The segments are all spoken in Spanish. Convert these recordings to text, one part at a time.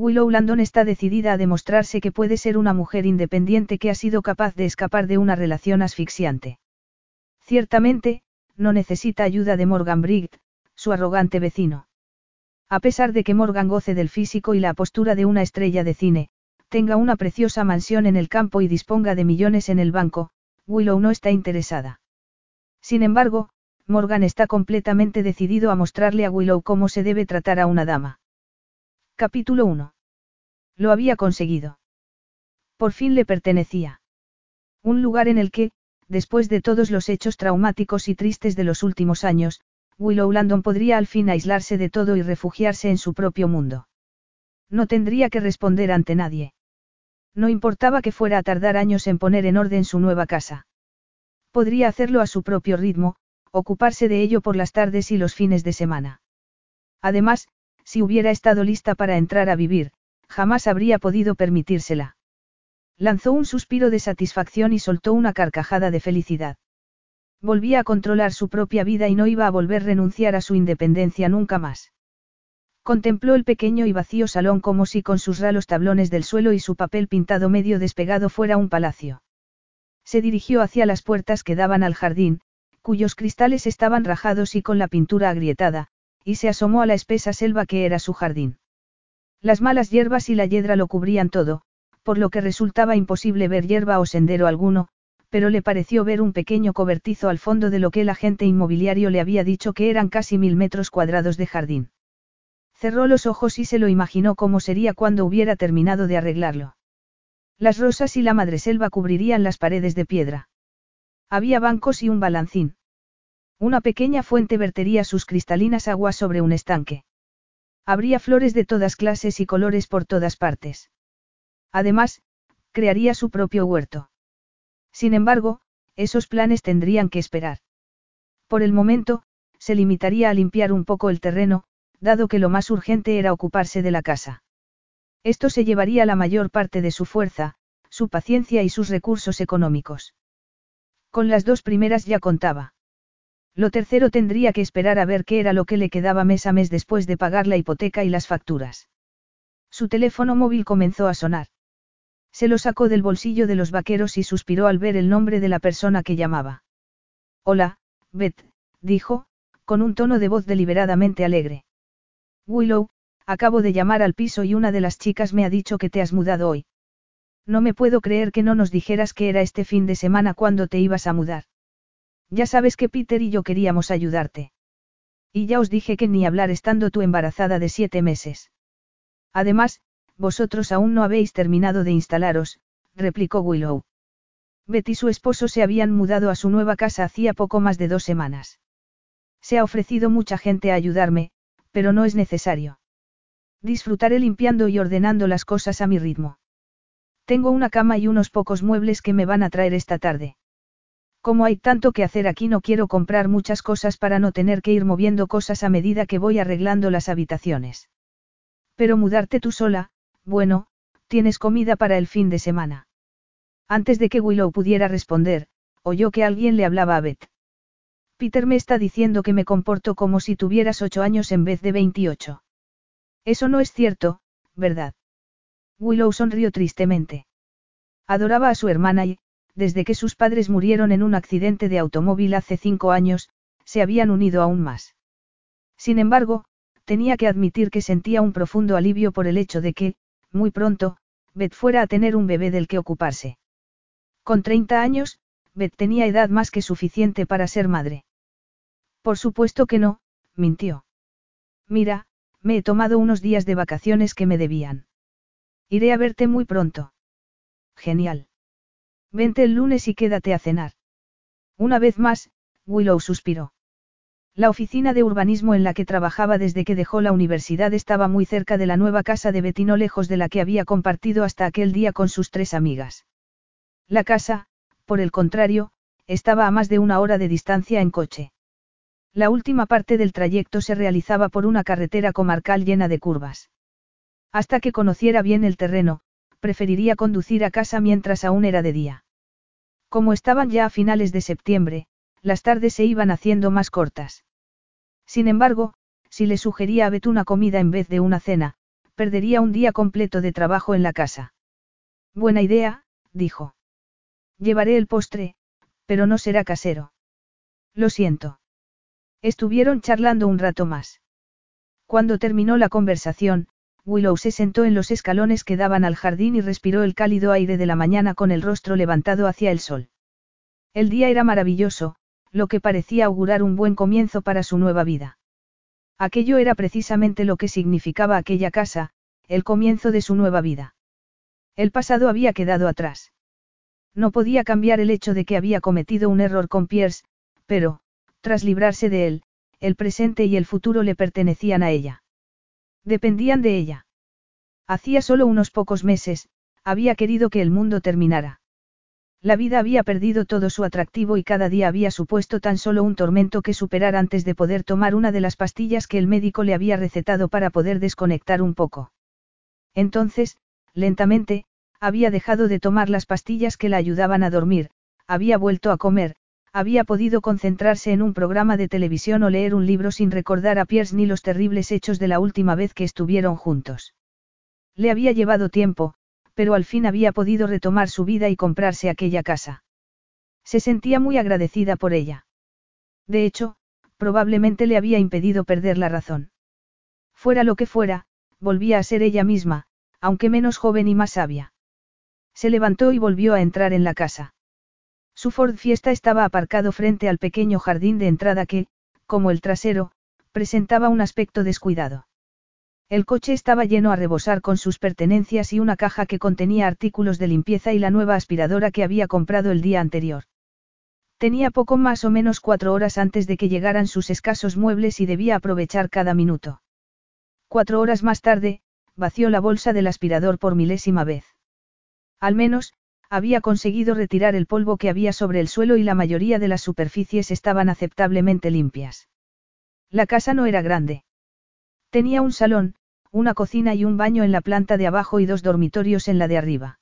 Willow Landon está decidida a demostrarse que puede ser una mujer independiente que ha sido capaz de escapar de una relación asfixiante. Ciertamente, no necesita ayuda de Morgan Briggs, su arrogante vecino. A pesar de que Morgan goce del físico y la postura de una estrella de cine, tenga una preciosa mansión en el campo y disponga de millones en el banco, Willow no está interesada. Sin embargo, Morgan está completamente decidido a mostrarle a Willow cómo se debe tratar a una dama. Capítulo 1. Lo había conseguido. Por fin le pertenecía. Un lugar en el que, después de todos los hechos traumáticos y tristes de los últimos años, Willow Landon podría al fin aislarse de todo y refugiarse en su propio mundo. No tendría que responder ante nadie. No importaba que fuera a tardar años en poner en orden su nueva casa. Podría hacerlo a su propio ritmo, ocuparse de ello por las tardes y los fines de semana. Además, si hubiera estado lista para entrar a vivir, jamás habría podido permitírsela. Lanzó un suspiro de satisfacción y soltó una carcajada de felicidad. Volvía a controlar su propia vida y no iba a volver a renunciar a su independencia nunca más. Contempló el pequeño y vacío salón como si con sus ralos tablones del suelo y su papel pintado medio despegado fuera un palacio. Se dirigió hacia las puertas que daban al jardín, cuyos cristales estaban rajados y con la pintura agrietada, y se asomó a la espesa selva que era su jardín. Las malas hierbas y la hiedra lo cubrían todo, por lo que resultaba imposible ver hierba o sendero alguno, pero le pareció ver un pequeño cobertizo al fondo de lo que el agente inmobiliario le había dicho que eran casi mil metros cuadrados de jardín. Cerró los ojos y se lo imaginó cómo sería cuando hubiera terminado de arreglarlo. Las rosas y la madreselva cubrirían las paredes de piedra. Había bancos y un balancín. Una pequeña fuente vertería sus cristalinas aguas sobre un estanque. Habría flores de todas clases y colores por todas partes. Además, crearía su propio huerto. Sin embargo, esos planes tendrían que esperar. Por el momento, se limitaría a limpiar un poco el terreno, dado que lo más urgente era ocuparse de la casa. Esto se llevaría la mayor parte de su fuerza, su paciencia y sus recursos económicos. Con las dos primeras ya contaba. Lo tercero tendría que esperar a ver qué era lo que le quedaba mes a mes después de pagar la hipoteca y las facturas. Su teléfono móvil comenzó a sonar. Se lo sacó del bolsillo de los vaqueros y suspiró al ver el nombre de la persona que llamaba. Hola, Beth, dijo, con un tono de voz deliberadamente alegre. Willow, acabo de llamar al piso y una de las chicas me ha dicho que te has mudado hoy. No me puedo creer que no nos dijeras que era este fin de semana cuando te ibas a mudar. Ya sabes que Peter y yo queríamos ayudarte. Y ya os dije que ni hablar estando tú embarazada de siete meses. Además, vosotros aún no habéis terminado de instalaros, replicó Willow. Betty y su esposo se habían mudado a su nueva casa hacía poco más de dos semanas. Se ha ofrecido mucha gente a ayudarme, pero no es necesario. Disfrutaré limpiando y ordenando las cosas a mi ritmo. Tengo una cama y unos pocos muebles que me van a traer esta tarde. Como hay tanto que hacer aquí no quiero comprar muchas cosas para no tener que ir moviendo cosas a medida que voy arreglando las habitaciones. Pero mudarte tú sola, bueno, tienes comida para el fin de semana. Antes de que Willow pudiera responder, oyó que alguien le hablaba a Beth. Peter me está diciendo que me comporto como si tuvieras ocho años en vez de veintiocho. Eso no es cierto, ¿verdad? Willow sonrió tristemente. Adoraba a su hermana y, desde que sus padres murieron en un accidente de automóvil hace cinco años, se habían unido aún más. Sin embargo, tenía que admitir que sentía un profundo alivio por el hecho de que, muy pronto, Beth fuera a tener un bebé del que ocuparse. Con 30 años, Beth tenía edad más que suficiente para ser madre. Por supuesto que no, mintió. Mira, me he tomado unos días de vacaciones que me debían. Iré a verte muy pronto. Genial. Vente el lunes y quédate a cenar. Una vez más, Willow suspiró. La oficina de urbanismo en la que trabajaba desde que dejó la universidad estaba muy cerca de la nueva casa de Betty no lejos de la que había compartido hasta aquel día con sus tres amigas. La casa, por el contrario, estaba a más de una hora de distancia en coche. La última parte del trayecto se realizaba por una carretera comarcal llena de curvas. Hasta que conociera bien el terreno, preferiría conducir a casa mientras aún era de día. Como estaban ya a finales de septiembre, las tardes se iban haciendo más cortas. Sin embargo, si le sugería a Bet una comida en vez de una cena, perdería un día completo de trabajo en la casa. Buena idea, dijo. Llevaré el postre, pero no será casero. Lo siento. Estuvieron charlando un rato más. Cuando terminó la conversación, Willow se sentó en los escalones que daban al jardín y respiró el cálido aire de la mañana con el rostro levantado hacia el sol. El día era maravilloso, lo que parecía augurar un buen comienzo para su nueva vida. Aquello era precisamente lo que significaba aquella casa, el comienzo de su nueva vida. El pasado había quedado atrás. No podía cambiar el hecho de que había cometido un error con Pierce, pero, tras librarse de él, el presente y el futuro le pertenecían a ella. Dependían de ella. Hacía solo unos pocos meses, había querido que el mundo terminara. La vida había perdido todo su atractivo y cada día había supuesto tan solo un tormento que superar antes de poder tomar una de las pastillas que el médico le había recetado para poder desconectar un poco. Entonces, lentamente, había dejado de tomar las pastillas que la ayudaban a dormir, había vuelto a comer, había podido concentrarse en un programa de televisión o leer un libro sin recordar a Pierce ni los terribles hechos de la última vez que estuvieron juntos. Le había llevado tiempo, pero al fin había podido retomar su vida y comprarse aquella casa. Se sentía muy agradecida por ella. De hecho, probablemente le había impedido perder la razón. Fuera lo que fuera, volvía a ser ella misma, aunque menos joven y más sabia. Se levantó y volvió a entrar en la casa. Su Ford Fiesta estaba aparcado frente al pequeño jardín de entrada que, como el trasero, presentaba un aspecto descuidado. El coche estaba lleno a rebosar con sus pertenencias y una caja que contenía artículos de limpieza y la nueva aspiradora que había comprado el día anterior. Tenía poco más o menos cuatro horas antes de que llegaran sus escasos muebles y debía aprovechar cada minuto. Cuatro horas más tarde, vació la bolsa del aspirador por milésima vez. Al menos, había conseguido retirar el polvo que había sobre el suelo y la mayoría de las superficies estaban aceptablemente limpias. La casa no era grande. Tenía un salón, una cocina y un baño en la planta de abajo y dos dormitorios en la de arriba.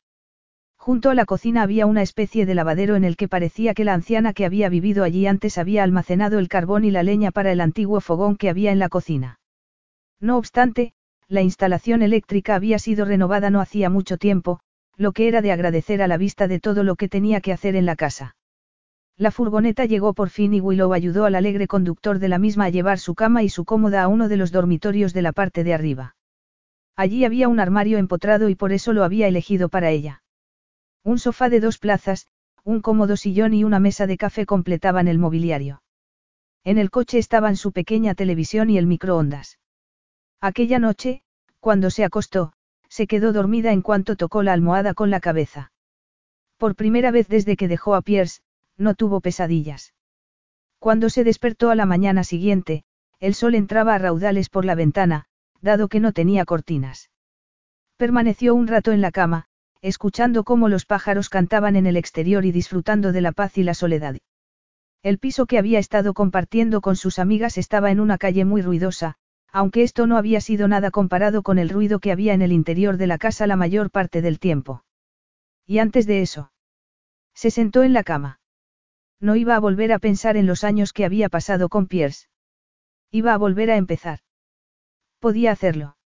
Junto a la cocina había una especie de lavadero en el que parecía que la anciana que había vivido allí antes había almacenado el carbón y la leña para el antiguo fogón que había en la cocina. No obstante, la instalación eléctrica había sido renovada no hacía mucho tiempo, lo que era de agradecer a la vista de todo lo que tenía que hacer en la casa. La furgoneta llegó por fin y Willow ayudó al alegre conductor de la misma a llevar su cama y su cómoda a uno de los dormitorios de la parte de arriba. Allí había un armario empotrado y por eso lo había elegido para ella. Un sofá de dos plazas, un cómodo sillón y una mesa de café completaban el mobiliario. En el coche estaban su pequeña televisión y el microondas. Aquella noche, cuando se acostó, se quedó dormida en cuanto tocó la almohada con la cabeza. Por primera vez desde que dejó a Pierce, no tuvo pesadillas. Cuando se despertó a la mañana siguiente, el sol entraba a raudales por la ventana, dado que no tenía cortinas. Permaneció un rato en la cama, escuchando cómo los pájaros cantaban en el exterior y disfrutando de la paz y la soledad. El piso que había estado compartiendo con sus amigas estaba en una calle muy ruidosa, aunque esto no había sido nada comparado con el ruido que había en el interior de la casa la mayor parte del tiempo. Y antes de eso, se sentó en la cama. No iba a volver a pensar en los años que había pasado con Pierce. Iba a volver a empezar. Podía hacerlo.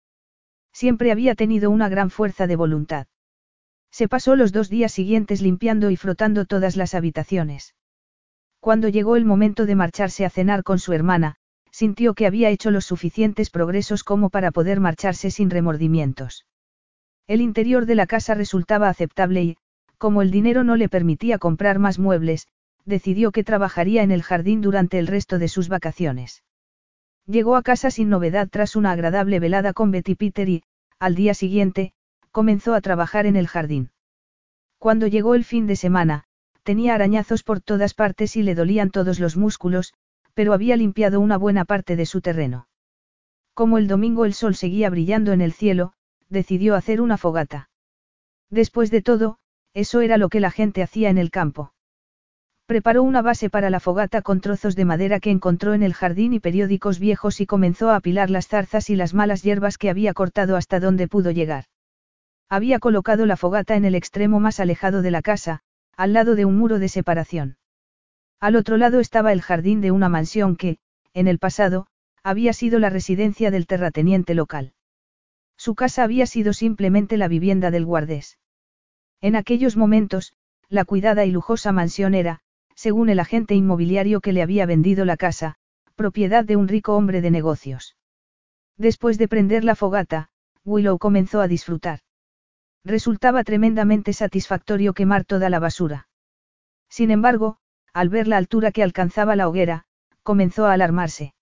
Siempre había tenido una gran fuerza de voluntad. Se pasó los dos días siguientes limpiando y frotando todas las habitaciones. Cuando llegó el momento de marcharse a cenar con su hermana, sintió que había hecho los suficientes progresos como para poder marcharse sin remordimientos. El interior de la casa resultaba aceptable y, como el dinero no le permitía comprar más muebles, decidió que trabajaría en el jardín durante el resto de sus vacaciones. Llegó a casa sin novedad tras una agradable velada con Betty Peter y, al día siguiente, comenzó a trabajar en el jardín. Cuando llegó el fin de semana, tenía arañazos por todas partes y le dolían todos los músculos, pero había limpiado una buena parte de su terreno. Como el domingo el sol seguía brillando en el cielo, decidió hacer una fogata. Después de todo, eso era lo que la gente hacía en el campo. Preparó una base para la fogata con trozos de madera que encontró en el jardín y periódicos viejos y comenzó a apilar las zarzas y las malas hierbas que había cortado hasta donde pudo llegar. Había colocado la fogata en el extremo más alejado de la casa, al lado de un muro de separación. Al otro lado estaba el jardín de una mansión que, en el pasado, había sido la residencia del terrateniente local. Su casa había sido simplemente la vivienda del guardés. En aquellos momentos, la cuidada y lujosa mansión era, según el agente inmobiliario que le había vendido la casa, propiedad de un rico hombre de negocios. Después de prender la fogata, Willow comenzó a disfrutar. Resultaba tremendamente satisfactorio quemar toda la basura. Sin embargo, al ver la altura que alcanzaba la hoguera, comenzó a alarmarse.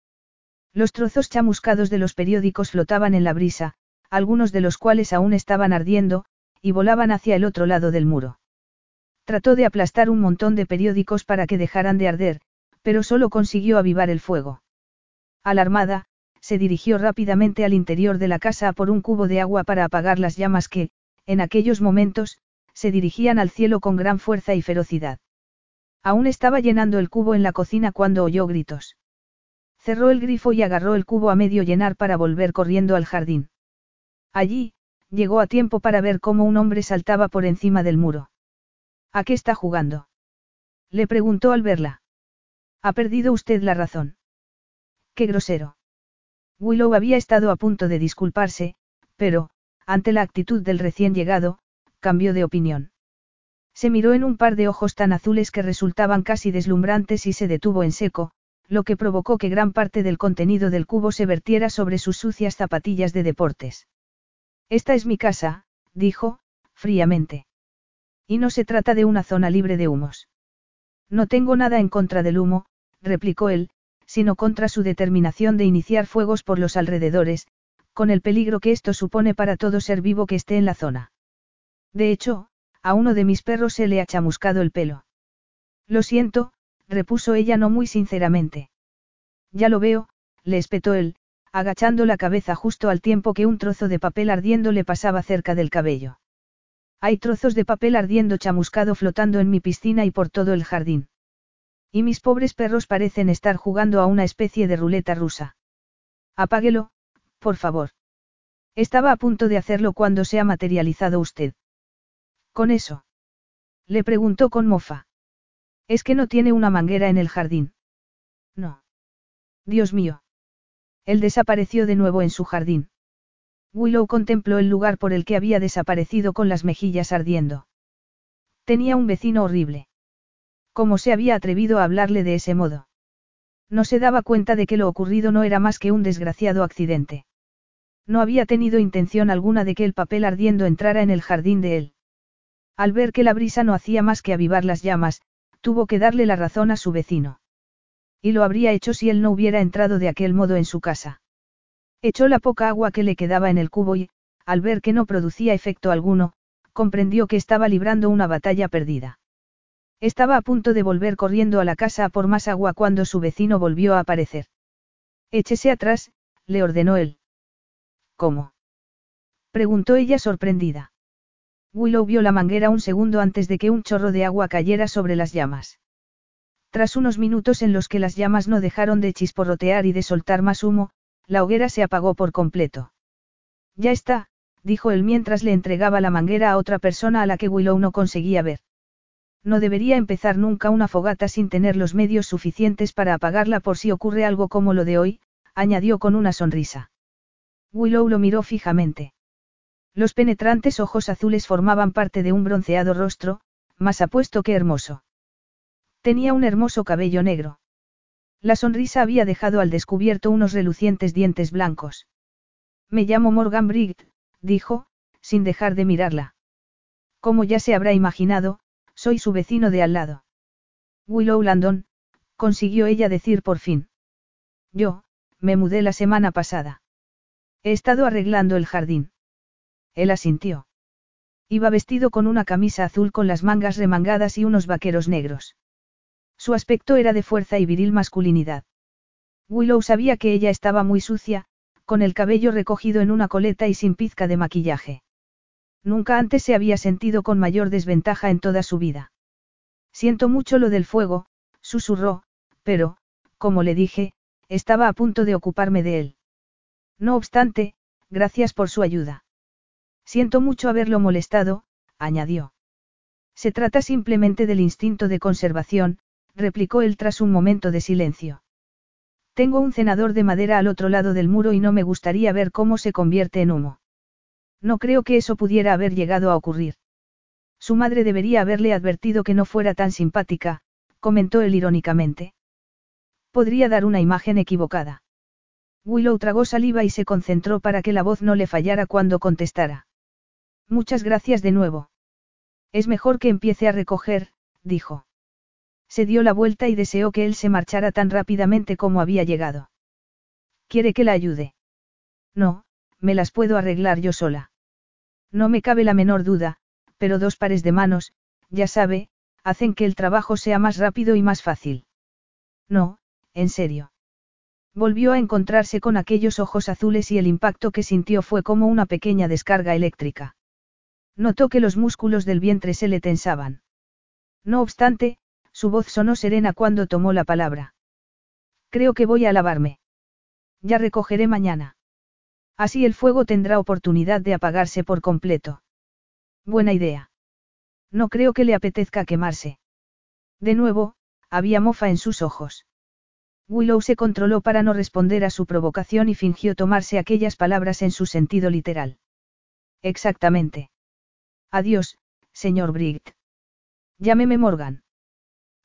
Los trozos chamuscados de los periódicos flotaban en la brisa, algunos de los cuales aún estaban ardiendo, y volaban hacia el otro lado del muro. Trató de aplastar un montón de periódicos para que dejaran de arder, pero solo consiguió avivar el fuego. Alarmada, se dirigió rápidamente al interior de la casa por un cubo de agua para apagar las llamas que, en aquellos momentos, se dirigían al cielo con gran fuerza y ferocidad. Aún estaba llenando el cubo en la cocina cuando oyó gritos. Cerró el grifo y agarró el cubo a medio llenar para volver corriendo al jardín. Allí, llegó a tiempo para ver cómo un hombre saltaba por encima del muro. ¿A qué está jugando? Le preguntó al verla. ¿Ha perdido usted la razón? Qué grosero. Willow había estado a punto de disculparse, pero, ante la actitud del recién llegado, cambió de opinión. Se miró en un par de ojos tan azules que resultaban casi deslumbrantes y se detuvo en seco, lo que provocó que gran parte del contenido del cubo se vertiera sobre sus sucias zapatillas de deportes. Esta es mi casa, dijo, fríamente. Y no se trata de una zona libre de humos. No tengo nada en contra del humo, replicó él, sino contra su determinación de iniciar fuegos por los alrededores, con el peligro que esto supone para todo ser vivo que esté en la zona. De hecho, a uno de mis perros se le ha chamuscado el pelo. Lo siento, repuso ella no muy sinceramente. Ya lo veo, le espetó él, agachando la cabeza justo al tiempo que un trozo de papel ardiendo le pasaba cerca del cabello. Hay trozos de papel ardiendo chamuscado flotando en mi piscina y por todo el jardín. Y mis pobres perros parecen estar jugando a una especie de ruleta rusa. Apáguelo, por favor. Estaba a punto de hacerlo cuando se ha materializado usted. ¿Con eso? Le preguntó con mofa. Es que no tiene una manguera en el jardín. No. Dios mío. Él desapareció de nuevo en su jardín. Willow contempló el lugar por el que había desaparecido con las mejillas ardiendo. Tenía un vecino horrible. ¿Cómo se había atrevido a hablarle de ese modo? No se daba cuenta de que lo ocurrido no era más que un desgraciado accidente. No había tenido intención alguna de que el papel ardiendo entrara en el jardín de él. Al ver que la brisa no hacía más que avivar las llamas, tuvo que darle la razón a su vecino. Y lo habría hecho si él no hubiera entrado de aquel modo en su casa. Echó la poca agua que le quedaba en el cubo y, al ver que no producía efecto alguno, comprendió que estaba librando una batalla perdida. Estaba a punto de volver corriendo a la casa a por más agua cuando su vecino volvió a aparecer. Échese atrás, le ordenó él. ¿Cómo? preguntó ella sorprendida. Willow vio la manguera un segundo antes de que un chorro de agua cayera sobre las llamas. Tras unos minutos en los que las llamas no dejaron de chisporrotear y de soltar más humo, la hoguera se apagó por completo. Ya está, dijo él mientras le entregaba la manguera a otra persona a la que Willow no conseguía ver. No debería empezar nunca una fogata sin tener los medios suficientes para apagarla por si ocurre algo como lo de hoy, añadió con una sonrisa. Willow lo miró fijamente. Los penetrantes ojos azules formaban parte de un bronceado rostro, más apuesto que hermoso. Tenía un hermoso cabello negro. La sonrisa había dejado al descubierto unos relucientes dientes blancos. Me llamo Morgan Briggs, dijo, sin dejar de mirarla. Como ya se habrá imaginado, soy su vecino de al lado. Willow Landon, consiguió ella decir por fin. Yo, me mudé la semana pasada. He estado arreglando el jardín. Él asintió. Iba vestido con una camisa azul con las mangas remangadas y unos vaqueros negros. Su aspecto era de fuerza y viril masculinidad. Willow sabía que ella estaba muy sucia, con el cabello recogido en una coleta y sin pizca de maquillaje. Nunca antes se había sentido con mayor desventaja en toda su vida. Siento mucho lo del fuego, susurró, pero, como le dije, estaba a punto de ocuparme de él. No obstante, gracias por su ayuda. Siento mucho haberlo molestado, añadió. Se trata simplemente del instinto de conservación, replicó él tras un momento de silencio. Tengo un cenador de madera al otro lado del muro y no me gustaría ver cómo se convierte en humo. No creo que eso pudiera haber llegado a ocurrir. Su madre debería haberle advertido que no fuera tan simpática, comentó él irónicamente. Podría dar una imagen equivocada. Willow tragó saliva y se concentró para que la voz no le fallara cuando contestara. Muchas gracias de nuevo. Es mejor que empiece a recoger, dijo. Se dio la vuelta y deseó que él se marchara tan rápidamente como había llegado. ¿Quiere que la ayude? No, me las puedo arreglar yo sola. No me cabe la menor duda, pero dos pares de manos, ya sabe, hacen que el trabajo sea más rápido y más fácil. No, en serio. Volvió a encontrarse con aquellos ojos azules y el impacto que sintió fue como una pequeña descarga eléctrica. Notó que los músculos del vientre se le tensaban. No obstante, su voz sonó serena cuando tomó la palabra. Creo que voy a lavarme. Ya recogeré mañana. Así el fuego tendrá oportunidad de apagarse por completo. Buena idea. No creo que le apetezca quemarse. De nuevo, había mofa en sus ojos. Willow se controló para no responder a su provocación y fingió tomarse aquellas palabras en su sentido literal. Exactamente. Adiós, señor Briggt. Llámeme Morgan.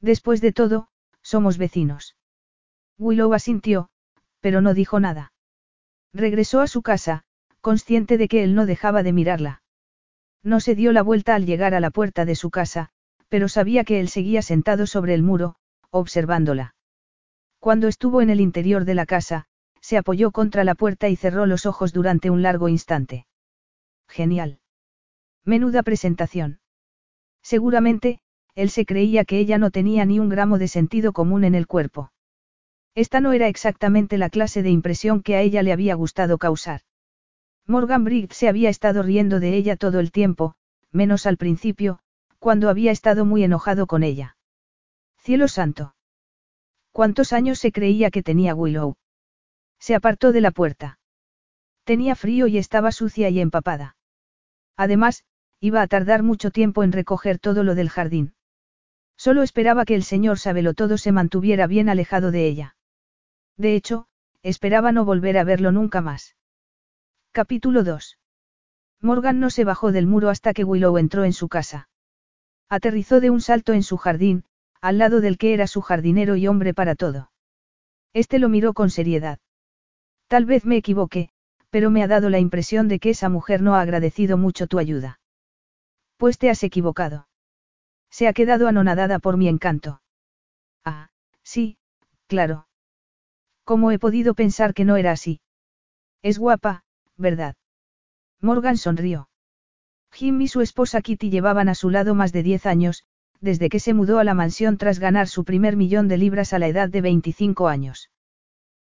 Después de todo, somos vecinos. Willow asintió, pero no dijo nada. Regresó a su casa, consciente de que él no dejaba de mirarla. No se dio la vuelta al llegar a la puerta de su casa, pero sabía que él seguía sentado sobre el muro, observándola. Cuando estuvo en el interior de la casa, se apoyó contra la puerta y cerró los ojos durante un largo instante. Genial. Menuda presentación. Seguramente, él se creía que ella no tenía ni un gramo de sentido común en el cuerpo. Esta no era exactamente la clase de impresión que a ella le había gustado causar. Morgan Briggs se había estado riendo de ella todo el tiempo, menos al principio, cuando había estado muy enojado con ella. Cielo santo. ¿Cuántos años se creía que tenía Willow? Se apartó de la puerta. Tenía frío y estaba sucia y empapada. Además, iba a tardar mucho tiempo en recoger todo lo del jardín. Solo esperaba que el señor Sabelotodo se mantuviera bien alejado de ella. De hecho, esperaba no volver a verlo nunca más. Capítulo 2. Morgan no se bajó del muro hasta que Willow entró en su casa. Aterrizó de un salto en su jardín, al lado del que era su jardinero y hombre para todo. Este lo miró con seriedad. Tal vez me equivoque, pero me ha dado la impresión de que esa mujer no ha agradecido mucho tu ayuda. Pues te has equivocado. Se ha quedado anonadada por mi encanto. Ah, sí, claro. ¿Cómo he podido pensar que no era así? Es guapa, ¿verdad? Morgan sonrió. Jim y su esposa Kitty llevaban a su lado más de diez años, desde que se mudó a la mansión tras ganar su primer millón de libras a la edad de 25 años.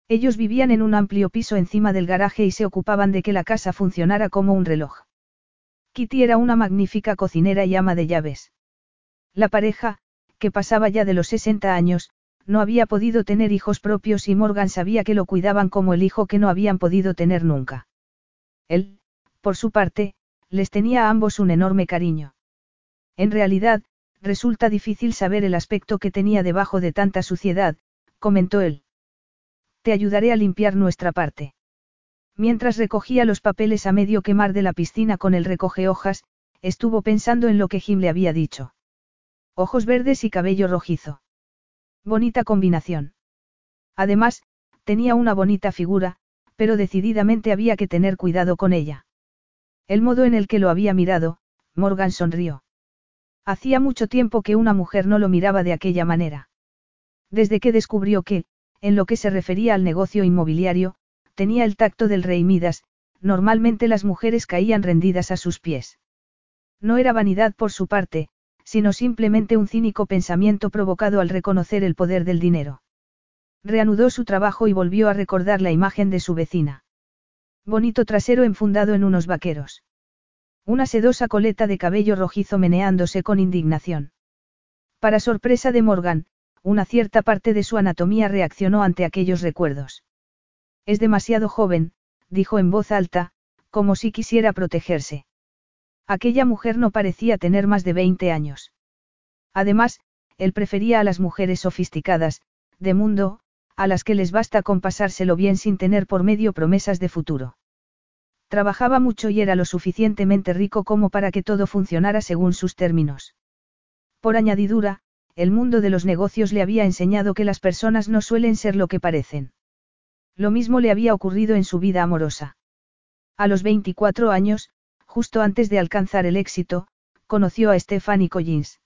Ellos vivían en un amplio piso encima del garaje y se ocupaban de que la casa funcionara como un reloj. Kitty era una magnífica cocinera y ama de llaves. La pareja, que pasaba ya de los 60 años, no había podido tener hijos propios y Morgan sabía que lo cuidaban como el hijo que no habían podido tener nunca. Él, por su parte, les tenía a ambos un enorme cariño. En realidad, resulta difícil saber el aspecto que tenía debajo de tanta suciedad, comentó él. Te ayudaré a limpiar nuestra parte. Mientras recogía los papeles a medio quemar de la piscina con el recoge hojas, estuvo pensando en lo que Jim le había dicho. Ojos verdes y cabello rojizo. Bonita combinación. Además, tenía una bonita figura, pero decididamente había que tener cuidado con ella. El modo en el que lo había mirado, Morgan sonrió. Hacía mucho tiempo que una mujer no lo miraba de aquella manera. Desde que descubrió que, en lo que se refería al negocio inmobiliario, tenía el tacto del rey Midas, normalmente las mujeres caían rendidas a sus pies. No era vanidad por su parte, sino simplemente un cínico pensamiento provocado al reconocer el poder del dinero. Reanudó su trabajo y volvió a recordar la imagen de su vecina. Bonito trasero enfundado en unos vaqueros. Una sedosa coleta de cabello rojizo meneándose con indignación. Para sorpresa de Morgan, una cierta parte de su anatomía reaccionó ante aquellos recuerdos. Es demasiado joven, dijo en voz alta, como si quisiera protegerse. Aquella mujer no parecía tener más de 20 años. Además, él prefería a las mujeres sofisticadas, de mundo, a las que les basta con pasárselo bien sin tener por medio promesas de futuro. Trabajaba mucho y era lo suficientemente rico como para que todo funcionara según sus términos. Por añadidura, el mundo de los negocios le había enseñado que las personas no suelen ser lo que parecen. Lo mismo le había ocurrido en su vida amorosa. A los 24 años, justo antes de alcanzar el éxito, conoció a Stephanie Collins.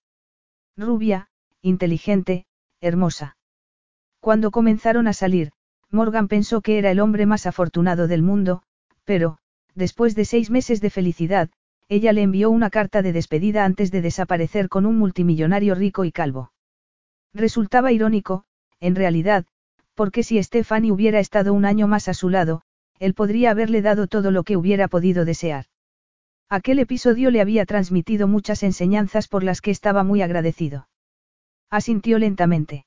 Rubia, inteligente, hermosa. Cuando comenzaron a salir, Morgan pensó que era el hombre más afortunado del mundo, pero, después de seis meses de felicidad, ella le envió una carta de despedida antes de desaparecer con un multimillonario rico y calvo. Resultaba irónico, en realidad, porque si Stephanie hubiera estado un año más a su lado, él podría haberle dado todo lo que hubiera podido desear. Aquel episodio le había transmitido muchas enseñanzas por las que estaba muy agradecido. Asintió lentamente.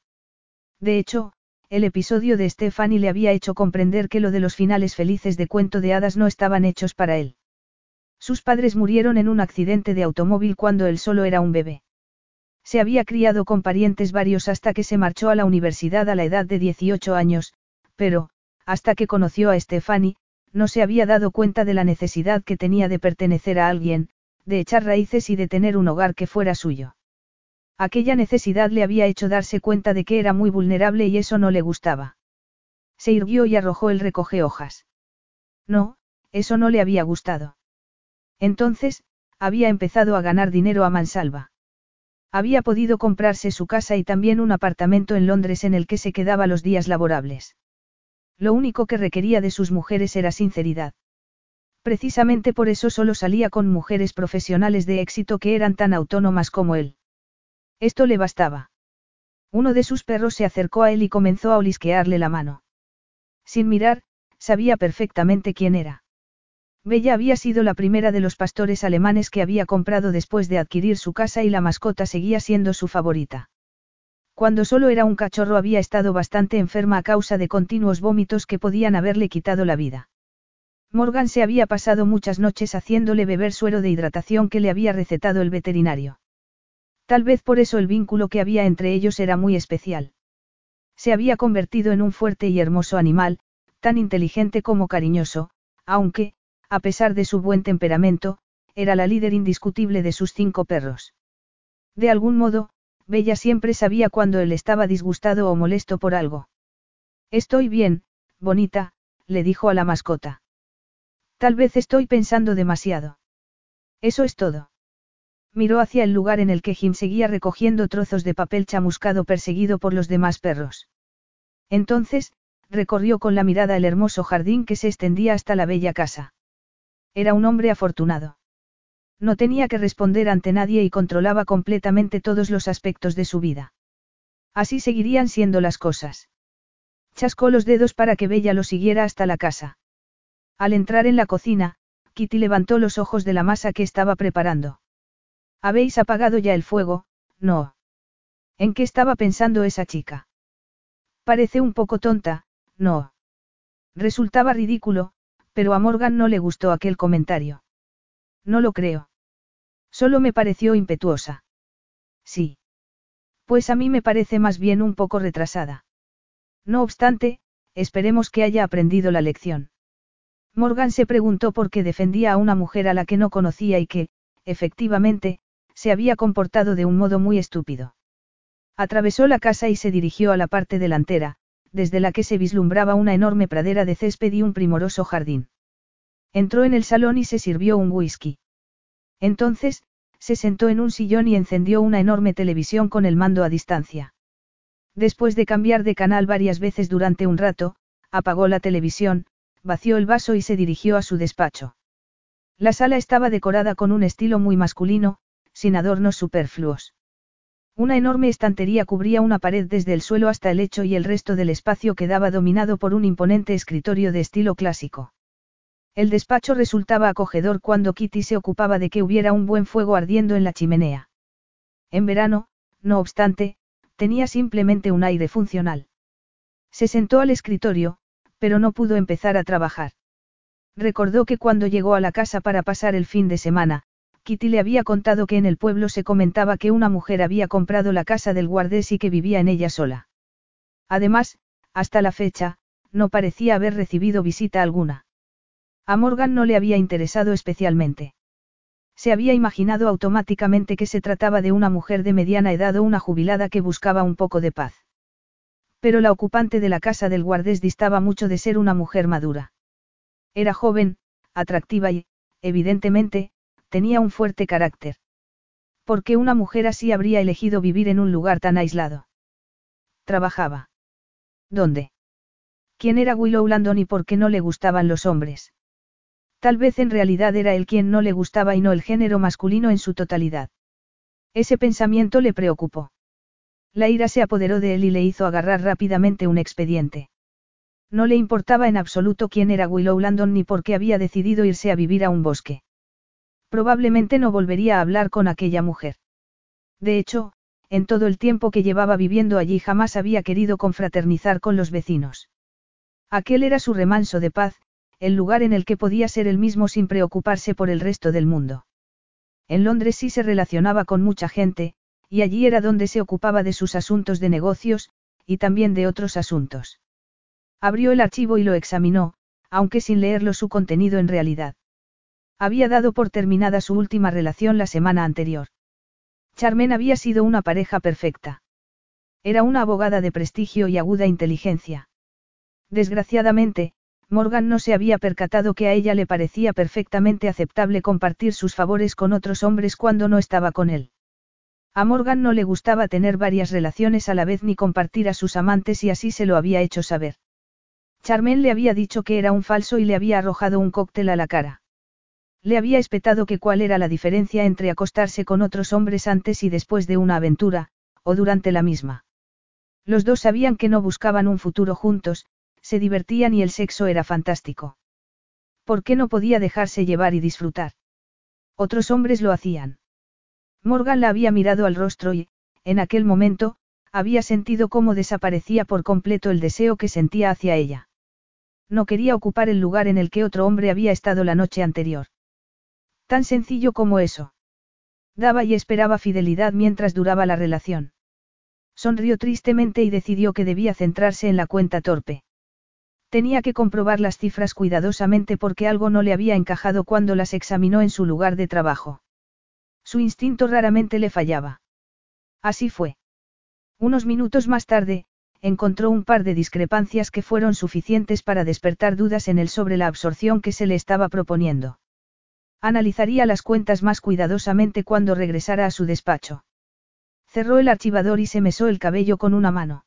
De hecho, el episodio de Stephanie le había hecho comprender que lo de los finales felices de cuento de hadas no estaban hechos para él. Sus padres murieron en un accidente de automóvil cuando él solo era un bebé. Se había criado con parientes varios hasta que se marchó a la universidad a la edad de 18 años, pero, hasta que conoció a Stephanie, no se había dado cuenta de la necesidad que tenía de pertenecer a alguien, de echar raíces y de tener un hogar que fuera suyo. Aquella necesidad le había hecho darse cuenta de que era muy vulnerable y eso no le gustaba. Se irguió y arrojó el recoge hojas. No, eso no le había gustado. Entonces, había empezado a ganar dinero a mansalva. Había podido comprarse su casa y también un apartamento en Londres en el que se quedaba los días laborables. Lo único que requería de sus mujeres era sinceridad. Precisamente por eso solo salía con mujeres profesionales de éxito que eran tan autónomas como él. Esto le bastaba. Uno de sus perros se acercó a él y comenzó a olisquearle la mano. Sin mirar, sabía perfectamente quién era. Bella había sido la primera de los pastores alemanes que había comprado después de adquirir su casa y la mascota seguía siendo su favorita. Cuando solo era un cachorro había estado bastante enferma a causa de continuos vómitos que podían haberle quitado la vida. Morgan se había pasado muchas noches haciéndole beber suero de hidratación que le había recetado el veterinario. Tal vez por eso el vínculo que había entre ellos era muy especial. Se había convertido en un fuerte y hermoso animal, tan inteligente como cariñoso, aunque, a pesar de su buen temperamento, era la líder indiscutible de sus cinco perros. De algún modo, Bella siempre sabía cuando él estaba disgustado o molesto por algo. Estoy bien, bonita, le dijo a la mascota. Tal vez estoy pensando demasiado. Eso es todo. Miró hacia el lugar en el que Jim seguía recogiendo trozos de papel chamuscado perseguido por los demás perros. Entonces, recorrió con la mirada el hermoso jardín que se extendía hasta la bella casa. Era un hombre afortunado. No tenía que responder ante nadie y controlaba completamente todos los aspectos de su vida. Así seguirían siendo las cosas. Chascó los dedos para que Bella lo siguiera hasta la casa. Al entrar en la cocina, Kitty levantó los ojos de la masa que estaba preparando. ¿Habéis apagado ya el fuego? No. ¿En qué estaba pensando esa chica? Parece un poco tonta, no. Resultaba ridículo, pero a Morgan no le gustó aquel comentario. No lo creo. Solo me pareció impetuosa. Sí. Pues a mí me parece más bien un poco retrasada. No obstante, esperemos que haya aprendido la lección. Morgan se preguntó por qué defendía a una mujer a la que no conocía y que, efectivamente, se había comportado de un modo muy estúpido. Atravesó la casa y se dirigió a la parte delantera, desde la que se vislumbraba una enorme pradera de césped y un primoroso jardín. Entró en el salón y se sirvió un whisky. Entonces, se sentó en un sillón y encendió una enorme televisión con el mando a distancia. Después de cambiar de canal varias veces durante un rato, apagó la televisión, vació el vaso y se dirigió a su despacho. La sala estaba decorada con un estilo muy masculino, sin adornos superfluos. Una enorme estantería cubría una pared desde el suelo hasta el lecho y el resto del espacio quedaba dominado por un imponente escritorio de estilo clásico. El despacho resultaba acogedor cuando Kitty se ocupaba de que hubiera un buen fuego ardiendo en la chimenea. En verano, no obstante, tenía simplemente un aire funcional. Se sentó al escritorio, pero no pudo empezar a trabajar. Recordó que cuando llegó a la casa para pasar el fin de semana, Kitty le había contado que en el pueblo se comentaba que una mujer había comprado la casa del guardés y que vivía en ella sola. Además, hasta la fecha, no parecía haber recibido visita alguna. A Morgan no le había interesado especialmente. Se había imaginado automáticamente que se trataba de una mujer de mediana edad o una jubilada que buscaba un poco de paz. Pero la ocupante de la casa del guardés distaba mucho de ser una mujer madura. Era joven, atractiva y, evidentemente, tenía un fuerte carácter. ¿Por qué una mujer así habría elegido vivir en un lugar tan aislado? Trabajaba. ¿Dónde? ¿Quién era Willow Landon y por qué no le gustaban los hombres? Tal vez en realidad era él quien no le gustaba y no el género masculino en su totalidad. Ese pensamiento le preocupó. La ira se apoderó de él y le hizo agarrar rápidamente un expediente. No le importaba en absoluto quién era Willow Landon ni por qué había decidido irse a vivir a un bosque. Probablemente no volvería a hablar con aquella mujer. De hecho, en todo el tiempo que llevaba viviendo allí jamás había querido confraternizar con los vecinos. Aquel era su remanso de paz, el lugar en el que podía ser él mismo sin preocuparse por el resto del mundo. En Londres sí se relacionaba con mucha gente, y allí era donde se ocupaba de sus asuntos de negocios, y también de otros asuntos. Abrió el archivo y lo examinó, aunque sin leerlo su contenido en realidad. Había dado por terminada su última relación la semana anterior. Charmen había sido una pareja perfecta. Era una abogada de prestigio y aguda inteligencia. Desgraciadamente, Morgan no se había percatado que a ella le parecía perfectamente aceptable compartir sus favores con otros hombres cuando no estaba con él. A Morgan no le gustaba tener varias relaciones a la vez ni compartir a sus amantes y así se lo había hecho saber. Charmen le había dicho que era un falso y le había arrojado un cóctel a la cara. Le había espetado que cuál era la diferencia entre acostarse con otros hombres antes y después de una aventura, o durante la misma. Los dos sabían que no buscaban un futuro juntos, se divertían y el sexo era fantástico. ¿Por qué no podía dejarse llevar y disfrutar? Otros hombres lo hacían. Morgan la había mirado al rostro y, en aquel momento, había sentido cómo desaparecía por completo el deseo que sentía hacia ella. No quería ocupar el lugar en el que otro hombre había estado la noche anterior. Tan sencillo como eso. Daba y esperaba fidelidad mientras duraba la relación. Sonrió tristemente y decidió que debía centrarse en la cuenta torpe. Tenía que comprobar las cifras cuidadosamente porque algo no le había encajado cuando las examinó en su lugar de trabajo. Su instinto raramente le fallaba. Así fue. Unos minutos más tarde, encontró un par de discrepancias que fueron suficientes para despertar dudas en él sobre la absorción que se le estaba proponiendo. Analizaría las cuentas más cuidadosamente cuando regresara a su despacho. Cerró el archivador y se mesó el cabello con una mano.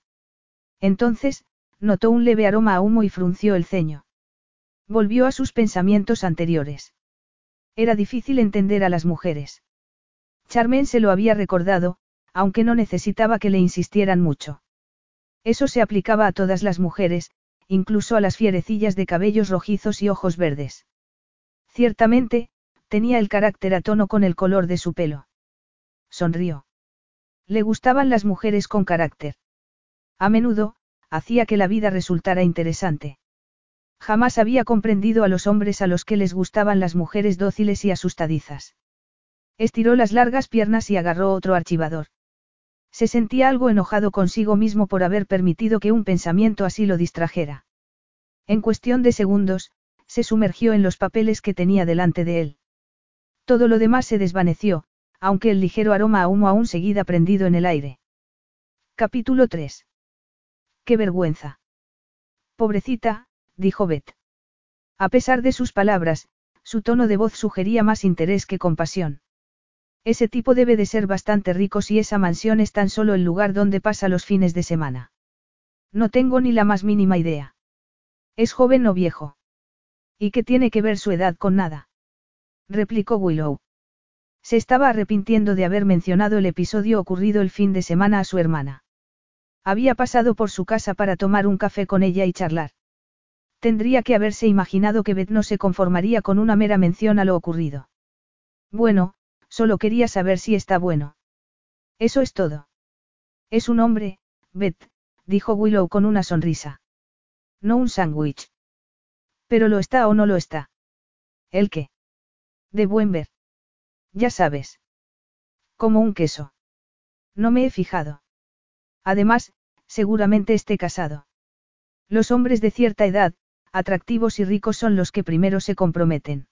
Entonces, notó un leve aroma a humo y frunció el ceño. Volvió a sus pensamientos anteriores. Era difícil entender a las mujeres. Charmen se lo había recordado, aunque no necesitaba que le insistieran mucho. Eso se aplicaba a todas las mujeres, incluso a las fierecillas de cabellos rojizos y ojos verdes. Ciertamente, tenía el carácter a tono con el color de su pelo. Sonrió. Le gustaban las mujeres con carácter. A menudo, hacía que la vida resultara interesante. Jamás había comprendido a los hombres a los que les gustaban las mujeres dóciles y asustadizas. Estiró las largas piernas y agarró otro archivador. Se sentía algo enojado consigo mismo por haber permitido que un pensamiento así lo distrajera. En cuestión de segundos, se sumergió en los papeles que tenía delante de él. Todo lo demás se desvaneció, aunque el ligero aroma a humo aún seguía prendido en el aire. Capítulo 3. ¡Qué vergüenza! Pobrecita, dijo Beth. A pesar de sus palabras, su tono de voz sugería más interés que compasión. Ese tipo debe de ser bastante rico si esa mansión es tan solo el lugar donde pasa los fines de semana. No tengo ni la más mínima idea. ¿Es joven o viejo? ¿Y qué tiene que ver su edad con nada? Replicó Willow. Se estaba arrepintiendo de haber mencionado el episodio ocurrido el fin de semana a su hermana. Había pasado por su casa para tomar un café con ella y charlar. Tendría que haberse imaginado que Beth no se conformaría con una mera mención a lo ocurrido. Bueno, solo quería saber si está bueno. Eso es todo. Es un hombre, Beth, dijo Willow con una sonrisa. No un sándwich. Pero lo está o no lo está. ¿El qué? De buen ver. Ya sabes. Como un queso. No me he fijado. Además, seguramente esté casado. Los hombres de cierta edad, atractivos y ricos son los que primero se comprometen.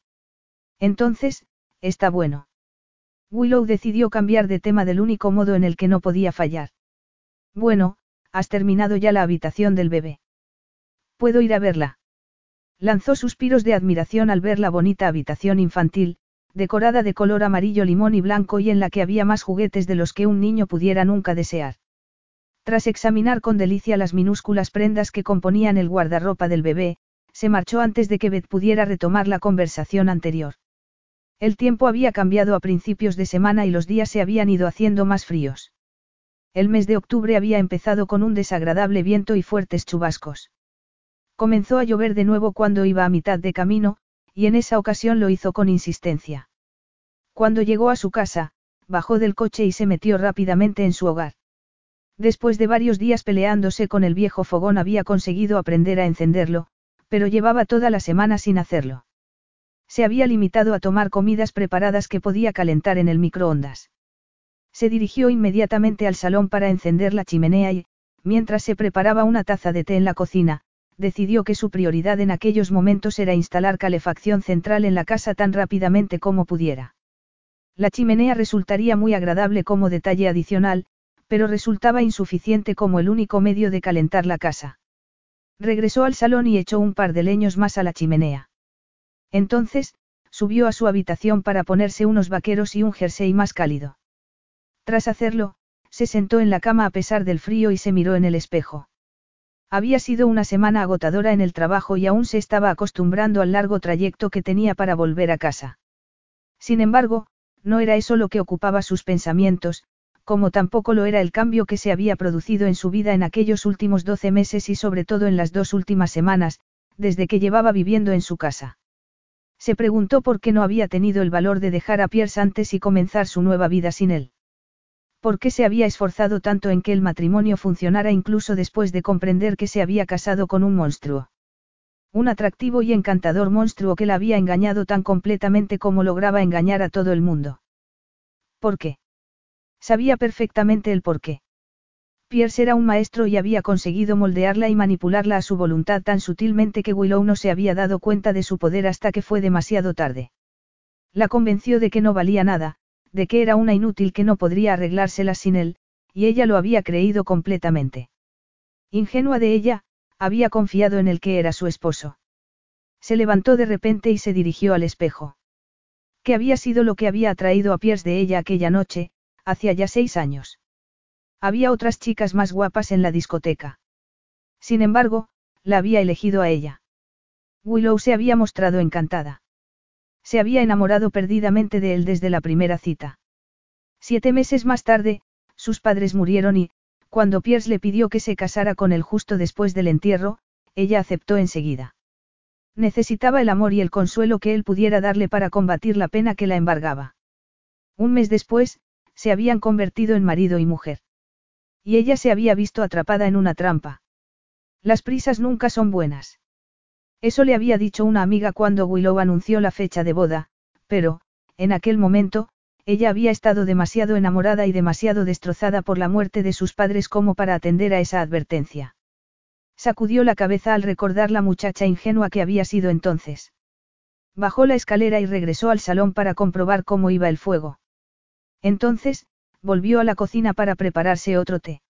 Entonces, está bueno. Willow decidió cambiar de tema del único modo en el que no podía fallar. Bueno, has terminado ya la habitación del bebé. ¿Puedo ir a verla? Lanzó suspiros de admiración al ver la bonita habitación infantil, decorada de color amarillo limón y blanco y en la que había más juguetes de los que un niño pudiera nunca desear. Tras examinar con delicia las minúsculas prendas que componían el guardarropa del bebé, se marchó antes de que Beth pudiera retomar la conversación anterior. El tiempo había cambiado a principios de semana y los días se habían ido haciendo más fríos. El mes de octubre había empezado con un desagradable viento y fuertes chubascos. Comenzó a llover de nuevo cuando iba a mitad de camino, y en esa ocasión lo hizo con insistencia. Cuando llegó a su casa, bajó del coche y se metió rápidamente en su hogar. Después de varios días peleándose con el viejo fogón había conseguido aprender a encenderlo, pero llevaba toda la semana sin hacerlo. Se había limitado a tomar comidas preparadas que podía calentar en el microondas. Se dirigió inmediatamente al salón para encender la chimenea y, mientras se preparaba una taza de té en la cocina, decidió que su prioridad en aquellos momentos era instalar calefacción central en la casa tan rápidamente como pudiera. La chimenea resultaría muy agradable como detalle adicional, pero resultaba insuficiente como el único medio de calentar la casa. Regresó al salón y echó un par de leños más a la chimenea. Entonces, subió a su habitación para ponerse unos vaqueros y un jersey más cálido. Tras hacerlo, se sentó en la cama a pesar del frío y se miró en el espejo. Había sido una semana agotadora en el trabajo y aún se estaba acostumbrando al largo trayecto que tenía para volver a casa. Sin embargo, no era eso lo que ocupaba sus pensamientos, como tampoco lo era el cambio que se había producido en su vida en aquellos últimos doce meses y sobre todo en las dos últimas semanas, desde que llevaba viviendo en su casa. Se preguntó por qué no había tenido el valor de dejar a Pierce antes y comenzar su nueva vida sin él. ¿Por qué se había esforzado tanto en que el matrimonio funcionara incluso después de comprender que se había casado con un monstruo? Un atractivo y encantador monstruo que la había engañado tan completamente como lograba engañar a todo el mundo. ¿Por qué? Sabía perfectamente el porqué. Pierce era un maestro y había conseguido moldearla y manipularla a su voluntad tan sutilmente que Willow no se había dado cuenta de su poder hasta que fue demasiado tarde. La convenció de que no valía nada, de que era una inútil que no podría arreglársela sin él, y ella lo había creído completamente. Ingenua de ella, había confiado en el que era su esposo. Se levantó de repente y se dirigió al espejo. ¿Qué había sido lo que había atraído a Pierce de ella aquella noche, hacía ya seis años. Había otras chicas más guapas en la discoteca. Sin embargo, la había elegido a ella. Willow se había mostrado encantada. Se había enamorado perdidamente de él desde la primera cita. Siete meses más tarde, sus padres murieron y, cuando Pierce le pidió que se casara con él justo después del entierro, ella aceptó enseguida. Necesitaba el amor y el consuelo que él pudiera darle para combatir la pena que la embargaba. Un mes después, se habían convertido en marido y mujer. Y ella se había visto atrapada en una trampa. Las prisas nunca son buenas. Eso le había dicho una amiga cuando Willow anunció la fecha de boda, pero, en aquel momento, ella había estado demasiado enamorada y demasiado destrozada por la muerte de sus padres como para atender a esa advertencia. Sacudió la cabeza al recordar la muchacha ingenua que había sido entonces. Bajó la escalera y regresó al salón para comprobar cómo iba el fuego. Entonces, volvió a la cocina para prepararse otro té.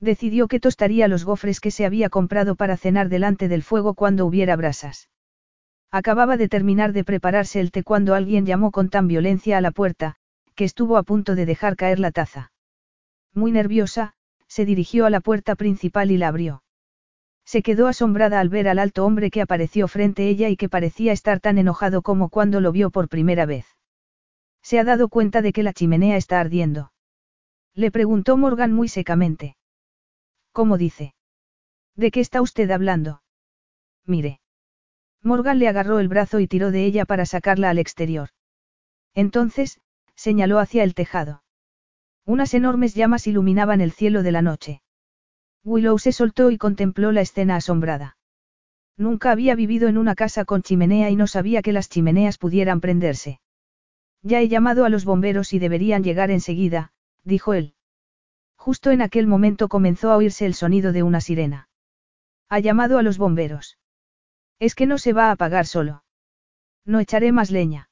Decidió que tostaría los gofres que se había comprado para cenar delante del fuego cuando hubiera brasas. Acababa de terminar de prepararse el té cuando alguien llamó con tan violencia a la puerta, que estuvo a punto de dejar caer la taza. Muy nerviosa, se dirigió a la puerta principal y la abrió. Se quedó asombrada al ver al alto hombre que apareció frente a ella y que parecía estar tan enojado como cuando lo vio por primera vez. Se ha dado cuenta de que la chimenea está ardiendo. Le preguntó Morgan muy secamente. ¿Cómo dice? ¿De qué está usted hablando? Mire. Morgan le agarró el brazo y tiró de ella para sacarla al exterior. Entonces, señaló hacia el tejado. Unas enormes llamas iluminaban el cielo de la noche. Willow se soltó y contempló la escena asombrada. Nunca había vivido en una casa con chimenea y no sabía que las chimeneas pudieran prenderse. Ya he llamado a los bomberos y deberían llegar enseguida, dijo él. Justo en aquel momento comenzó a oírse el sonido de una sirena. Ha llamado a los bomberos. Es que no se va a apagar solo. No echaré más leña.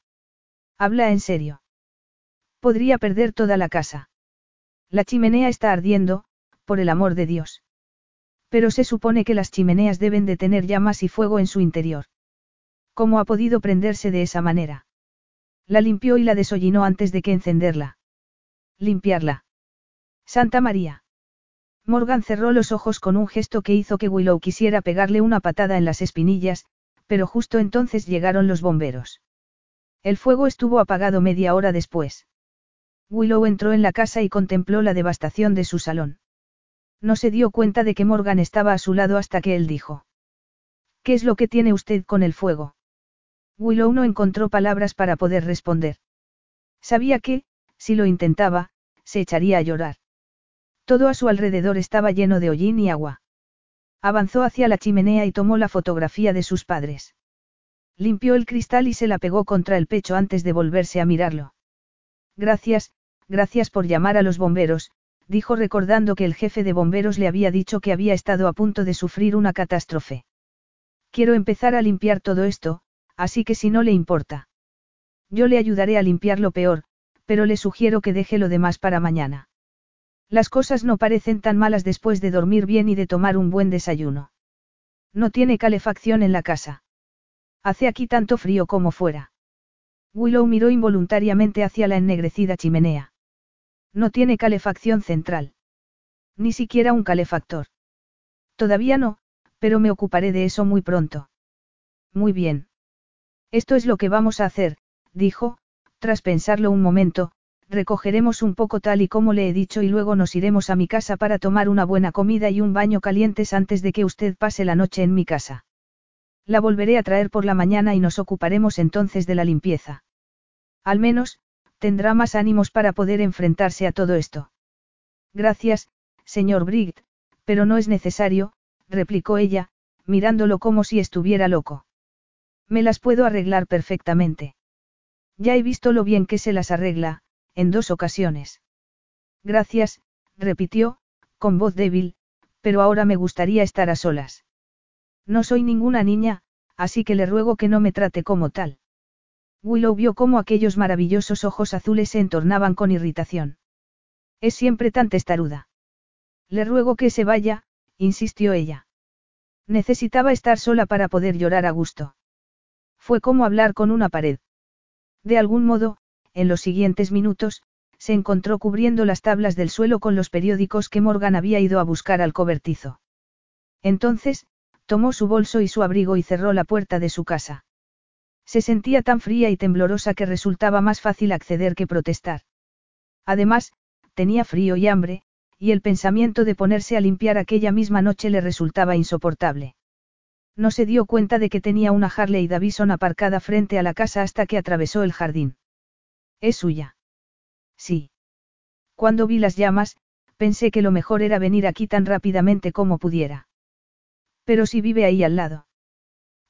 Habla en serio. Podría perder toda la casa. La chimenea está ardiendo, por el amor de Dios. Pero se supone que las chimeneas deben de tener llamas y fuego en su interior. ¿Cómo ha podido prenderse de esa manera? La limpió y la desollinó antes de que encenderla. Limpiarla. Santa María. Morgan cerró los ojos con un gesto que hizo que Willow quisiera pegarle una patada en las espinillas, pero justo entonces llegaron los bomberos. El fuego estuvo apagado media hora después. Willow entró en la casa y contempló la devastación de su salón. No se dio cuenta de que Morgan estaba a su lado hasta que él dijo. ¿Qué es lo que tiene usted con el fuego? Willow no encontró palabras para poder responder. Sabía que, si lo intentaba, se echaría a llorar. Todo a su alrededor estaba lleno de hollín y agua. Avanzó hacia la chimenea y tomó la fotografía de sus padres. Limpió el cristal y se la pegó contra el pecho antes de volverse a mirarlo. Gracias, gracias por llamar a los bomberos, dijo recordando que el jefe de bomberos le había dicho que había estado a punto de sufrir una catástrofe. Quiero empezar a limpiar todo esto, así que si no le importa. Yo le ayudaré a limpiar lo peor, pero le sugiero que deje lo demás para mañana. Las cosas no parecen tan malas después de dormir bien y de tomar un buen desayuno. No tiene calefacción en la casa. Hace aquí tanto frío como fuera. Willow miró involuntariamente hacia la ennegrecida chimenea. No tiene calefacción central. Ni siquiera un calefactor. Todavía no, pero me ocuparé de eso muy pronto. Muy bien. Esto es lo que vamos a hacer, dijo, tras pensarlo un momento, recogeremos un poco tal y como le he dicho y luego nos iremos a mi casa para tomar una buena comida y un baño calientes antes de que usted pase la noche en mi casa. La volveré a traer por la mañana y nos ocuparemos entonces de la limpieza. Al menos, tendrá más ánimos para poder enfrentarse a todo esto. Gracias, señor Briggs, pero no es necesario, replicó ella, mirándolo como si estuviera loco. Me las puedo arreglar perfectamente. Ya he visto lo bien que se las arregla, en dos ocasiones. Gracias, repitió, con voz débil, pero ahora me gustaría estar a solas. No soy ninguna niña, así que le ruego que no me trate como tal. Willow vio cómo aquellos maravillosos ojos azules se entornaban con irritación. Es siempre tan testaruda. Le ruego que se vaya, insistió ella. Necesitaba estar sola para poder llorar a gusto. Fue como hablar con una pared. De algún modo, en los siguientes minutos, se encontró cubriendo las tablas del suelo con los periódicos que Morgan había ido a buscar al cobertizo. Entonces, tomó su bolso y su abrigo y cerró la puerta de su casa. Se sentía tan fría y temblorosa que resultaba más fácil acceder que protestar. Además, tenía frío y hambre, y el pensamiento de ponerse a limpiar aquella misma noche le resultaba insoportable. No se dio cuenta de que tenía una Harley Davidson aparcada frente a la casa hasta que atravesó el jardín. ¿Es suya? Sí. Cuando vi las llamas, pensé que lo mejor era venir aquí tan rápidamente como pudiera. Pero si vive ahí al lado.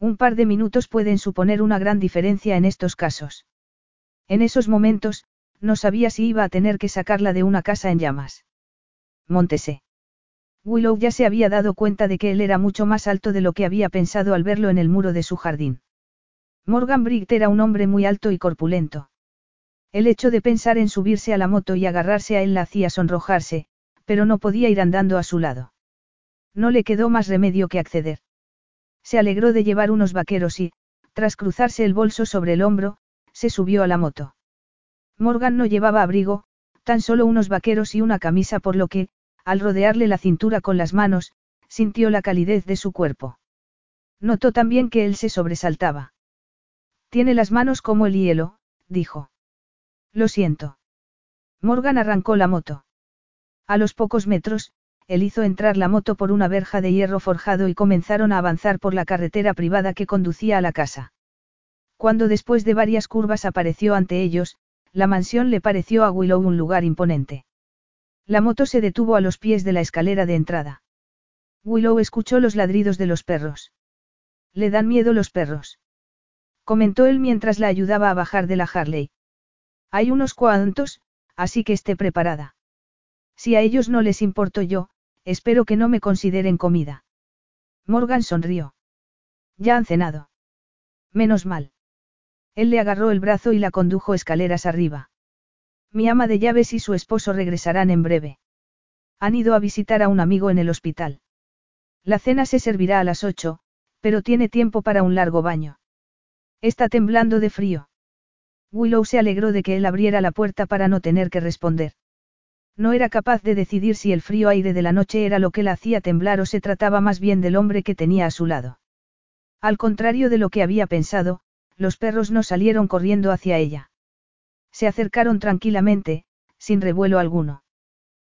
Un par de minutos pueden suponer una gran diferencia en estos casos. En esos momentos, no sabía si iba a tener que sacarla de una casa en llamas. Montese. Willow ya se había dado cuenta de que él era mucho más alto de lo que había pensado al verlo en el muro de su jardín. Morgan Briggs era un hombre muy alto y corpulento. El hecho de pensar en subirse a la moto y agarrarse a él la hacía sonrojarse, pero no podía ir andando a su lado. No le quedó más remedio que acceder. Se alegró de llevar unos vaqueros y, tras cruzarse el bolso sobre el hombro, se subió a la moto. Morgan no llevaba abrigo, tan solo unos vaqueros y una camisa por lo que, al rodearle la cintura con las manos, sintió la calidez de su cuerpo. Notó también que él se sobresaltaba. Tiene las manos como el hielo, dijo. Lo siento. Morgan arrancó la moto. A los pocos metros, él hizo entrar la moto por una verja de hierro forjado y comenzaron a avanzar por la carretera privada que conducía a la casa. Cuando después de varias curvas apareció ante ellos, la mansión le pareció a Willow un lugar imponente. La moto se detuvo a los pies de la escalera de entrada. Willow escuchó los ladridos de los perros. Le dan miedo los perros. Comentó él mientras la ayudaba a bajar de la Harley. Hay unos cuantos, así que esté preparada. Si a ellos no les importo yo, espero que no me consideren comida. Morgan sonrió. Ya han cenado. Menos mal. Él le agarró el brazo y la condujo escaleras arriba. Mi ama de llaves y su esposo regresarán en breve. Han ido a visitar a un amigo en el hospital. La cena se servirá a las ocho, pero tiene tiempo para un largo baño. Está temblando de frío. Willow se alegró de que él abriera la puerta para no tener que responder. No era capaz de decidir si el frío aire de la noche era lo que la hacía temblar o se trataba más bien del hombre que tenía a su lado. Al contrario de lo que había pensado, los perros no salieron corriendo hacia ella. Se acercaron tranquilamente, sin revuelo alguno.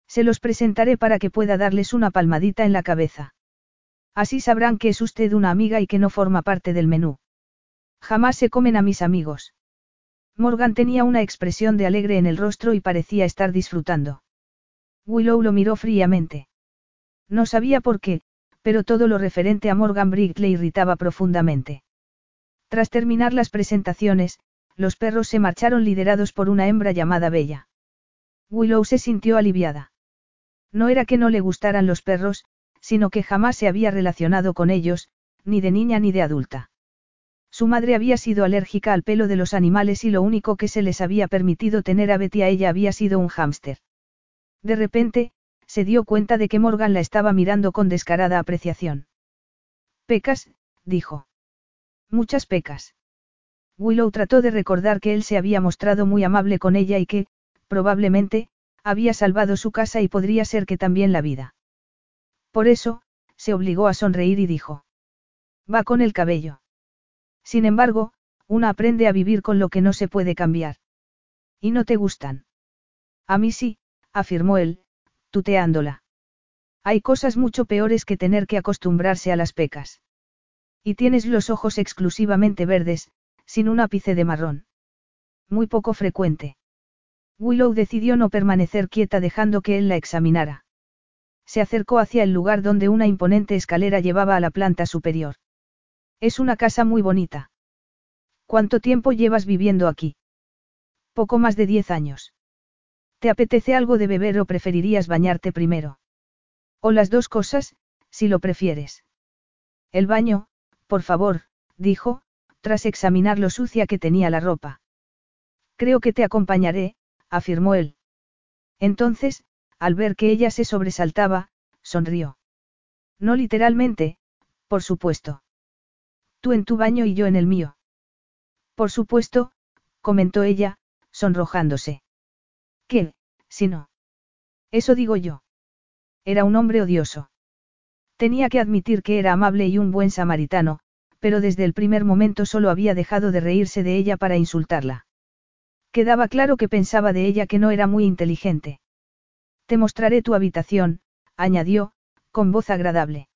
Se los presentaré para que pueda darles una palmadita en la cabeza. Así sabrán que es usted una amiga y que no forma parte del menú. Jamás se comen a mis amigos. Morgan tenía una expresión de alegre en el rostro y parecía estar disfrutando. Willow lo miró fríamente. No sabía por qué, pero todo lo referente a Morgan Briggs le irritaba profundamente. Tras terminar las presentaciones, los perros se marcharon liderados por una hembra llamada Bella. Willow se sintió aliviada. No era que no le gustaran los perros, sino que jamás se había relacionado con ellos, ni de niña ni de adulta. Su madre había sido alérgica al pelo de los animales y lo único que se les había permitido tener a Betty a ella había sido un hámster. De repente, se dio cuenta de que Morgan la estaba mirando con descarada apreciación. Pecas, dijo. Muchas pecas. Willow trató de recordar que él se había mostrado muy amable con ella y que, probablemente, había salvado su casa y podría ser que también la vida. Por eso, se obligó a sonreír y dijo. Va con el cabello. Sin embargo, una aprende a vivir con lo que no se puede cambiar. ¿Y no te gustan? A mí sí, afirmó él, tuteándola. Hay cosas mucho peores que tener que acostumbrarse a las pecas. Y tienes los ojos exclusivamente verdes, sin un ápice de marrón. Muy poco frecuente. Willow decidió no permanecer quieta dejando que él la examinara. Se acercó hacia el lugar donde una imponente escalera llevaba a la planta superior. Es una casa muy bonita. ¿Cuánto tiempo llevas viviendo aquí? Poco más de diez años. ¿Te apetece algo de beber o preferirías bañarte primero? O las dos cosas, si lo prefieres. El baño, por favor, dijo, tras examinar lo sucia que tenía la ropa. Creo que te acompañaré, afirmó él. Entonces, al ver que ella se sobresaltaba, sonrió. No literalmente, por supuesto. Tú en tu baño y yo en el mío. Por supuesto, comentó ella, sonrojándose. ¿Qué, si no? Eso digo yo. Era un hombre odioso. Tenía que admitir que era amable y un buen samaritano, pero desde el primer momento solo había dejado de reírse de ella para insultarla. Quedaba claro que pensaba de ella que no era muy inteligente. Te mostraré tu habitación, añadió, con voz agradable.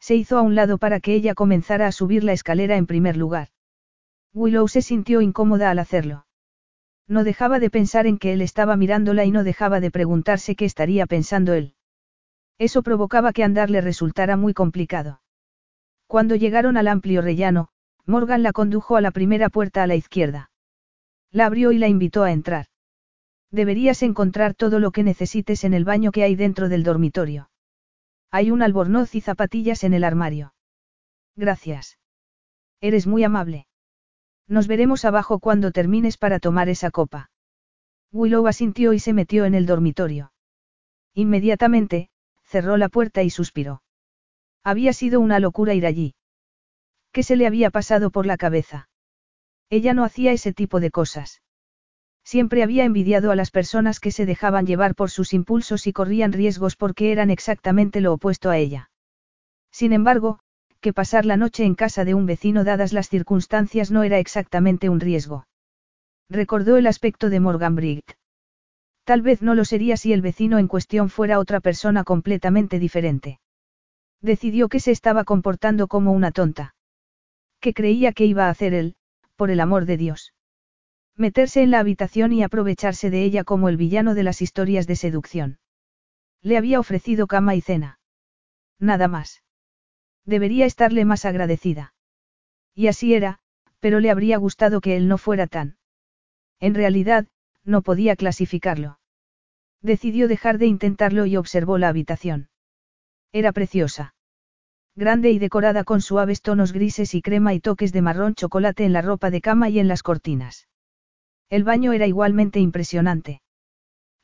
Se hizo a un lado para que ella comenzara a subir la escalera en primer lugar. Willow se sintió incómoda al hacerlo. No dejaba de pensar en que él estaba mirándola y no dejaba de preguntarse qué estaría pensando él. Eso provocaba que andar le resultara muy complicado. Cuando llegaron al amplio rellano, Morgan la condujo a la primera puerta a la izquierda. La abrió y la invitó a entrar. Deberías encontrar todo lo que necesites en el baño que hay dentro del dormitorio. Hay un albornoz y zapatillas en el armario. Gracias. Eres muy amable. Nos veremos abajo cuando termines para tomar esa copa. Willow asintió y se metió en el dormitorio. Inmediatamente, cerró la puerta y suspiró. Había sido una locura ir allí. ¿Qué se le había pasado por la cabeza? Ella no hacía ese tipo de cosas. Siempre había envidiado a las personas que se dejaban llevar por sus impulsos y corrían riesgos porque eran exactamente lo opuesto a ella. Sin embargo, que pasar la noche en casa de un vecino dadas las circunstancias no era exactamente un riesgo. Recordó el aspecto de Morgan Bright. Tal vez no lo sería si el vecino en cuestión fuera otra persona completamente diferente. Decidió que se estaba comportando como una tonta. ¿Qué creía que iba a hacer él, por el amor de Dios? Meterse en la habitación y aprovecharse de ella como el villano de las historias de seducción. Le había ofrecido cama y cena. Nada más. Debería estarle más agradecida. Y así era, pero le habría gustado que él no fuera tan. En realidad, no podía clasificarlo. Decidió dejar de intentarlo y observó la habitación. Era preciosa. Grande y decorada con suaves tonos grises y crema y toques de marrón chocolate en la ropa de cama y en las cortinas. El baño era igualmente impresionante.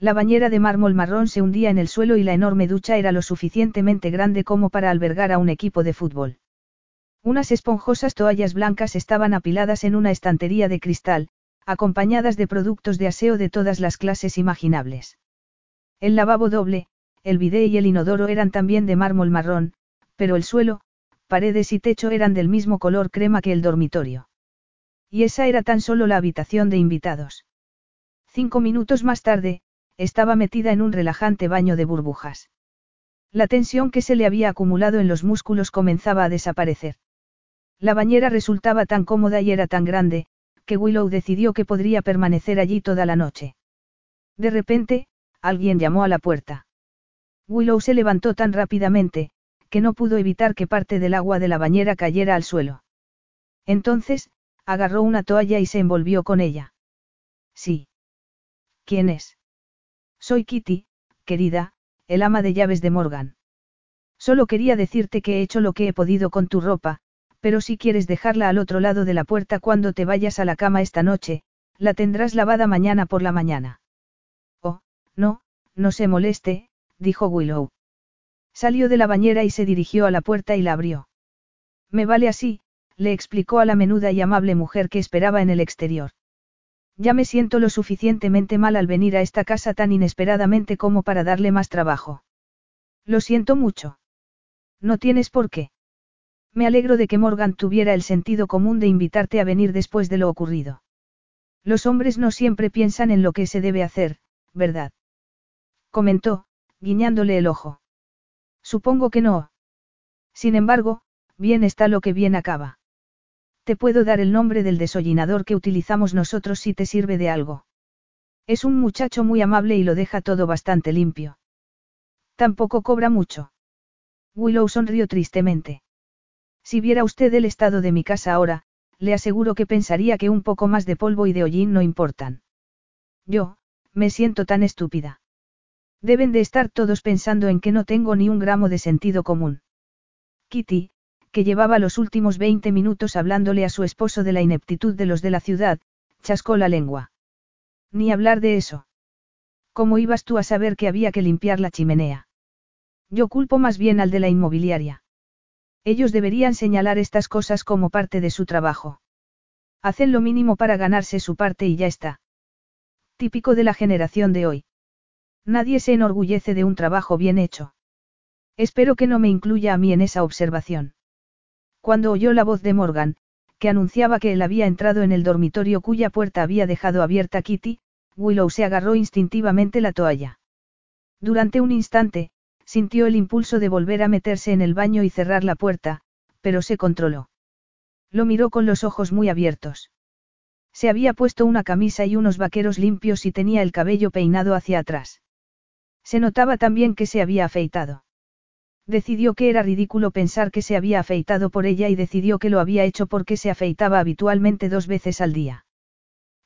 La bañera de mármol marrón se hundía en el suelo y la enorme ducha era lo suficientemente grande como para albergar a un equipo de fútbol. Unas esponjosas toallas blancas estaban apiladas en una estantería de cristal, acompañadas de productos de aseo de todas las clases imaginables. El lavabo doble, el bidé y el inodoro eran también de mármol marrón, pero el suelo, paredes y techo eran del mismo color crema que el dormitorio. Y esa era tan solo la habitación de invitados. Cinco minutos más tarde, estaba metida en un relajante baño de burbujas. La tensión que se le había acumulado en los músculos comenzaba a desaparecer. La bañera resultaba tan cómoda y era tan grande, que Willow decidió que podría permanecer allí toda la noche. De repente, alguien llamó a la puerta. Willow se levantó tan rápidamente, que no pudo evitar que parte del agua de la bañera cayera al suelo. Entonces, agarró una toalla y se envolvió con ella. Sí. ¿Quién es? Soy Kitty, querida, el ama de llaves de Morgan. Solo quería decirte que he hecho lo que he podido con tu ropa, pero si quieres dejarla al otro lado de la puerta cuando te vayas a la cama esta noche, la tendrás lavada mañana por la mañana. Oh, no, no se moleste, dijo Willow. Salió de la bañera y se dirigió a la puerta y la abrió. Me vale así, le explicó a la menuda y amable mujer que esperaba en el exterior. Ya me siento lo suficientemente mal al venir a esta casa tan inesperadamente como para darle más trabajo. Lo siento mucho. No tienes por qué. Me alegro de que Morgan tuviera el sentido común de invitarte a venir después de lo ocurrido. Los hombres no siempre piensan en lo que se debe hacer, ¿verdad? Comentó, guiñándole el ojo. Supongo que no. Sin embargo, bien está lo que bien acaba. Te puedo dar el nombre del desollinador que utilizamos nosotros si te sirve de algo. Es un muchacho muy amable y lo deja todo bastante limpio. Tampoco cobra mucho. Willow sonrió tristemente. Si viera usted el estado de mi casa ahora, le aseguro que pensaría que un poco más de polvo y de hollín no importan. Yo, me siento tan estúpida. Deben de estar todos pensando en que no tengo ni un gramo de sentido común. Kitty, que llevaba los últimos 20 minutos hablándole a su esposo de la ineptitud de los de la ciudad, chascó la lengua. Ni hablar de eso. ¿Cómo ibas tú a saber que había que limpiar la chimenea? Yo culpo más bien al de la inmobiliaria. Ellos deberían señalar estas cosas como parte de su trabajo. Hacen lo mínimo para ganarse su parte y ya está. Típico de la generación de hoy. Nadie se enorgullece de un trabajo bien hecho. Espero que no me incluya a mí en esa observación. Cuando oyó la voz de Morgan, que anunciaba que él había entrado en el dormitorio cuya puerta había dejado abierta Kitty, Willow se agarró instintivamente la toalla. Durante un instante, Sintió el impulso de volver a meterse en el baño y cerrar la puerta, pero se controló. Lo miró con los ojos muy abiertos. Se había puesto una camisa y unos vaqueros limpios y tenía el cabello peinado hacia atrás. Se notaba también que se había afeitado. Decidió que era ridículo pensar que se había afeitado por ella y decidió que lo había hecho porque se afeitaba habitualmente dos veces al día.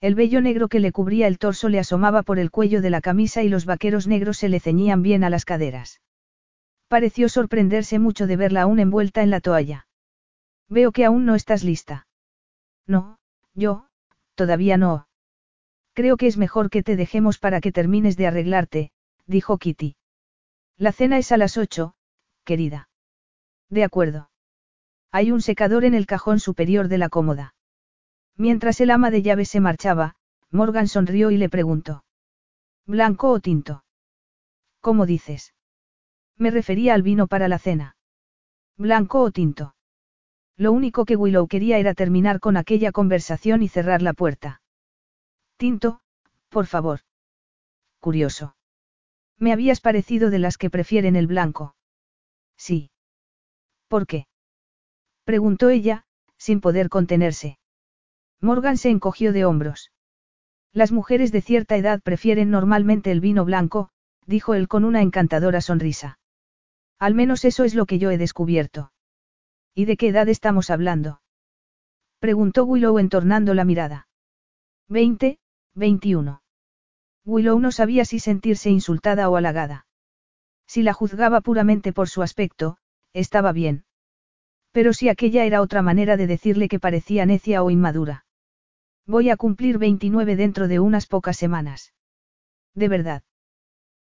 El vello negro que le cubría el torso le asomaba por el cuello de la camisa y los vaqueros negros se le ceñían bien a las caderas. Pareció sorprenderse mucho de verla aún envuelta en la toalla. Veo que aún no estás lista. No, yo, todavía no. Creo que es mejor que te dejemos para que termines de arreglarte, dijo Kitty. La cena es a las ocho, querida. De acuerdo. Hay un secador en el cajón superior de la cómoda. Mientras el ama de llaves se marchaba, Morgan sonrió y le preguntó. ¿Blanco o tinto? ¿Cómo dices? Me refería al vino para la cena. Blanco o tinto. Lo único que Willow quería era terminar con aquella conversación y cerrar la puerta. Tinto, por favor. Curioso. Me habías parecido de las que prefieren el blanco. Sí. ¿Por qué? Preguntó ella, sin poder contenerse. Morgan se encogió de hombros. Las mujeres de cierta edad prefieren normalmente el vino blanco, dijo él con una encantadora sonrisa. Al menos eso es lo que yo he descubierto. ¿Y de qué edad estamos hablando? Preguntó Willow entornando la mirada. Veinte, veintiuno. Willow no sabía si sentirse insultada o halagada. Si la juzgaba puramente por su aspecto, estaba bien. Pero si aquella era otra manera de decirle que parecía necia o inmadura. Voy a cumplir 29 dentro de unas pocas semanas. De verdad.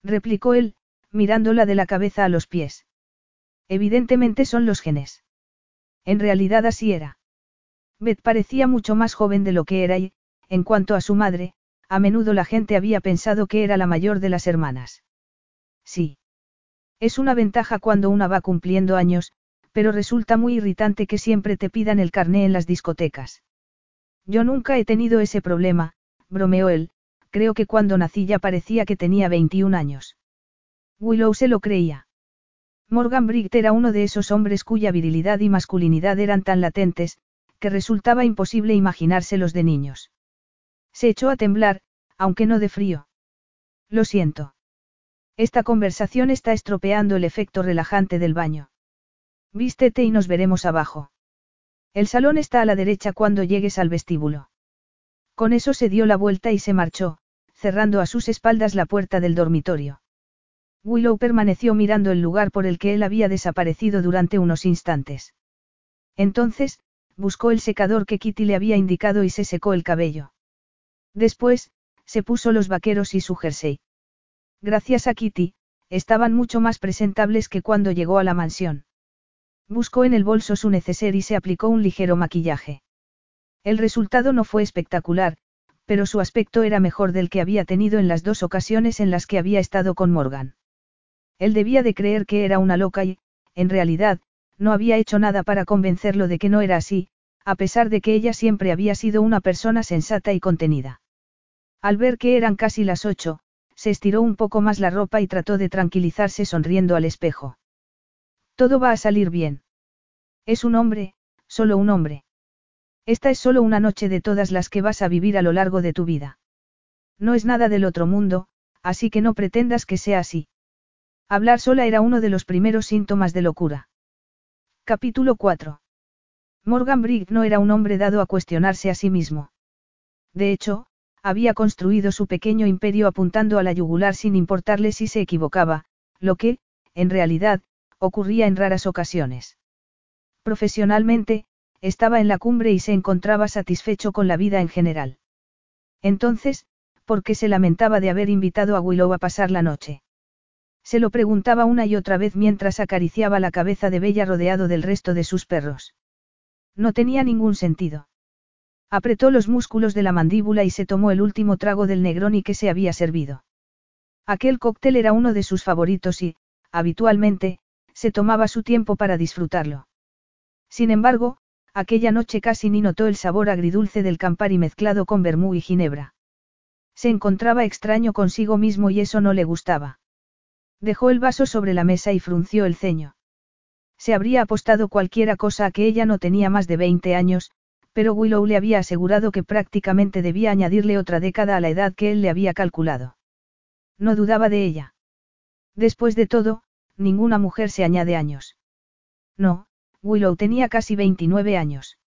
Replicó él, mirándola de la cabeza a los pies. Evidentemente son los genes. En realidad así era. Beth parecía mucho más joven de lo que era y, en cuanto a su madre, a menudo la gente había pensado que era la mayor de las hermanas. Sí. Es una ventaja cuando una va cumpliendo años, pero resulta muy irritante que siempre te pidan el carné en las discotecas. Yo nunca he tenido ese problema, bromeó él, creo que cuando nací ya parecía que tenía 21 años. Willow se lo creía. Morgan Briggs era uno de esos hombres cuya virilidad y masculinidad eran tan latentes, que resultaba imposible imaginárselos de niños. Se echó a temblar, aunque no de frío. Lo siento. Esta conversación está estropeando el efecto relajante del baño. Vístete y nos veremos abajo. El salón está a la derecha cuando llegues al vestíbulo. Con eso se dio la vuelta y se marchó, cerrando a sus espaldas la puerta del dormitorio. Willow permaneció mirando el lugar por el que él había desaparecido durante unos instantes. Entonces, buscó el secador que Kitty le había indicado y se secó el cabello. Después, se puso los vaqueros y su jersey. Gracias a Kitty, estaban mucho más presentables que cuando llegó a la mansión. Buscó en el bolso su neceser y se aplicó un ligero maquillaje. El resultado no fue espectacular, pero su aspecto era mejor del que había tenido en las dos ocasiones en las que había estado con Morgan. Él debía de creer que era una loca y, en realidad, no había hecho nada para convencerlo de que no era así, a pesar de que ella siempre había sido una persona sensata y contenida. Al ver que eran casi las ocho, se estiró un poco más la ropa y trató de tranquilizarse sonriendo al espejo. Todo va a salir bien. Es un hombre, solo un hombre. Esta es solo una noche de todas las que vas a vivir a lo largo de tu vida. No es nada del otro mundo, así que no pretendas que sea así. Hablar sola era uno de los primeros síntomas de locura. Capítulo 4. Morgan Brigg no era un hombre dado a cuestionarse a sí mismo. De hecho, había construido su pequeño imperio apuntando a la yugular sin importarle si se equivocaba, lo que, en realidad, ocurría en raras ocasiones. Profesionalmente, estaba en la cumbre y se encontraba satisfecho con la vida en general. Entonces, ¿por qué se lamentaba de haber invitado a Willow a pasar la noche? Se lo preguntaba una y otra vez mientras acariciaba la cabeza de Bella rodeado del resto de sus perros. No tenía ningún sentido. Apretó los músculos de la mandíbula y se tomó el último trago del Negroni que se había servido. Aquel cóctel era uno de sus favoritos y, habitualmente, se tomaba su tiempo para disfrutarlo. Sin embargo, aquella noche casi ni notó el sabor agridulce del Campari mezclado con vermú y ginebra. Se encontraba extraño consigo mismo y eso no le gustaba. Dejó el vaso sobre la mesa y frunció el ceño. Se habría apostado cualquiera cosa a que ella no tenía más de 20 años, pero Willow le había asegurado que prácticamente debía añadirle otra década a la edad que él le había calculado. No dudaba de ella. Después de todo, ninguna mujer se añade años. No, Willow tenía casi 29 años.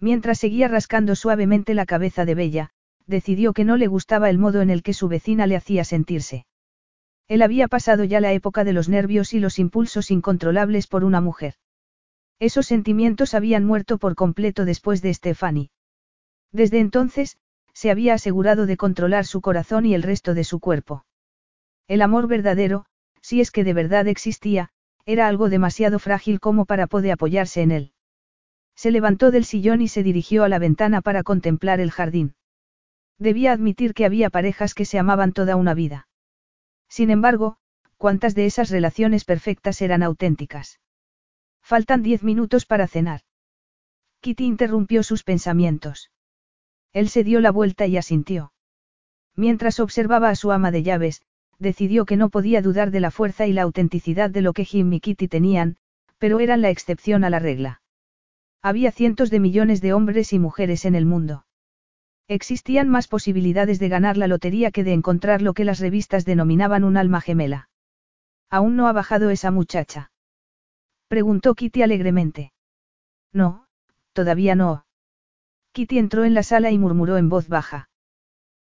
Mientras seguía rascando suavemente la cabeza de Bella, decidió que no le gustaba el modo en el que su vecina le hacía sentirse. Él había pasado ya la época de los nervios y los impulsos incontrolables por una mujer. Esos sentimientos habían muerto por completo después de Stephanie. Desde entonces, se había asegurado de controlar su corazón y el resto de su cuerpo. El amor verdadero, si es que de verdad existía, era algo demasiado frágil como para poder apoyarse en él. Se levantó del sillón y se dirigió a la ventana para contemplar el jardín. Debía admitir que había parejas que se amaban toda una vida. Sin embargo, ¿cuántas de esas relaciones perfectas eran auténticas? Faltan diez minutos para cenar. Kitty interrumpió sus pensamientos. Él se dio la vuelta y asintió. Mientras observaba a su ama de llaves, decidió que no podía dudar de la fuerza y la autenticidad de lo que Jim y Kitty tenían, pero eran la excepción a la regla. Había cientos de millones de hombres y mujeres en el mundo. Existían más posibilidades de ganar la lotería que de encontrar lo que las revistas denominaban un alma gemela. ¿Aún no ha bajado esa muchacha? Preguntó Kitty alegremente. No, todavía no. Kitty entró en la sala y murmuró en voz baja.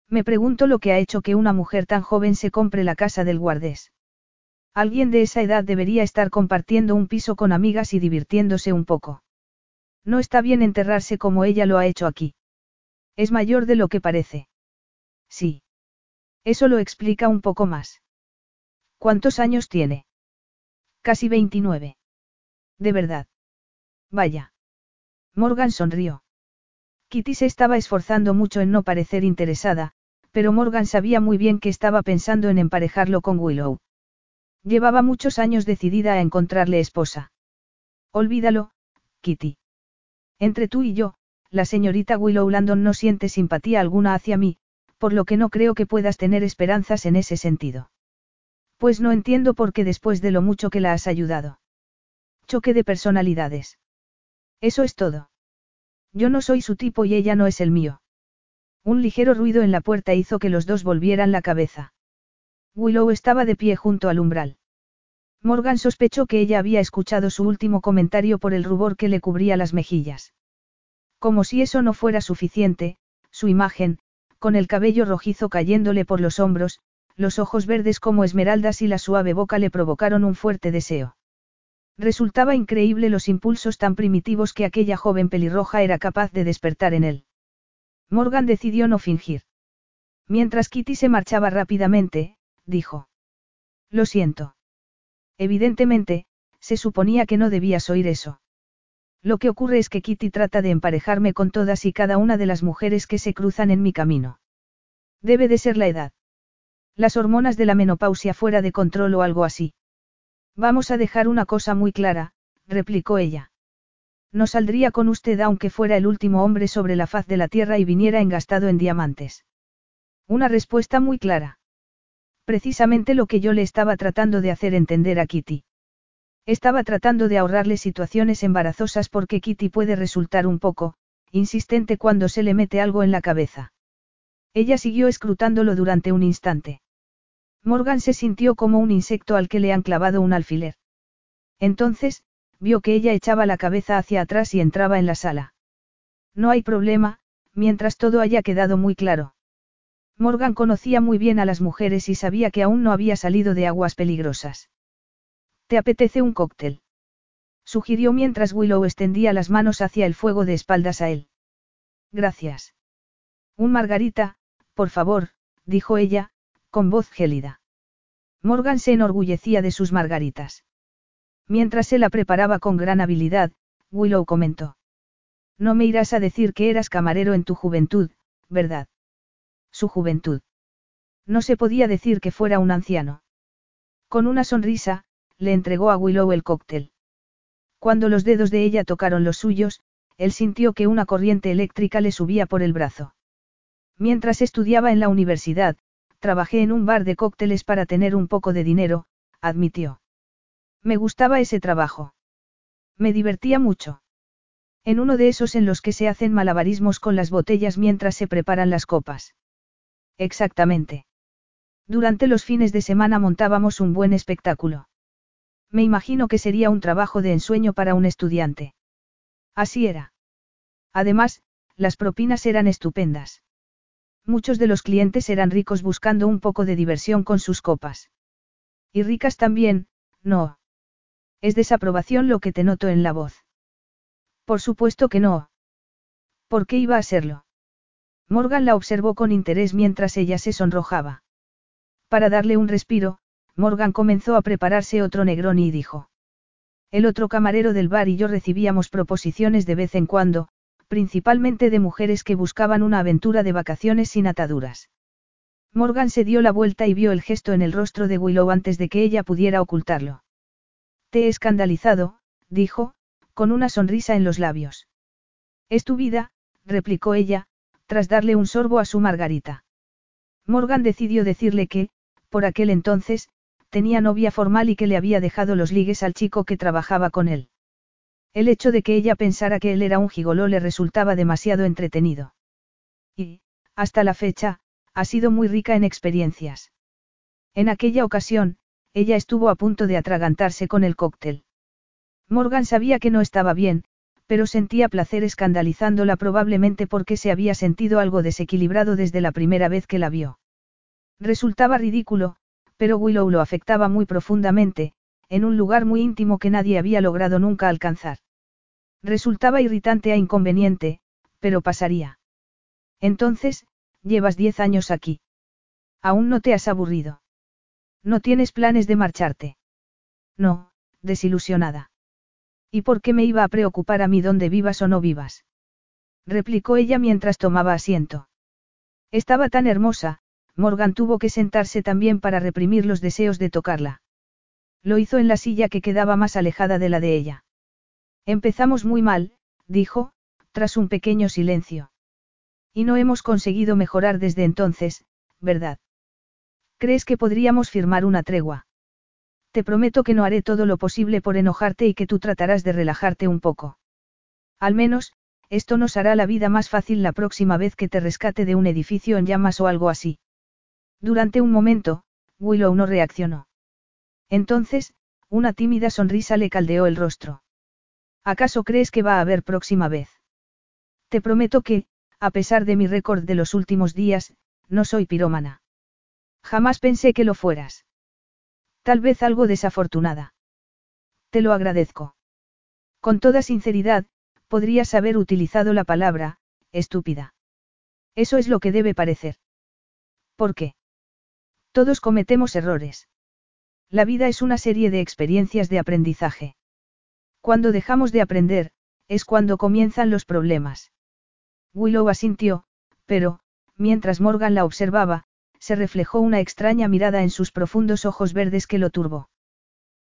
Me pregunto lo que ha hecho que una mujer tan joven se compre la casa del guardés. Alguien de esa edad debería estar compartiendo un piso con amigas y divirtiéndose un poco. No está bien enterrarse como ella lo ha hecho aquí. Es mayor de lo que parece. Sí. Eso lo explica un poco más. ¿Cuántos años tiene? Casi 29. De verdad. Vaya. Morgan sonrió. Kitty se estaba esforzando mucho en no parecer interesada, pero Morgan sabía muy bien que estaba pensando en emparejarlo con Willow. Llevaba muchos años decidida a encontrarle esposa. Olvídalo, Kitty. Entre tú y yo, la señorita Willow Landon no siente simpatía alguna hacia mí, por lo que no creo que puedas tener esperanzas en ese sentido. Pues no entiendo por qué después de lo mucho que la has ayudado. Choque de personalidades. Eso es todo. Yo no soy su tipo y ella no es el mío. Un ligero ruido en la puerta hizo que los dos volvieran la cabeza. Willow estaba de pie junto al umbral. Morgan sospechó que ella había escuchado su último comentario por el rubor que le cubría las mejillas. Como si eso no fuera suficiente, su imagen, con el cabello rojizo cayéndole por los hombros, los ojos verdes como esmeraldas y la suave boca le provocaron un fuerte deseo. Resultaba increíble los impulsos tan primitivos que aquella joven pelirroja era capaz de despertar en él. Morgan decidió no fingir. Mientras Kitty se marchaba rápidamente, dijo. Lo siento. Evidentemente, se suponía que no debías oír eso. Lo que ocurre es que Kitty trata de emparejarme con todas y cada una de las mujeres que se cruzan en mi camino. Debe de ser la edad. Las hormonas de la menopausia fuera de control o algo así. Vamos a dejar una cosa muy clara, replicó ella. No saldría con usted aunque fuera el último hombre sobre la faz de la tierra y viniera engastado en diamantes. Una respuesta muy clara. Precisamente lo que yo le estaba tratando de hacer entender a Kitty. Estaba tratando de ahorrarle situaciones embarazosas porque Kitty puede resultar un poco, insistente cuando se le mete algo en la cabeza. Ella siguió escrutándolo durante un instante. Morgan se sintió como un insecto al que le han clavado un alfiler. Entonces, vio que ella echaba la cabeza hacia atrás y entraba en la sala. No hay problema, mientras todo haya quedado muy claro. Morgan conocía muy bien a las mujeres y sabía que aún no había salido de aguas peligrosas. ¿Te apetece un cóctel? Sugirió mientras Willow extendía las manos hacia el fuego de espaldas a él. Gracias. Un margarita, por favor, dijo ella, con voz gélida. Morgan se enorgullecía de sus margaritas. Mientras se la preparaba con gran habilidad, Willow comentó. No me irás a decir que eras camarero en tu juventud, ¿verdad? Su juventud. No se podía decir que fuera un anciano. Con una sonrisa, le entregó a Willow el cóctel. Cuando los dedos de ella tocaron los suyos, él sintió que una corriente eléctrica le subía por el brazo. Mientras estudiaba en la universidad, trabajé en un bar de cócteles para tener un poco de dinero, admitió. Me gustaba ese trabajo. Me divertía mucho. En uno de esos en los que se hacen malabarismos con las botellas mientras se preparan las copas. Exactamente. Durante los fines de semana montábamos un buen espectáculo. Me imagino que sería un trabajo de ensueño para un estudiante. Así era. Además, las propinas eran estupendas. Muchos de los clientes eran ricos buscando un poco de diversión con sus copas. Y ricas también, no. Es desaprobación lo que te noto en la voz. Por supuesto que no. ¿Por qué iba a serlo? Morgan la observó con interés mientras ella se sonrojaba. Para darle un respiro, Morgan comenzó a prepararse otro negroni y dijo. El otro camarero del bar y yo recibíamos proposiciones de vez en cuando, principalmente de mujeres que buscaban una aventura de vacaciones sin ataduras. Morgan se dio la vuelta y vio el gesto en el rostro de Willow antes de que ella pudiera ocultarlo. Te he escandalizado, dijo, con una sonrisa en los labios. Es tu vida, replicó ella, tras darle un sorbo a su margarita. Morgan decidió decirle que, por aquel entonces, tenía novia formal y que le había dejado los ligues al chico que trabajaba con él. El hecho de que ella pensara que él era un gigoló le resultaba demasiado entretenido. Y, hasta la fecha, ha sido muy rica en experiencias. En aquella ocasión, ella estuvo a punto de atragantarse con el cóctel. Morgan sabía que no estaba bien, pero sentía placer escandalizándola probablemente porque se había sentido algo desequilibrado desde la primera vez que la vio. Resultaba ridículo, pero Willow lo afectaba muy profundamente, en un lugar muy íntimo que nadie había logrado nunca alcanzar. Resultaba irritante e inconveniente, pero pasaría. Entonces, llevas diez años aquí. Aún no te has aburrido. No tienes planes de marcharte. No, desilusionada. ¿Y por qué me iba a preocupar a mí dónde vivas o no vivas? replicó ella mientras tomaba asiento. Estaba tan hermosa, Morgan tuvo que sentarse también para reprimir los deseos de tocarla. Lo hizo en la silla que quedaba más alejada de la de ella. Empezamos muy mal, dijo, tras un pequeño silencio. Y no hemos conseguido mejorar desde entonces, ¿verdad? ¿Crees que podríamos firmar una tregua? Te prometo que no haré todo lo posible por enojarte y que tú tratarás de relajarte un poco. Al menos, esto nos hará la vida más fácil la próxima vez que te rescate de un edificio en llamas o algo así. Durante un momento, Willow no reaccionó. Entonces, una tímida sonrisa le caldeó el rostro. ¿Acaso crees que va a haber próxima vez? Te prometo que, a pesar de mi récord de los últimos días, no soy pirómana. Jamás pensé que lo fueras. Tal vez algo desafortunada. Te lo agradezco. Con toda sinceridad, podrías haber utilizado la palabra, estúpida. Eso es lo que debe parecer. ¿Por qué? Todos cometemos errores. La vida es una serie de experiencias de aprendizaje. Cuando dejamos de aprender, es cuando comienzan los problemas. Willow asintió, pero, mientras Morgan la observaba, se reflejó una extraña mirada en sus profundos ojos verdes que lo turbó.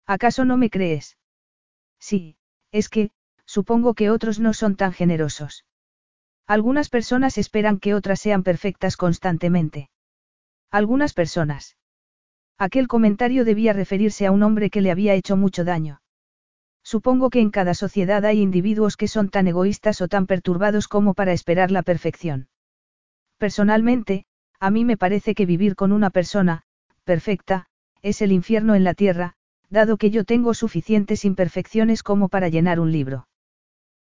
¿Acaso no me crees? Sí, es que, supongo que otros no son tan generosos. Algunas personas esperan que otras sean perfectas constantemente. Algunas personas. Aquel comentario debía referirse a un hombre que le había hecho mucho daño. Supongo que en cada sociedad hay individuos que son tan egoístas o tan perturbados como para esperar la perfección. Personalmente, a mí me parece que vivir con una persona, perfecta, es el infierno en la tierra, dado que yo tengo suficientes imperfecciones como para llenar un libro.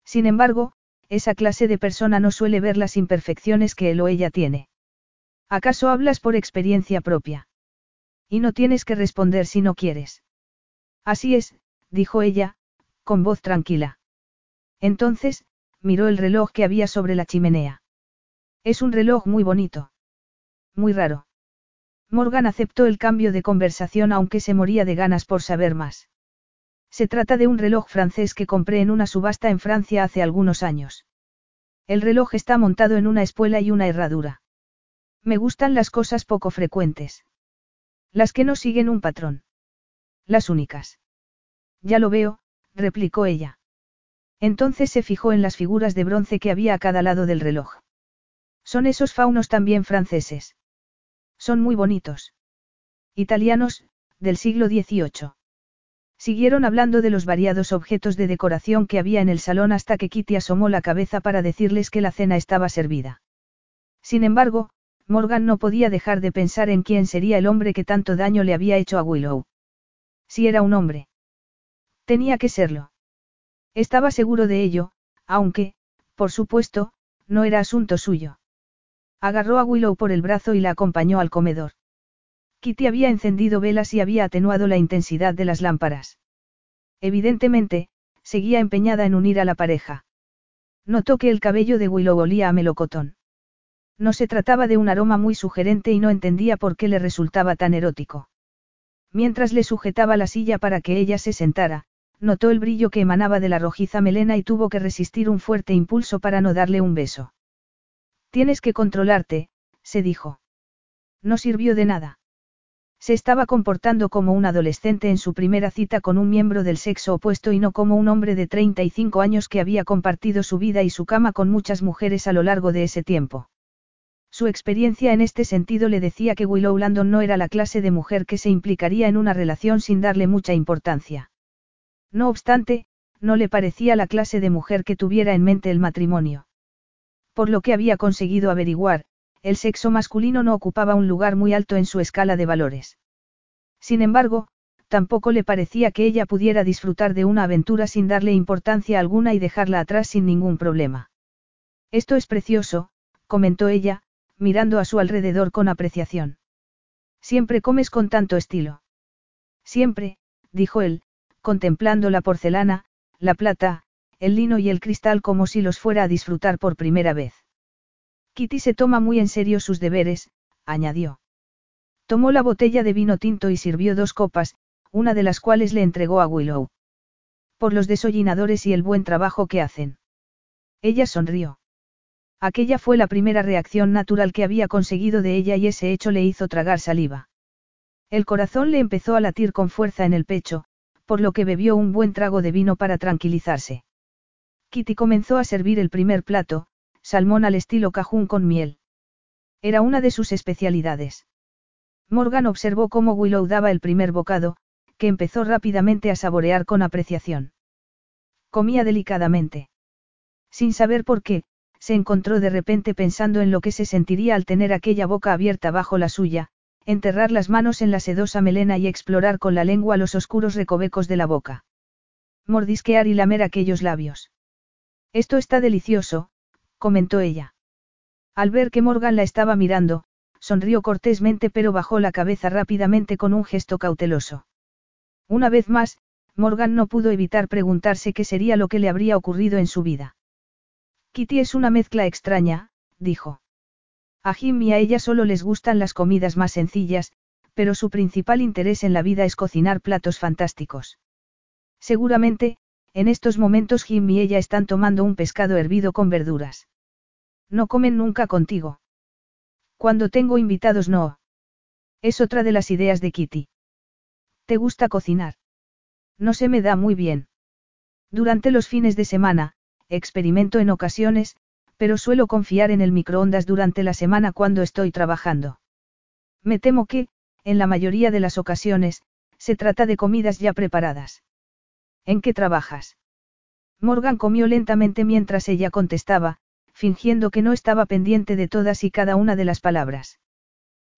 Sin embargo, esa clase de persona no suele ver las imperfecciones que él o ella tiene. ¿Acaso hablas por experiencia propia? Y no tienes que responder si no quieres. Así es, dijo ella, con voz tranquila. Entonces, miró el reloj que había sobre la chimenea. Es un reloj muy bonito. Muy raro. Morgan aceptó el cambio de conversación aunque se moría de ganas por saber más. Se trata de un reloj francés que compré en una subasta en Francia hace algunos años. El reloj está montado en una espuela y una herradura. Me gustan las cosas poco frecuentes. Las que no siguen un patrón. Las únicas. Ya lo veo, replicó ella. Entonces se fijó en las figuras de bronce que había a cada lado del reloj. Son esos faunos también franceses. Son muy bonitos. Italianos, del siglo XVIII. Siguieron hablando de los variados objetos de decoración que había en el salón hasta que Kitty asomó la cabeza para decirles que la cena estaba servida. Sin embargo, Morgan no podía dejar de pensar en quién sería el hombre que tanto daño le había hecho a Willow. Si era un hombre. Tenía que serlo. Estaba seguro de ello, aunque, por supuesto, no era asunto suyo. Agarró a Willow por el brazo y la acompañó al comedor. Kitty había encendido velas y había atenuado la intensidad de las lámparas. Evidentemente, seguía empeñada en unir a la pareja. Notó que el cabello de Willow olía a melocotón. No se trataba de un aroma muy sugerente y no entendía por qué le resultaba tan erótico. Mientras le sujetaba la silla para que ella se sentara, notó el brillo que emanaba de la rojiza melena y tuvo que resistir un fuerte impulso para no darle un beso. Tienes que controlarte, se dijo. No sirvió de nada. Se estaba comportando como un adolescente en su primera cita con un miembro del sexo opuesto y no como un hombre de 35 años que había compartido su vida y su cama con muchas mujeres a lo largo de ese tiempo. Su experiencia en este sentido le decía que Willow Landon no era la clase de mujer que se implicaría en una relación sin darle mucha importancia. No obstante, no le parecía la clase de mujer que tuviera en mente el matrimonio. Por lo que había conseguido averiguar, el sexo masculino no ocupaba un lugar muy alto en su escala de valores. Sin embargo, tampoco le parecía que ella pudiera disfrutar de una aventura sin darle importancia alguna y dejarla atrás sin ningún problema. Esto es precioso, comentó ella, mirando a su alrededor con apreciación. Siempre comes con tanto estilo. Siempre, dijo él, contemplando la porcelana, la plata, el lino y el cristal como si los fuera a disfrutar por primera vez. Kitty se toma muy en serio sus deberes, añadió. Tomó la botella de vino tinto y sirvió dos copas, una de las cuales le entregó a Willow. Por los desollinadores y el buen trabajo que hacen. Ella sonrió. Aquella fue la primera reacción natural que había conseguido de ella y ese hecho le hizo tragar saliva. El corazón le empezó a latir con fuerza en el pecho, por lo que bebió un buen trago de vino para tranquilizarse. Kitty comenzó a servir el primer plato, salmón al estilo cajún con miel. Era una de sus especialidades. Morgan observó cómo Willow daba el primer bocado, que empezó rápidamente a saborear con apreciación. Comía delicadamente. Sin saber por qué, se encontró de repente pensando en lo que se sentiría al tener aquella boca abierta bajo la suya, enterrar las manos en la sedosa melena y explorar con la lengua los oscuros recovecos de la boca. Mordisquear y lamer aquellos labios. Esto está delicioso, comentó ella. Al ver que Morgan la estaba mirando, sonrió cortésmente pero bajó la cabeza rápidamente con un gesto cauteloso. Una vez más, Morgan no pudo evitar preguntarse qué sería lo que le habría ocurrido en su vida. Kitty es una mezcla extraña, dijo. A Jim y a ella solo les gustan las comidas más sencillas, pero su principal interés en la vida es cocinar platos fantásticos. Seguramente, en estos momentos Jim y ella están tomando un pescado hervido con verduras. No comen nunca contigo. Cuando tengo invitados no. Es otra de las ideas de Kitty. ¿Te gusta cocinar? No se me da muy bien. Durante los fines de semana, experimento en ocasiones, pero suelo confiar en el microondas durante la semana cuando estoy trabajando. Me temo que, en la mayoría de las ocasiones, se trata de comidas ya preparadas. ¿En qué trabajas? Morgan comió lentamente mientras ella contestaba, fingiendo que no estaba pendiente de todas y cada una de las palabras.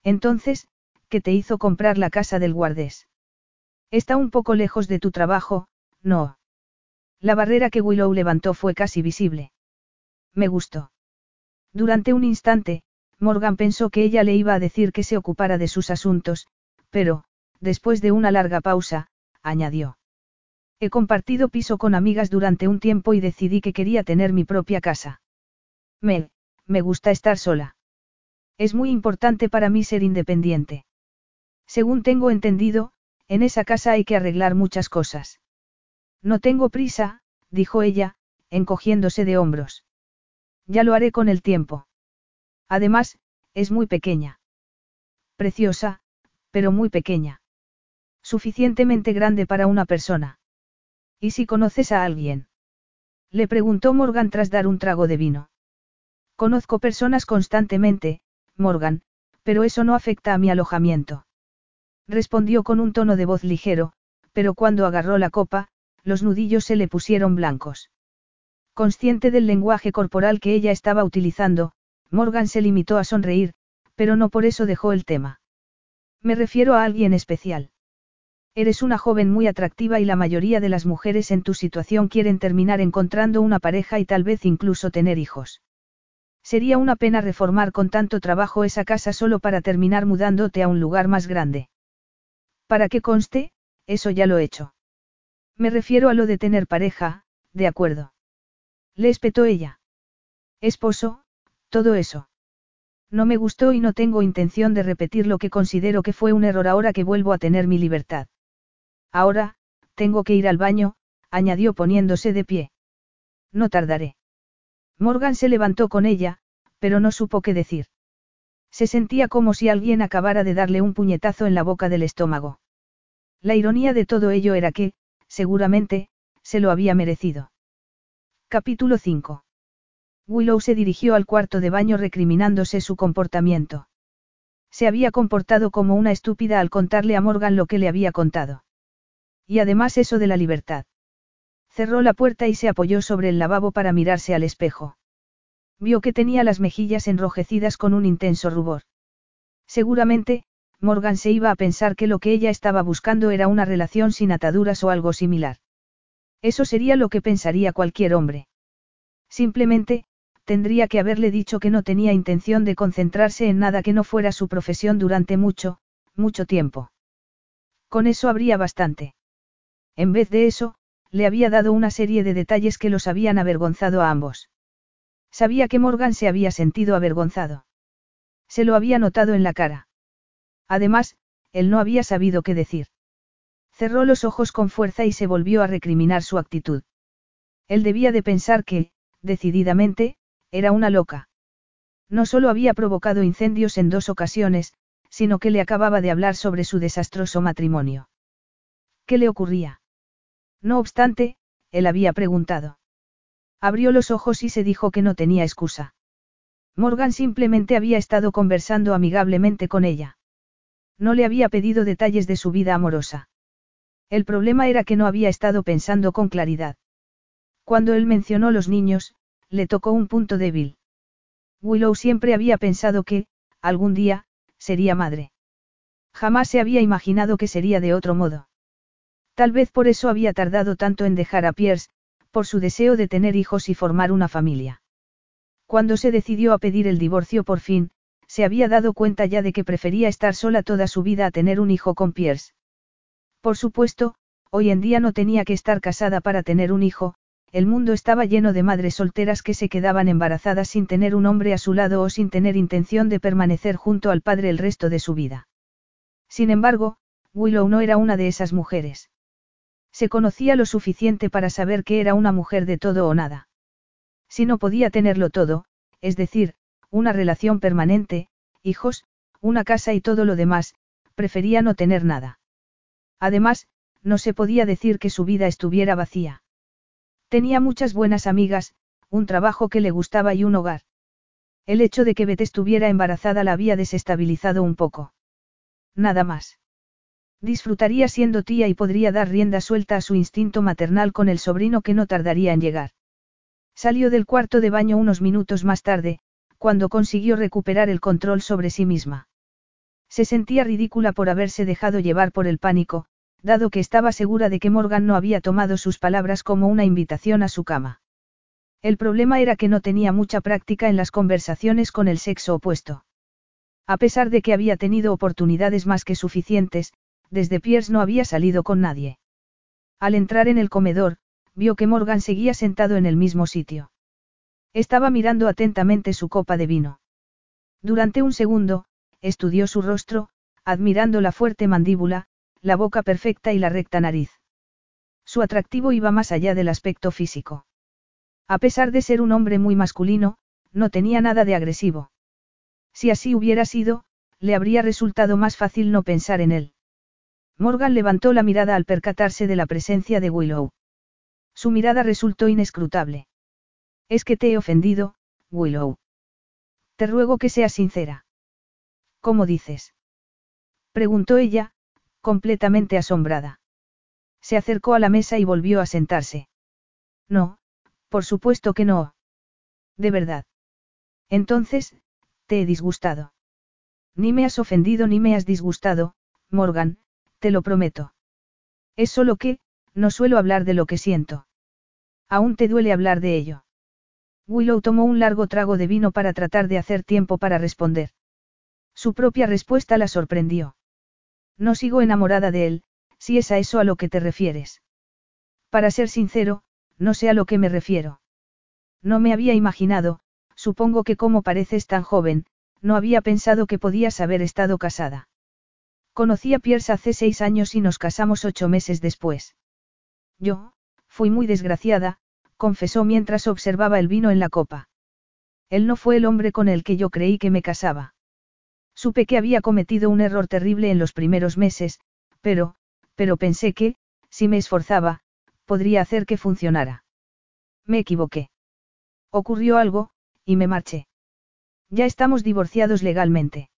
Entonces, ¿qué te hizo comprar la casa del guardés? Está un poco lejos de tu trabajo, no. La barrera que Willow levantó fue casi visible. Me gustó. Durante un instante, Morgan pensó que ella le iba a decir que se ocupara de sus asuntos, pero, después de una larga pausa, añadió. He compartido piso con amigas durante un tiempo y decidí que quería tener mi propia casa. Me, me gusta estar sola. Es muy importante para mí ser independiente. Según tengo entendido, en esa casa hay que arreglar muchas cosas. No tengo prisa, dijo ella, encogiéndose de hombros. Ya lo haré con el tiempo. Además, es muy pequeña. Preciosa, pero muy pequeña. Suficientemente grande para una persona. ¿Y si conoces a alguien? Le preguntó Morgan tras dar un trago de vino. Conozco personas constantemente, Morgan, pero eso no afecta a mi alojamiento. Respondió con un tono de voz ligero, pero cuando agarró la copa, los nudillos se le pusieron blancos. Consciente del lenguaje corporal que ella estaba utilizando, Morgan se limitó a sonreír, pero no por eso dejó el tema. Me refiero a alguien especial. Eres una joven muy atractiva y la mayoría de las mujeres en tu situación quieren terminar encontrando una pareja y tal vez incluso tener hijos. Sería una pena reformar con tanto trabajo esa casa solo para terminar mudándote a un lugar más grande. Para que conste, eso ya lo he hecho. Me refiero a lo de tener pareja, de acuerdo. Le espetó ella. Esposo, todo eso. No me gustó y no tengo intención de repetir lo que considero que fue un error ahora que vuelvo a tener mi libertad. Ahora, tengo que ir al baño, añadió poniéndose de pie. No tardaré. Morgan se levantó con ella, pero no supo qué decir. Se sentía como si alguien acabara de darle un puñetazo en la boca del estómago. La ironía de todo ello era que, seguramente, se lo había merecido. Capítulo 5. Willow se dirigió al cuarto de baño recriminándose su comportamiento. Se había comportado como una estúpida al contarle a Morgan lo que le había contado. Y además eso de la libertad. Cerró la puerta y se apoyó sobre el lavabo para mirarse al espejo. Vio que tenía las mejillas enrojecidas con un intenso rubor. Seguramente, Morgan se iba a pensar que lo que ella estaba buscando era una relación sin ataduras o algo similar. Eso sería lo que pensaría cualquier hombre. Simplemente, tendría que haberle dicho que no tenía intención de concentrarse en nada que no fuera su profesión durante mucho, mucho tiempo. Con eso habría bastante. En vez de eso, le había dado una serie de detalles que los habían avergonzado a ambos. Sabía que Morgan se había sentido avergonzado. Se lo había notado en la cara. Además, él no había sabido qué decir. Cerró los ojos con fuerza y se volvió a recriminar su actitud. Él debía de pensar que, decididamente, era una loca. No solo había provocado incendios en dos ocasiones, sino que le acababa de hablar sobre su desastroso matrimonio. ¿Qué le ocurría? No obstante, él había preguntado. Abrió los ojos y se dijo que no tenía excusa. Morgan simplemente había estado conversando amigablemente con ella. No le había pedido detalles de su vida amorosa. El problema era que no había estado pensando con claridad. Cuando él mencionó los niños, le tocó un punto débil. Willow siempre había pensado que, algún día, sería madre. Jamás se había imaginado que sería de otro modo. Tal vez por eso había tardado tanto en dejar a Pierce, por su deseo de tener hijos y formar una familia. Cuando se decidió a pedir el divorcio por fin, se había dado cuenta ya de que prefería estar sola toda su vida a tener un hijo con Pierce. Por supuesto, hoy en día no tenía que estar casada para tener un hijo, el mundo estaba lleno de madres solteras que se quedaban embarazadas sin tener un hombre a su lado o sin tener intención de permanecer junto al padre el resto de su vida. Sin embargo, Willow no era una de esas mujeres. Se conocía lo suficiente para saber que era una mujer de todo o nada. Si no podía tenerlo todo, es decir, una relación permanente, hijos, una casa y todo lo demás, prefería no tener nada. Además, no se podía decir que su vida estuviera vacía. Tenía muchas buenas amigas, un trabajo que le gustaba y un hogar. El hecho de que Beth estuviera embarazada la había desestabilizado un poco. Nada más. Disfrutaría siendo tía y podría dar rienda suelta a su instinto maternal con el sobrino que no tardaría en llegar. Salió del cuarto de baño unos minutos más tarde, cuando consiguió recuperar el control sobre sí misma. Se sentía ridícula por haberse dejado llevar por el pánico, dado que estaba segura de que Morgan no había tomado sus palabras como una invitación a su cama. El problema era que no tenía mucha práctica en las conversaciones con el sexo opuesto. A pesar de que había tenido oportunidades más que suficientes, desde Pierce no había salido con nadie. Al entrar en el comedor, vio que Morgan seguía sentado en el mismo sitio. Estaba mirando atentamente su copa de vino. Durante un segundo, estudió su rostro, admirando la fuerte mandíbula, la boca perfecta y la recta nariz. Su atractivo iba más allá del aspecto físico. A pesar de ser un hombre muy masculino, no tenía nada de agresivo. Si así hubiera sido, le habría resultado más fácil no pensar en él. Morgan levantó la mirada al percatarse de la presencia de Willow. Su mirada resultó inescrutable. Es que te he ofendido, Willow. Te ruego que seas sincera. ¿Cómo dices? Preguntó ella, completamente asombrada. Se acercó a la mesa y volvió a sentarse. No, por supuesto que no. De verdad. Entonces, te he disgustado. Ni me has ofendido ni me has disgustado, Morgan, te lo prometo. Es solo que, no suelo hablar de lo que siento. Aún te duele hablar de ello. Willow tomó un largo trago de vino para tratar de hacer tiempo para responder. Su propia respuesta la sorprendió. No sigo enamorada de él, si es a eso a lo que te refieres. Para ser sincero, no sé a lo que me refiero. No me había imaginado, supongo que como pareces tan joven, no había pensado que podías haber estado casada. Conocí a Pierce hace seis años y nos casamos ocho meses después. Yo, fui muy desgraciada, confesó mientras observaba el vino en la copa. Él no fue el hombre con el que yo creí que me casaba. Supe que había cometido un error terrible en los primeros meses, pero, pero pensé que, si me esforzaba, podría hacer que funcionara. Me equivoqué. Ocurrió algo, y me marché. Ya estamos divorciados legalmente.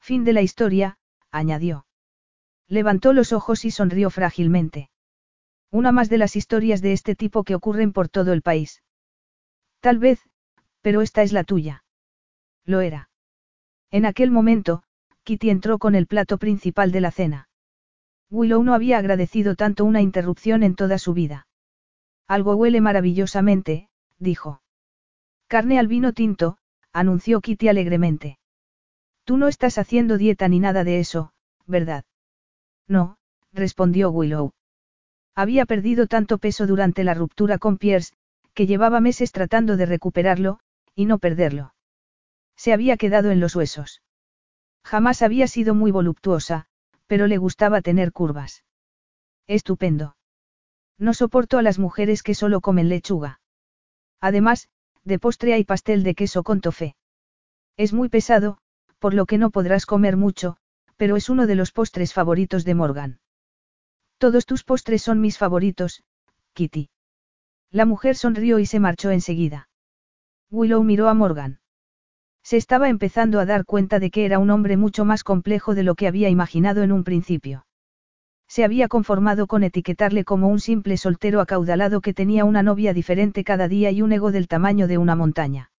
Fin de la historia, añadió. Levantó los ojos y sonrió frágilmente. Una más de las historias de este tipo que ocurren por todo el país. Tal vez, pero esta es la tuya. Lo era. En aquel momento, Kitty entró con el plato principal de la cena. Willow no había agradecido tanto una interrupción en toda su vida. Algo huele maravillosamente, dijo. Carne al vino tinto, anunció Kitty alegremente. Tú no estás haciendo dieta ni nada de eso, ¿verdad? No, respondió Willow. Había perdido tanto peso durante la ruptura con Pierce, que llevaba meses tratando de recuperarlo, y no perderlo. Se había quedado en los huesos. Jamás había sido muy voluptuosa, pero le gustaba tener curvas. Estupendo. No soporto a las mujeres que solo comen lechuga. Además, de postre hay pastel de queso con tofe. Es muy pesado, por lo que no podrás comer mucho, pero es uno de los postres favoritos de Morgan. Todos tus postres son mis favoritos, Kitty. La mujer sonrió y se marchó enseguida. Willow miró a Morgan. Se estaba empezando a dar cuenta de que era un hombre mucho más complejo de lo que había imaginado en un principio. Se había conformado con etiquetarle como un simple soltero acaudalado que tenía una novia diferente cada día y un ego del tamaño de una montaña.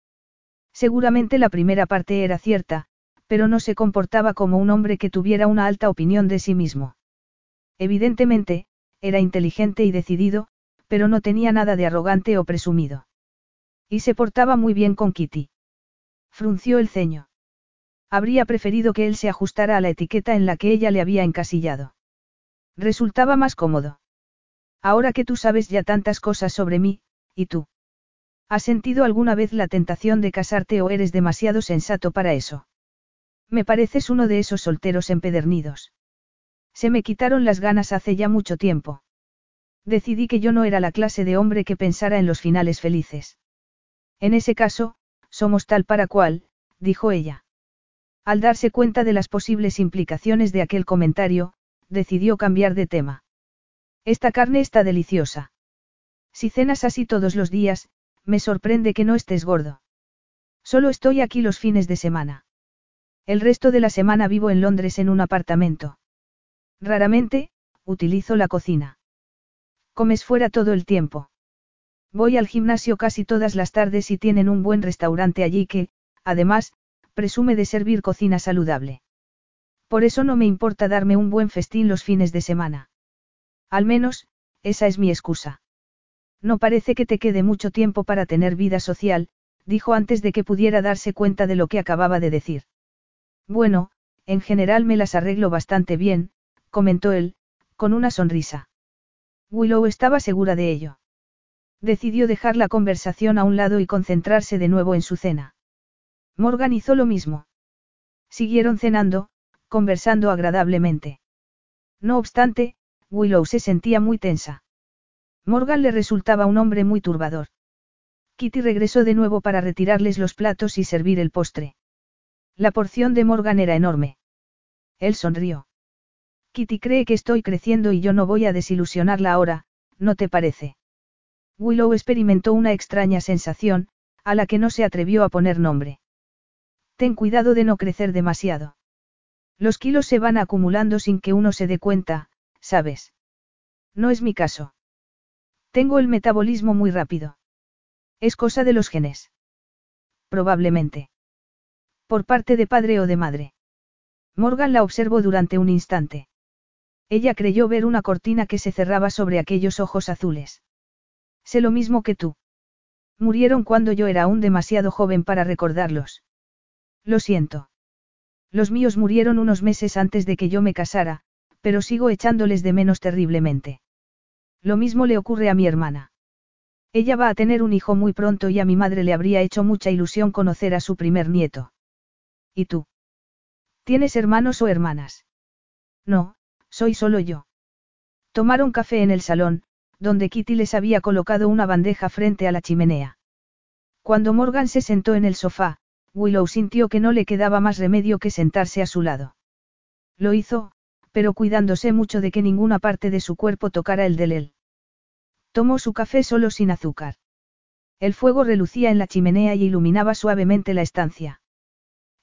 Seguramente la primera parte era cierta, pero no se comportaba como un hombre que tuviera una alta opinión de sí mismo. Evidentemente, era inteligente y decidido, pero no tenía nada de arrogante o presumido. Y se portaba muy bien con Kitty. Frunció el ceño. Habría preferido que él se ajustara a la etiqueta en la que ella le había encasillado. Resultaba más cómodo. Ahora que tú sabes ya tantas cosas sobre mí, ¿y tú? ¿Has sentido alguna vez la tentación de casarte o eres demasiado sensato para eso? Me pareces uno de esos solteros empedernidos. Se me quitaron las ganas hace ya mucho tiempo. Decidí que yo no era la clase de hombre que pensara en los finales felices. En ese caso, somos tal para cual, dijo ella. Al darse cuenta de las posibles implicaciones de aquel comentario, decidió cambiar de tema. Esta carne está deliciosa. Si cenas así todos los días, me sorprende que no estés gordo. Solo estoy aquí los fines de semana. El resto de la semana vivo en Londres en un apartamento. Raramente, utilizo la cocina. Comes fuera todo el tiempo. Voy al gimnasio casi todas las tardes y tienen un buen restaurante allí que, además, presume de servir cocina saludable. Por eso no me importa darme un buen festín los fines de semana. Al menos, esa es mi excusa. No parece que te quede mucho tiempo para tener vida social, dijo antes de que pudiera darse cuenta de lo que acababa de decir. Bueno, en general me las arreglo bastante bien, comentó él, con una sonrisa. Willow estaba segura de ello. Decidió dejar la conversación a un lado y concentrarse de nuevo en su cena. Morgan hizo lo mismo. Siguieron cenando, conversando agradablemente. No obstante, Willow se sentía muy tensa. Morgan le resultaba un hombre muy turbador. Kitty regresó de nuevo para retirarles los platos y servir el postre. La porción de Morgan era enorme. Él sonrió. Kitty cree que estoy creciendo y yo no voy a desilusionarla ahora, ¿no te parece? Willow experimentó una extraña sensación, a la que no se atrevió a poner nombre. Ten cuidado de no crecer demasiado. Los kilos se van acumulando sin que uno se dé cuenta, ¿sabes? No es mi caso. Tengo el metabolismo muy rápido. Es cosa de los genes. Probablemente. Por parte de padre o de madre. Morgan la observó durante un instante. Ella creyó ver una cortina que se cerraba sobre aquellos ojos azules. Sé lo mismo que tú. Murieron cuando yo era aún demasiado joven para recordarlos. Lo siento. Los míos murieron unos meses antes de que yo me casara, pero sigo echándoles de menos terriblemente. Lo mismo le ocurre a mi hermana. Ella va a tener un hijo muy pronto y a mi madre le habría hecho mucha ilusión conocer a su primer nieto. ¿Y tú? ¿Tienes hermanos o hermanas? No, soy solo yo. Tomaron café en el salón, donde Kitty les había colocado una bandeja frente a la chimenea. Cuando Morgan se sentó en el sofá, Willow sintió que no le quedaba más remedio que sentarse a su lado. Lo hizo, pero cuidándose mucho de que ninguna parte de su cuerpo tocara el de él. Tomó su café solo sin azúcar. El fuego relucía en la chimenea y iluminaba suavemente la estancia.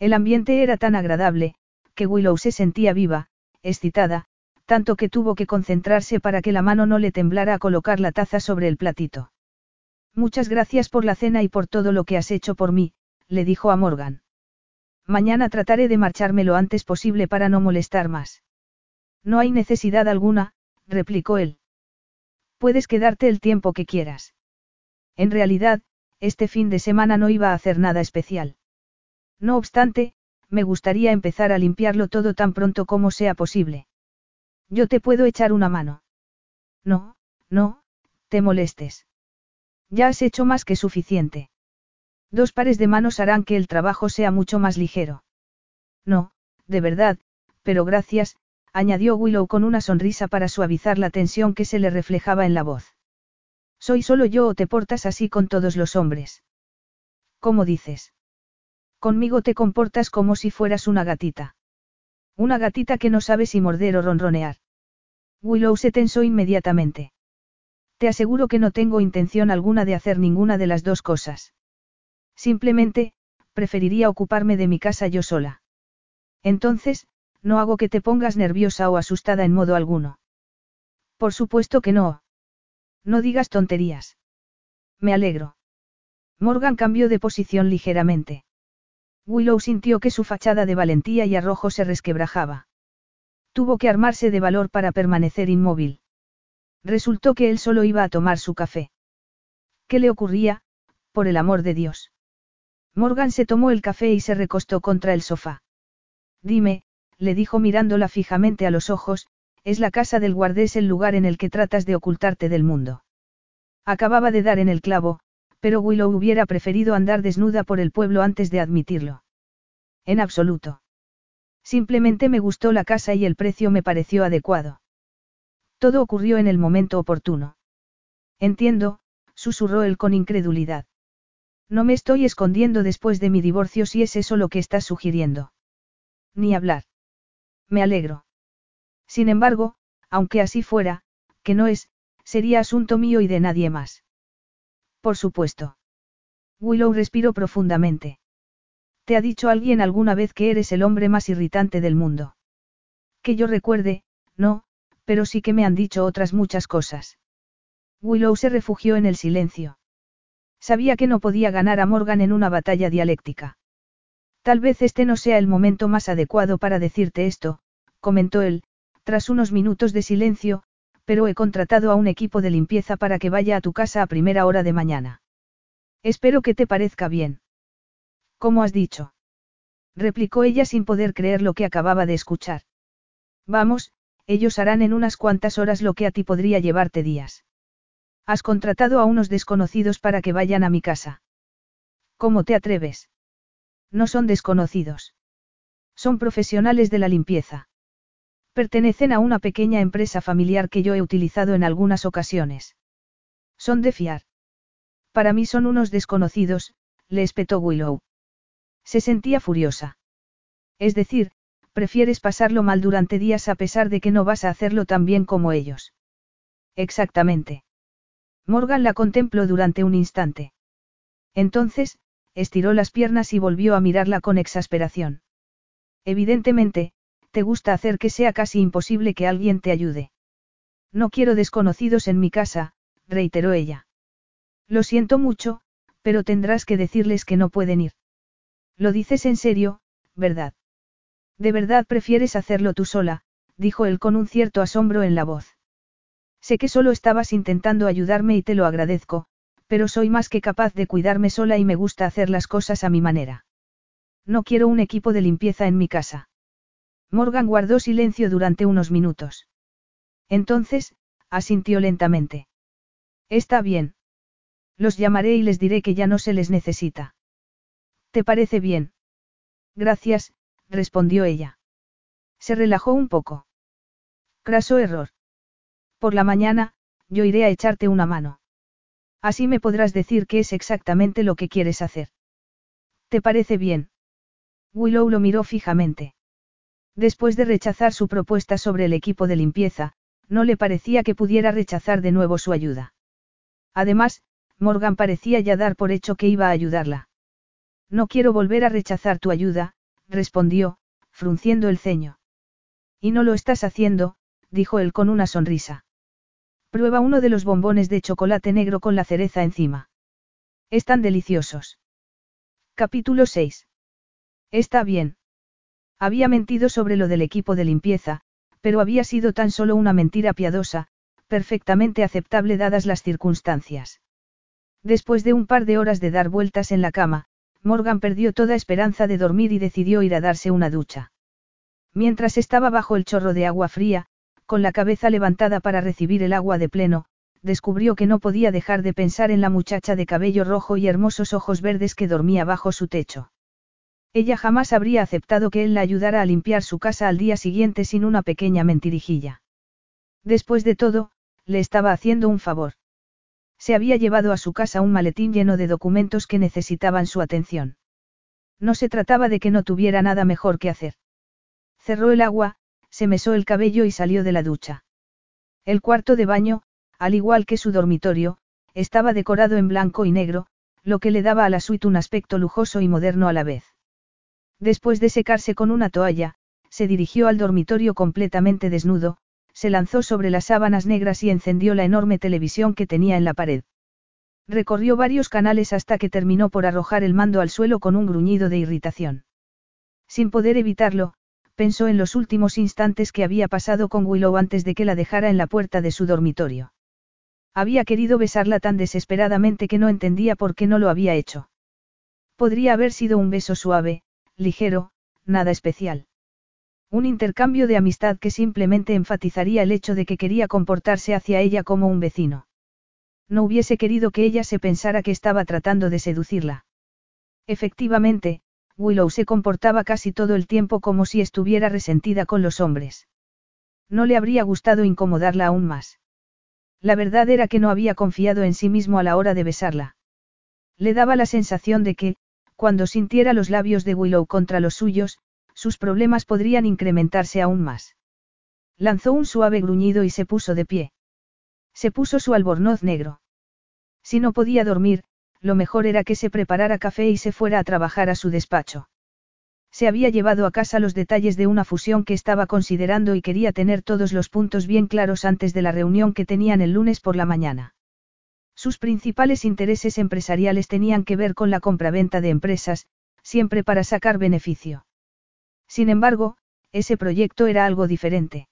El ambiente era tan agradable, que Willow se sentía viva, excitada, tanto que tuvo que concentrarse para que la mano no le temblara a colocar la taza sobre el platito. Muchas gracias por la cena y por todo lo que has hecho por mí, le dijo a Morgan. Mañana trataré de marcharme lo antes posible para no molestar más. No hay necesidad alguna, replicó él. Puedes quedarte el tiempo que quieras. En realidad, este fin de semana no iba a hacer nada especial. No obstante, me gustaría empezar a limpiarlo todo tan pronto como sea posible. Yo te puedo echar una mano. No, no, te molestes. Ya has hecho más que suficiente. Dos pares de manos harán que el trabajo sea mucho más ligero. No, de verdad, pero gracias, añadió Willow con una sonrisa para suavizar la tensión que se le reflejaba en la voz. ¿Soy solo yo o te portas así con todos los hombres? ¿Cómo dices? Conmigo te comportas como si fueras una gatita. Una gatita que no sabe si morder o ronronear. Willow se tensó inmediatamente. Te aseguro que no tengo intención alguna de hacer ninguna de las dos cosas. Simplemente, preferiría ocuparme de mi casa yo sola. Entonces, no hago que te pongas nerviosa o asustada en modo alguno. Por supuesto que no. No digas tonterías. Me alegro. Morgan cambió de posición ligeramente. Willow sintió que su fachada de valentía y arrojo se resquebrajaba. Tuvo que armarse de valor para permanecer inmóvil. Resultó que él solo iba a tomar su café. ¿Qué le ocurría, por el amor de Dios? Morgan se tomó el café y se recostó contra el sofá. Dime, le dijo mirándola fijamente a los ojos, es la casa del guardés el lugar en el que tratas de ocultarte del mundo. Acababa de dar en el clavo, pero Willow hubiera preferido andar desnuda por el pueblo antes de admitirlo. En absoluto. Simplemente me gustó la casa y el precio me pareció adecuado. Todo ocurrió en el momento oportuno. Entiendo, susurró él con incredulidad. No me estoy escondiendo después de mi divorcio si es eso lo que estás sugiriendo. Ni hablar. Me alegro. Sin embargo, aunque así fuera, que no es, sería asunto mío y de nadie más. Por supuesto. Willow respiró profundamente. ¿Te ha dicho alguien alguna vez que eres el hombre más irritante del mundo? Que yo recuerde, no, pero sí que me han dicho otras muchas cosas. Willow se refugió en el silencio. Sabía que no podía ganar a Morgan en una batalla dialéctica. Tal vez este no sea el momento más adecuado para decirte esto, comentó él, tras unos minutos de silencio, pero he contratado a un equipo de limpieza para que vaya a tu casa a primera hora de mañana. Espero que te parezca bien. ¿Cómo has dicho? replicó ella sin poder creer lo que acababa de escuchar. Vamos, ellos harán en unas cuantas horas lo que a ti podría llevarte días. Has contratado a unos desconocidos para que vayan a mi casa. ¿Cómo te atreves? No son desconocidos. Son profesionales de la limpieza. Pertenecen a una pequeña empresa familiar que yo he utilizado en algunas ocasiones. Son de fiar. Para mí son unos desconocidos, le espetó Willow. Se sentía furiosa. Es decir, prefieres pasarlo mal durante días a pesar de que no vas a hacerlo tan bien como ellos. Exactamente. Morgan la contempló durante un instante. Entonces, estiró las piernas y volvió a mirarla con exasperación. Evidentemente, te gusta hacer que sea casi imposible que alguien te ayude. No quiero desconocidos en mi casa, reiteró ella. Lo siento mucho, pero tendrás que decirles que no pueden ir. Lo dices en serio, ¿verdad? De verdad prefieres hacerlo tú sola, dijo él con un cierto asombro en la voz. Sé que solo estabas intentando ayudarme y te lo agradezco, pero soy más que capaz de cuidarme sola y me gusta hacer las cosas a mi manera. No quiero un equipo de limpieza en mi casa. Morgan guardó silencio durante unos minutos. Entonces, asintió lentamente. Está bien. Los llamaré y les diré que ya no se les necesita. ¿Te parece bien? Gracias, respondió ella. Se relajó un poco. Craso error. Por la mañana, yo iré a echarte una mano. Así me podrás decir qué es exactamente lo que quieres hacer. ¿Te parece bien? Willow lo miró fijamente. Después de rechazar su propuesta sobre el equipo de limpieza, no le parecía que pudiera rechazar de nuevo su ayuda. Además, Morgan parecía ya dar por hecho que iba a ayudarla. No quiero volver a rechazar tu ayuda, respondió, frunciendo el ceño. Y no lo estás haciendo, dijo él con una sonrisa. Prueba uno de los bombones de chocolate negro con la cereza encima. Están deliciosos. Capítulo 6. Está bien. Había mentido sobre lo del equipo de limpieza, pero había sido tan solo una mentira piadosa, perfectamente aceptable dadas las circunstancias. Después de un par de horas de dar vueltas en la cama, Morgan perdió toda esperanza de dormir y decidió ir a darse una ducha. Mientras estaba bajo el chorro de agua fría, con la cabeza levantada para recibir el agua de pleno, descubrió que no podía dejar de pensar en la muchacha de cabello rojo y hermosos ojos verdes que dormía bajo su techo. Ella jamás habría aceptado que él la ayudara a limpiar su casa al día siguiente sin una pequeña mentirijilla. Después de todo, le estaba haciendo un favor. Se había llevado a su casa un maletín lleno de documentos que necesitaban su atención. No se trataba de que no tuviera nada mejor que hacer. Cerró el agua, se mesó el cabello y salió de la ducha. El cuarto de baño, al igual que su dormitorio, estaba decorado en blanco y negro, lo que le daba a la suite un aspecto lujoso y moderno a la vez. Después de secarse con una toalla, se dirigió al dormitorio completamente desnudo, se lanzó sobre las sábanas negras y encendió la enorme televisión que tenía en la pared. Recorrió varios canales hasta que terminó por arrojar el mando al suelo con un gruñido de irritación. Sin poder evitarlo, pensó en los últimos instantes que había pasado con Willow antes de que la dejara en la puerta de su dormitorio. Había querido besarla tan desesperadamente que no entendía por qué no lo había hecho. Podría haber sido un beso suave, ligero, nada especial. Un intercambio de amistad que simplemente enfatizaría el hecho de que quería comportarse hacia ella como un vecino. No hubiese querido que ella se pensara que estaba tratando de seducirla. Efectivamente, Willow se comportaba casi todo el tiempo como si estuviera resentida con los hombres. No le habría gustado incomodarla aún más. La verdad era que no había confiado en sí mismo a la hora de besarla. Le daba la sensación de que, cuando sintiera los labios de Willow contra los suyos, sus problemas podrían incrementarse aún más. Lanzó un suave gruñido y se puso de pie. Se puso su albornoz negro. Si no podía dormir, lo mejor era que se preparara café y se fuera a trabajar a su despacho. Se había llevado a casa los detalles de una fusión que estaba considerando y quería tener todos los puntos bien claros antes de la reunión que tenían el lunes por la mañana. Sus principales intereses empresariales tenían que ver con la compraventa de empresas, siempre para sacar beneficio. Sin embargo, ese proyecto era algo diferente.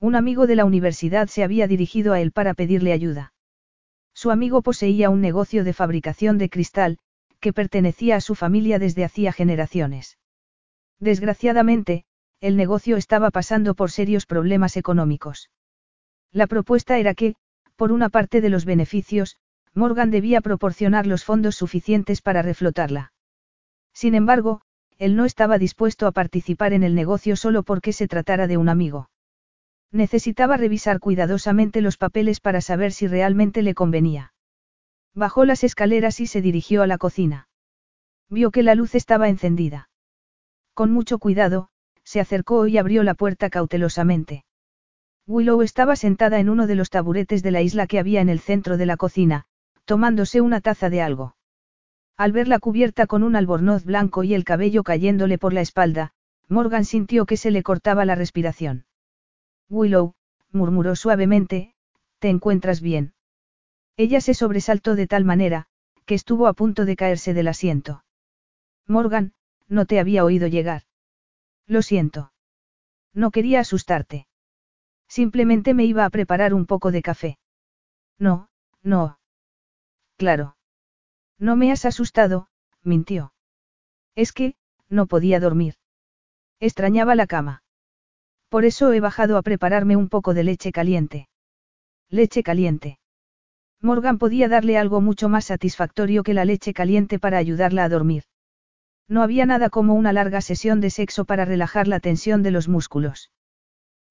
Un amigo de la universidad se había dirigido a él para pedirle ayuda. Su amigo poseía un negocio de fabricación de cristal, que pertenecía a su familia desde hacía generaciones. Desgraciadamente, el negocio estaba pasando por serios problemas económicos. La propuesta era que, por una parte de los beneficios, Morgan debía proporcionar los fondos suficientes para reflotarla. Sin embargo, él no estaba dispuesto a participar en el negocio solo porque se tratara de un amigo. Necesitaba revisar cuidadosamente los papeles para saber si realmente le convenía. Bajó las escaleras y se dirigió a la cocina. Vio que la luz estaba encendida. Con mucho cuidado, se acercó y abrió la puerta cautelosamente. Willow estaba sentada en uno de los taburetes de la isla que había en el centro de la cocina, tomándose una taza de algo. Al verla cubierta con un albornoz blanco y el cabello cayéndole por la espalda, Morgan sintió que se le cortaba la respiración. Willow, murmuró suavemente, ¿te encuentras bien? Ella se sobresaltó de tal manera, que estuvo a punto de caerse del asiento. Morgan, no te había oído llegar. Lo siento. No quería asustarte. Simplemente me iba a preparar un poco de café. No, no. Claro. No me has asustado, mintió. Es que, no podía dormir. Extrañaba la cama. Por eso he bajado a prepararme un poco de leche caliente. Leche caliente. Morgan podía darle algo mucho más satisfactorio que la leche caliente para ayudarla a dormir. No había nada como una larga sesión de sexo para relajar la tensión de los músculos.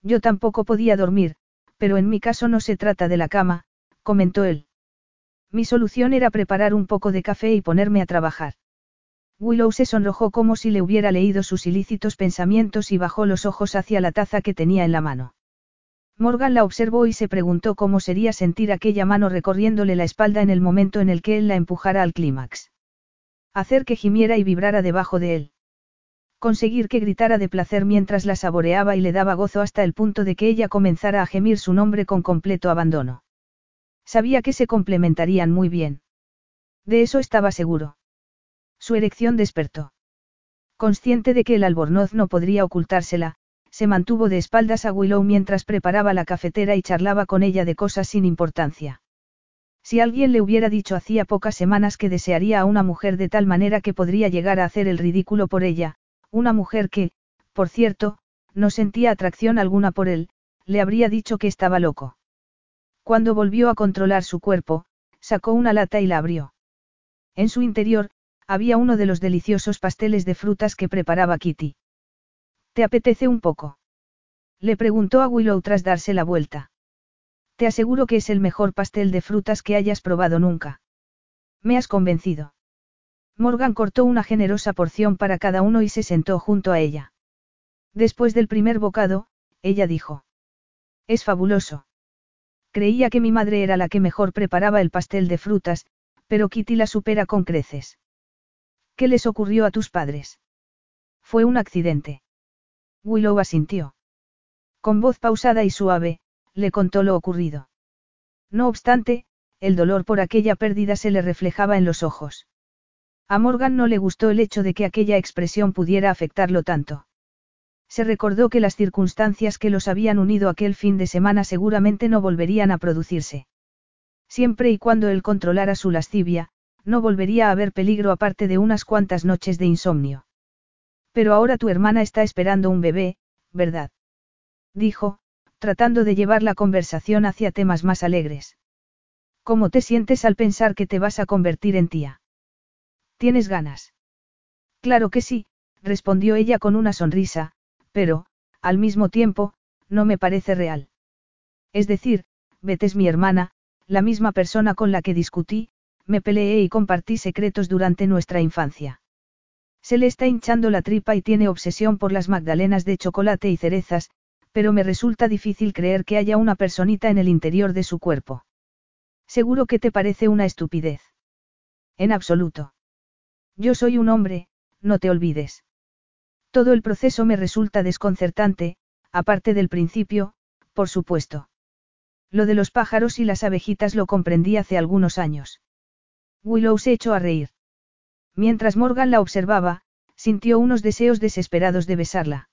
Yo tampoco podía dormir, pero en mi caso no se trata de la cama, comentó él. Mi solución era preparar un poco de café y ponerme a trabajar. Willow se sonrojó como si le hubiera leído sus ilícitos pensamientos y bajó los ojos hacia la taza que tenía en la mano. Morgan la observó y se preguntó cómo sería sentir aquella mano recorriéndole la espalda en el momento en el que él la empujara al clímax. Hacer que gimiera y vibrara debajo de él. Conseguir que gritara de placer mientras la saboreaba y le daba gozo hasta el punto de que ella comenzara a gemir su nombre con completo abandono. Sabía que se complementarían muy bien. De eso estaba seguro. Su erección despertó. Consciente de que el albornoz no podría ocultársela, se mantuvo de espaldas a Willow mientras preparaba la cafetera y charlaba con ella de cosas sin importancia. Si alguien le hubiera dicho hacía pocas semanas que desearía a una mujer de tal manera que podría llegar a hacer el ridículo por ella, una mujer que, por cierto, no sentía atracción alguna por él, le habría dicho que estaba loco. Cuando volvió a controlar su cuerpo, sacó una lata y la abrió. En su interior, había uno de los deliciosos pasteles de frutas que preparaba Kitty. ¿Te apetece un poco? Le preguntó a Willow tras darse la vuelta. Te aseguro que es el mejor pastel de frutas que hayas probado nunca. Me has convencido. Morgan cortó una generosa porción para cada uno y se sentó junto a ella. Después del primer bocado, ella dijo. Es fabuloso. Creía que mi madre era la que mejor preparaba el pastel de frutas, pero Kitty la supera con creces. ¿Qué les ocurrió a tus padres? Fue un accidente. Willow asintió. Con voz pausada y suave, le contó lo ocurrido. No obstante, el dolor por aquella pérdida se le reflejaba en los ojos. A Morgan no le gustó el hecho de que aquella expresión pudiera afectarlo tanto. Se recordó que las circunstancias que los habían unido aquel fin de semana seguramente no volverían a producirse. Siempre y cuando él controlara su lascivia, no volvería a haber peligro aparte de unas cuantas noches de insomnio. Pero ahora tu hermana está esperando un bebé, ¿verdad? Dijo, tratando de llevar la conversación hacia temas más alegres. ¿Cómo te sientes al pensar que te vas a convertir en tía? ¿Tienes ganas? Claro que sí, respondió ella con una sonrisa, pero, al mismo tiempo, no me parece real. Es decir, Beth es mi hermana, la misma persona con la que discutí, me peleé y compartí secretos durante nuestra infancia. Se le está hinchando la tripa y tiene obsesión por las magdalenas de chocolate y cerezas, pero me resulta difícil creer que haya una personita en el interior de su cuerpo. Seguro que te parece una estupidez. En absoluto. Yo soy un hombre, no te olvides. Todo el proceso me resulta desconcertante, aparte del principio, por supuesto. Lo de los pájaros y las abejitas lo comprendí hace algunos años. Willow se echó a reír. Mientras Morgan la observaba, sintió unos deseos desesperados de besarla.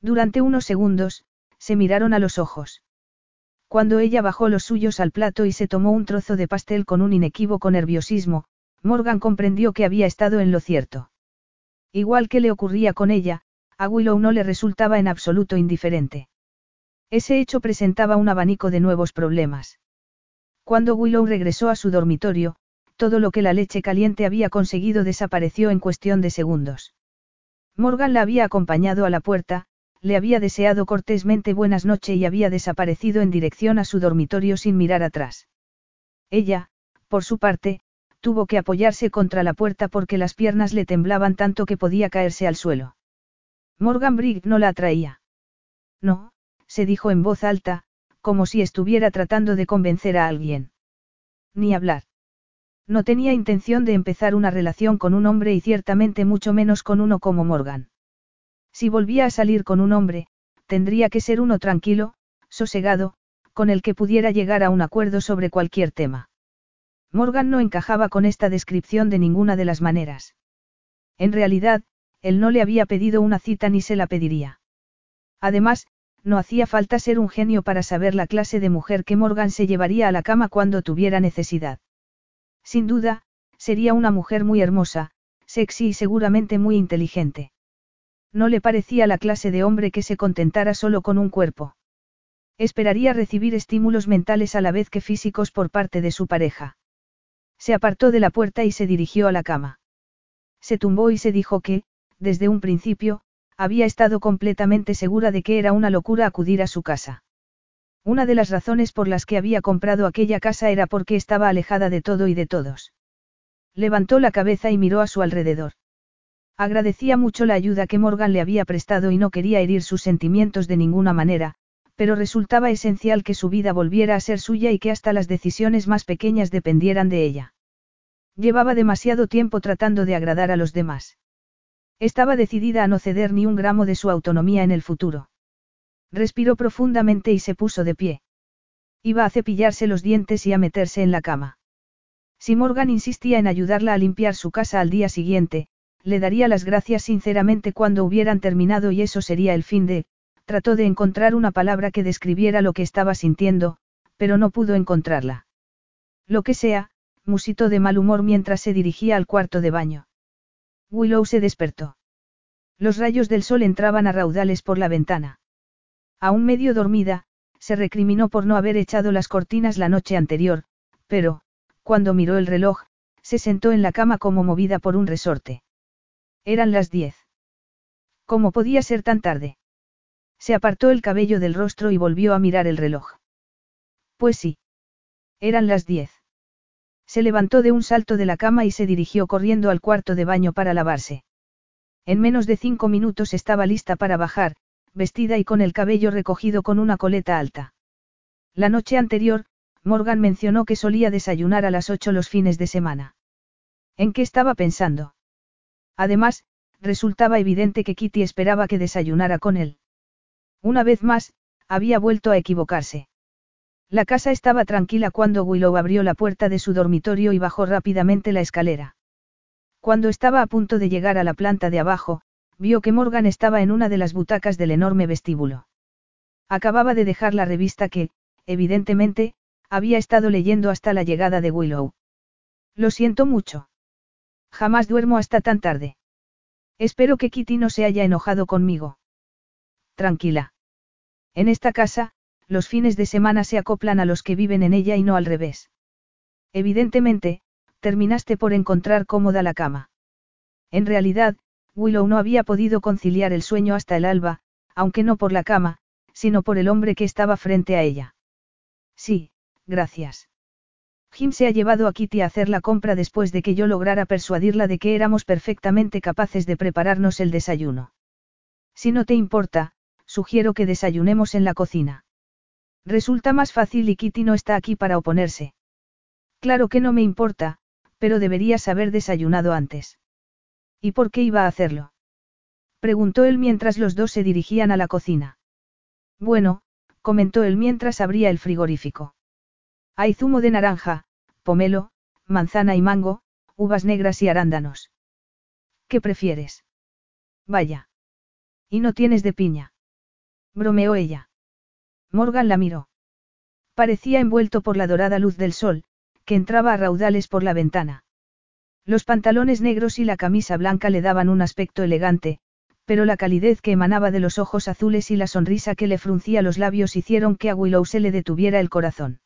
Durante unos segundos, se miraron a los ojos. Cuando ella bajó los suyos al plato y se tomó un trozo de pastel con un inequívoco nerviosismo, Morgan comprendió que había estado en lo cierto. Igual que le ocurría con ella, a Willow no le resultaba en absoluto indiferente. Ese hecho presentaba un abanico de nuevos problemas. Cuando Willow regresó a su dormitorio, todo lo que la leche caliente había conseguido desapareció en cuestión de segundos. Morgan la había acompañado a la puerta, le había deseado cortésmente buenas noches y había desaparecido en dirección a su dormitorio sin mirar atrás. Ella, por su parte, tuvo que apoyarse contra la puerta porque las piernas le temblaban tanto que podía caerse al suelo. Morgan Brigg no la atraía. No, se dijo en voz alta, como si estuviera tratando de convencer a alguien. Ni hablar. No tenía intención de empezar una relación con un hombre y ciertamente mucho menos con uno como Morgan. Si volvía a salir con un hombre, tendría que ser uno tranquilo, sosegado, con el que pudiera llegar a un acuerdo sobre cualquier tema. Morgan no encajaba con esta descripción de ninguna de las maneras. En realidad, él no le había pedido una cita ni se la pediría. Además, no hacía falta ser un genio para saber la clase de mujer que Morgan se llevaría a la cama cuando tuviera necesidad. Sin duda, sería una mujer muy hermosa, sexy y seguramente muy inteligente. No le parecía la clase de hombre que se contentara solo con un cuerpo. Esperaría recibir estímulos mentales a la vez que físicos por parte de su pareja. Se apartó de la puerta y se dirigió a la cama. Se tumbó y se dijo que, desde un principio, había estado completamente segura de que era una locura acudir a su casa. Una de las razones por las que había comprado aquella casa era porque estaba alejada de todo y de todos. Levantó la cabeza y miró a su alrededor. Agradecía mucho la ayuda que Morgan le había prestado y no quería herir sus sentimientos de ninguna manera, pero resultaba esencial que su vida volviera a ser suya y que hasta las decisiones más pequeñas dependieran de ella. Llevaba demasiado tiempo tratando de agradar a los demás. Estaba decidida a no ceder ni un gramo de su autonomía en el futuro. Respiró profundamente y se puso de pie. Iba a cepillarse los dientes y a meterse en la cama. Si Morgan insistía en ayudarla a limpiar su casa al día siguiente, le daría las gracias sinceramente cuando hubieran terminado y eso sería el fin de, trató de encontrar una palabra que describiera lo que estaba sintiendo, pero no pudo encontrarla. Lo que sea, musitó de mal humor mientras se dirigía al cuarto de baño. Willow se despertó. Los rayos del sol entraban a raudales por la ventana. Aún medio dormida, se recriminó por no haber echado las cortinas la noche anterior, pero, cuando miró el reloj, se sentó en la cama como movida por un resorte. Eran las diez. ¿Cómo podía ser tan tarde? Se apartó el cabello del rostro y volvió a mirar el reloj. Pues sí. Eran las diez. Se levantó de un salto de la cama y se dirigió corriendo al cuarto de baño para lavarse. En menos de cinco minutos estaba lista para bajar, vestida y con el cabello recogido con una coleta alta. La noche anterior, Morgan mencionó que solía desayunar a las ocho los fines de semana. ¿En qué estaba pensando? Además, resultaba evidente que Kitty esperaba que desayunara con él. Una vez más, había vuelto a equivocarse. La casa estaba tranquila cuando Willow abrió la puerta de su dormitorio y bajó rápidamente la escalera. Cuando estaba a punto de llegar a la planta de abajo, vio que Morgan estaba en una de las butacas del enorme vestíbulo. Acababa de dejar la revista que, evidentemente, había estado leyendo hasta la llegada de Willow. Lo siento mucho. Jamás duermo hasta tan tarde. Espero que Kitty no se haya enojado conmigo tranquila. En esta casa, los fines de semana se acoplan a los que viven en ella y no al revés. Evidentemente, terminaste por encontrar cómoda la cama. En realidad, Willow no había podido conciliar el sueño hasta el alba, aunque no por la cama, sino por el hombre que estaba frente a ella. Sí, gracias. Jim se ha llevado a Kitty a hacer la compra después de que yo lograra persuadirla de que éramos perfectamente capaces de prepararnos el desayuno. Si no te importa, sugiero que desayunemos en la cocina. Resulta más fácil y Kitty no está aquí para oponerse. Claro que no me importa, pero deberías haber desayunado antes. ¿Y por qué iba a hacerlo? Preguntó él mientras los dos se dirigían a la cocina. Bueno, comentó él mientras abría el frigorífico. Hay zumo de naranja, pomelo, manzana y mango, uvas negras y arándanos. ¿Qué prefieres? Vaya. ¿Y no tienes de piña? Bromeó ella. Morgan la miró. Parecía envuelto por la dorada luz del sol, que entraba a raudales por la ventana. Los pantalones negros y la camisa blanca le daban un aspecto elegante, pero la calidez que emanaba de los ojos azules y la sonrisa que le fruncía los labios hicieron que a Willow se le detuviera el corazón.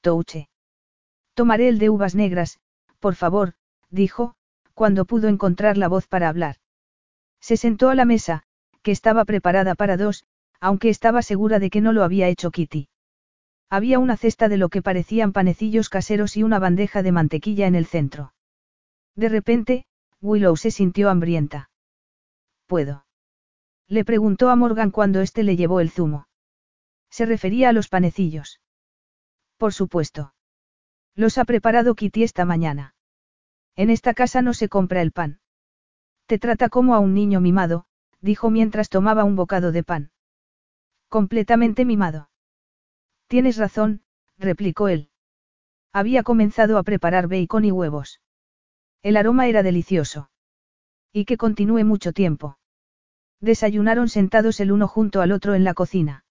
Touche. Tomaré el de uvas negras, por favor, dijo, cuando pudo encontrar la voz para hablar. Se sentó a la mesa, que estaba preparada para dos, aunque estaba segura de que no lo había hecho Kitty. Había una cesta de lo que parecían panecillos caseros y una bandeja de mantequilla en el centro. De repente, Willow se sintió hambrienta. ¿Puedo? Le preguntó a Morgan cuando éste le llevó el zumo. Se refería a los panecillos. Por supuesto. Los ha preparado Kitty esta mañana. En esta casa no se compra el pan. Te trata como a un niño mimado, dijo mientras tomaba un bocado de pan. Completamente mimado. Tienes razón, replicó él. Había comenzado a preparar bacon y huevos. El aroma era delicioso. Y que continúe mucho tiempo. Desayunaron sentados el uno junto al otro en la cocina.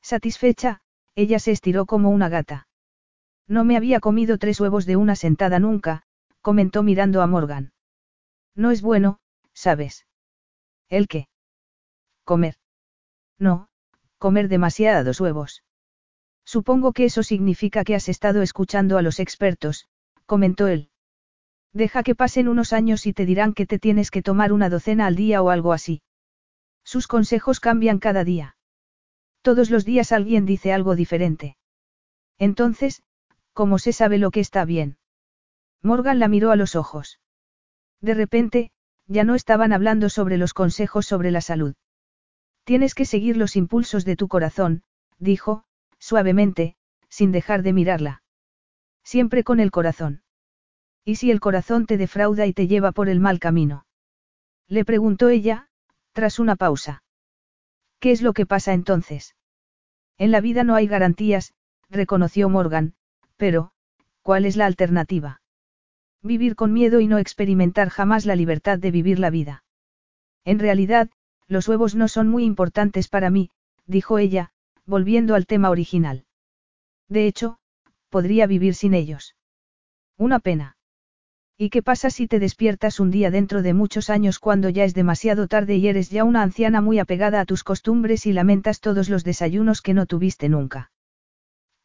Satisfecha, ella se estiró como una gata. No me había comido tres huevos de una sentada nunca, comentó mirando a Morgan. No es bueno, sabes. ¿El qué? Comer. No, comer demasiados huevos. Supongo que eso significa que has estado escuchando a los expertos, comentó él. Deja que pasen unos años y te dirán que te tienes que tomar una docena al día o algo así. Sus consejos cambian cada día. Todos los días alguien dice algo diferente. Entonces, ¿cómo se sabe lo que está bien? Morgan la miró a los ojos. De repente, ya no estaban hablando sobre los consejos sobre la salud. Tienes que seguir los impulsos de tu corazón, dijo, suavemente, sin dejar de mirarla. Siempre con el corazón. ¿Y si el corazón te defrauda y te lleva por el mal camino? Le preguntó ella, tras una pausa. ¿Qué es lo que pasa entonces? En la vida no hay garantías, reconoció Morgan, pero, ¿cuál es la alternativa? Vivir con miedo y no experimentar jamás la libertad de vivir la vida. En realidad, los huevos no son muy importantes para mí, dijo ella, volviendo al tema original. De hecho, podría vivir sin ellos. Una pena. ¿Y qué pasa si te despiertas un día dentro de muchos años cuando ya es demasiado tarde y eres ya una anciana muy apegada a tus costumbres y lamentas todos los desayunos que no tuviste nunca?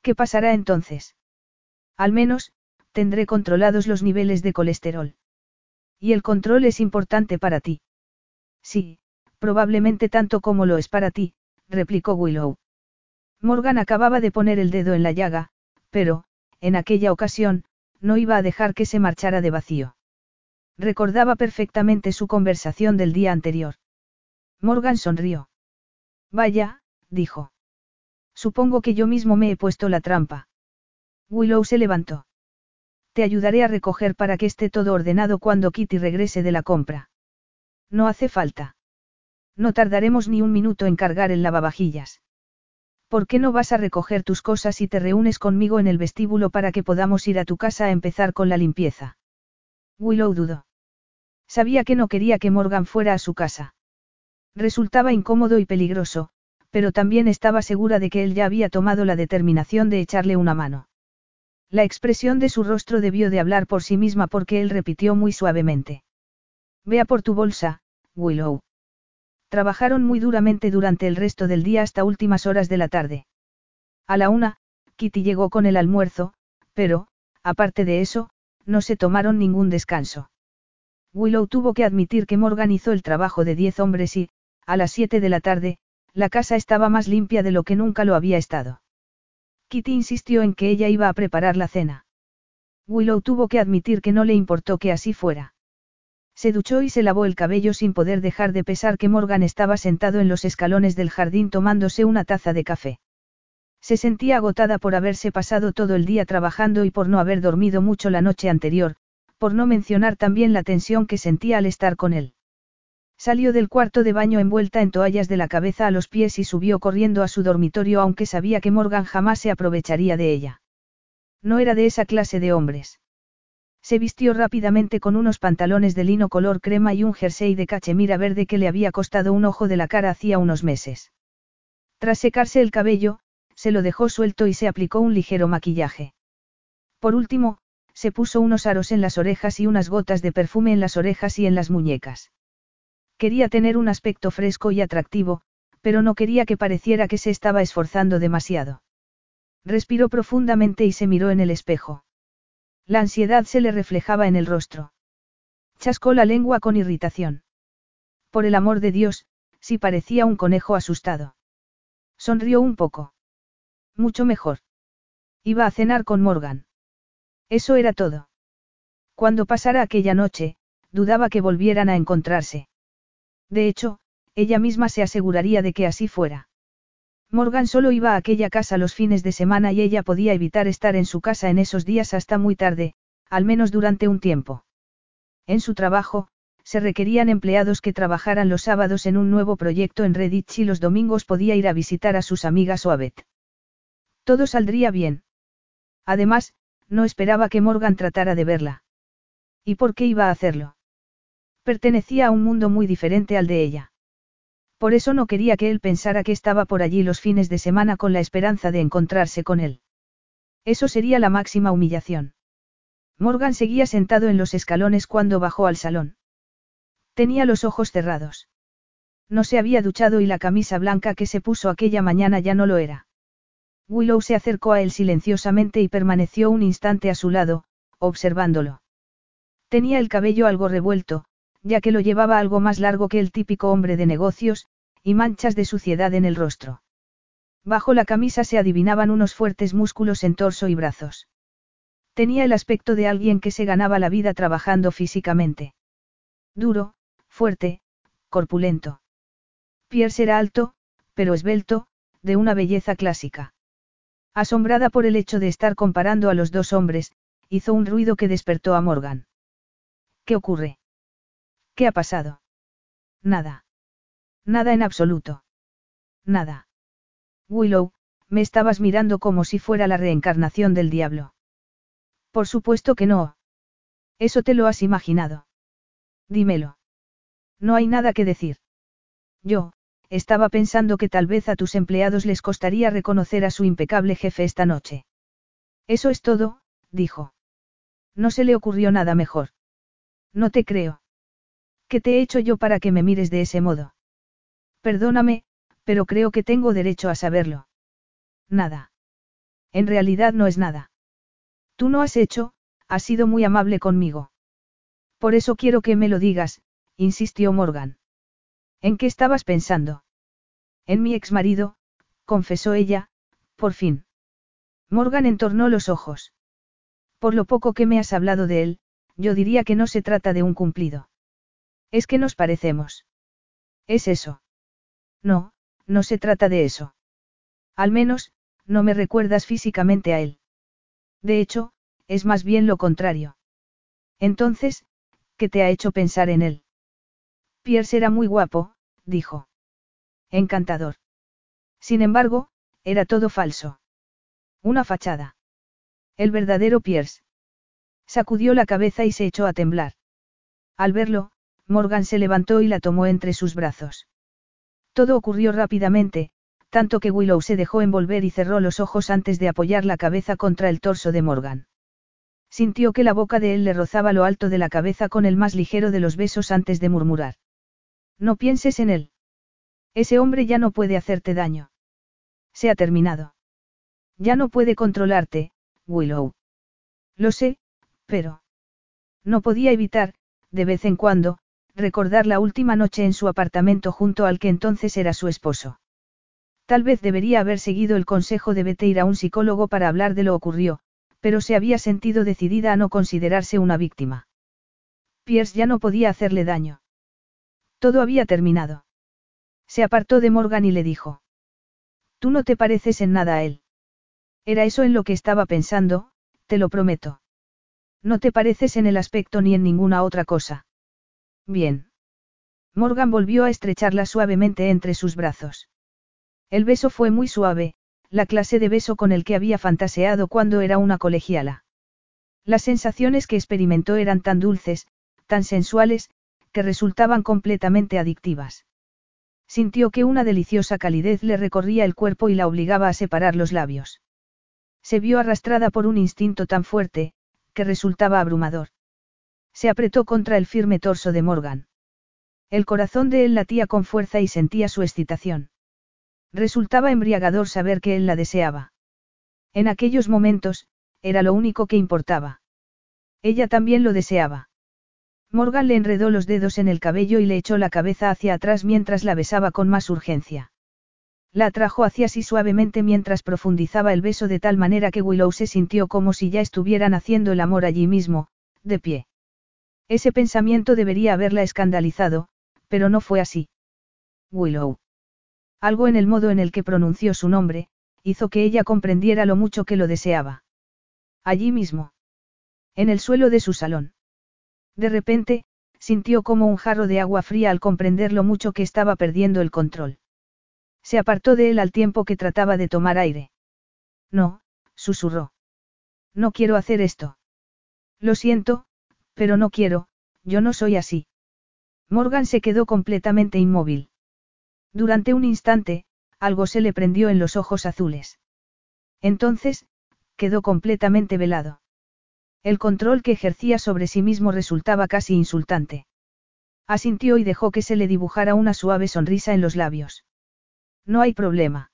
¿Qué pasará entonces? Al menos, tendré controlados los niveles de colesterol. Y el control es importante para ti. Sí, probablemente tanto como lo es para ti, replicó Willow. Morgan acababa de poner el dedo en la llaga, pero, en aquella ocasión, no iba a dejar que se marchara de vacío. Recordaba perfectamente su conversación del día anterior. Morgan sonrió. Vaya, dijo. Supongo que yo mismo me he puesto la trampa. Willow se levantó. Te ayudaré a recoger para que esté todo ordenado cuando Kitty regrese de la compra. No hace falta. No tardaremos ni un minuto en cargar el lavavajillas. ¿Por qué no vas a recoger tus cosas y te reúnes conmigo en el vestíbulo para que podamos ir a tu casa a empezar con la limpieza? Willow dudó. Sabía que no quería que Morgan fuera a su casa. Resultaba incómodo y peligroso, pero también estaba segura de que él ya había tomado la determinación de echarle una mano. La expresión de su rostro debió de hablar por sí misma porque él repitió muy suavemente. Vea por tu bolsa, Willow. Trabajaron muy duramente durante el resto del día hasta últimas horas de la tarde. A la una, Kitty llegó con el almuerzo, pero, aparte de eso, no se tomaron ningún descanso. Willow tuvo que admitir que Morgan hizo el trabajo de diez hombres y, a las siete de la tarde, la casa estaba más limpia de lo que nunca lo había estado. Kitty insistió en que ella iba a preparar la cena. Willow tuvo que admitir que no le importó que así fuera. Se duchó y se lavó el cabello sin poder dejar de pesar que Morgan estaba sentado en los escalones del jardín tomándose una taza de café. Se sentía agotada por haberse pasado todo el día trabajando y por no haber dormido mucho la noche anterior, por no mencionar también la tensión que sentía al estar con él. Salió del cuarto de baño envuelta en toallas de la cabeza a los pies y subió corriendo a su dormitorio aunque sabía que Morgan jamás se aprovecharía de ella. No era de esa clase de hombres. Se vistió rápidamente con unos pantalones de lino color crema y un jersey de cachemira verde que le había costado un ojo de la cara hacía unos meses. Tras secarse el cabello, se lo dejó suelto y se aplicó un ligero maquillaje. Por último, se puso unos aros en las orejas y unas gotas de perfume en las orejas y en las muñecas. Quería tener un aspecto fresco y atractivo, pero no quería que pareciera que se estaba esforzando demasiado. Respiró profundamente y se miró en el espejo. La ansiedad se le reflejaba en el rostro. Chascó la lengua con irritación. Por el amor de Dios, si parecía un conejo asustado. Sonrió un poco. Mucho mejor. Iba a cenar con Morgan. Eso era todo. Cuando pasara aquella noche, dudaba que volvieran a encontrarse. De hecho, ella misma se aseguraría de que así fuera. Morgan solo iba a aquella casa los fines de semana y ella podía evitar estar en su casa en esos días hasta muy tarde, al menos durante un tiempo. En su trabajo, se requerían empleados que trabajaran los sábados en un nuevo proyecto en Redditch y los domingos podía ir a visitar a sus amigas o a Beth. Todo saldría bien. Además, no esperaba que Morgan tratara de verla. ¿Y por qué iba a hacerlo? Pertenecía a un mundo muy diferente al de ella. Por eso no quería que él pensara que estaba por allí los fines de semana con la esperanza de encontrarse con él. Eso sería la máxima humillación. Morgan seguía sentado en los escalones cuando bajó al salón. Tenía los ojos cerrados. No se había duchado y la camisa blanca que se puso aquella mañana ya no lo era. Willow se acercó a él silenciosamente y permaneció un instante a su lado, observándolo. Tenía el cabello algo revuelto, ya que lo llevaba algo más largo que el típico hombre de negocios, y manchas de suciedad en el rostro. Bajo la camisa se adivinaban unos fuertes músculos en torso y brazos. Tenía el aspecto de alguien que se ganaba la vida trabajando físicamente. Duro, fuerte, corpulento. Pierce era alto, pero esbelto, de una belleza clásica. Asombrada por el hecho de estar comparando a los dos hombres, hizo un ruido que despertó a Morgan. ¿Qué ocurre? ¿Qué ha pasado? Nada. Nada en absoluto. Nada. Willow, me estabas mirando como si fuera la reencarnación del diablo. Por supuesto que no. Eso te lo has imaginado. Dímelo. No hay nada que decir. Yo, estaba pensando que tal vez a tus empleados les costaría reconocer a su impecable jefe esta noche. Eso es todo, dijo. No se le ocurrió nada mejor. No te creo. ¿Qué te he hecho yo para que me mires de ese modo? Perdóname, pero creo que tengo derecho a saberlo. Nada. En realidad no es nada. Tú no has hecho, has sido muy amable conmigo. Por eso quiero que me lo digas, insistió Morgan. ¿En qué estabas pensando? En mi exmarido, confesó ella, por fin. Morgan entornó los ojos. Por lo poco que me has hablado de él, yo diría que no se trata de un cumplido. Es que nos parecemos. ¿Es eso? No, no se trata de eso. Al menos, no me recuerdas físicamente a él. De hecho, es más bien lo contrario. Entonces, ¿qué te ha hecho pensar en él? Pierce era muy guapo, dijo. Encantador. Sin embargo, era todo falso. Una fachada. El verdadero Pierce. Sacudió la cabeza y se echó a temblar. Al verlo, Morgan se levantó y la tomó entre sus brazos. Todo ocurrió rápidamente, tanto que Willow se dejó envolver y cerró los ojos antes de apoyar la cabeza contra el torso de Morgan. Sintió que la boca de él le rozaba lo alto de la cabeza con el más ligero de los besos antes de murmurar. No pienses en él. Ese hombre ya no puede hacerte daño. Se ha terminado. Ya no puede controlarte, Willow. Lo sé, pero... No podía evitar, de vez en cuando, recordar la última noche en su apartamento junto al que entonces era su esposo. Tal vez debería haber seguido el consejo de vete ir a un psicólogo para hablar de lo ocurrió, pero se había sentido decidida a no considerarse una víctima. Pierce ya no podía hacerle daño. Todo había terminado. Se apartó de Morgan y le dijo. Tú no te pareces en nada a él. Era eso en lo que estaba pensando, te lo prometo. No te pareces en el aspecto ni en ninguna otra cosa. Bien. Morgan volvió a estrecharla suavemente entre sus brazos. El beso fue muy suave, la clase de beso con el que había fantaseado cuando era una colegiala. Las sensaciones que experimentó eran tan dulces, tan sensuales, que resultaban completamente adictivas. Sintió que una deliciosa calidez le recorría el cuerpo y la obligaba a separar los labios. Se vio arrastrada por un instinto tan fuerte, que resultaba abrumador. Se apretó contra el firme torso de Morgan. El corazón de él latía con fuerza y sentía su excitación. Resultaba embriagador saber que él la deseaba. En aquellos momentos, era lo único que importaba. Ella también lo deseaba. Morgan le enredó los dedos en el cabello y le echó la cabeza hacia atrás mientras la besaba con más urgencia. La atrajo hacia sí suavemente mientras profundizaba el beso de tal manera que Willow se sintió como si ya estuvieran haciendo el amor allí mismo, de pie. Ese pensamiento debería haberla escandalizado, pero no fue así. Willow. Algo en el modo en el que pronunció su nombre, hizo que ella comprendiera lo mucho que lo deseaba. Allí mismo. En el suelo de su salón. De repente, sintió como un jarro de agua fría al comprender lo mucho que estaba perdiendo el control. Se apartó de él al tiempo que trataba de tomar aire. No, susurró. No quiero hacer esto. Lo siento, pero no quiero, yo no soy así. Morgan se quedó completamente inmóvil. Durante un instante, algo se le prendió en los ojos azules. Entonces, quedó completamente velado. El control que ejercía sobre sí mismo resultaba casi insultante. Asintió y dejó que se le dibujara una suave sonrisa en los labios. No hay problema.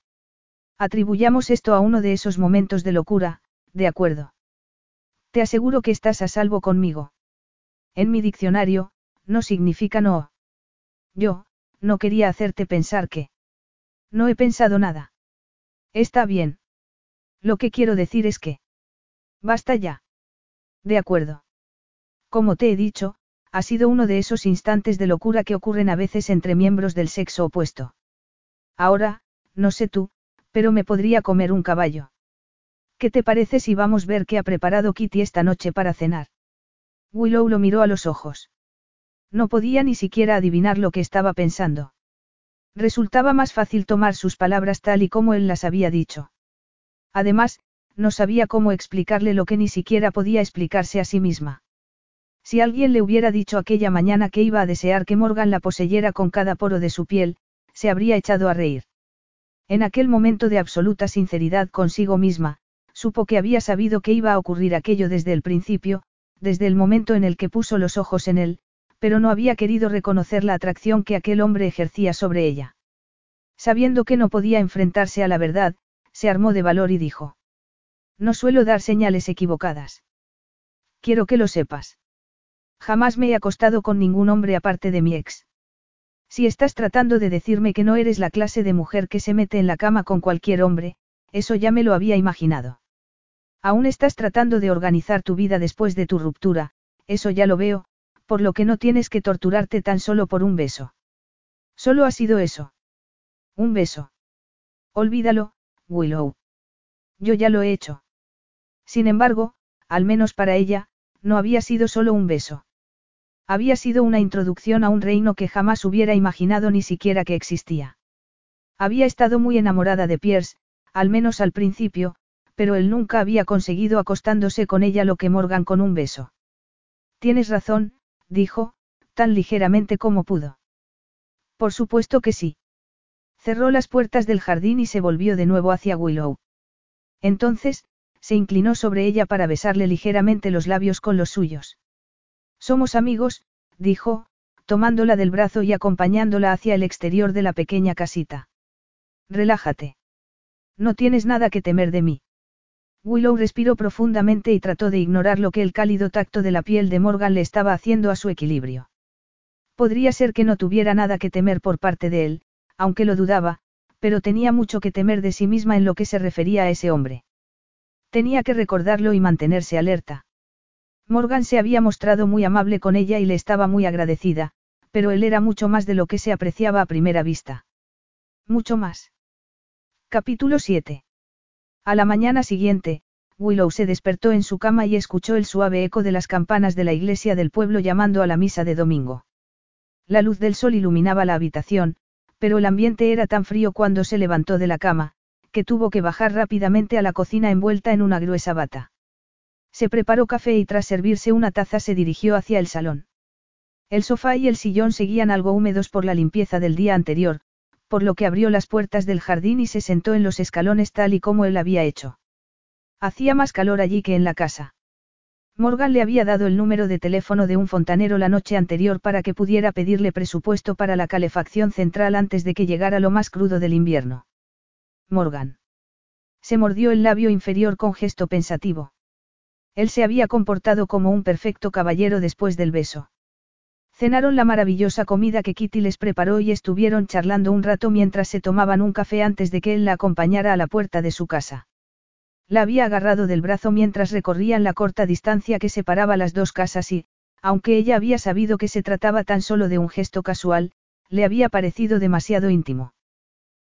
Atribuyamos esto a uno de esos momentos de locura, de acuerdo. Te aseguro que estás a salvo conmigo. En mi diccionario, no significa no. Yo, no quería hacerte pensar que... No he pensado nada. Está bien. Lo que quiero decir es que... Basta ya. De acuerdo. Como te he dicho, ha sido uno de esos instantes de locura que ocurren a veces entre miembros del sexo opuesto. Ahora, no sé tú, pero me podría comer un caballo. ¿Qué te parece si vamos a ver qué ha preparado Kitty esta noche para cenar? Willow lo miró a los ojos. No podía ni siquiera adivinar lo que estaba pensando. Resultaba más fácil tomar sus palabras tal y como él las había dicho. Además, no sabía cómo explicarle lo que ni siquiera podía explicarse a sí misma. Si alguien le hubiera dicho aquella mañana que iba a desear que Morgan la poseyera con cada poro de su piel, se habría echado a reír. En aquel momento de absoluta sinceridad consigo misma, supo que había sabido que iba a ocurrir aquello desde el principio, desde el momento en el que puso los ojos en él, pero no había querido reconocer la atracción que aquel hombre ejercía sobre ella. Sabiendo que no podía enfrentarse a la verdad, se armó de valor y dijo. No suelo dar señales equivocadas. Quiero que lo sepas. Jamás me he acostado con ningún hombre aparte de mi ex. Si estás tratando de decirme que no eres la clase de mujer que se mete en la cama con cualquier hombre, eso ya me lo había imaginado. Aún estás tratando de organizar tu vida después de tu ruptura, eso ya lo veo, por lo que no tienes que torturarte tan solo por un beso. Solo ha sido eso. Un beso. Olvídalo, Willow. Yo ya lo he hecho. Sin embargo, al menos para ella, no había sido solo un beso. Había sido una introducción a un reino que jamás hubiera imaginado ni siquiera que existía. Había estado muy enamorada de Pierce, al menos al principio, pero él nunca había conseguido acostándose con ella lo que Morgan con un beso. Tienes razón, dijo, tan ligeramente como pudo. Por supuesto que sí. Cerró las puertas del jardín y se volvió de nuevo hacia Willow. Entonces, se inclinó sobre ella para besarle ligeramente los labios con los suyos. Somos amigos, dijo, tomándola del brazo y acompañándola hacia el exterior de la pequeña casita. Relájate. No tienes nada que temer de mí. Willow respiró profundamente y trató de ignorar lo que el cálido tacto de la piel de Morgan le estaba haciendo a su equilibrio. Podría ser que no tuviera nada que temer por parte de él, aunque lo dudaba, pero tenía mucho que temer de sí misma en lo que se refería a ese hombre. Tenía que recordarlo y mantenerse alerta. Morgan se había mostrado muy amable con ella y le estaba muy agradecida, pero él era mucho más de lo que se apreciaba a primera vista. Mucho más. Capítulo 7. A la mañana siguiente, Willow se despertó en su cama y escuchó el suave eco de las campanas de la iglesia del pueblo llamando a la misa de domingo. La luz del sol iluminaba la habitación, pero el ambiente era tan frío cuando se levantó de la cama, que tuvo que bajar rápidamente a la cocina envuelta en una gruesa bata. Se preparó café y tras servirse una taza se dirigió hacia el salón. El sofá y el sillón seguían algo húmedos por la limpieza del día anterior, por lo que abrió las puertas del jardín y se sentó en los escalones tal y como él había hecho. Hacía más calor allí que en la casa. Morgan le había dado el número de teléfono de un fontanero la noche anterior para que pudiera pedirle presupuesto para la calefacción central antes de que llegara lo más crudo del invierno. Morgan. Se mordió el labio inferior con gesto pensativo. Él se había comportado como un perfecto caballero después del beso. Cenaron la maravillosa comida que Kitty les preparó y estuvieron charlando un rato mientras se tomaban un café antes de que él la acompañara a la puerta de su casa. La había agarrado del brazo mientras recorrían la corta distancia que separaba las dos casas y, aunque ella había sabido que se trataba tan solo de un gesto casual, le había parecido demasiado íntimo.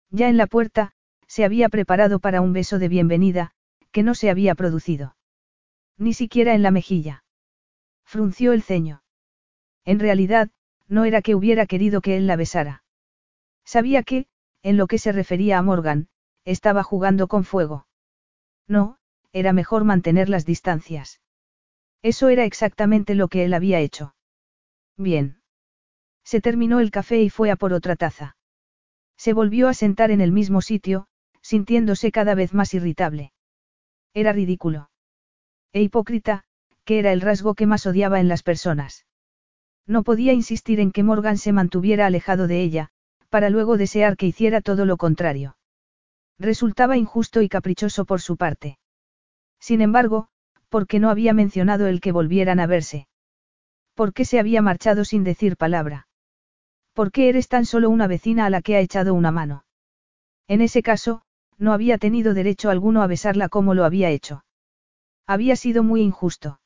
Ya en la puerta, se había preparado para un beso de bienvenida, que no se había producido. Ni siquiera en la mejilla. Frunció el ceño. En realidad, no era que hubiera querido que él la besara. Sabía que, en lo que se refería a Morgan, estaba jugando con fuego. No, era mejor mantener las distancias. Eso era exactamente lo que él había hecho. Bien. Se terminó el café y fue a por otra taza. Se volvió a sentar en el mismo sitio, sintiéndose cada vez más irritable. Era ridículo. E hipócrita, que era el rasgo que más odiaba en las personas. No podía insistir en que Morgan se mantuviera alejado de ella, para luego desear que hiciera todo lo contrario. Resultaba injusto y caprichoso por su parte. Sin embargo, ¿por qué no había mencionado el que volvieran a verse? ¿Por qué se había marchado sin decir palabra? ¿Por qué eres tan solo una vecina a la que ha echado una mano? En ese caso, no había tenido derecho alguno a besarla como lo había hecho. Había sido muy injusto.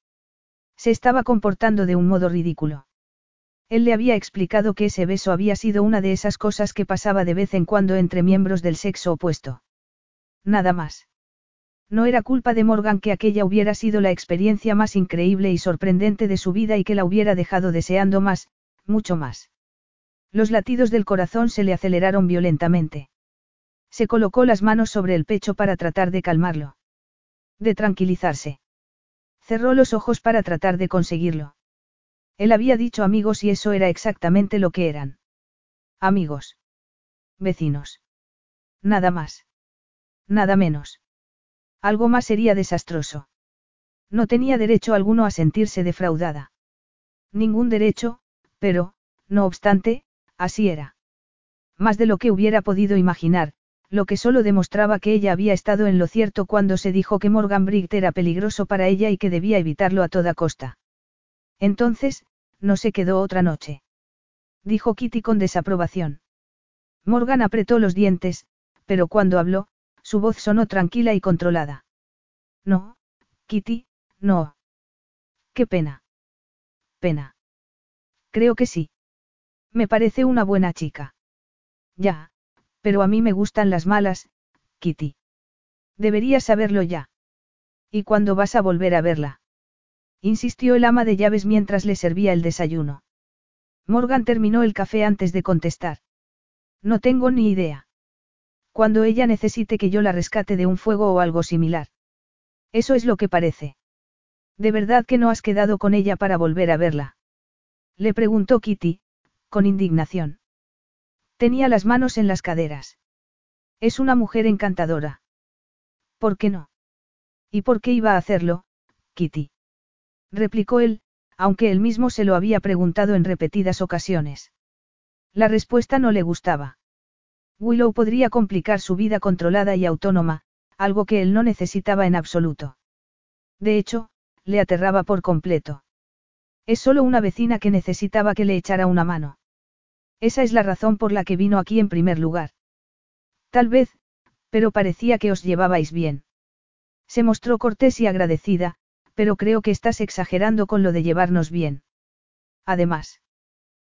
Se estaba comportando de un modo ridículo. Él le había explicado que ese beso había sido una de esas cosas que pasaba de vez en cuando entre miembros del sexo opuesto. Nada más. No era culpa de Morgan que aquella hubiera sido la experiencia más increíble y sorprendente de su vida y que la hubiera dejado deseando más, mucho más. Los latidos del corazón se le aceleraron violentamente. Se colocó las manos sobre el pecho para tratar de calmarlo. De tranquilizarse. Cerró los ojos para tratar de conseguirlo. Él había dicho amigos y eso era exactamente lo que eran. Amigos. Vecinos. Nada más. Nada menos. Algo más sería desastroso. No tenía derecho alguno a sentirse defraudada. Ningún derecho, pero, no obstante, así era. Más de lo que hubiera podido imaginar, lo que solo demostraba que ella había estado en lo cierto cuando se dijo que Morgan Briggs era peligroso para ella y que debía evitarlo a toda costa. Entonces, no se quedó otra noche. Dijo Kitty con desaprobación. Morgan apretó los dientes, pero cuando habló, su voz sonó tranquila y controlada. No, Kitty, no. Qué pena. Pena. Creo que sí. Me parece una buena chica. Ya, pero a mí me gustan las malas, Kitty. Deberías saberlo ya. ¿Y cuándo vas a volver a verla? Insistió el ama de llaves mientras le servía el desayuno. Morgan terminó el café antes de contestar. No tengo ni idea. Cuando ella necesite que yo la rescate de un fuego o algo similar. Eso es lo que parece. ¿De verdad que no has quedado con ella para volver a verla? Le preguntó Kitty, con indignación. Tenía las manos en las caderas. Es una mujer encantadora. ¿Por qué no? ¿Y por qué iba a hacerlo, Kitty? Replicó él, aunque él mismo se lo había preguntado en repetidas ocasiones. La respuesta no le gustaba. Willow podría complicar su vida controlada y autónoma, algo que él no necesitaba en absoluto. De hecho, le aterraba por completo. Es solo una vecina que necesitaba que le echara una mano. Esa es la razón por la que vino aquí en primer lugar. Tal vez, pero parecía que os llevabais bien. Se mostró cortés y agradecida, pero creo que estás exagerando con lo de llevarnos bien. Además.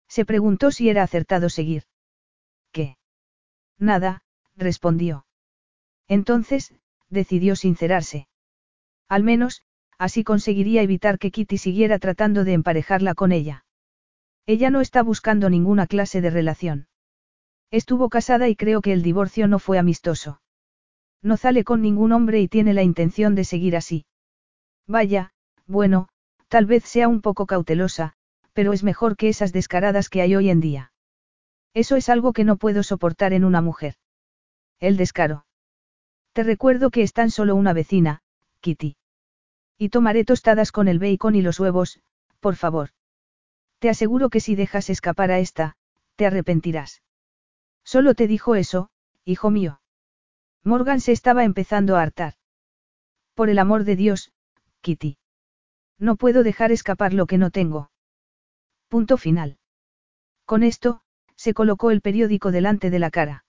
Se preguntó si era acertado seguir. ¿Qué? Nada, respondió. Entonces, decidió sincerarse. Al menos, así conseguiría evitar que Kitty siguiera tratando de emparejarla con ella. Ella no está buscando ninguna clase de relación. Estuvo casada y creo que el divorcio no fue amistoso. No sale con ningún hombre y tiene la intención de seguir así. Vaya, bueno, tal vez sea un poco cautelosa, pero es mejor que esas descaradas que hay hoy en día. Eso es algo que no puedo soportar en una mujer. El descaro. Te recuerdo que es tan solo una vecina, Kitty. Y tomaré tostadas con el bacon y los huevos, por favor. Te aseguro que si dejas escapar a esta, te arrepentirás. Solo te dijo eso, hijo mío. Morgan se estaba empezando a hartar. Por el amor de Dios, Kitty. No puedo dejar escapar lo que no tengo. Punto final. Con esto, se colocó el periódico delante de la cara.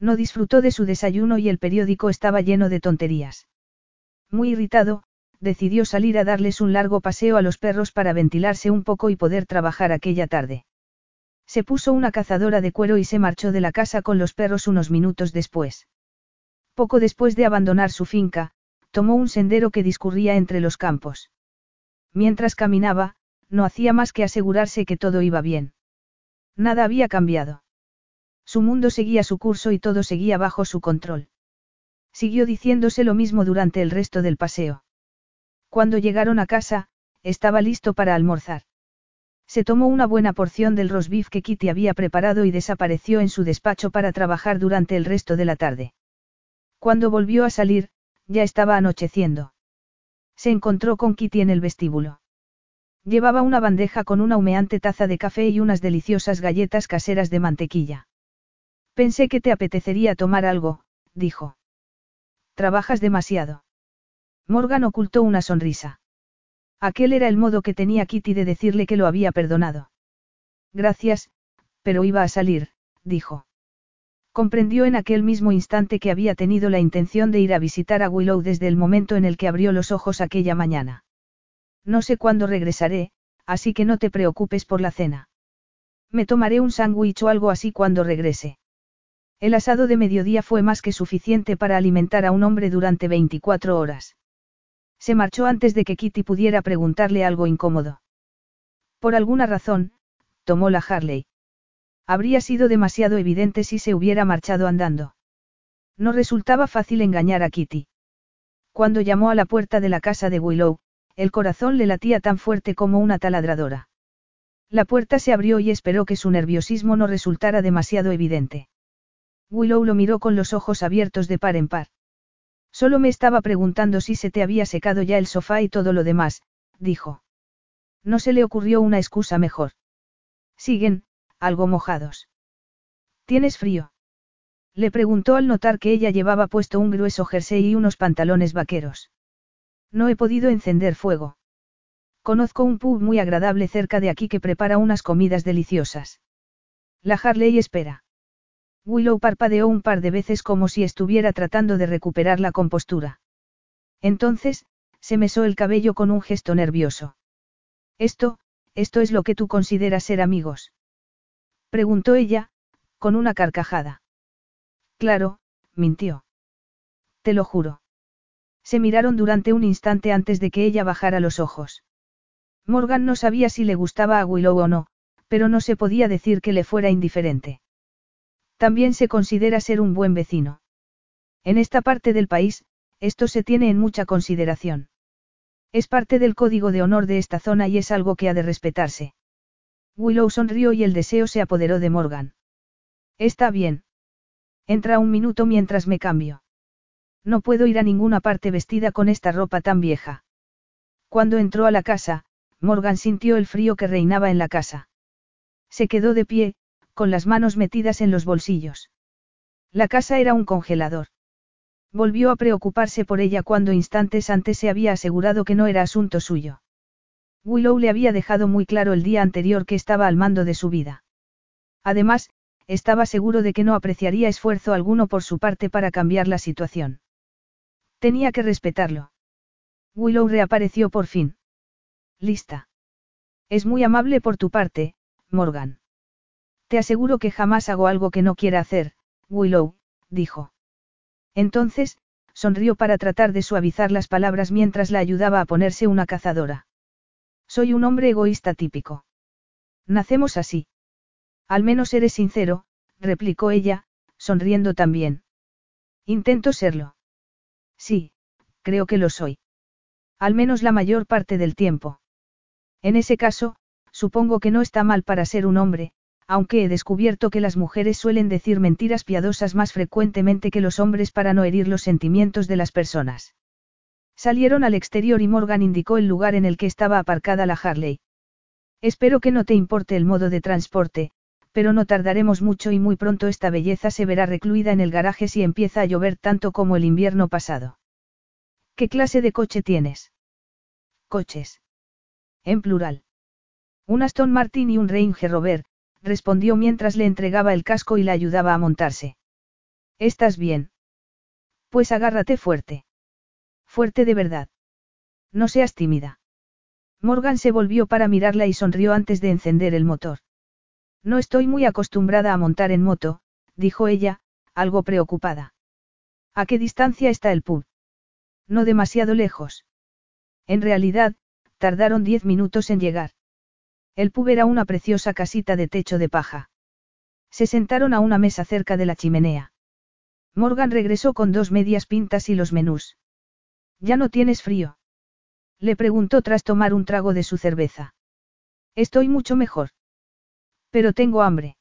No disfrutó de su desayuno y el periódico estaba lleno de tonterías. Muy irritado, decidió salir a darles un largo paseo a los perros para ventilarse un poco y poder trabajar aquella tarde. Se puso una cazadora de cuero y se marchó de la casa con los perros unos minutos después. Poco después de abandonar su finca, tomó un sendero que discurría entre los campos. Mientras caminaba, no hacía más que asegurarse que todo iba bien. Nada había cambiado. Su mundo seguía su curso y todo seguía bajo su control. Siguió diciéndose lo mismo durante el resto del paseo. Cuando llegaron a casa, estaba listo para almorzar. Se tomó una buena porción del rosbif que Kitty había preparado y desapareció en su despacho para trabajar durante el resto de la tarde. Cuando volvió a salir, ya estaba anocheciendo. Se encontró con Kitty en el vestíbulo. Llevaba una bandeja con una humeante taza de café y unas deliciosas galletas caseras de mantequilla. Pensé que te apetecería tomar algo, dijo. Trabajas demasiado. Morgan ocultó una sonrisa. Aquel era el modo que tenía Kitty de decirle que lo había perdonado. Gracias, pero iba a salir, dijo. Comprendió en aquel mismo instante que había tenido la intención de ir a visitar a Willow desde el momento en el que abrió los ojos aquella mañana. No sé cuándo regresaré, así que no te preocupes por la cena. Me tomaré un sándwich o algo así cuando regrese. El asado de mediodía fue más que suficiente para alimentar a un hombre durante 24 horas. Se marchó antes de que Kitty pudiera preguntarle algo incómodo. Por alguna razón, tomó la Harley. Habría sido demasiado evidente si se hubiera marchado andando. No resultaba fácil engañar a Kitty. Cuando llamó a la puerta de la casa de Willow, el corazón le latía tan fuerte como una taladradora. La puerta se abrió y esperó que su nerviosismo no resultara demasiado evidente. Willow lo miró con los ojos abiertos de par en par. Solo me estaba preguntando si se te había secado ya el sofá y todo lo demás, dijo. No se le ocurrió una excusa mejor. Siguen, algo mojados. ¿Tienes frío? Le preguntó al notar que ella llevaba puesto un grueso jersey y unos pantalones vaqueros. No he podido encender fuego. Conozco un pub muy agradable cerca de aquí que prepara unas comidas deliciosas. La Harley espera. Willow parpadeó un par de veces como si estuviera tratando de recuperar la compostura. Entonces, se mesó el cabello con un gesto nervioso. Esto, esto es lo que tú consideras ser amigos. Preguntó ella, con una carcajada. Claro, mintió. Te lo juro. Se miraron durante un instante antes de que ella bajara los ojos. Morgan no sabía si le gustaba a Willow o no, pero no se podía decir que le fuera indiferente. También se considera ser un buen vecino. En esta parte del país, esto se tiene en mucha consideración. Es parte del código de honor de esta zona y es algo que ha de respetarse. Willow sonrió y el deseo se apoderó de Morgan. Está bien. Entra un minuto mientras me cambio. No puedo ir a ninguna parte vestida con esta ropa tan vieja. Cuando entró a la casa, Morgan sintió el frío que reinaba en la casa. Se quedó de pie, con las manos metidas en los bolsillos. La casa era un congelador. Volvió a preocuparse por ella cuando instantes antes se había asegurado que no era asunto suyo. Willow le había dejado muy claro el día anterior que estaba al mando de su vida. Además, estaba seguro de que no apreciaría esfuerzo alguno por su parte para cambiar la situación. Tenía que respetarlo. Willow reapareció por fin. Lista. Es muy amable por tu parte, Morgan. Te aseguro que jamás hago algo que no quiera hacer, Willow, dijo. Entonces, sonrió para tratar de suavizar las palabras mientras la ayudaba a ponerse una cazadora. Soy un hombre egoísta típico. Nacemos así. Al menos eres sincero, replicó ella, sonriendo también. Intento serlo. Sí, creo que lo soy. Al menos la mayor parte del tiempo. En ese caso, supongo que no está mal para ser un hombre, aunque he descubierto que las mujeres suelen decir mentiras piadosas más frecuentemente que los hombres para no herir los sentimientos de las personas. Salieron al exterior y Morgan indicó el lugar en el que estaba aparcada la Harley. Espero que no te importe el modo de transporte, pero no tardaremos mucho y muy pronto esta belleza se verá recluida en el garaje si empieza a llover tanto como el invierno pasado. ¿Qué clase de coche tienes? Coches. En plural. Un Aston Martin y un Range Rover, respondió mientras le entregaba el casco y la ayudaba a montarse. ¿Estás bien? Pues agárrate fuerte. Fuerte de verdad. No seas tímida. Morgan se volvió para mirarla y sonrió antes de encender el motor. No estoy muy acostumbrada a montar en moto, dijo ella, algo preocupada. ¿A qué distancia está el pub? No demasiado lejos. En realidad, tardaron diez minutos en llegar. El pub era una preciosa casita de techo de paja. Se sentaron a una mesa cerca de la chimenea. Morgan regresó con dos medias pintas y los menús. ¿Ya no tienes frío? Le preguntó tras tomar un trago de su cerveza. Estoy mucho mejor. Pero tengo hambre.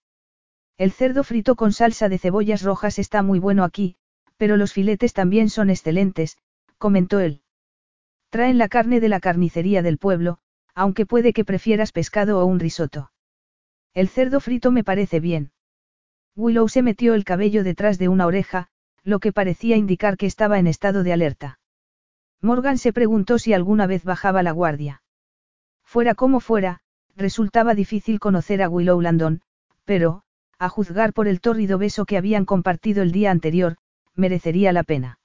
El cerdo frito con salsa de cebollas rojas está muy bueno aquí, pero los filetes también son excelentes, comentó él. Traen la carne de la carnicería del pueblo, aunque puede que prefieras pescado o un risotto. El cerdo frito me parece bien. Willow se metió el cabello detrás de una oreja, lo que parecía indicar que estaba en estado de alerta. Morgan se preguntó si alguna vez bajaba la guardia. Fuera como fuera, resultaba difícil conocer a Willow Landon, pero, a juzgar por el tórrido beso que habían compartido el día anterior, merecería la pena.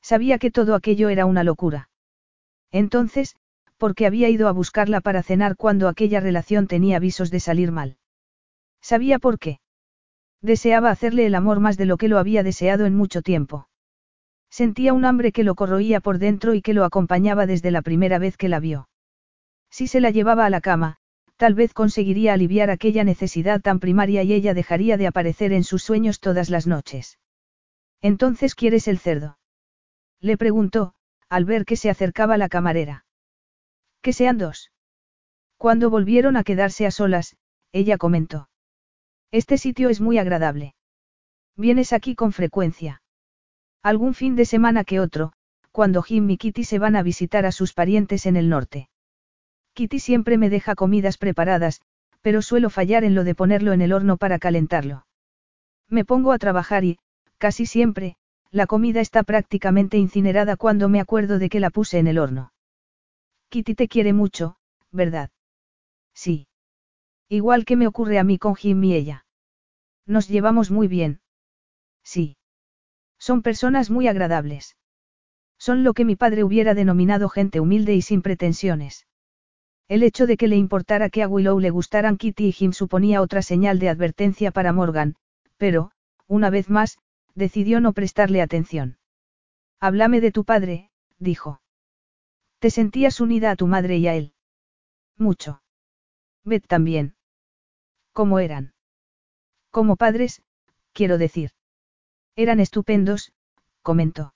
Sabía que todo aquello era una locura. Entonces, ¿por qué había ido a buscarla para cenar cuando aquella relación tenía avisos de salir mal? Sabía por qué. Deseaba hacerle el amor más de lo que lo había deseado en mucho tiempo. Sentía un hambre que lo corroía por dentro y que lo acompañaba desde la primera vez que la vio. Si se la llevaba a la cama, tal vez conseguiría aliviar aquella necesidad tan primaria y ella dejaría de aparecer en sus sueños todas las noches. Entonces quieres el cerdo. Le preguntó, al ver que se acercaba la camarera. Que sean dos. Cuando volvieron a quedarse a solas, ella comentó. Este sitio es muy agradable. Vienes aquí con frecuencia. Algún fin de semana que otro, cuando Jim y Kitty se van a visitar a sus parientes en el norte. Kitty siempre me deja comidas preparadas, pero suelo fallar en lo de ponerlo en el horno para calentarlo. Me pongo a trabajar y, casi siempre, la comida está prácticamente incinerada cuando me acuerdo de que la puse en el horno. Kitty te quiere mucho, ¿verdad? Sí. Igual que me ocurre a mí con Jim y ella. Nos llevamos muy bien. Sí. Son personas muy agradables. Son lo que mi padre hubiera denominado gente humilde y sin pretensiones. El hecho de que le importara que a Willow le gustaran Kitty y Jim suponía otra señal de advertencia para Morgan, pero, una vez más, decidió no prestarle atención. Háblame de tu padre, dijo. ¿Te sentías unida a tu madre y a él? Mucho. Beth también. ¿Cómo eran? Como padres, quiero decir. Eran estupendos, comentó.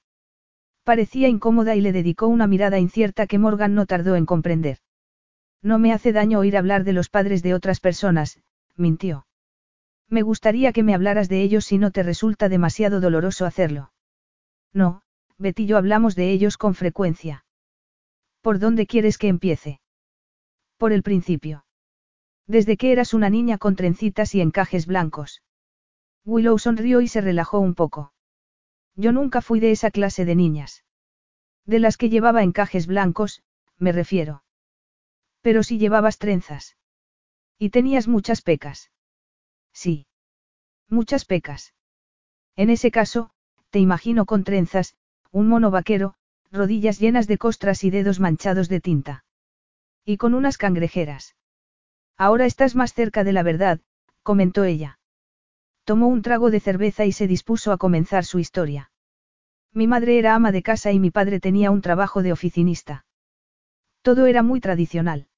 Parecía incómoda y le dedicó una mirada incierta que Morgan no tardó en comprender. No me hace daño oír hablar de los padres de otras personas, mintió. Me gustaría que me hablaras de ellos si no te resulta demasiado doloroso hacerlo. No, Betty y yo hablamos de ellos con frecuencia. ¿Por dónde quieres que empiece? Por el principio. Desde que eras una niña con trencitas y encajes blancos. Willow sonrió y se relajó un poco. Yo nunca fui de esa clase de niñas. De las que llevaba encajes blancos, me refiero. Pero si llevabas trenzas. Y tenías muchas pecas. Sí. Muchas pecas. En ese caso, te imagino con trenzas, un mono vaquero, rodillas llenas de costras y dedos manchados de tinta. Y con unas cangrejeras. Ahora estás más cerca de la verdad, comentó ella. Tomó un trago de cerveza y se dispuso a comenzar su historia. Mi madre era ama de casa y mi padre tenía un trabajo de oficinista. Todo era muy tradicional.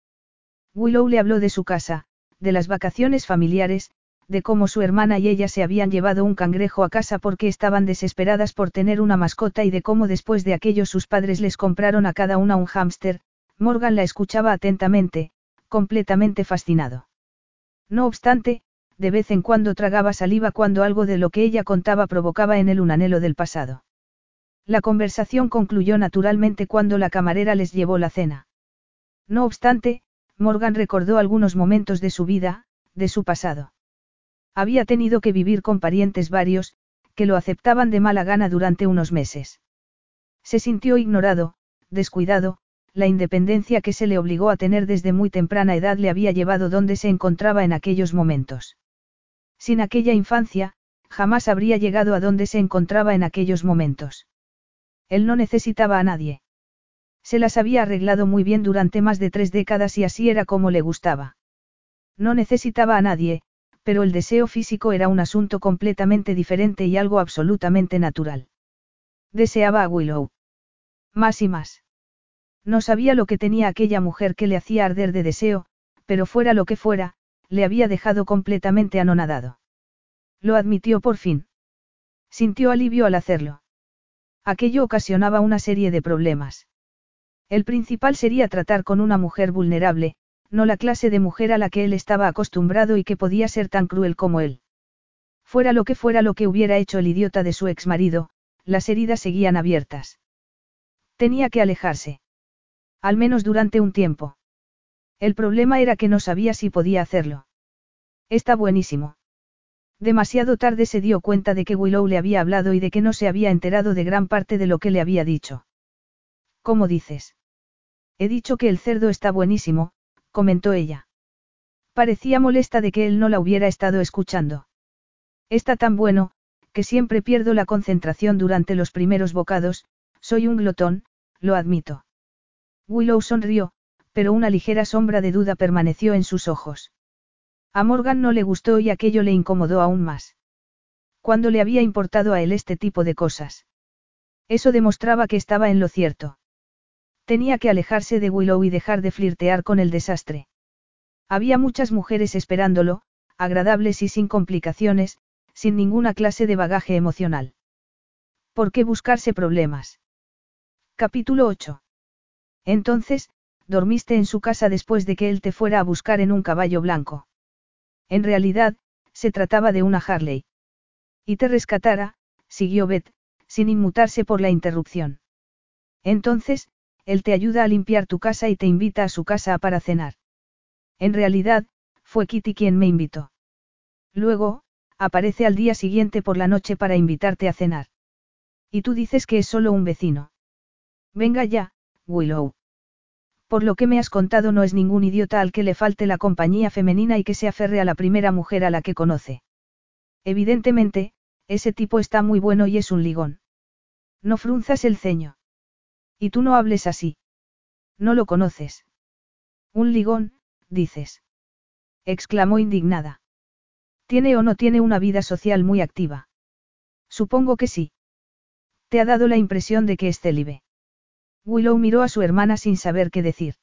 Willow le habló de su casa, de las vacaciones familiares, de cómo su hermana y ella se habían llevado un cangrejo a casa porque estaban desesperadas por tener una mascota y de cómo después de aquello sus padres les compraron a cada una un hámster, Morgan la escuchaba atentamente, completamente fascinado. No obstante, de vez en cuando tragaba saliva cuando algo de lo que ella contaba provocaba en él un anhelo del pasado. La conversación concluyó naturalmente cuando la camarera les llevó la cena. No obstante, Morgan recordó algunos momentos de su vida, de su pasado. Había tenido que vivir con parientes varios, que lo aceptaban de mala gana durante unos meses. Se sintió ignorado, descuidado, la independencia que se le obligó a tener desde muy temprana edad le había llevado donde se encontraba en aquellos momentos. Sin aquella infancia, jamás habría llegado a donde se encontraba en aquellos momentos. Él no necesitaba a nadie. Se las había arreglado muy bien durante más de tres décadas y así era como le gustaba. No necesitaba a nadie, pero el deseo físico era un asunto completamente diferente y algo absolutamente natural. Deseaba a Willow. Más y más. No sabía lo que tenía aquella mujer que le hacía arder de deseo, pero fuera lo que fuera, le había dejado completamente anonadado. Lo admitió por fin. Sintió alivio al hacerlo. Aquello ocasionaba una serie de problemas. El principal sería tratar con una mujer vulnerable, no la clase de mujer a la que él estaba acostumbrado y que podía ser tan cruel como él. Fuera lo que fuera lo que hubiera hecho el idiota de su exmarido, las heridas seguían abiertas. Tenía que alejarse. Al menos durante un tiempo. El problema era que no sabía si podía hacerlo. Está buenísimo. Demasiado tarde se dio cuenta de que Willow le había hablado y de que no se había enterado de gran parte de lo que le había dicho. ¿Cómo dices? He dicho que el cerdo está buenísimo, comentó ella. Parecía molesta de que él no la hubiera estado escuchando. Está tan bueno, que siempre pierdo la concentración durante los primeros bocados, soy un glotón, lo admito. Willow sonrió, pero una ligera sombra de duda permaneció en sus ojos. A Morgan no le gustó y aquello le incomodó aún más. Cuando le había importado a él este tipo de cosas? Eso demostraba que estaba en lo cierto. Tenía que alejarse de Willow y dejar de flirtear con el desastre. Había muchas mujeres esperándolo, agradables y sin complicaciones, sin ninguna clase de bagaje emocional. ¿Por qué buscarse problemas? Capítulo 8. Entonces, dormiste en su casa después de que él te fuera a buscar en un caballo blanco. En realidad, se trataba de una Harley. Y te rescatara, siguió Beth, sin inmutarse por la interrupción. Entonces, él te ayuda a limpiar tu casa y te invita a su casa para cenar. En realidad, fue Kitty quien me invitó. Luego, aparece al día siguiente por la noche para invitarte a cenar. Y tú dices que es solo un vecino. Venga ya, Willow. Por lo que me has contado no es ningún idiota al que le falte la compañía femenina y que se aferre a la primera mujer a la que conoce. Evidentemente, ese tipo está muy bueno y es un ligón. No frunzas el ceño. Y tú no hables así. No lo conoces. Un ligón, dices. exclamó indignada. ¿Tiene o no tiene una vida social muy activa? Supongo que sí. Te ha dado la impresión de que es célibe. Willow miró a su hermana sin saber qué decir.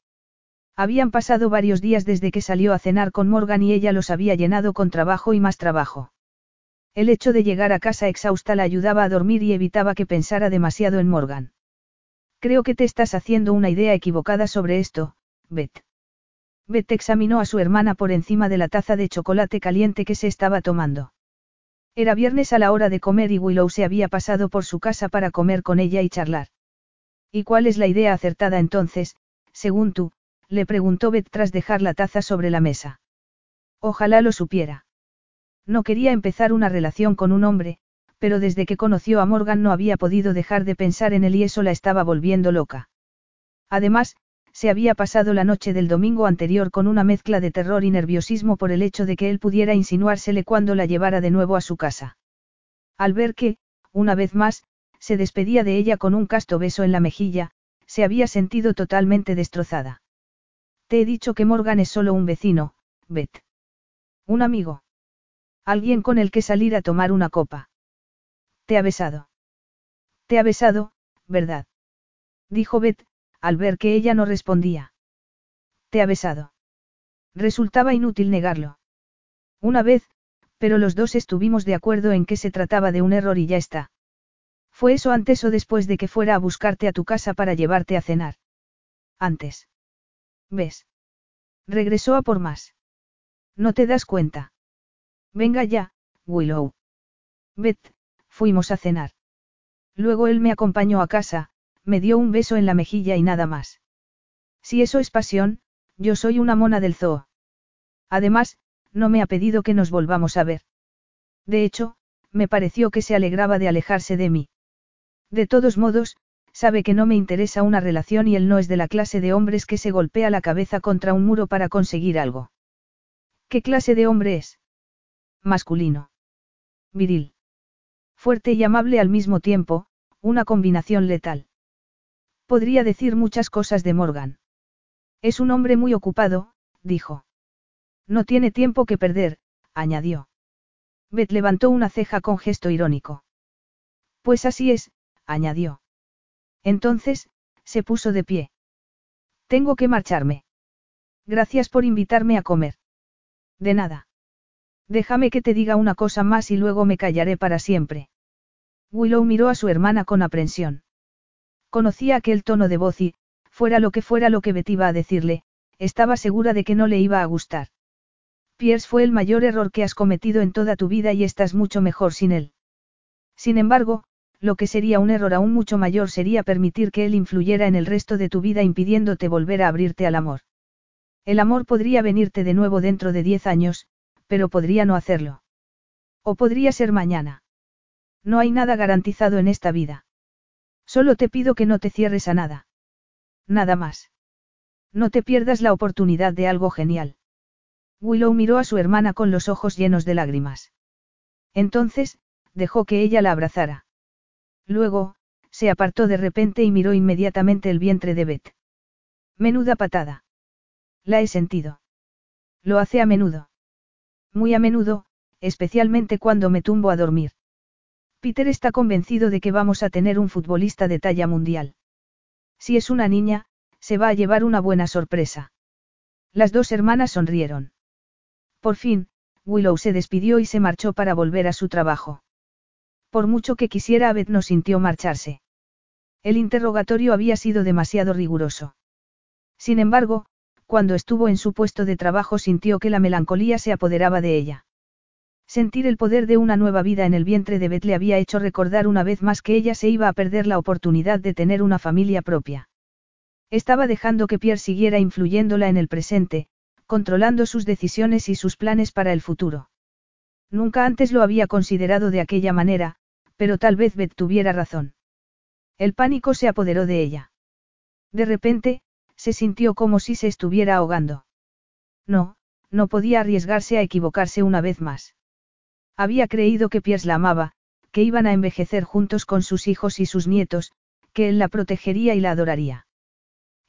Habían pasado varios días desde que salió a cenar con Morgan y ella los había llenado con trabajo y más trabajo. El hecho de llegar a casa exhausta la ayudaba a dormir y evitaba que pensara demasiado en Morgan. Creo que te estás haciendo una idea equivocada sobre esto, Beth. Beth examinó a su hermana por encima de la taza de chocolate caliente que se estaba tomando. Era viernes a la hora de comer y Willow se había pasado por su casa para comer con ella y charlar. ¿Y cuál es la idea acertada entonces, según tú? le preguntó Beth tras dejar la taza sobre la mesa. Ojalá lo supiera. No quería empezar una relación con un hombre, pero desde que conoció a Morgan no había podido dejar de pensar en él y eso la estaba volviendo loca. Además, se había pasado la noche del domingo anterior con una mezcla de terror y nerviosismo por el hecho de que él pudiera insinuársele cuando la llevara de nuevo a su casa. Al ver que, una vez más, se despedía de ella con un casto beso en la mejilla, se había sentido totalmente destrozada. Te he dicho que Morgan es solo un vecino, Beth. Un amigo. Alguien con el que salir a tomar una copa. Te ha besado. Te ha besado, ¿verdad? Dijo Beth, al ver que ella no respondía. Te ha besado. Resultaba inútil negarlo. Una vez, pero los dos estuvimos de acuerdo en que se trataba de un error y ya está. ¿Fue eso antes o después de que fuera a buscarte a tu casa para llevarte a cenar? Antes. ¿Ves? Regresó a por más. ¿No te das cuenta? Venga ya, Willow. Beth, fuimos a cenar. Luego él me acompañó a casa, me dio un beso en la mejilla y nada más. Si eso es pasión, yo soy una mona del zoo. Además, no me ha pedido que nos volvamos a ver. De hecho, me pareció que se alegraba de alejarse de mí. De todos modos, sabe que no me interesa una relación y él no es de la clase de hombres que se golpea la cabeza contra un muro para conseguir algo. ¿Qué clase de hombre es? Masculino. Viril. Fuerte y amable al mismo tiempo, una combinación letal. Podría decir muchas cosas de Morgan. Es un hombre muy ocupado, dijo. No tiene tiempo que perder, añadió. Beth levantó una ceja con gesto irónico. Pues así es, añadió. Entonces, se puso de pie. Tengo que marcharme. Gracias por invitarme a comer. De nada. Déjame que te diga una cosa más y luego me callaré para siempre. Willow miró a su hermana con aprensión. Conocía aquel tono de voz y, fuera lo que fuera lo que Betty iba a decirle, estaba segura de que no le iba a gustar. Pierce fue el mayor error que has cometido en toda tu vida y estás mucho mejor sin él. Sin embargo, lo que sería un error aún mucho mayor sería permitir que él influyera en el resto de tu vida impidiéndote volver a abrirte al amor. El amor podría venirte de nuevo dentro de diez años, pero podría no hacerlo. O podría ser mañana. No hay nada garantizado en esta vida. Solo te pido que no te cierres a nada. Nada más. No te pierdas la oportunidad de algo genial. Willow miró a su hermana con los ojos llenos de lágrimas. Entonces, dejó que ella la abrazara. Luego, se apartó de repente y miró inmediatamente el vientre de Beth. Menuda patada. La he sentido. Lo hace a menudo. muy a menudo, especialmente cuando me tumbo a dormir. Peter está convencido de que vamos a tener un futbolista de talla mundial. Si es una niña, se va a llevar una buena sorpresa. Las dos hermanas sonrieron. Por fin, Willow se despidió y se marchó para volver a su trabajo. Por mucho que quisiera, Abed no sintió marcharse. El interrogatorio había sido demasiado riguroso. Sin embargo, cuando estuvo en su puesto de trabajo sintió que la melancolía se apoderaba de ella. Sentir el poder de una nueva vida en el vientre de Beth le había hecho recordar una vez más que ella se iba a perder la oportunidad de tener una familia propia. Estaba dejando que Pierre siguiera influyéndola en el presente, controlando sus decisiones y sus planes para el futuro. Nunca antes lo había considerado de aquella manera, pero tal vez Beth tuviera razón. El pánico se apoderó de ella. De repente, se sintió como si se estuviera ahogando. No, no podía arriesgarse a equivocarse una vez más. Había creído que Pierce la amaba, que iban a envejecer juntos con sus hijos y sus nietos, que él la protegería y la adoraría.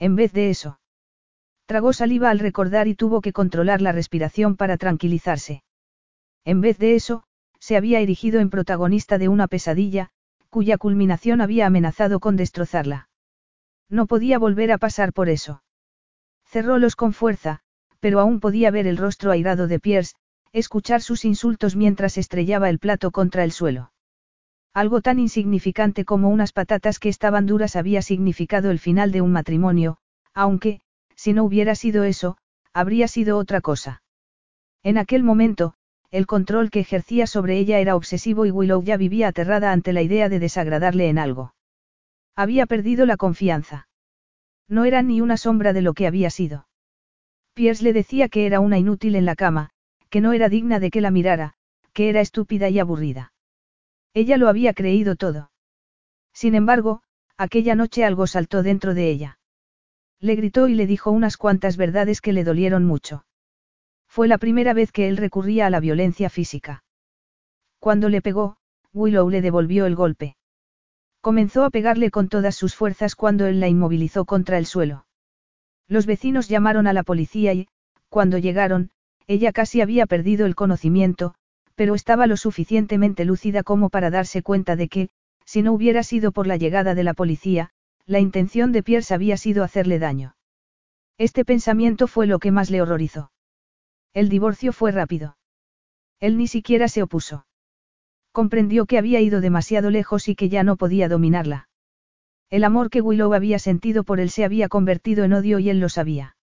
En vez de eso. Tragó saliva al recordar y tuvo que controlar la respiración para tranquilizarse. En vez de eso, se había erigido en protagonista de una pesadilla, cuya culminación había amenazado con destrozarla. No podía volver a pasar por eso. Cerrólos con fuerza, pero aún podía ver el rostro airado de Pierce, escuchar sus insultos mientras estrellaba el plato contra el suelo. Algo tan insignificante como unas patatas que estaban duras había significado el final de un matrimonio, aunque, si no hubiera sido eso, habría sido otra cosa. En aquel momento, el control que ejercía sobre ella era obsesivo y Willow ya vivía aterrada ante la idea de desagradarle en algo. Había perdido la confianza. No era ni una sombra de lo que había sido. Pierce le decía que era una inútil en la cama, que no era digna de que la mirara, que era estúpida y aburrida. Ella lo había creído todo. Sin embargo, aquella noche algo saltó dentro de ella. Le gritó y le dijo unas cuantas verdades que le dolieron mucho. Fue la primera vez que él recurría a la violencia física. Cuando le pegó, Willow le devolvió el golpe. Comenzó a pegarle con todas sus fuerzas cuando él la inmovilizó contra el suelo. Los vecinos llamaron a la policía y, cuando llegaron, ella casi había perdido el conocimiento, pero estaba lo suficientemente lúcida como para darse cuenta de que, si no hubiera sido por la llegada de la policía, la intención de Pierce había sido hacerle daño. Este pensamiento fue lo que más le horrorizó. El divorcio fue rápido. Él ni siquiera se opuso. Comprendió que había ido demasiado lejos y que ya no podía dominarla. El amor que Willow había sentido por él se había convertido en odio y él lo sabía.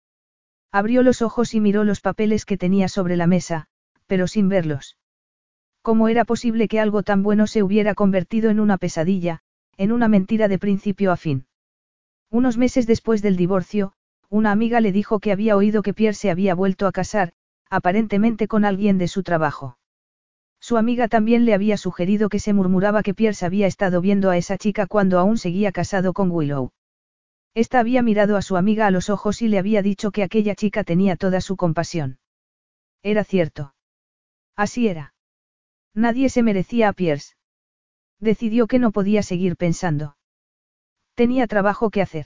Abrió los ojos y miró los papeles que tenía sobre la mesa, pero sin verlos. ¿Cómo era posible que algo tan bueno se hubiera convertido en una pesadilla, en una mentira de principio a fin? Unos meses después del divorcio, una amiga le dijo que había oído que Pierre se había vuelto a casar, aparentemente con alguien de su trabajo. Su amiga también le había sugerido que se murmuraba que Pierce había estado viendo a esa chica cuando aún seguía casado con Willow. Esta había mirado a su amiga a los ojos y le había dicho que aquella chica tenía toda su compasión. Era cierto. Así era. Nadie se merecía a Pierce. Decidió que no podía seguir pensando. Tenía trabajo que hacer.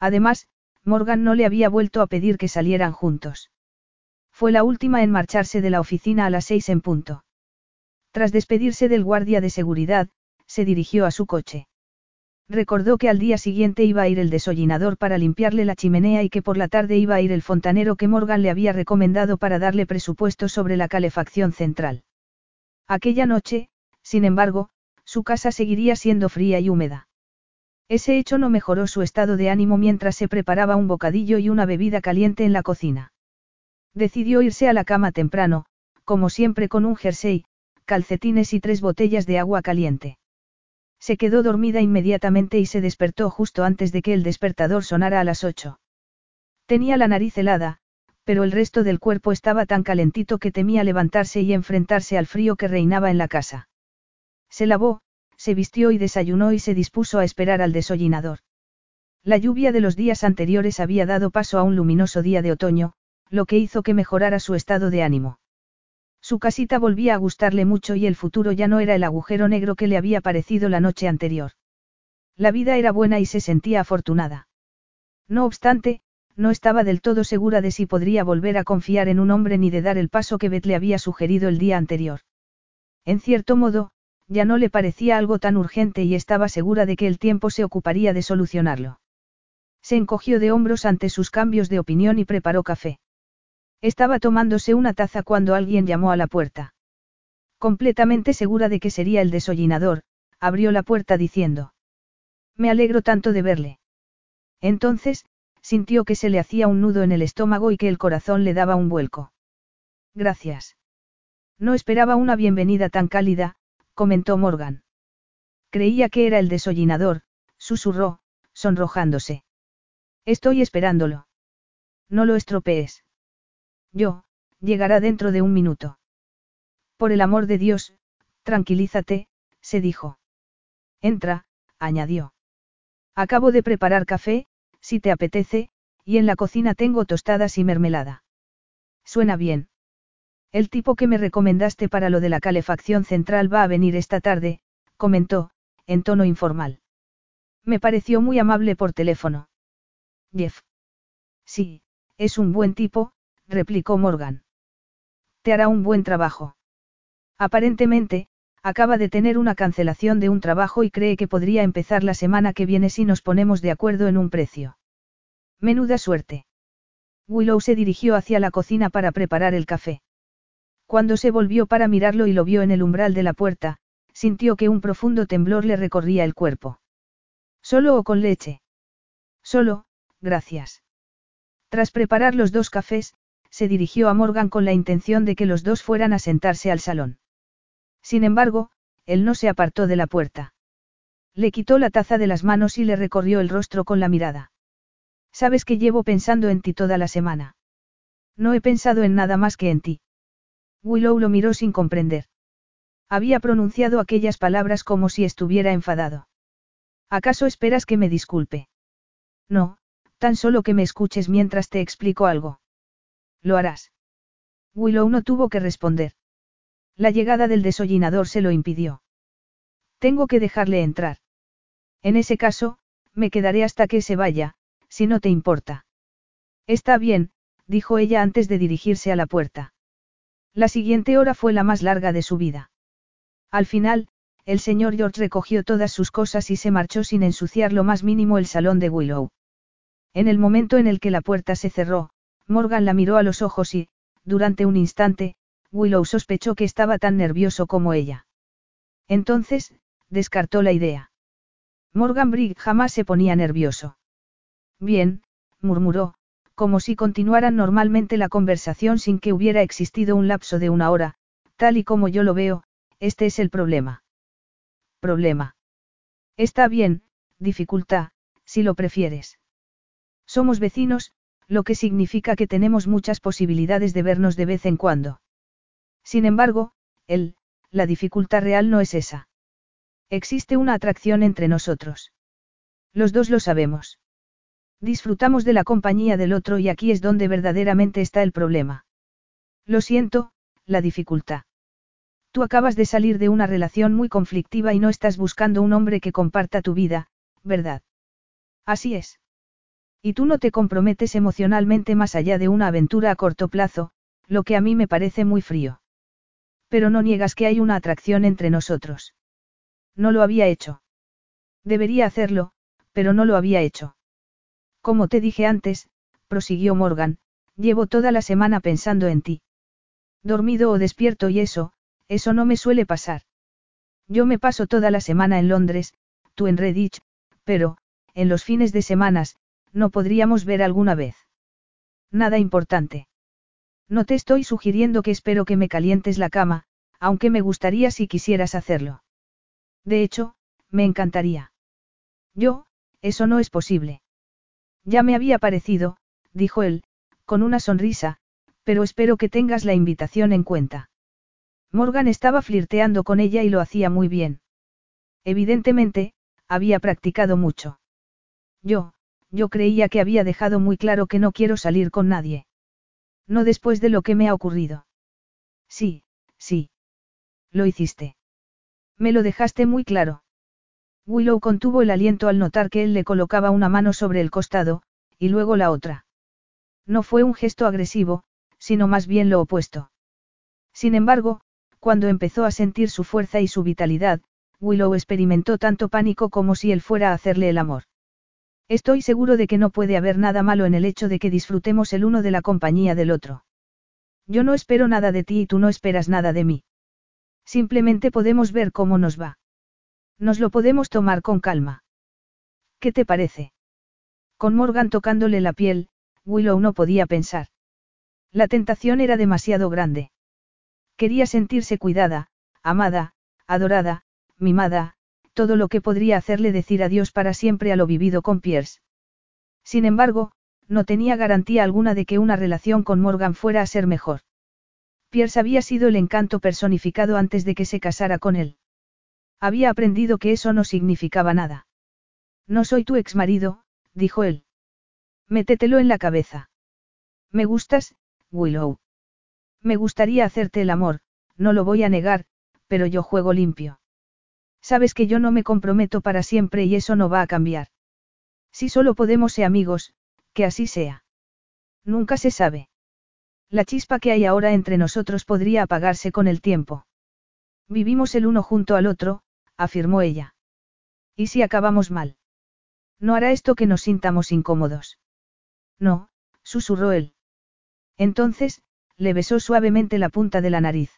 Además, Morgan no le había vuelto a pedir que salieran juntos. Fue la última en marcharse de la oficina a las seis en punto. Tras despedirse del guardia de seguridad, se dirigió a su coche. Recordó que al día siguiente iba a ir el desollinador para limpiarle la chimenea y que por la tarde iba a ir el fontanero que Morgan le había recomendado para darle presupuesto sobre la calefacción central. Aquella noche, sin embargo, su casa seguiría siendo fría y húmeda. Ese hecho no mejoró su estado de ánimo mientras se preparaba un bocadillo y una bebida caliente en la cocina. Decidió irse a la cama temprano, como siempre con un jersey, calcetines y tres botellas de agua caliente. Se quedó dormida inmediatamente y se despertó justo antes de que el despertador sonara a las ocho. Tenía la nariz helada, pero el resto del cuerpo estaba tan calentito que temía levantarse y enfrentarse al frío que reinaba en la casa. Se lavó, se vistió y desayunó y se dispuso a esperar al desollinador. La lluvia de los días anteriores había dado paso a un luminoso día de otoño, lo que hizo que mejorara su estado de ánimo. Su casita volvía a gustarle mucho y el futuro ya no era el agujero negro que le había parecido la noche anterior. La vida era buena y se sentía afortunada. No obstante, no estaba del todo segura de si podría volver a confiar en un hombre ni de dar el paso que Beth le había sugerido el día anterior. En cierto modo, ya no le parecía algo tan urgente y estaba segura de que el tiempo se ocuparía de solucionarlo. Se encogió de hombros ante sus cambios de opinión y preparó café. Estaba tomándose una taza cuando alguien llamó a la puerta. Completamente segura de que sería el desollinador, abrió la puerta diciendo. Me alegro tanto de verle. Entonces, sintió que se le hacía un nudo en el estómago y que el corazón le daba un vuelco. Gracias. No esperaba una bienvenida tan cálida, comentó Morgan. Creía que era el desollinador, susurró, sonrojándose. Estoy esperándolo. No lo estropees. Yo, llegará dentro de un minuto. Por el amor de Dios, tranquilízate, se dijo. Entra, añadió. Acabo de preparar café, si te apetece, y en la cocina tengo tostadas y mermelada. Suena bien. El tipo que me recomendaste para lo de la calefacción central va a venir esta tarde, comentó, en tono informal. Me pareció muy amable por teléfono. Jeff. Sí, es un buen tipo, replicó Morgan. Te hará un buen trabajo. Aparentemente, acaba de tener una cancelación de un trabajo y cree que podría empezar la semana que viene si nos ponemos de acuerdo en un precio. Menuda suerte. Willow se dirigió hacia la cocina para preparar el café. Cuando se volvió para mirarlo y lo vio en el umbral de la puerta, sintió que un profundo temblor le recorría el cuerpo. ¿Solo o con leche? Solo, gracias. Tras preparar los dos cafés, se dirigió a Morgan con la intención de que los dos fueran a sentarse al salón. Sin embargo, él no se apartó de la puerta. Le quitó la taza de las manos y le recorrió el rostro con la mirada. Sabes que llevo pensando en ti toda la semana. No he pensado en nada más que en ti. Willow lo miró sin comprender. Había pronunciado aquellas palabras como si estuviera enfadado. ¿Acaso esperas que me disculpe? No, tan solo que me escuches mientras te explico algo. Lo harás. Willow no tuvo que responder. La llegada del desollinador se lo impidió. Tengo que dejarle entrar. En ese caso, me quedaré hasta que se vaya, si no te importa. Está bien, dijo ella antes de dirigirse a la puerta. La siguiente hora fue la más larga de su vida. Al final, el señor George recogió todas sus cosas y se marchó sin ensuciar lo más mínimo el salón de Willow. En el momento en el que la puerta se cerró, Morgan la miró a los ojos y, durante un instante, Willow sospechó que estaba tan nervioso como ella. Entonces, descartó la idea. Morgan Brigg jamás se ponía nervioso. Bien, murmuró, como si continuaran normalmente la conversación sin que hubiera existido un lapso de una hora, tal y como yo lo veo, este es el problema. Problema. Está bien, dificultad, si lo prefieres. Somos vecinos, lo que significa que tenemos muchas posibilidades de vernos de vez en cuando. Sin embargo, él, la dificultad real no es esa. Existe una atracción entre nosotros. Los dos lo sabemos. Disfrutamos de la compañía del otro y aquí es donde verdaderamente está el problema. Lo siento, la dificultad. Tú acabas de salir de una relación muy conflictiva y no estás buscando un hombre que comparta tu vida, ¿verdad? Así es. Y tú no te comprometes emocionalmente más allá de una aventura a corto plazo, lo que a mí me parece muy frío. Pero no niegas que hay una atracción entre nosotros. No lo había hecho. Debería hacerlo, pero no lo había hecho. Como te dije antes, prosiguió Morgan, llevo toda la semana pensando en ti. Dormido o despierto y eso, eso no me suele pasar. Yo me paso toda la semana en Londres, tú en Redditch, pero, en los fines de semanas, no podríamos ver alguna vez. Nada importante. No te estoy sugiriendo que espero que me calientes la cama, aunque me gustaría si quisieras hacerlo. De hecho, me encantaría. Yo, eso no es posible. Ya me había parecido, dijo él, con una sonrisa, pero espero que tengas la invitación en cuenta. Morgan estaba flirteando con ella y lo hacía muy bien. Evidentemente, había practicado mucho. Yo, yo creía que había dejado muy claro que no quiero salir con nadie. No después de lo que me ha ocurrido. Sí, sí. Lo hiciste. Me lo dejaste muy claro. Willow contuvo el aliento al notar que él le colocaba una mano sobre el costado, y luego la otra. No fue un gesto agresivo, sino más bien lo opuesto. Sin embargo, cuando empezó a sentir su fuerza y su vitalidad, Willow experimentó tanto pánico como si él fuera a hacerle el amor. Estoy seguro de que no puede haber nada malo en el hecho de que disfrutemos el uno de la compañía del otro. Yo no espero nada de ti y tú no esperas nada de mí. Simplemente podemos ver cómo nos va. Nos lo podemos tomar con calma. ¿Qué te parece? Con Morgan tocándole la piel, Willow no podía pensar. La tentación era demasiado grande. Quería sentirse cuidada, amada, adorada, mimada, todo lo que podría hacerle decir adiós para siempre a lo vivido con Pierce. Sin embargo, no tenía garantía alguna de que una relación con Morgan fuera a ser mejor. Pierce había sido el encanto personificado antes de que se casara con él. Había aprendido que eso no significaba nada. No soy tu exmarido, dijo él. Métetelo en la cabeza. Me gustas, Willow. Me gustaría hacerte el amor, no lo voy a negar, pero yo juego limpio. Sabes que yo no me comprometo para siempre y eso no va a cambiar. Si solo podemos ser amigos, que así sea. Nunca se sabe. La chispa que hay ahora entre nosotros podría apagarse con el tiempo. Vivimos el uno junto al otro, afirmó ella. ¿Y si acabamos mal? No hará esto que nos sintamos incómodos. No, susurró él. Entonces, le besó suavemente la punta de la nariz.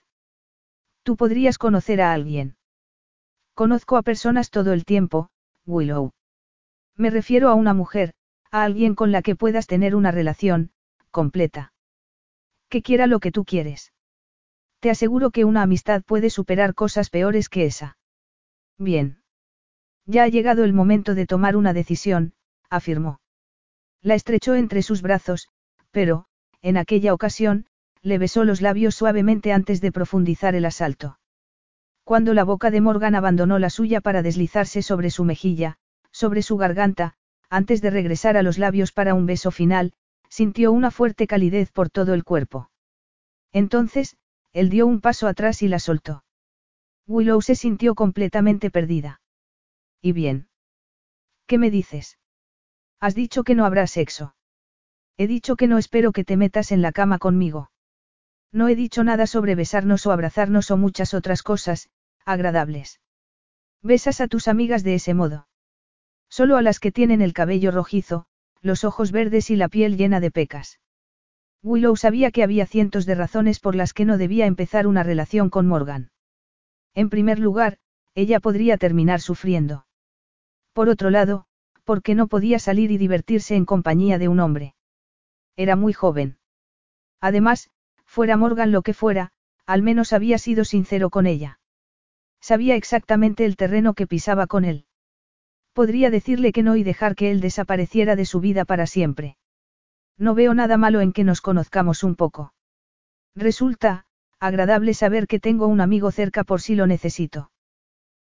Tú podrías conocer a alguien. Conozco a personas todo el tiempo, Willow. Me refiero a una mujer, a alguien con la que puedas tener una relación, completa. Que quiera lo que tú quieres. Te aseguro que una amistad puede superar cosas peores que esa. Bien. Ya ha llegado el momento de tomar una decisión, afirmó. La estrechó entre sus brazos, pero, en aquella ocasión, le besó los labios suavemente antes de profundizar el asalto. Cuando la boca de Morgan abandonó la suya para deslizarse sobre su mejilla, sobre su garganta, antes de regresar a los labios para un beso final, sintió una fuerte calidez por todo el cuerpo. Entonces, él dio un paso atrás y la soltó. Willow se sintió completamente perdida. ¿Y bien? ¿Qué me dices? Has dicho que no habrá sexo. He dicho que no espero que te metas en la cama conmigo. No he dicho nada sobre besarnos o abrazarnos o muchas otras cosas, agradables. Besas a tus amigas de ese modo. Solo a las que tienen el cabello rojizo, los ojos verdes y la piel llena de pecas. Willow sabía que había cientos de razones por las que no debía empezar una relación con Morgan. En primer lugar, ella podría terminar sufriendo. Por otro lado, porque no podía salir y divertirse en compañía de un hombre. Era muy joven. Además, fuera Morgan lo que fuera, al menos había sido sincero con ella. Sabía exactamente el terreno que pisaba con él. Podría decirle que no y dejar que él desapareciera de su vida para siempre. No veo nada malo en que nos conozcamos un poco. Resulta, agradable saber que tengo un amigo cerca por si lo necesito.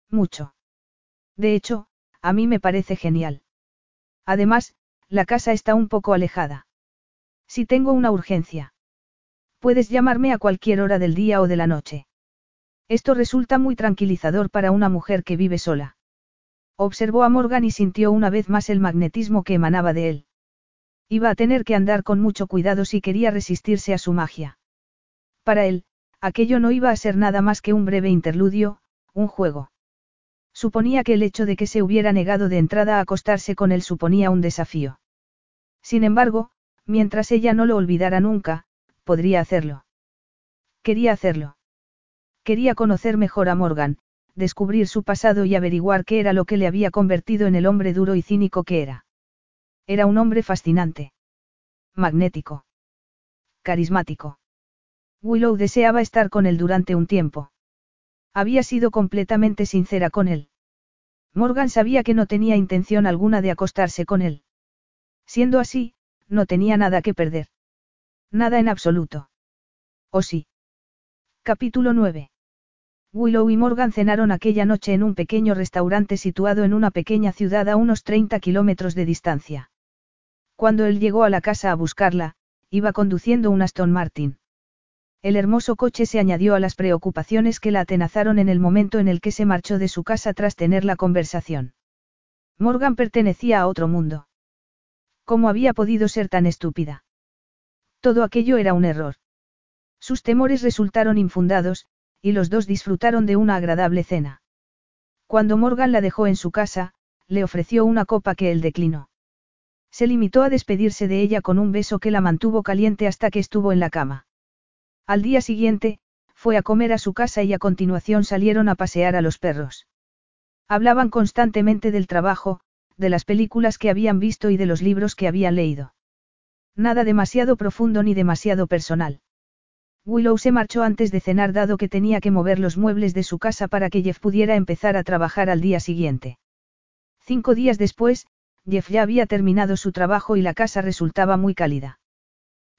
Mucho. De hecho, a mí me parece genial. Además, la casa está un poco alejada. Si tengo una urgencia. Puedes llamarme a cualquier hora del día o de la noche. Esto resulta muy tranquilizador para una mujer que vive sola. Observó a Morgan y sintió una vez más el magnetismo que emanaba de él. Iba a tener que andar con mucho cuidado si quería resistirse a su magia. Para él, aquello no iba a ser nada más que un breve interludio, un juego. Suponía que el hecho de que se hubiera negado de entrada a acostarse con él suponía un desafío. Sin embargo, mientras ella no lo olvidara nunca, podría hacerlo. Quería hacerlo. Quería conocer mejor a Morgan, descubrir su pasado y averiguar qué era lo que le había convertido en el hombre duro y cínico que era. Era un hombre fascinante. Magnético. Carismático. Willow deseaba estar con él durante un tiempo. Había sido completamente sincera con él. Morgan sabía que no tenía intención alguna de acostarse con él. Siendo así, no tenía nada que perder. Nada en absoluto. ¿O sí? Capítulo 9. Willow y Morgan cenaron aquella noche en un pequeño restaurante situado en una pequeña ciudad a unos 30 kilómetros de distancia. Cuando él llegó a la casa a buscarla, iba conduciendo un Aston Martin. El hermoso coche se añadió a las preocupaciones que la atenazaron en el momento en el que se marchó de su casa tras tener la conversación. Morgan pertenecía a otro mundo. ¿Cómo había podido ser tan estúpida? Todo aquello era un error. Sus temores resultaron infundados, y los dos disfrutaron de una agradable cena. Cuando Morgan la dejó en su casa, le ofreció una copa que él declinó. Se limitó a despedirse de ella con un beso que la mantuvo caliente hasta que estuvo en la cama. Al día siguiente, fue a comer a su casa y a continuación salieron a pasear a los perros. Hablaban constantemente del trabajo, de las películas que habían visto y de los libros que habían leído. Nada demasiado profundo ni demasiado personal. Willow se marchó antes de cenar dado que tenía que mover los muebles de su casa para que Jeff pudiera empezar a trabajar al día siguiente. Cinco días después, Jeff ya había terminado su trabajo y la casa resultaba muy cálida.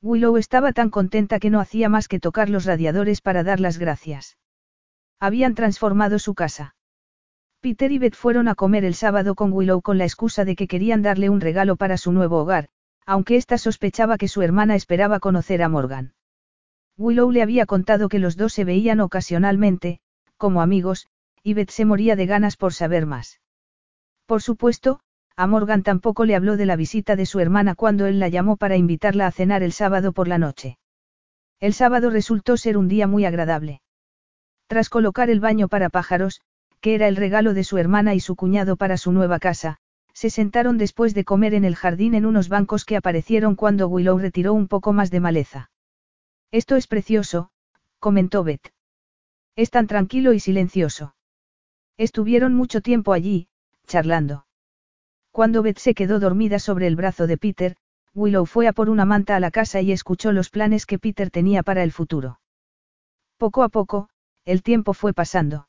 Willow estaba tan contenta que no hacía más que tocar los radiadores para dar las gracias. Habían transformado su casa. Peter y Beth fueron a comer el sábado con Willow con la excusa de que querían darle un regalo para su nuevo hogar, aunque ésta sospechaba que su hermana esperaba conocer a Morgan. Willow le había contado que los dos se veían ocasionalmente, como amigos, y Beth se moría de ganas por saber más. Por supuesto, a Morgan tampoco le habló de la visita de su hermana cuando él la llamó para invitarla a cenar el sábado por la noche. El sábado resultó ser un día muy agradable. Tras colocar el baño para pájaros, que era el regalo de su hermana y su cuñado para su nueva casa, se sentaron después de comer en el jardín en unos bancos que aparecieron cuando Willow retiró un poco más de maleza. Esto es precioso, comentó Beth. Es tan tranquilo y silencioso. Estuvieron mucho tiempo allí, charlando. Cuando Beth se quedó dormida sobre el brazo de Peter, Willow fue a por una manta a la casa y escuchó los planes que Peter tenía para el futuro. Poco a poco, el tiempo fue pasando.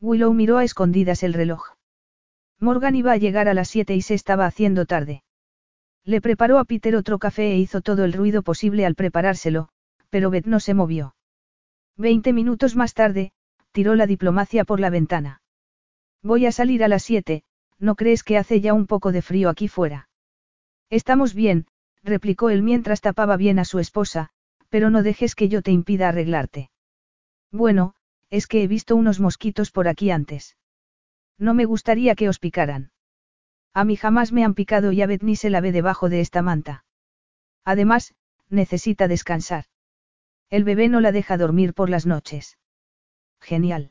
Willow miró a escondidas el reloj. Morgan iba a llegar a las siete y se estaba haciendo tarde. Le preparó a Peter otro café e hizo todo el ruido posible al preparárselo, pero Beth no se movió. Veinte minutos más tarde, tiró la diplomacia por la ventana. Voy a salir a las siete, ¿no crees que hace ya un poco de frío aquí fuera? Estamos bien, replicó él mientras tapaba bien a su esposa, pero no dejes que yo te impida arreglarte. Bueno, es que he visto unos mosquitos por aquí antes. No me gustaría que os picaran. A mí jamás me han picado y a Beth ni se la ve debajo de esta manta. Además, necesita descansar. El bebé no la deja dormir por las noches. Genial.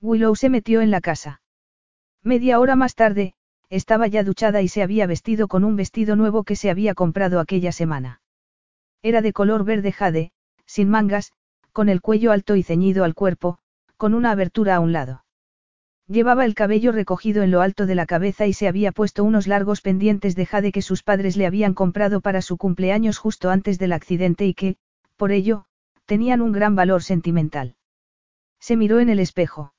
Willow se metió en la casa. Media hora más tarde, estaba ya duchada y se había vestido con un vestido nuevo que se había comprado aquella semana. Era de color verde jade, sin mangas, con el cuello alto y ceñido al cuerpo, con una abertura a un lado. Llevaba el cabello recogido en lo alto de la cabeza y se había puesto unos largos pendientes de jade que sus padres le habían comprado para su cumpleaños justo antes del accidente y que, por ello, tenían un gran valor sentimental. Se miró en el espejo.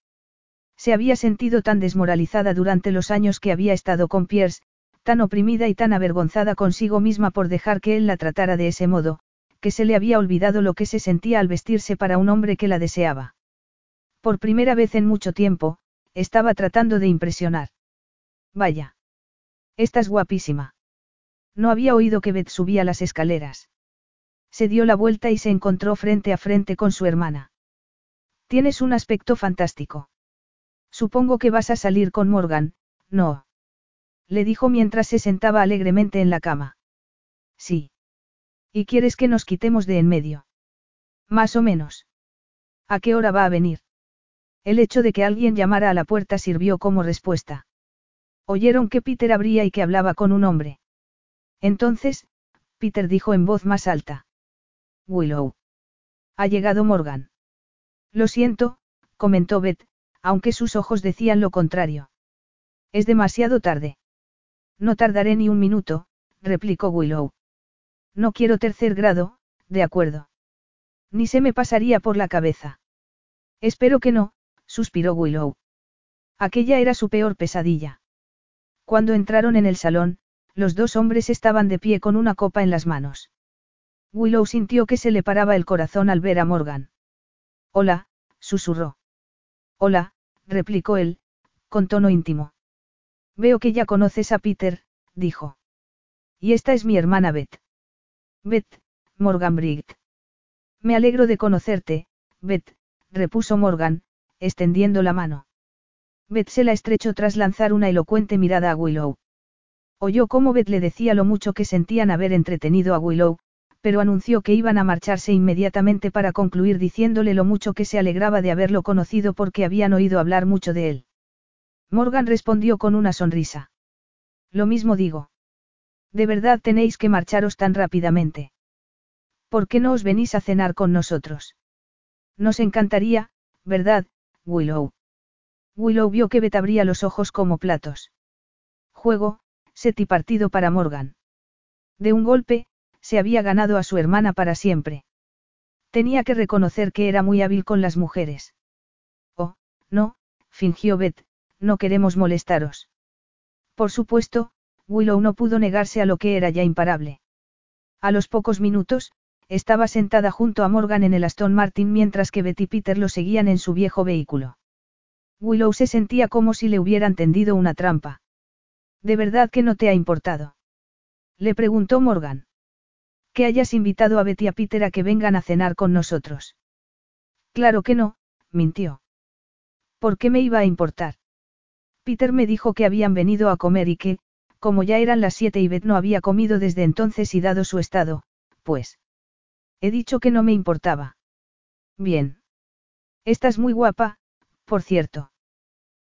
Se había sentido tan desmoralizada durante los años que había estado con Pierce, tan oprimida y tan avergonzada consigo misma por dejar que él la tratara de ese modo, que se le había olvidado lo que se sentía al vestirse para un hombre que la deseaba. Por primera vez en mucho tiempo, estaba tratando de impresionar. Vaya. Estás guapísima. No había oído que Beth subía las escaleras. Se dio la vuelta y se encontró frente a frente con su hermana. Tienes un aspecto fantástico. Supongo que vas a salir con Morgan, no. Le dijo mientras se sentaba alegremente en la cama. Sí. ¿Y quieres que nos quitemos de en medio? Más o menos. ¿A qué hora va a venir? El hecho de que alguien llamara a la puerta sirvió como respuesta. Oyeron que Peter abría y que hablaba con un hombre. Entonces, Peter dijo en voz más alta. Willow. Ha llegado Morgan. Lo siento, comentó Beth, aunque sus ojos decían lo contrario. Es demasiado tarde. No tardaré ni un minuto, replicó Willow. No quiero tercer grado, de acuerdo. Ni se me pasaría por la cabeza. Espero que no, suspiró Willow. Aquella era su peor pesadilla. Cuando entraron en el salón, los dos hombres estaban de pie con una copa en las manos. Willow sintió que se le paraba el corazón al ver a Morgan. Hola, susurró. Hola, replicó él, con tono íntimo. Veo que ya conoces a Peter, dijo. Y esta es mi hermana Beth. Beth, Morgan Briggs. Me alegro de conocerte, Beth, repuso Morgan, extendiendo la mano. Beth se la estrechó tras lanzar una elocuente mirada a Willow. Oyó cómo Beth le decía lo mucho que sentían haber entretenido a Willow, pero anunció que iban a marcharse inmediatamente para concluir diciéndole lo mucho que se alegraba de haberlo conocido porque habían oído hablar mucho de él. Morgan respondió con una sonrisa. Lo mismo digo. ¿De verdad tenéis que marcharos tan rápidamente? ¿Por qué no os venís a cenar con nosotros? Nos encantaría, ¿verdad, Willow? Willow vio que Beth abría los ojos como platos. Juego, set y partido para Morgan. De un golpe, se había ganado a su hermana para siempre. Tenía que reconocer que era muy hábil con las mujeres. Oh, no, fingió Beth, no queremos molestaros. Por supuesto, Willow no pudo negarse a lo que era ya imparable. A los pocos minutos, estaba sentada junto a Morgan en el Aston Martin mientras que Betty y Peter lo seguían en su viejo vehículo. Willow se sentía como si le hubieran tendido una trampa. ¿De verdad que no te ha importado? Le preguntó Morgan. Que hayas invitado a Betty a Peter a que vengan a cenar con nosotros. Claro que no, mintió. ¿Por qué me iba a importar? Peter me dijo que habían venido a comer y que, como ya eran las siete y Beth no había comido desde entonces y dado su estado, pues. He dicho que no me importaba. Bien. Estás muy guapa, por cierto.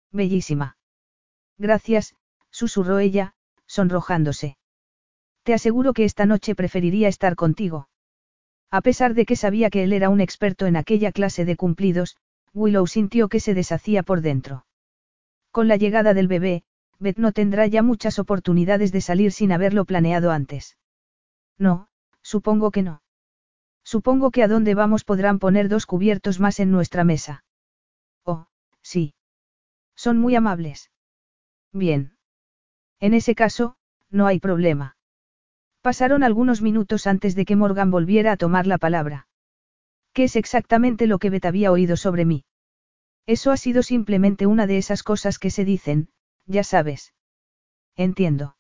Bellísima. Gracias, susurró ella, sonrojándose. Te aseguro que esta noche preferiría estar contigo. A pesar de que sabía que él era un experto en aquella clase de cumplidos, Willow sintió que se deshacía por dentro. Con la llegada del bebé, Beth no tendrá ya muchas oportunidades de salir sin haberlo planeado antes. No, supongo que no. Supongo que a dónde vamos podrán poner dos cubiertos más en nuestra mesa. Oh, sí. Son muy amables. Bien. En ese caso, no hay problema. Pasaron algunos minutos antes de que Morgan volviera a tomar la palabra. ¿Qué es exactamente lo que Beth había oído sobre mí? Eso ha sido simplemente una de esas cosas que se dicen, ya sabes. Entiendo.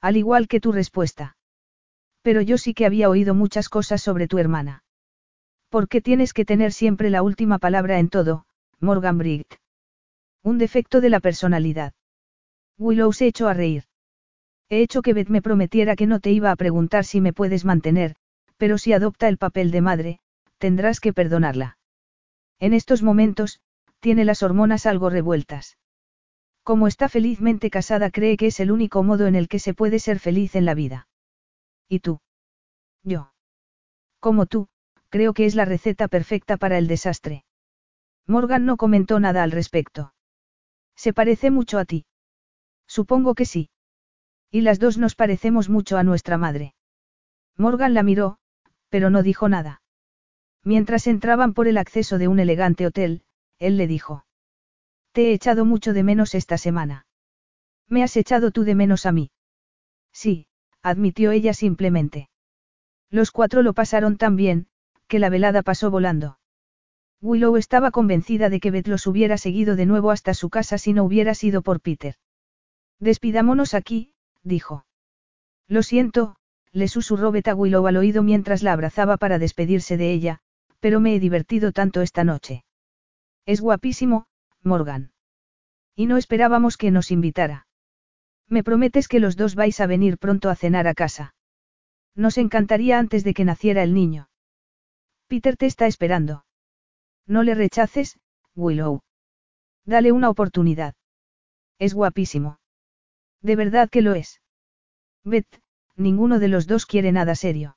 Al igual que tu respuesta. Pero yo sí que había oído muchas cosas sobre tu hermana. ¿Por qué tienes que tener siempre la última palabra en todo, Morgan Briggt? Un defecto de la personalidad. Willow se echó a reír. He hecho que Beth me prometiera que no te iba a preguntar si me puedes mantener, pero si adopta el papel de madre, tendrás que perdonarla. En estos momentos, tiene las hormonas algo revueltas. Como está felizmente casada cree que es el único modo en el que se puede ser feliz en la vida. ¿Y tú? Yo. Como tú, creo que es la receta perfecta para el desastre. Morgan no comentó nada al respecto. ¿Se parece mucho a ti? Supongo que sí. Y las dos nos parecemos mucho a nuestra madre. Morgan la miró, pero no dijo nada. Mientras entraban por el acceso de un elegante hotel, él le dijo. Te he echado mucho de menos esta semana. ¿Me has echado tú de menos a mí? Sí, admitió ella simplemente. Los cuatro lo pasaron tan bien, que la velada pasó volando. Willow estaba convencida de que Beth los hubiera seguido de nuevo hasta su casa si no hubiera sido por Peter. Despidámonos aquí, dijo. Lo siento, le susurró Beth a Willow al oído mientras la abrazaba para despedirse de ella, pero me he divertido tanto esta noche. Es guapísimo, Morgan. Y no esperábamos que nos invitara. Me prometes que los dos vais a venir pronto a cenar a casa. Nos encantaría antes de que naciera el niño. Peter te está esperando. No le rechaces, Willow. Dale una oportunidad. Es guapísimo. De verdad que lo es. Beth, ninguno de los dos quiere nada serio.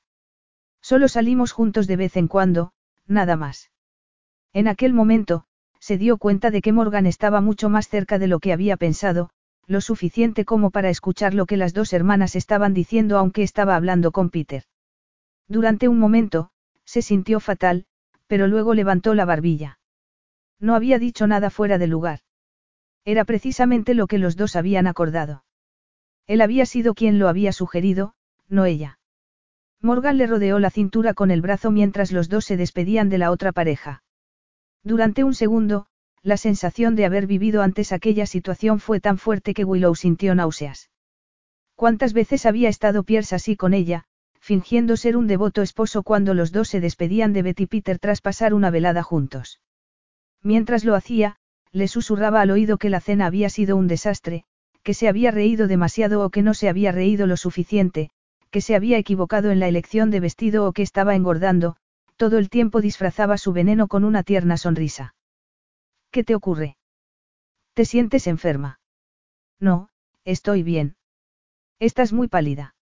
Solo salimos juntos de vez en cuando, nada más. En aquel momento, se dio cuenta de que Morgan estaba mucho más cerca de lo que había pensado, lo suficiente como para escuchar lo que las dos hermanas estaban diciendo aunque estaba hablando con Peter. Durante un momento, se sintió fatal, pero luego levantó la barbilla. No había dicho nada fuera de lugar. Era precisamente lo que los dos habían acordado. Él había sido quien lo había sugerido, no ella. Morgan le rodeó la cintura con el brazo mientras los dos se despedían de la otra pareja. Durante un segundo, la sensación de haber vivido antes aquella situación fue tan fuerte que Willow sintió náuseas. ¿Cuántas veces había estado Pierce así con ella, fingiendo ser un devoto esposo cuando los dos se despedían de Betty Peter tras pasar una velada juntos? Mientras lo hacía, le susurraba al oído que la cena había sido un desastre, que se había reído demasiado o que no se había reído lo suficiente, que se había equivocado en la elección de vestido o que estaba engordando, todo el tiempo disfrazaba su veneno con una tierna sonrisa. ¿Qué te ocurre? ¿Te sientes enferma? No, estoy bien. Estás muy pálida.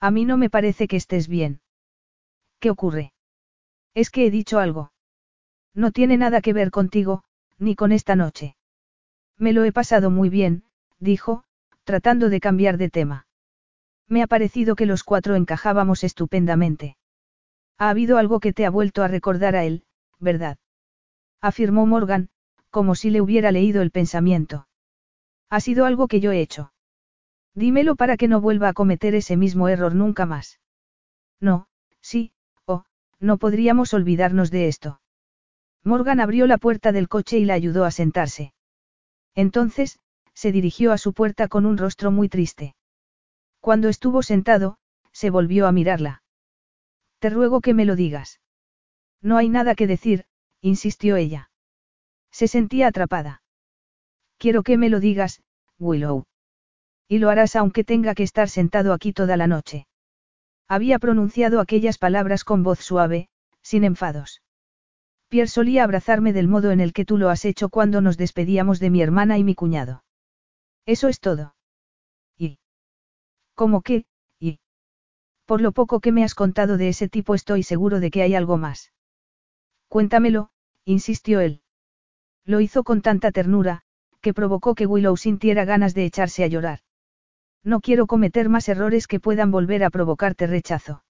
A mí no me parece que estés bien. ¿Qué ocurre? Es que he dicho algo. No tiene nada que ver contigo, ni con esta noche. Me lo he pasado muy bien, dijo, tratando de cambiar de tema. Me ha parecido que los cuatro encajábamos estupendamente. Ha habido algo que te ha vuelto a recordar a él, ¿verdad? Afirmó Morgan, como si le hubiera leído el pensamiento. Ha sido algo que yo he hecho. Dímelo para que no vuelva a cometer ese mismo error nunca más. No, sí, oh, no podríamos olvidarnos de esto. Morgan abrió la puerta del coche y la ayudó a sentarse. Entonces, se dirigió a su puerta con un rostro muy triste. Cuando estuvo sentado, se volvió a mirarla. Te ruego que me lo digas. No hay nada que decir, insistió ella. Se sentía atrapada. Quiero que me lo digas, Willow. Y lo harás aunque tenga que estar sentado aquí toda la noche. Había pronunciado aquellas palabras con voz suave, sin enfados. Pierre solía abrazarme del modo en el que tú lo has hecho cuando nos despedíamos de mi hermana y mi cuñado. Eso es todo. ¿Y? ¿Cómo qué? ¿Y? Por lo poco que me has contado de ese tipo estoy seguro de que hay algo más. Cuéntamelo, insistió él. Lo hizo con tanta ternura, que provocó que Willow sintiera ganas de echarse a llorar. No quiero cometer más errores que puedan volver a provocarte rechazo.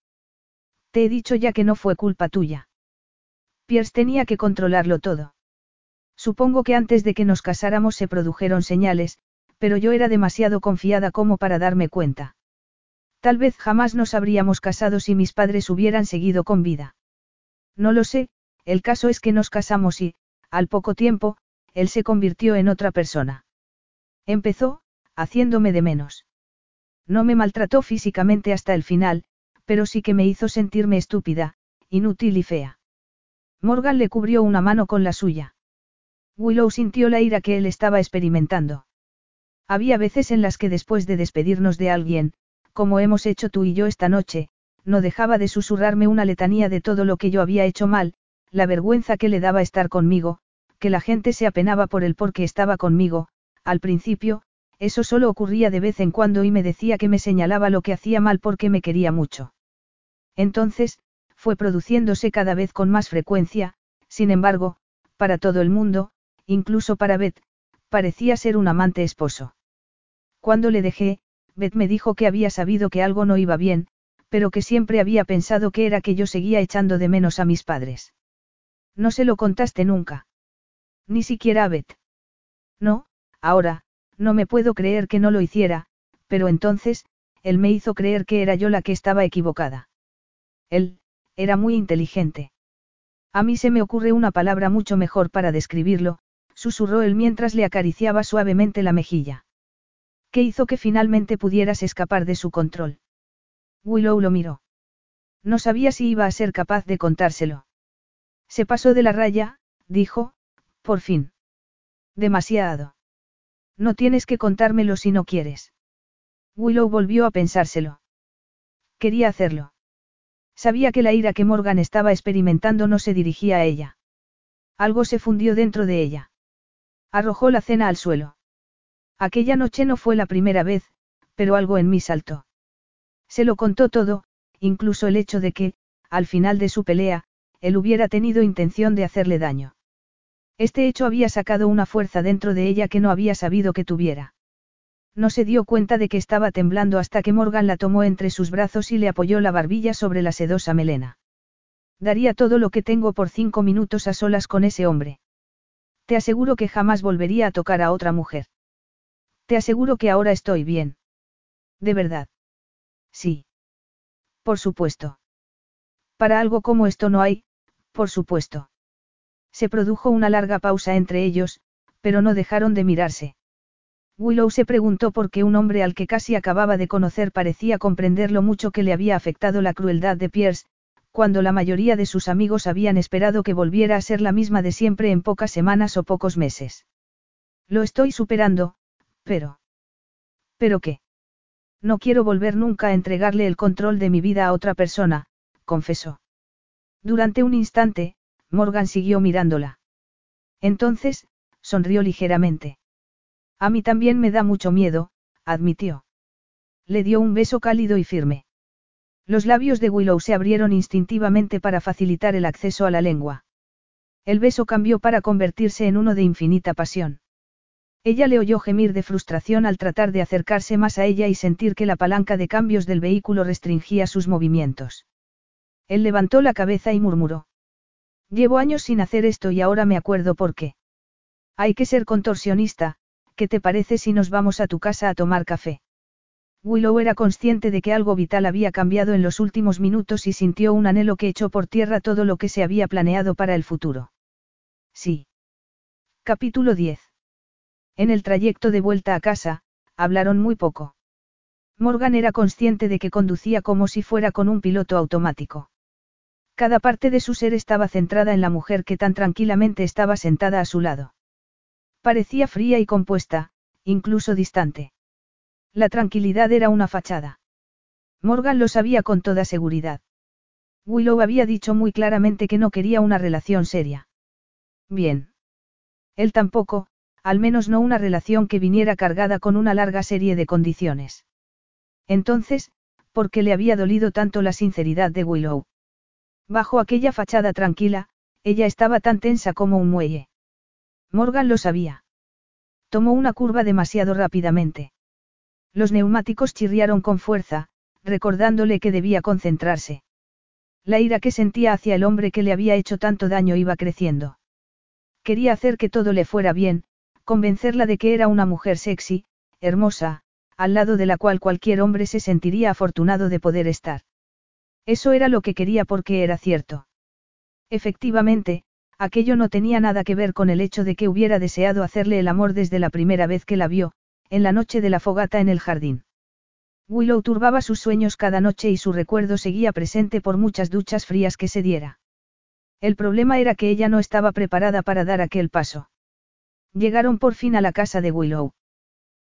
Te he dicho ya que no fue culpa tuya. Pierce tenía que controlarlo todo. Supongo que antes de que nos casáramos se produjeron señales, pero yo era demasiado confiada como para darme cuenta. Tal vez jamás nos habríamos casado si mis padres hubieran seguido con vida. No lo sé, el caso es que nos casamos y, al poco tiempo, él se convirtió en otra persona. Empezó, haciéndome de menos. No me maltrató físicamente hasta el final, pero sí que me hizo sentirme estúpida, inútil y fea. Morgan le cubrió una mano con la suya. Willow sintió la ira que él estaba experimentando. Había veces en las que después de despedirnos de alguien, como hemos hecho tú y yo esta noche, no dejaba de susurrarme una letanía de todo lo que yo había hecho mal, la vergüenza que le daba estar conmigo, que la gente se apenaba por él porque estaba conmigo, al principio, eso solo ocurría de vez en cuando y me decía que me señalaba lo que hacía mal porque me quería mucho. Entonces, fue produciéndose cada vez con más frecuencia, sin embargo, para todo el mundo, incluso para Beth, parecía ser un amante esposo. Cuando le dejé, Beth me dijo que había sabido que algo no iba bien, pero que siempre había pensado que era que yo seguía echando de menos a mis padres. No se lo contaste nunca. Ni siquiera a Beth. No, ahora, no me puedo creer que no lo hiciera, pero entonces, él me hizo creer que era yo la que estaba equivocada. Él, era muy inteligente. A mí se me ocurre una palabra mucho mejor para describirlo, susurró él mientras le acariciaba suavemente la mejilla. ¿Qué hizo que finalmente pudieras escapar de su control? Willow lo miró. No sabía si iba a ser capaz de contárselo. Se pasó de la raya, dijo, por fin. Demasiado. No tienes que contármelo si no quieres. Willow volvió a pensárselo. Quería hacerlo. Sabía que la ira que Morgan estaba experimentando no se dirigía a ella. Algo se fundió dentro de ella. Arrojó la cena al suelo. Aquella noche no fue la primera vez, pero algo en mí saltó. Se lo contó todo, incluso el hecho de que, al final de su pelea, él hubiera tenido intención de hacerle daño. Este hecho había sacado una fuerza dentro de ella que no había sabido que tuviera. No se dio cuenta de que estaba temblando hasta que Morgan la tomó entre sus brazos y le apoyó la barbilla sobre la sedosa melena. Daría todo lo que tengo por cinco minutos a solas con ese hombre. Te aseguro que jamás volvería a tocar a otra mujer. Te aseguro que ahora estoy bien. ¿De verdad? Sí. Por supuesto. Para algo como esto no hay, por supuesto. Se produjo una larga pausa entre ellos, pero no dejaron de mirarse. Willow se preguntó por qué un hombre al que casi acababa de conocer parecía comprender lo mucho que le había afectado la crueldad de Pierce, cuando la mayoría de sus amigos habían esperado que volviera a ser la misma de siempre en pocas semanas o pocos meses. Lo estoy superando, pero... ¿Pero qué? No quiero volver nunca a entregarle el control de mi vida a otra persona, confesó. Durante un instante, Morgan siguió mirándola. Entonces, sonrió ligeramente. A mí también me da mucho miedo, admitió. Le dio un beso cálido y firme. Los labios de Willow se abrieron instintivamente para facilitar el acceso a la lengua. El beso cambió para convertirse en uno de infinita pasión. Ella le oyó gemir de frustración al tratar de acercarse más a ella y sentir que la palanca de cambios del vehículo restringía sus movimientos. Él levantó la cabeza y murmuró. Llevo años sin hacer esto y ahora me acuerdo por qué. Hay que ser contorsionista, ¿qué te parece si nos vamos a tu casa a tomar café? Willow era consciente de que algo vital había cambiado en los últimos minutos y sintió un anhelo que echó por tierra todo lo que se había planeado para el futuro. Sí. Capítulo 10. En el trayecto de vuelta a casa, hablaron muy poco. Morgan era consciente de que conducía como si fuera con un piloto automático. Cada parte de su ser estaba centrada en la mujer que tan tranquilamente estaba sentada a su lado. Parecía fría y compuesta, incluso distante. La tranquilidad era una fachada. Morgan lo sabía con toda seguridad. Willow había dicho muy claramente que no quería una relación seria. Bien. Él tampoco, al menos no una relación que viniera cargada con una larga serie de condiciones. Entonces, ¿por qué le había dolido tanto la sinceridad de Willow? Bajo aquella fachada tranquila, ella estaba tan tensa como un muelle. Morgan lo sabía. Tomó una curva demasiado rápidamente. Los neumáticos chirriaron con fuerza, recordándole que debía concentrarse. La ira que sentía hacia el hombre que le había hecho tanto daño iba creciendo. Quería hacer que todo le fuera bien, convencerla de que era una mujer sexy, hermosa, al lado de la cual cualquier hombre se sentiría afortunado de poder estar. Eso era lo que quería porque era cierto. Efectivamente, aquello no tenía nada que ver con el hecho de que hubiera deseado hacerle el amor desde la primera vez que la vio, en la noche de la fogata en el jardín. Willow turbaba sus sueños cada noche y su recuerdo seguía presente por muchas duchas frías que se diera. El problema era que ella no estaba preparada para dar aquel paso. Llegaron por fin a la casa de Willow.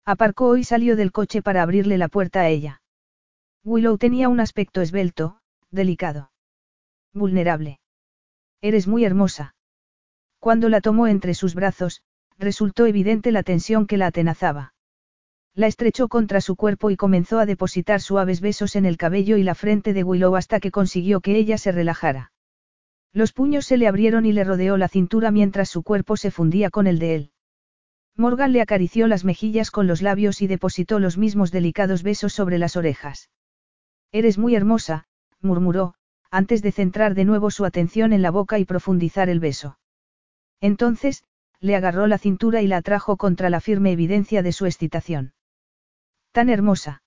Aparcó y salió del coche para abrirle la puerta a ella. Willow tenía un aspecto esbelto, delicado. Vulnerable. Eres muy hermosa. Cuando la tomó entre sus brazos, resultó evidente la tensión que la atenazaba. La estrechó contra su cuerpo y comenzó a depositar suaves besos en el cabello y la frente de Willow hasta que consiguió que ella se relajara. Los puños se le abrieron y le rodeó la cintura mientras su cuerpo se fundía con el de él. Morgan le acarició las mejillas con los labios y depositó los mismos delicados besos sobre las orejas. Eres muy hermosa, murmuró, antes de centrar de nuevo su atención en la boca y profundizar el beso. Entonces, le agarró la cintura y la atrajo contra la firme evidencia de su excitación tan hermosa.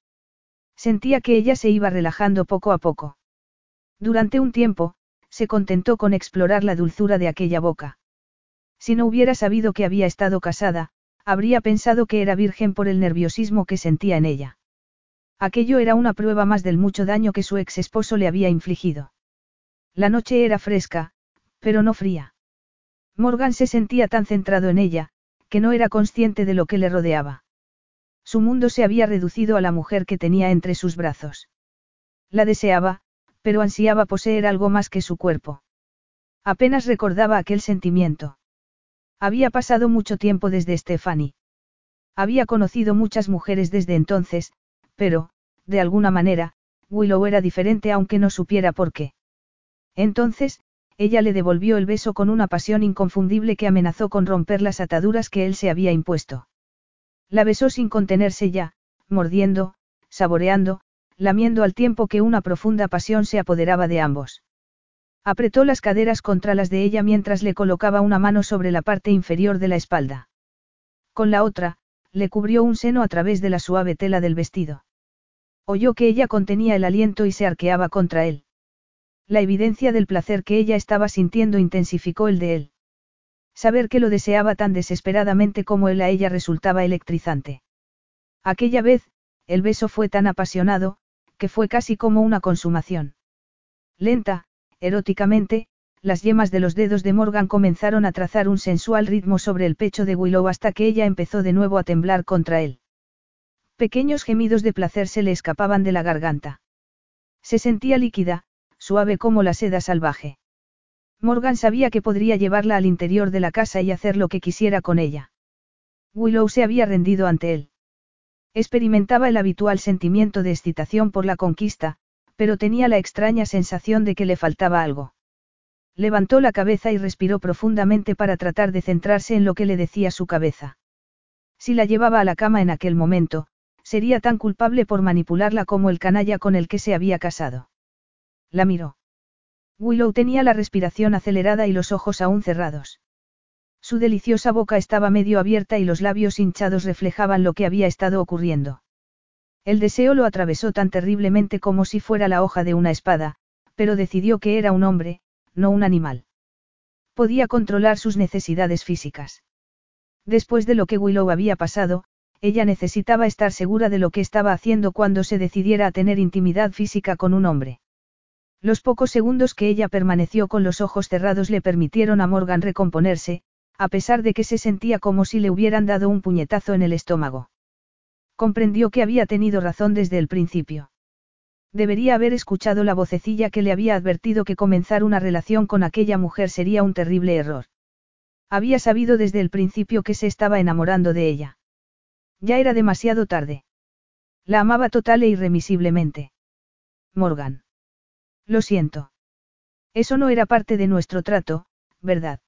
Sentía que ella se iba relajando poco a poco. Durante un tiempo, se contentó con explorar la dulzura de aquella boca. Si no hubiera sabido que había estado casada, habría pensado que era virgen por el nerviosismo que sentía en ella. Aquello era una prueba más del mucho daño que su ex esposo le había infligido. La noche era fresca, pero no fría. Morgan se sentía tan centrado en ella, que no era consciente de lo que le rodeaba. Su mundo se había reducido a la mujer que tenía entre sus brazos. La deseaba, pero ansiaba poseer algo más que su cuerpo. Apenas recordaba aquel sentimiento. Había pasado mucho tiempo desde Stephanie. Había conocido muchas mujeres desde entonces, pero, de alguna manera, Willow era diferente aunque no supiera por qué. Entonces, ella le devolvió el beso con una pasión inconfundible que amenazó con romper las ataduras que él se había impuesto. La besó sin contenerse ya, mordiendo, saboreando, lamiendo al tiempo que una profunda pasión se apoderaba de ambos. Apretó las caderas contra las de ella mientras le colocaba una mano sobre la parte inferior de la espalda. Con la otra, le cubrió un seno a través de la suave tela del vestido. Oyó que ella contenía el aliento y se arqueaba contra él. La evidencia del placer que ella estaba sintiendo intensificó el de él. Saber que lo deseaba tan desesperadamente como él a ella resultaba electrizante. Aquella vez, el beso fue tan apasionado, que fue casi como una consumación. Lenta, eróticamente, las yemas de los dedos de Morgan comenzaron a trazar un sensual ritmo sobre el pecho de Willow hasta que ella empezó de nuevo a temblar contra él. Pequeños gemidos de placer se le escapaban de la garganta. Se sentía líquida, suave como la seda salvaje. Morgan sabía que podría llevarla al interior de la casa y hacer lo que quisiera con ella. Willow se había rendido ante él. Experimentaba el habitual sentimiento de excitación por la conquista, pero tenía la extraña sensación de que le faltaba algo. Levantó la cabeza y respiró profundamente para tratar de centrarse en lo que le decía su cabeza. Si la llevaba a la cama en aquel momento, sería tan culpable por manipularla como el canalla con el que se había casado. La miró. Willow tenía la respiración acelerada y los ojos aún cerrados. Su deliciosa boca estaba medio abierta y los labios hinchados reflejaban lo que había estado ocurriendo. El deseo lo atravesó tan terriblemente como si fuera la hoja de una espada, pero decidió que era un hombre, no un animal. Podía controlar sus necesidades físicas. Después de lo que Willow había pasado, ella necesitaba estar segura de lo que estaba haciendo cuando se decidiera a tener intimidad física con un hombre. Los pocos segundos que ella permaneció con los ojos cerrados le permitieron a Morgan recomponerse, a pesar de que se sentía como si le hubieran dado un puñetazo en el estómago. Comprendió que había tenido razón desde el principio. Debería haber escuchado la vocecilla que le había advertido que comenzar una relación con aquella mujer sería un terrible error. Había sabido desde el principio que se estaba enamorando de ella. Ya era demasiado tarde. La amaba total e irremisiblemente. Morgan. Lo siento. Eso no era parte de nuestro trato, ¿verdad?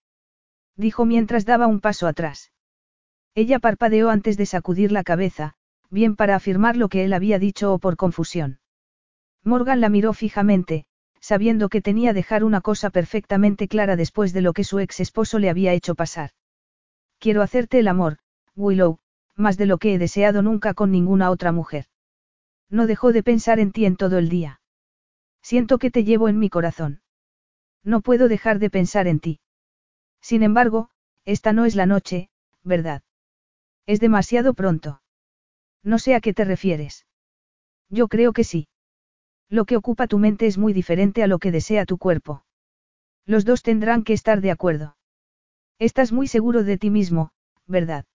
Dijo mientras daba un paso atrás. Ella parpadeó antes de sacudir la cabeza, bien para afirmar lo que él había dicho o por confusión. Morgan la miró fijamente, sabiendo que tenía dejar una cosa perfectamente clara después de lo que su ex esposo le había hecho pasar. Quiero hacerte el amor, Willow, más de lo que he deseado nunca con ninguna otra mujer. No dejó de pensar en ti en todo el día. Siento que te llevo en mi corazón. No puedo dejar de pensar en ti. Sin embargo, esta no es la noche, ¿verdad? Es demasiado pronto. No sé a qué te refieres. Yo creo que sí. Lo que ocupa tu mente es muy diferente a lo que desea tu cuerpo. Los dos tendrán que estar de acuerdo. Estás muy seguro de ti mismo, ¿verdad?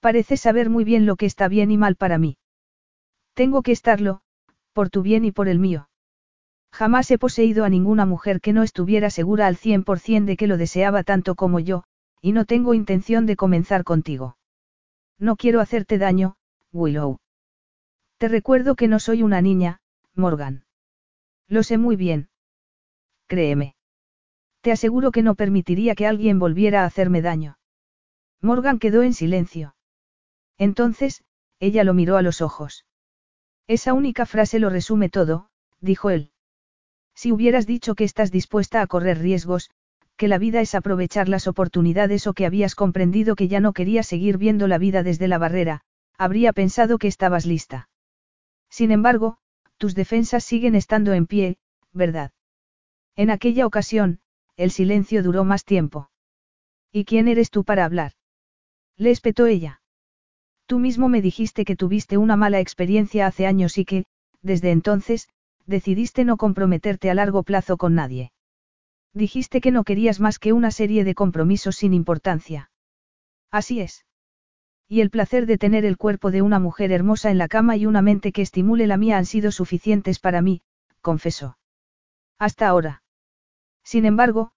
Pareces saber muy bien lo que está bien y mal para mí. Tengo que estarlo, por tu bien y por el mío. Jamás he poseído a ninguna mujer que no estuviera segura al 100% de que lo deseaba tanto como yo, y no tengo intención de comenzar contigo. No quiero hacerte daño, Willow. Te recuerdo que no soy una niña, Morgan. Lo sé muy bien. Créeme. Te aseguro que no permitiría que alguien volviera a hacerme daño. Morgan quedó en silencio. Entonces, ella lo miró a los ojos. Esa única frase lo resume todo, dijo él. Si hubieras dicho que estás dispuesta a correr riesgos, que la vida es aprovechar las oportunidades o que habías comprendido que ya no querías seguir viendo la vida desde la barrera, habría pensado que estabas lista. Sin embargo, tus defensas siguen estando en pie, ¿verdad? En aquella ocasión, el silencio duró más tiempo. ¿Y quién eres tú para hablar? Le espetó ella. Tú mismo me dijiste que tuviste una mala experiencia hace años y que, desde entonces, decidiste no comprometerte a largo plazo con nadie. Dijiste que no querías más que una serie de compromisos sin importancia. Así es. Y el placer de tener el cuerpo de una mujer hermosa en la cama y una mente que estimule la mía han sido suficientes para mí, confesó. Hasta ahora. Sin embargo,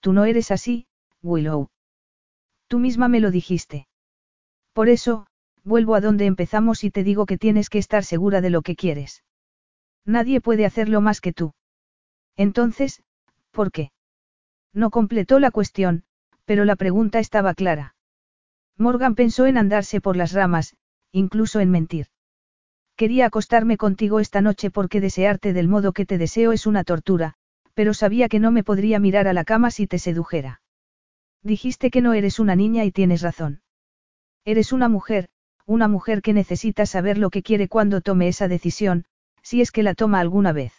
tú no eres así, Willow. Tú misma me lo dijiste. Por eso, vuelvo a donde empezamos y te digo que tienes que estar segura de lo que quieres. Nadie puede hacerlo más que tú. Entonces, ¿por qué? No completó la cuestión, pero la pregunta estaba clara. Morgan pensó en andarse por las ramas, incluso en mentir. Quería acostarme contigo esta noche porque desearte del modo que te deseo es una tortura, pero sabía que no me podría mirar a la cama si te sedujera. Dijiste que no eres una niña y tienes razón. Eres una mujer, una mujer que necesita saber lo que quiere cuando tome esa decisión, si es que la toma alguna vez.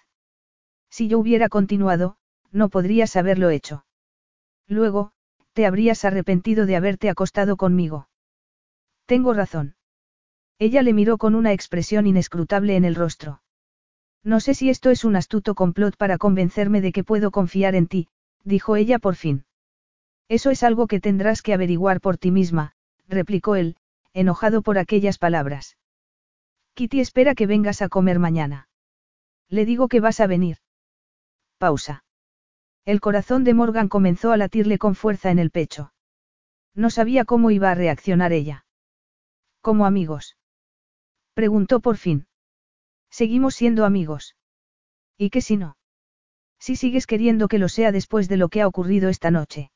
Si yo hubiera continuado, no podrías haberlo hecho. Luego, te habrías arrepentido de haberte acostado conmigo. Tengo razón. Ella le miró con una expresión inescrutable en el rostro. No sé si esto es un astuto complot para convencerme de que puedo confiar en ti, dijo ella por fin. Eso es algo que tendrás que averiguar por ti misma, replicó él, enojado por aquellas palabras. Kitty espera que vengas a comer mañana. Le digo que vas a venir. Pausa. El corazón de Morgan comenzó a latirle con fuerza en el pecho. No sabía cómo iba a reaccionar ella. ¿Como amigos? Preguntó por fin. Seguimos siendo amigos. ¿Y qué si no? Si sigues queriendo que lo sea después de lo que ha ocurrido esta noche.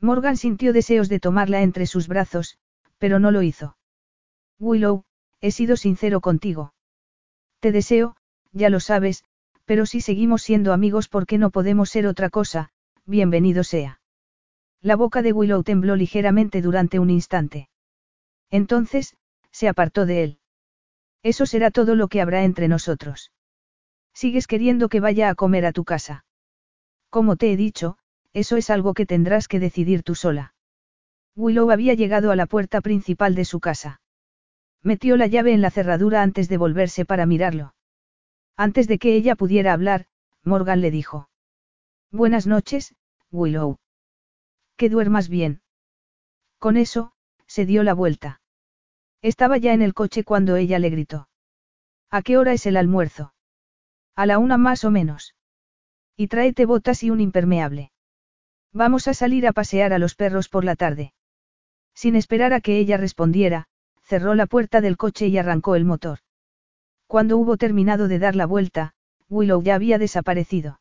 Morgan sintió deseos de tomarla entre sus brazos, pero no lo hizo. Willow, he sido sincero contigo. Te deseo, ya lo sabes, pero si seguimos siendo amigos porque no podemos ser otra cosa, bienvenido sea. La boca de Willow tembló ligeramente durante un instante. Entonces, se apartó de él. Eso será todo lo que habrá entre nosotros. Sigues queriendo que vaya a comer a tu casa. Como te he dicho, eso es algo que tendrás que decidir tú sola. Willow había llegado a la puerta principal de su casa. Metió la llave en la cerradura antes de volverse para mirarlo. Antes de que ella pudiera hablar, Morgan le dijo. Buenas noches, Willow. Que duermas bien. Con eso, se dio la vuelta. Estaba ya en el coche cuando ella le gritó. ¿A qué hora es el almuerzo? A la una más o menos. Y tráete botas y un impermeable. Vamos a salir a pasear a los perros por la tarde. Sin esperar a que ella respondiera, cerró la puerta del coche y arrancó el motor. Cuando hubo terminado de dar la vuelta, Willow ya había desaparecido.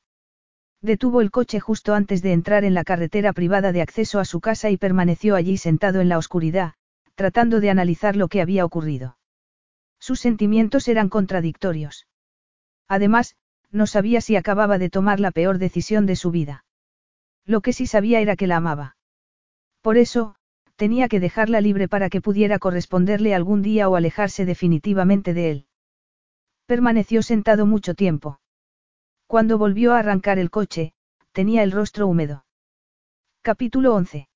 Detuvo el coche justo antes de entrar en la carretera privada de acceso a su casa y permaneció allí sentado en la oscuridad, tratando de analizar lo que había ocurrido. Sus sentimientos eran contradictorios. Además, no sabía si acababa de tomar la peor decisión de su vida. Lo que sí sabía era que la amaba. Por eso, tenía que dejarla libre para que pudiera corresponderle algún día o alejarse definitivamente de él. Permaneció sentado mucho tiempo. Cuando volvió a arrancar el coche, tenía el rostro húmedo. Capítulo 11.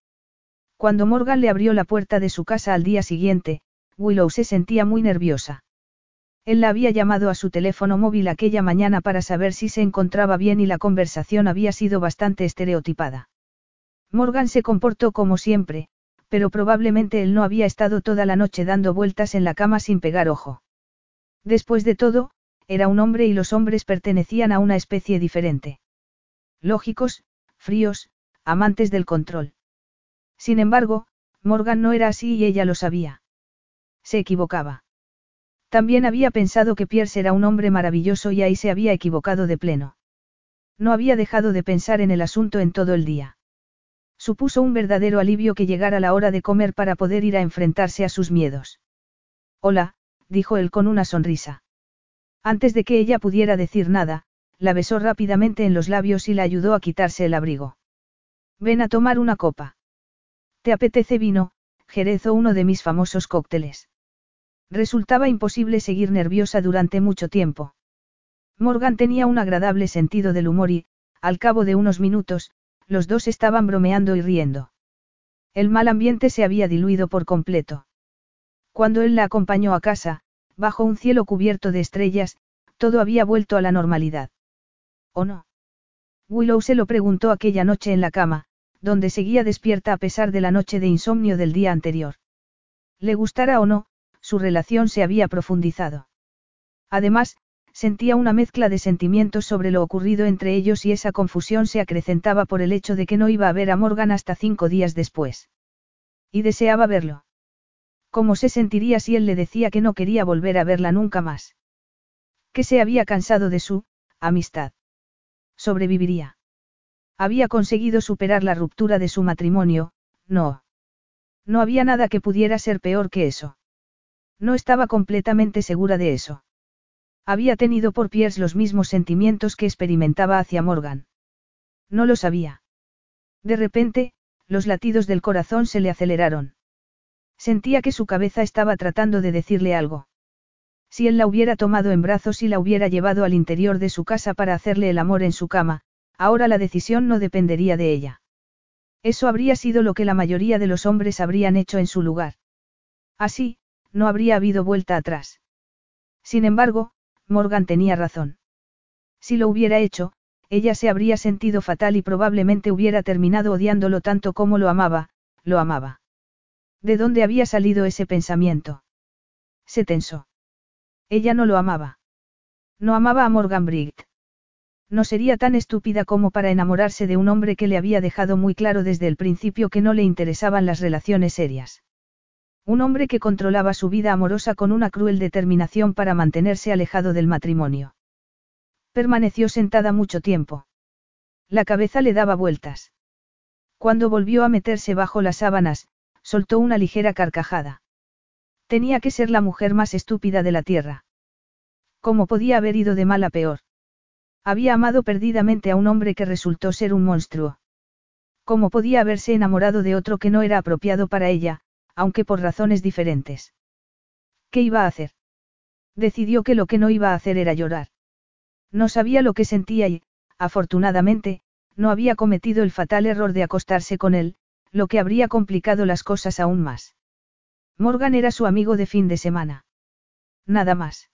Cuando Morgan le abrió la puerta de su casa al día siguiente, Willow se sentía muy nerviosa. Él la había llamado a su teléfono móvil aquella mañana para saber si se encontraba bien y la conversación había sido bastante estereotipada. Morgan se comportó como siempre, pero probablemente él no había estado toda la noche dando vueltas en la cama sin pegar ojo. Después de todo, era un hombre y los hombres pertenecían a una especie diferente. Lógicos, fríos, amantes del control. Sin embargo, Morgan no era así y ella lo sabía. Se equivocaba. También había pensado que Pierce era un hombre maravilloso y ahí se había equivocado de pleno. No había dejado de pensar en el asunto en todo el día. Supuso un verdadero alivio que llegara la hora de comer para poder ir a enfrentarse a sus miedos. Hola, dijo él con una sonrisa. Antes de que ella pudiera decir nada, la besó rápidamente en los labios y la ayudó a quitarse el abrigo. Ven a tomar una copa. ¿Te apetece vino, Jerez o uno de mis famosos cócteles? Resultaba imposible seguir nerviosa durante mucho tiempo. Morgan tenía un agradable sentido del humor y, al cabo de unos minutos, los dos estaban bromeando y riendo. El mal ambiente se había diluido por completo. Cuando él la acompañó a casa, bajo un cielo cubierto de estrellas, todo había vuelto a la normalidad. ¿O no? Willow se lo preguntó aquella noche en la cama, donde seguía despierta a pesar de la noche de insomnio del día anterior. Le gustara o no, su relación se había profundizado. Además, sentía una mezcla de sentimientos sobre lo ocurrido entre ellos y esa confusión se acrecentaba por el hecho de que no iba a ver a Morgan hasta cinco días después. Y deseaba verlo. ¿Cómo se sentiría si él le decía que no quería volver a verla nunca más? Que se había cansado de su amistad. Sobreviviría. Había conseguido superar la ruptura de su matrimonio, no. No había nada que pudiera ser peor que eso. No estaba completamente segura de eso. Había tenido por Pierce los mismos sentimientos que experimentaba hacia Morgan. No lo sabía. De repente, los latidos del corazón se le aceleraron. Sentía que su cabeza estaba tratando de decirle algo. Si él la hubiera tomado en brazos y la hubiera llevado al interior de su casa para hacerle el amor en su cama, Ahora la decisión no dependería de ella. Eso habría sido lo que la mayoría de los hombres habrían hecho en su lugar. Así, no habría habido vuelta atrás. Sin embargo, Morgan tenía razón. Si lo hubiera hecho, ella se habría sentido fatal y probablemente hubiera terminado odiándolo tanto como lo amaba, lo amaba. ¿De dónde había salido ese pensamiento? Se tensó. Ella no lo amaba. No amaba a Morgan Bright. No sería tan estúpida como para enamorarse de un hombre que le había dejado muy claro desde el principio que no le interesaban las relaciones serias. Un hombre que controlaba su vida amorosa con una cruel determinación para mantenerse alejado del matrimonio. Permaneció sentada mucho tiempo. La cabeza le daba vueltas. Cuando volvió a meterse bajo las sábanas, soltó una ligera carcajada. Tenía que ser la mujer más estúpida de la tierra. ¿Cómo podía haber ido de mal a peor? Había amado perdidamente a un hombre que resultó ser un monstruo. ¿Cómo podía haberse enamorado de otro que no era apropiado para ella, aunque por razones diferentes? ¿Qué iba a hacer? Decidió que lo que no iba a hacer era llorar. No sabía lo que sentía y, afortunadamente, no había cometido el fatal error de acostarse con él, lo que habría complicado las cosas aún más. Morgan era su amigo de fin de semana. Nada más.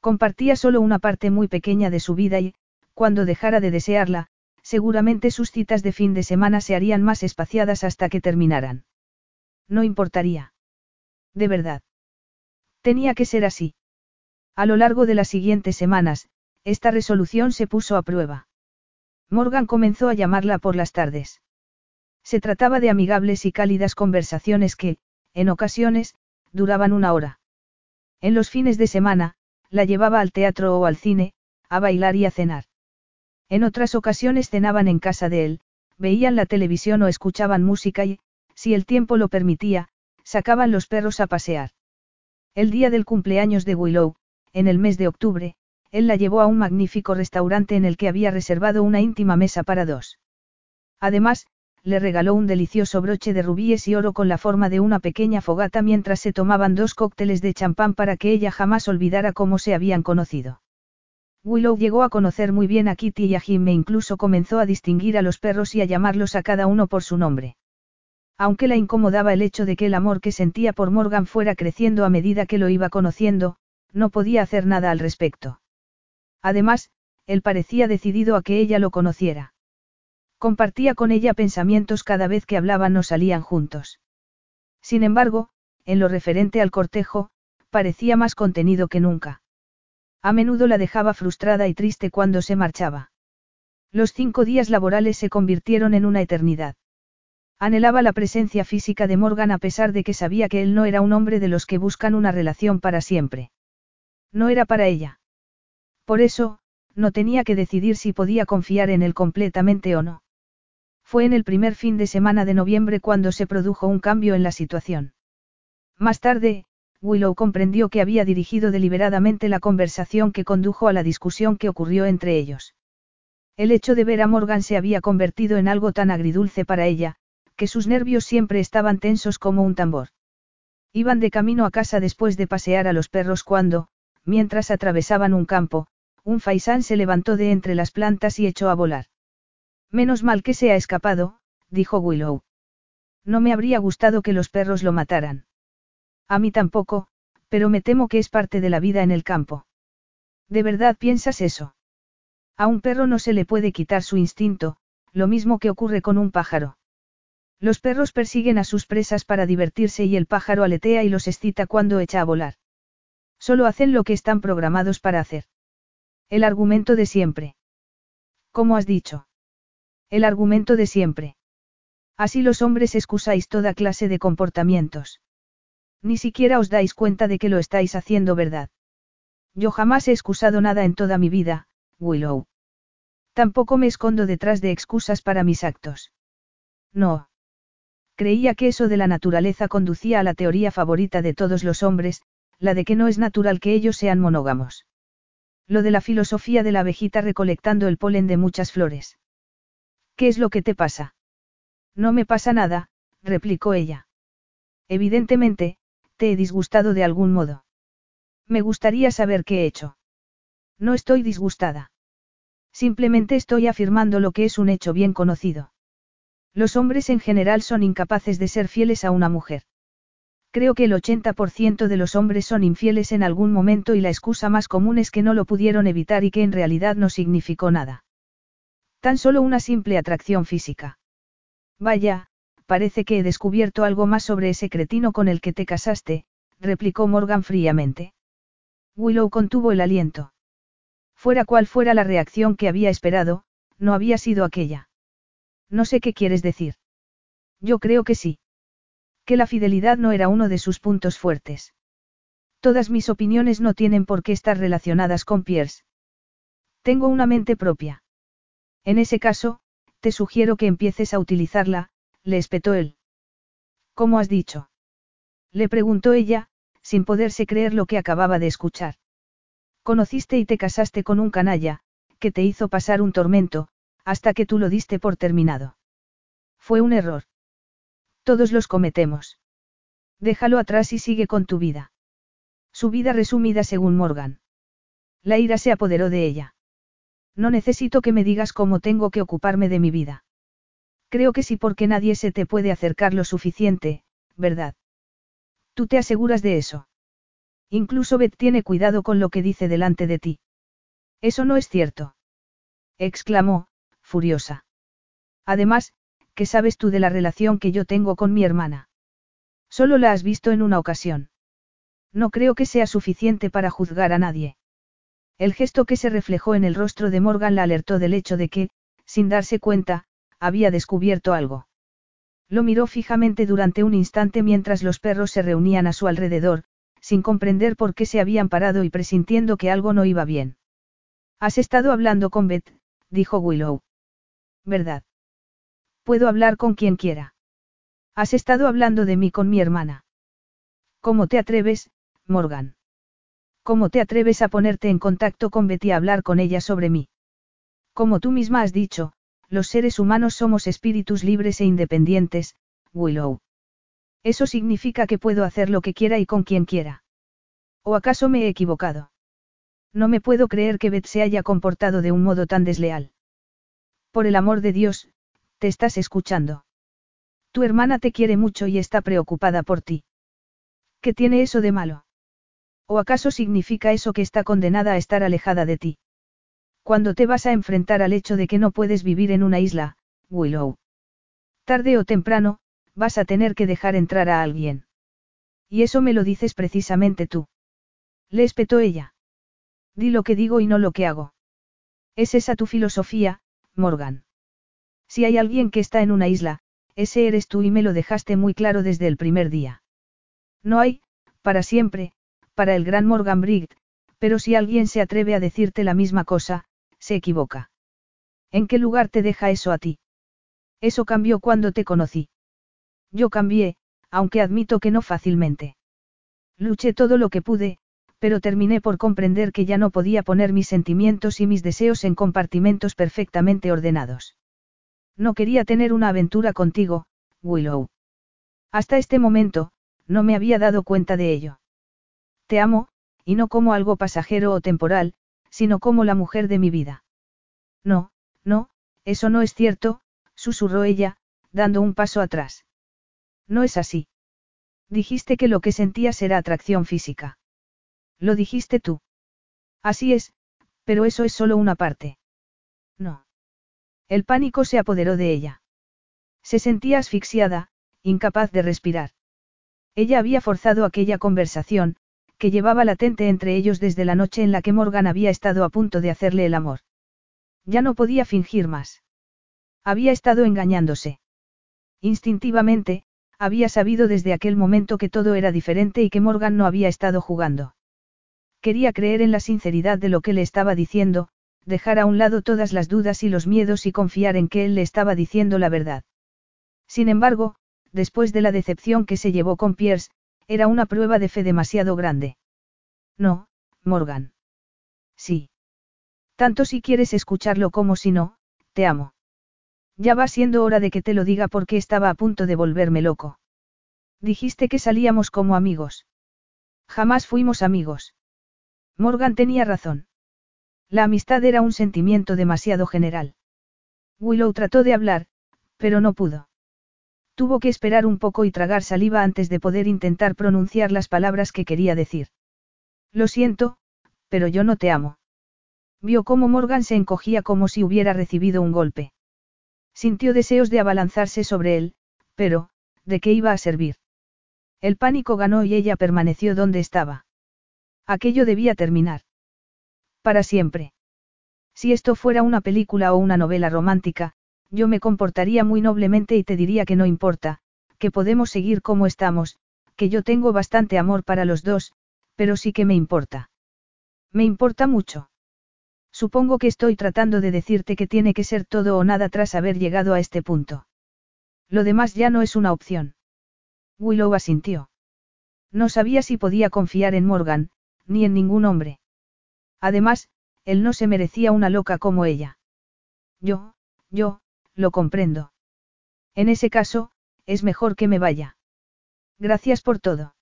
Compartía solo una parte muy pequeña de su vida y, cuando dejara de desearla, seguramente sus citas de fin de semana se harían más espaciadas hasta que terminaran. No importaría. De verdad. Tenía que ser así. A lo largo de las siguientes semanas, esta resolución se puso a prueba. Morgan comenzó a llamarla por las tardes. Se trataba de amigables y cálidas conversaciones que, en ocasiones, duraban una hora. En los fines de semana, la llevaba al teatro o al cine, a bailar y a cenar. En otras ocasiones cenaban en casa de él, veían la televisión o escuchaban música y, si el tiempo lo permitía, sacaban los perros a pasear. El día del cumpleaños de Willow, en el mes de octubre, él la llevó a un magnífico restaurante en el que había reservado una íntima mesa para dos. Además, le regaló un delicioso broche de rubíes y oro con la forma de una pequeña fogata mientras se tomaban dos cócteles de champán para que ella jamás olvidara cómo se habían conocido. Willow llegó a conocer muy bien a Kitty y a Jim e incluso comenzó a distinguir a los perros y a llamarlos a cada uno por su nombre. Aunque la incomodaba el hecho de que el amor que sentía por Morgan fuera creciendo a medida que lo iba conociendo, no podía hacer nada al respecto. Además, él parecía decidido a que ella lo conociera. Compartía con ella pensamientos cada vez que hablaban o salían juntos. Sin embargo, en lo referente al cortejo, parecía más contenido que nunca. A menudo la dejaba frustrada y triste cuando se marchaba. Los cinco días laborales se convirtieron en una eternidad. Anhelaba la presencia física de Morgan a pesar de que sabía que él no era un hombre de los que buscan una relación para siempre. No era para ella. Por eso, no tenía que decidir si podía confiar en él completamente o no. Fue en el primer fin de semana de noviembre cuando se produjo un cambio en la situación. Más tarde, Willow comprendió que había dirigido deliberadamente la conversación que condujo a la discusión que ocurrió entre ellos. El hecho de ver a Morgan se había convertido en algo tan agridulce para ella, que sus nervios siempre estaban tensos como un tambor. Iban de camino a casa después de pasear a los perros cuando, mientras atravesaban un campo, un faisán se levantó de entre las plantas y echó a volar. Menos mal que se ha escapado, dijo Willow. No me habría gustado que los perros lo mataran. A mí tampoco, pero me temo que es parte de la vida en el campo. ¿De verdad piensas eso? A un perro no se le puede quitar su instinto, lo mismo que ocurre con un pájaro. Los perros persiguen a sus presas para divertirse y el pájaro aletea y los excita cuando echa a volar. Solo hacen lo que están programados para hacer. El argumento de siempre. ¿Cómo has dicho? El argumento de siempre. Así los hombres excusáis toda clase de comportamientos. Ni siquiera os dais cuenta de que lo estáis haciendo verdad. Yo jamás he excusado nada en toda mi vida, Willow. Tampoco me escondo detrás de excusas para mis actos. No. Creía que eso de la naturaleza conducía a la teoría favorita de todos los hombres, la de que no es natural que ellos sean monógamos. Lo de la filosofía de la abejita recolectando el polen de muchas flores. ¿Qué es lo que te pasa? No me pasa nada, replicó ella. Evidentemente, te he disgustado de algún modo. Me gustaría saber qué he hecho. No estoy disgustada. Simplemente estoy afirmando lo que es un hecho bien conocido. Los hombres en general son incapaces de ser fieles a una mujer. Creo que el 80% de los hombres son infieles en algún momento y la excusa más común es que no lo pudieron evitar y que en realidad no significó nada. Tan solo una simple atracción física. Vaya, parece que he descubierto algo más sobre ese cretino con el que te casaste, replicó Morgan fríamente. Willow contuvo el aliento. Fuera cual fuera la reacción que había esperado, no había sido aquella. No sé qué quieres decir. Yo creo que sí. Que la fidelidad no era uno de sus puntos fuertes. Todas mis opiniones no tienen por qué estar relacionadas con Pierce. Tengo una mente propia. En ese caso, te sugiero que empieces a utilizarla, le espetó él. ¿Cómo has dicho? Le preguntó ella, sin poderse creer lo que acababa de escuchar. Conociste y te casaste con un canalla, que te hizo pasar un tormento, hasta que tú lo diste por terminado. Fue un error. Todos los cometemos. Déjalo atrás y sigue con tu vida. Su vida resumida según Morgan. La ira se apoderó de ella. No necesito que me digas cómo tengo que ocuparme de mi vida. Creo que sí porque nadie se te puede acercar lo suficiente, ¿verdad? Tú te aseguras de eso. Incluso Beth tiene cuidado con lo que dice delante de ti. Eso no es cierto. exclamó, furiosa. Además, ¿qué sabes tú de la relación que yo tengo con mi hermana? Solo la has visto en una ocasión. No creo que sea suficiente para juzgar a nadie. El gesto que se reflejó en el rostro de Morgan la alertó del hecho de que, sin darse cuenta, había descubierto algo. Lo miró fijamente durante un instante mientras los perros se reunían a su alrededor, sin comprender por qué se habían parado y presintiendo que algo no iba bien. Has estado hablando con Beth, dijo Willow. ¿Verdad? Puedo hablar con quien quiera. Has estado hablando de mí con mi hermana. ¿Cómo te atreves, Morgan? ¿Cómo te atreves a ponerte en contacto con Betty a hablar con ella sobre mí? Como tú misma has dicho, los seres humanos somos espíritus libres e independientes, Willow. Eso significa que puedo hacer lo que quiera y con quien quiera. ¿O acaso me he equivocado? No me puedo creer que Beth se haya comportado de un modo tan desleal. Por el amor de Dios, te estás escuchando. Tu hermana te quiere mucho y está preocupada por ti. ¿Qué tiene eso de malo? ¿O acaso significa eso que está condenada a estar alejada de ti? Cuando te vas a enfrentar al hecho de que no puedes vivir en una isla, Willow. Tarde o temprano, vas a tener que dejar entrar a alguien. Y eso me lo dices precisamente tú. Le espetó ella. Di lo que digo y no lo que hago. Es esa tu filosofía, Morgan. Si hay alguien que está en una isla, ese eres tú y me lo dejaste muy claro desde el primer día. No hay, para siempre, para el gran Morgan Briggs, pero si alguien se atreve a decirte la misma cosa, se equivoca. ¿En qué lugar te deja eso a ti? Eso cambió cuando te conocí. Yo cambié, aunque admito que no fácilmente. Luché todo lo que pude, pero terminé por comprender que ya no podía poner mis sentimientos y mis deseos en compartimentos perfectamente ordenados. No quería tener una aventura contigo, Willow. Hasta este momento, no me había dado cuenta de ello. Te amo, y no como algo pasajero o temporal, sino como la mujer de mi vida. No, no, eso no es cierto, susurró ella, dando un paso atrás. No es así. Dijiste que lo que sentías era atracción física. Lo dijiste tú. Así es, pero eso es solo una parte. No. El pánico se apoderó de ella. Se sentía asfixiada, incapaz de respirar. Ella había forzado aquella conversación, que llevaba latente entre ellos desde la noche en la que Morgan había estado a punto de hacerle el amor. Ya no podía fingir más. Había estado engañándose. Instintivamente, había sabido desde aquel momento que todo era diferente y que Morgan no había estado jugando. Quería creer en la sinceridad de lo que le estaba diciendo, dejar a un lado todas las dudas y los miedos y confiar en que él le estaba diciendo la verdad. Sin embargo, después de la decepción que se llevó con Pierce, era una prueba de fe demasiado grande. No, Morgan. Sí. Tanto si quieres escucharlo como si no, te amo. Ya va siendo hora de que te lo diga porque estaba a punto de volverme loco. Dijiste que salíamos como amigos. Jamás fuimos amigos. Morgan tenía razón. La amistad era un sentimiento demasiado general. Willow trató de hablar, pero no pudo. Tuvo que esperar un poco y tragar saliva antes de poder intentar pronunciar las palabras que quería decir. Lo siento, pero yo no te amo. Vio cómo Morgan se encogía como si hubiera recibido un golpe. Sintió deseos de abalanzarse sobre él, pero, ¿de qué iba a servir? El pánico ganó y ella permaneció donde estaba. Aquello debía terminar. Para siempre. Si esto fuera una película o una novela romántica, yo me comportaría muy noblemente y te diría que no importa, que podemos seguir como estamos, que yo tengo bastante amor para los dos, pero sí que me importa. Me importa mucho. Supongo que estoy tratando de decirte que tiene que ser todo o nada tras haber llegado a este punto. Lo demás ya no es una opción. Willow asintió. No sabía si podía confiar en Morgan, ni en ningún hombre. Además, él no se merecía una loca como ella. Yo, yo, lo comprendo. En ese caso, es mejor que me vaya. Gracias por todo.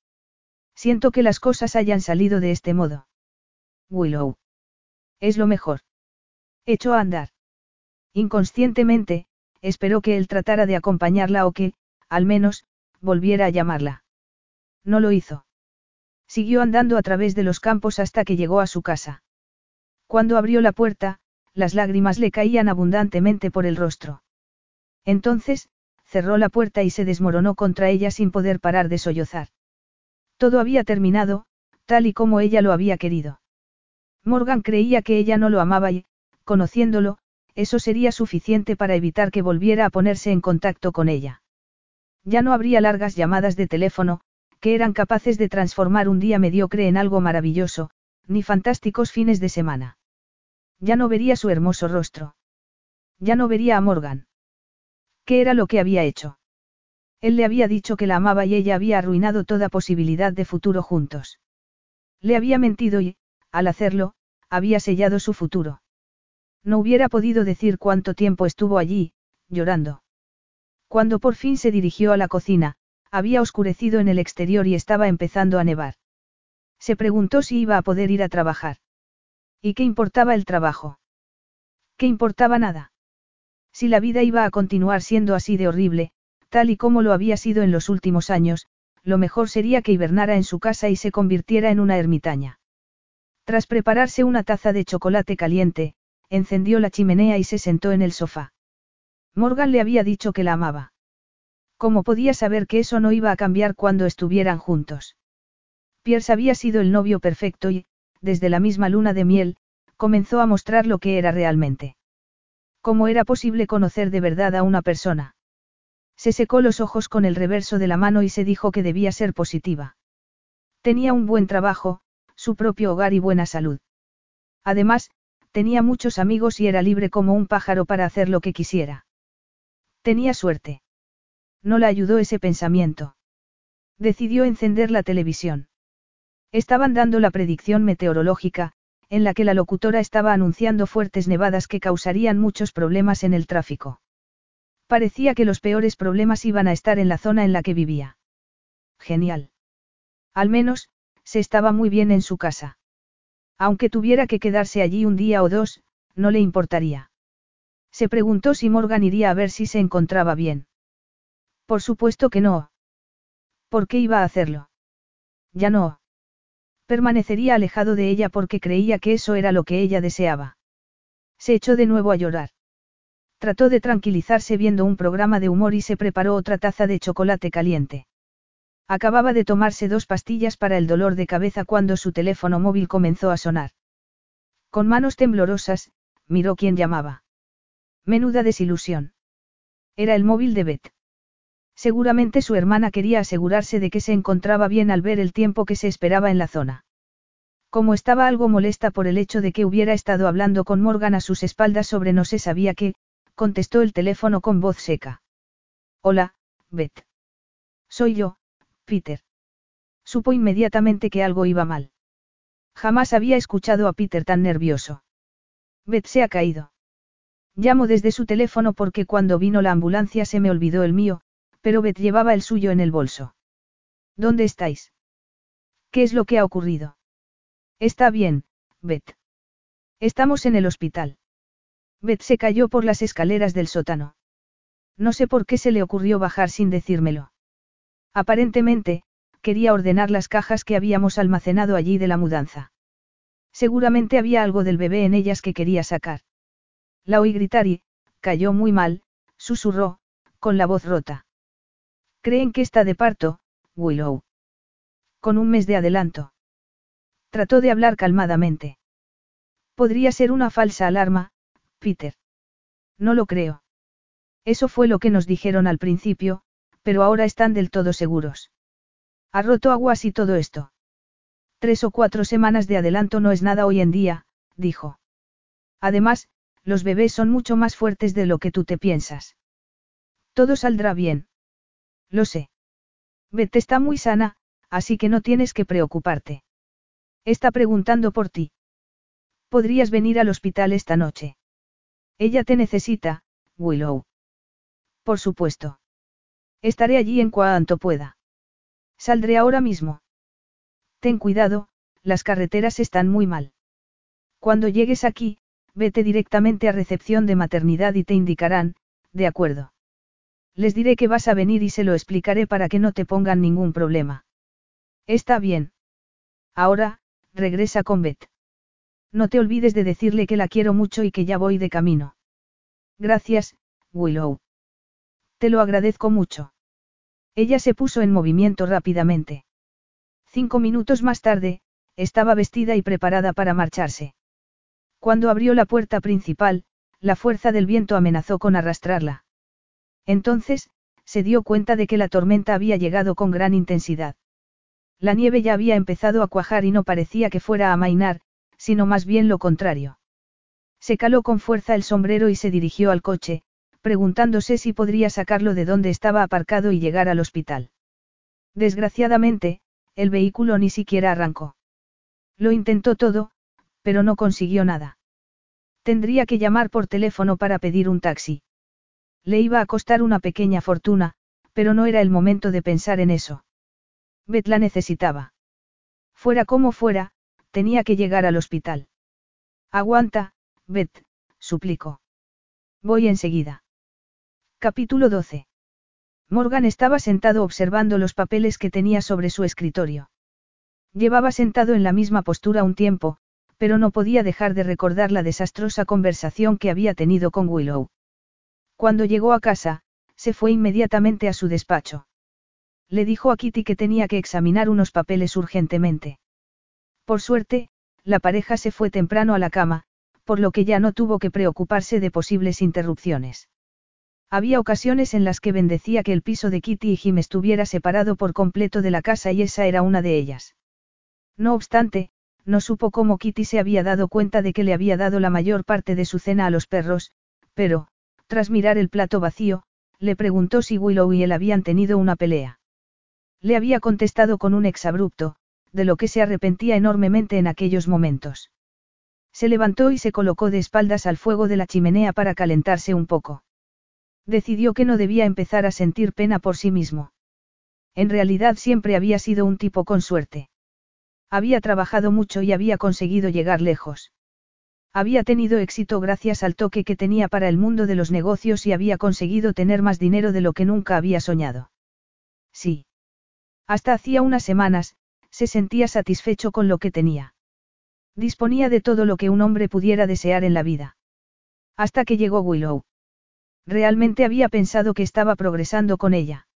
Siento que las cosas hayan salido de este modo. Willow. Es lo mejor. Echó a andar. Inconscientemente, esperó que él tratara de acompañarla o que, al menos, volviera a llamarla. No lo hizo. Siguió andando a través de los campos hasta que llegó a su casa. Cuando abrió la puerta, las lágrimas le caían abundantemente por el rostro. Entonces, cerró la puerta y se desmoronó contra ella sin poder parar de sollozar. Todo había terminado, tal y como ella lo había querido. Morgan creía que ella no lo amaba y, conociéndolo, eso sería suficiente para evitar que volviera a ponerse en contacto con ella. Ya no habría largas llamadas de teléfono, que eran capaces de transformar un día mediocre en algo maravilloso, ni fantásticos fines de semana. Ya no vería su hermoso rostro. Ya no vería a Morgan. ¿Qué era lo que había hecho? Él le había dicho que la amaba y ella había arruinado toda posibilidad de futuro juntos. Le había mentido y, al hacerlo, había sellado su futuro. No hubiera podido decir cuánto tiempo estuvo allí, llorando. Cuando por fin se dirigió a la cocina, había oscurecido en el exterior y estaba empezando a nevar. Se preguntó si iba a poder ir a trabajar. ¿Y qué importaba el trabajo? ¿Qué importaba nada? Si la vida iba a continuar siendo así de horrible, tal y como lo había sido en los últimos años, lo mejor sería que hibernara en su casa y se convirtiera en una ermitaña. Tras prepararse una taza de chocolate caliente, encendió la chimenea y se sentó en el sofá. Morgan le había dicho que la amaba. ¿Cómo podía saber que eso no iba a cambiar cuando estuvieran juntos? Pierce había sido el novio perfecto y, desde la misma luna de miel, comenzó a mostrar lo que era realmente. ¿Cómo era posible conocer de verdad a una persona? Se secó los ojos con el reverso de la mano y se dijo que debía ser positiva. Tenía un buen trabajo, su propio hogar y buena salud. Además, tenía muchos amigos y era libre como un pájaro para hacer lo que quisiera. Tenía suerte. No la ayudó ese pensamiento. Decidió encender la televisión. Estaban dando la predicción meteorológica, en la que la locutora estaba anunciando fuertes nevadas que causarían muchos problemas en el tráfico. Parecía que los peores problemas iban a estar en la zona en la que vivía. Genial. Al menos, se estaba muy bien en su casa. Aunque tuviera que quedarse allí un día o dos, no le importaría. Se preguntó si Morgan iría a ver si se encontraba bien. Por supuesto que no. ¿Por qué iba a hacerlo? Ya no. Permanecería alejado de ella porque creía que eso era lo que ella deseaba. Se echó de nuevo a llorar. Trató de tranquilizarse viendo un programa de humor y se preparó otra taza de chocolate caliente. Acababa de tomarse dos pastillas para el dolor de cabeza cuando su teléfono móvil comenzó a sonar. Con manos temblorosas, miró quién llamaba. Menuda desilusión. Era el móvil de Beth. Seguramente su hermana quería asegurarse de que se encontraba bien al ver el tiempo que se esperaba en la zona. Como estaba algo molesta por el hecho de que hubiera estado hablando con Morgan a sus espaldas sobre no se sabía qué, contestó el teléfono con voz seca. Hola, Beth. Soy yo, Peter. Supo inmediatamente que algo iba mal. Jamás había escuchado a Peter tan nervioso. Beth se ha caído. Llamo desde su teléfono porque cuando vino la ambulancia se me olvidó el mío, pero Beth llevaba el suyo en el bolso. ¿Dónde estáis? ¿Qué es lo que ha ocurrido? Está bien, Beth. Estamos en el hospital. Beth se cayó por las escaleras del sótano. No sé por qué se le ocurrió bajar sin decírmelo. Aparentemente, quería ordenar las cajas que habíamos almacenado allí de la mudanza. Seguramente había algo del bebé en ellas que quería sacar. La oí gritar y, cayó muy mal, susurró, con la voz rota. Creen que está de parto, Willow. Con un mes de adelanto. Trató de hablar calmadamente. Podría ser una falsa alarma, Peter. No lo creo. Eso fue lo que nos dijeron al principio, pero ahora están del todo seguros. ¿Ha roto aguas y todo esto? Tres o cuatro semanas de adelanto no es nada hoy en día, dijo. Además, los bebés son mucho más fuertes de lo que tú te piensas. Todo saldrá bien. Lo sé. Beth está muy sana, así que no tienes que preocuparte. Está preguntando por ti. Podrías venir al hospital esta noche. Ella te necesita, Willow. Por supuesto. Estaré allí en cuanto pueda. Saldré ahora mismo. Ten cuidado, las carreteras están muy mal. Cuando llegues aquí, vete directamente a recepción de maternidad y te indicarán, de acuerdo. Les diré que vas a venir y se lo explicaré para que no te pongan ningún problema. Está bien. Ahora, regresa con Beth. No te olvides de decirle que la quiero mucho y que ya voy de camino. Gracias, Willow. Te lo agradezco mucho. Ella se puso en movimiento rápidamente. Cinco minutos más tarde, estaba vestida y preparada para marcharse. Cuando abrió la puerta principal, la fuerza del viento amenazó con arrastrarla. Entonces, se dio cuenta de que la tormenta había llegado con gran intensidad. La nieve ya había empezado a cuajar y no parecía que fuera a amainar, sino más bien lo contrario. Se caló con fuerza el sombrero y se dirigió al coche, preguntándose si podría sacarlo de donde estaba aparcado y llegar al hospital. Desgraciadamente, el vehículo ni siquiera arrancó. Lo intentó todo, pero no consiguió nada. Tendría que llamar por teléfono para pedir un taxi. Le iba a costar una pequeña fortuna, pero no era el momento de pensar en eso. Beth la necesitaba. Fuera como fuera, tenía que llegar al hospital. Aguanta, Beth, suplicó. Voy enseguida. Capítulo 12. Morgan estaba sentado observando los papeles que tenía sobre su escritorio. Llevaba sentado en la misma postura un tiempo, pero no podía dejar de recordar la desastrosa conversación que había tenido con Willow. Cuando llegó a casa, se fue inmediatamente a su despacho. Le dijo a Kitty que tenía que examinar unos papeles urgentemente. Por suerte, la pareja se fue temprano a la cama, por lo que ya no tuvo que preocuparse de posibles interrupciones. Había ocasiones en las que bendecía que el piso de Kitty y Jim estuviera separado por completo de la casa y esa era una de ellas. No obstante, no supo cómo Kitty se había dado cuenta de que le había dado la mayor parte de su cena a los perros, pero, tras mirar el plato vacío, le preguntó si Willow y él habían tenido una pelea. Le había contestado con un exabrupto, de lo que se arrepentía enormemente en aquellos momentos. Se levantó y se colocó de espaldas al fuego de la chimenea para calentarse un poco. Decidió que no debía empezar a sentir pena por sí mismo. En realidad siempre había sido un tipo con suerte. Había trabajado mucho y había conseguido llegar lejos. Había tenido éxito gracias al toque que tenía para el mundo de los negocios y había conseguido tener más dinero de lo que nunca había soñado. Sí. Hasta hacía unas semanas, se sentía satisfecho con lo que tenía. Disponía de todo lo que un hombre pudiera desear en la vida. Hasta que llegó Willow. Realmente había pensado que estaba progresando con ella.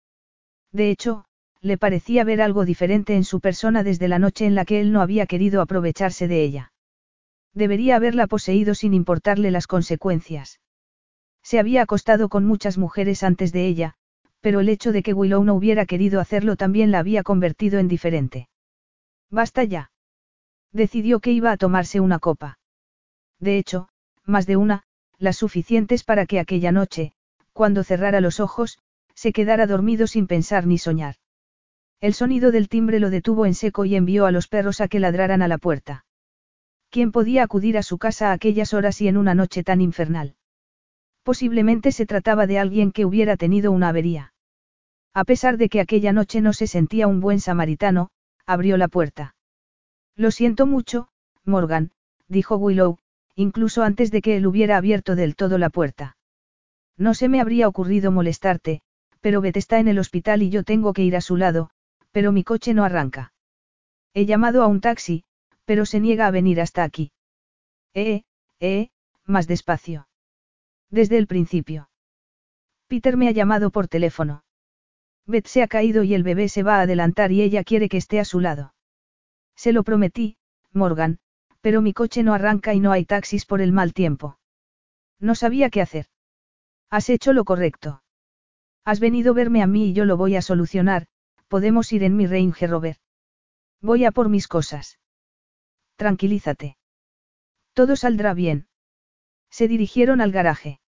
De hecho, le parecía ver algo diferente en su persona desde la noche en la que él no había querido aprovecharse de ella. Debería haberla poseído sin importarle las consecuencias. Se había acostado con muchas mujeres antes de ella, pero el hecho de que Willow no hubiera querido hacerlo también la había convertido en diferente. Basta ya. Decidió que iba a tomarse una copa. De hecho, más de una, las suficientes para que aquella noche, cuando cerrara los ojos, se quedara dormido sin pensar ni soñar. El sonido del timbre lo detuvo en seco y envió a los perros a que ladraran a la puerta. ¿Quién podía acudir a su casa a aquellas horas y en una noche tan infernal? Posiblemente se trataba de alguien que hubiera tenido una avería. A pesar de que aquella noche no se sentía un buen samaritano, abrió la puerta. Lo siento mucho, Morgan, dijo Willow, incluso antes de que él hubiera abierto del todo la puerta. No se me habría ocurrido molestarte, pero Beth está en el hospital y yo tengo que ir a su lado, pero mi coche no arranca. He llamado a un taxi, pero se niega a venir hasta aquí. Eh, eh, más despacio. Desde el principio. Peter me ha llamado por teléfono. Beth se ha caído y el bebé se va a adelantar y ella quiere que esté a su lado. Se lo prometí, Morgan, pero mi coche no arranca y no hay taxis por el mal tiempo. No sabía qué hacer. Has hecho lo correcto. Has venido a verme a mí y yo lo voy a solucionar, podemos ir en mi Range Rover. Voy a por mis cosas. Tranquilízate. Todo saldrá bien. Se dirigieron al garaje.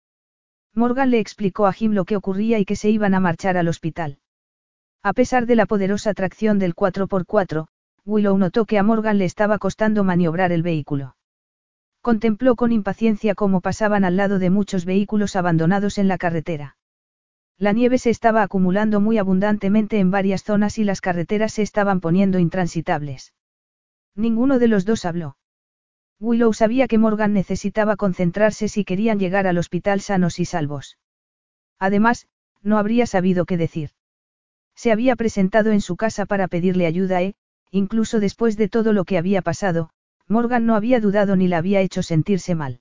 Morgan le explicó a Jim lo que ocurría y que se iban a marchar al hospital. A pesar de la poderosa tracción del 4x4, Willow notó que a Morgan le estaba costando maniobrar el vehículo. Contempló con impaciencia cómo pasaban al lado de muchos vehículos abandonados en la carretera. La nieve se estaba acumulando muy abundantemente en varias zonas y las carreteras se estaban poniendo intransitables. Ninguno de los dos habló. Willow sabía que Morgan necesitaba concentrarse si querían llegar al hospital sanos y salvos. Además, no habría sabido qué decir. Se había presentado en su casa para pedirle ayuda e, incluso después de todo lo que había pasado, Morgan no había dudado ni la había hecho sentirse mal.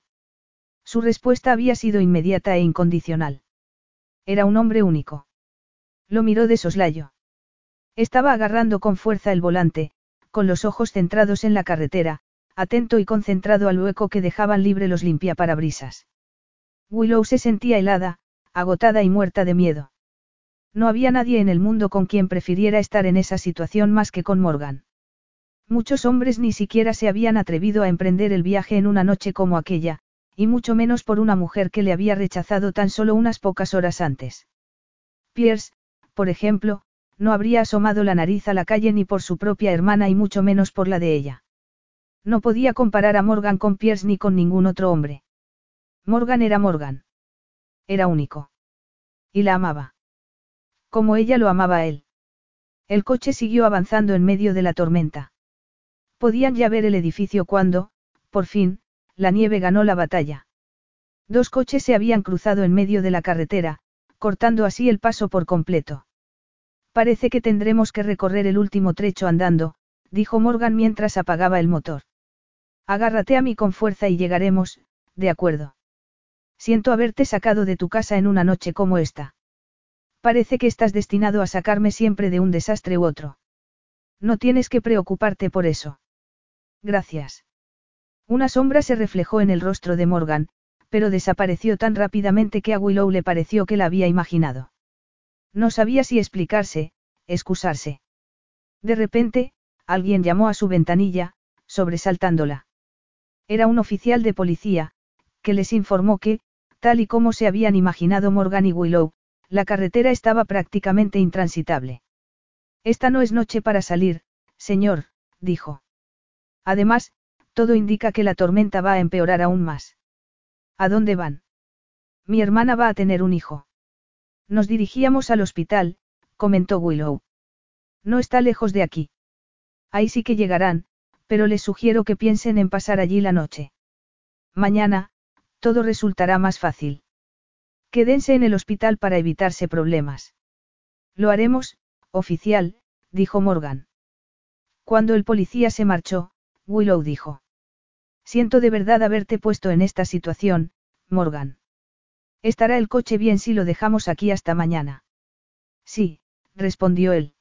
Su respuesta había sido inmediata e incondicional. Era un hombre único. Lo miró de soslayo. Estaba agarrando con fuerza el volante, con los ojos centrados en la carretera, atento y concentrado al hueco que dejaban libre los limpiaparabrisas. Willow se sentía helada, agotada y muerta de miedo. No había nadie en el mundo con quien prefiriera estar en esa situación más que con Morgan. Muchos hombres ni siquiera se habían atrevido a emprender el viaje en una noche como aquella, y mucho menos por una mujer que le había rechazado tan solo unas pocas horas antes. Pierce, por ejemplo, no habría asomado la nariz a la calle ni por su propia hermana y mucho menos por la de ella. No podía comparar a Morgan con Pierce ni con ningún otro hombre. Morgan era Morgan. Era único. Y la amaba. Como ella lo amaba a él. El coche siguió avanzando en medio de la tormenta. Podían ya ver el edificio cuando, por fin, la nieve ganó la batalla. Dos coches se habían cruzado en medio de la carretera, cortando así el paso por completo. Parece que tendremos que recorrer el último trecho andando, dijo Morgan mientras apagaba el motor. Agárrate a mí con fuerza y llegaremos, de acuerdo. Siento haberte sacado de tu casa en una noche como esta. Parece que estás destinado a sacarme siempre de un desastre u otro. No tienes que preocuparte por eso. Gracias. Una sombra se reflejó en el rostro de Morgan, pero desapareció tan rápidamente que a Willow le pareció que la había imaginado. No sabía si explicarse, excusarse. De repente, alguien llamó a su ventanilla, sobresaltándola. Era un oficial de policía, que les informó que, tal y como se habían imaginado Morgan y Willow, la carretera estaba prácticamente intransitable. Esta no es noche para salir, señor, dijo. Además, todo indica que la tormenta va a empeorar aún más. ¿A dónde van? Mi hermana va a tener un hijo. Nos dirigíamos al hospital, comentó Willow. No está lejos de aquí. Ahí sí que llegarán, pero les sugiero que piensen en pasar allí la noche. Mañana, todo resultará más fácil. Quédense en el hospital para evitarse problemas. Lo haremos, oficial, dijo Morgan. Cuando el policía se marchó, Willow dijo. Siento de verdad haberte puesto en esta situación, Morgan. Estará el coche bien si lo dejamos aquí hasta mañana. Sí, respondió él.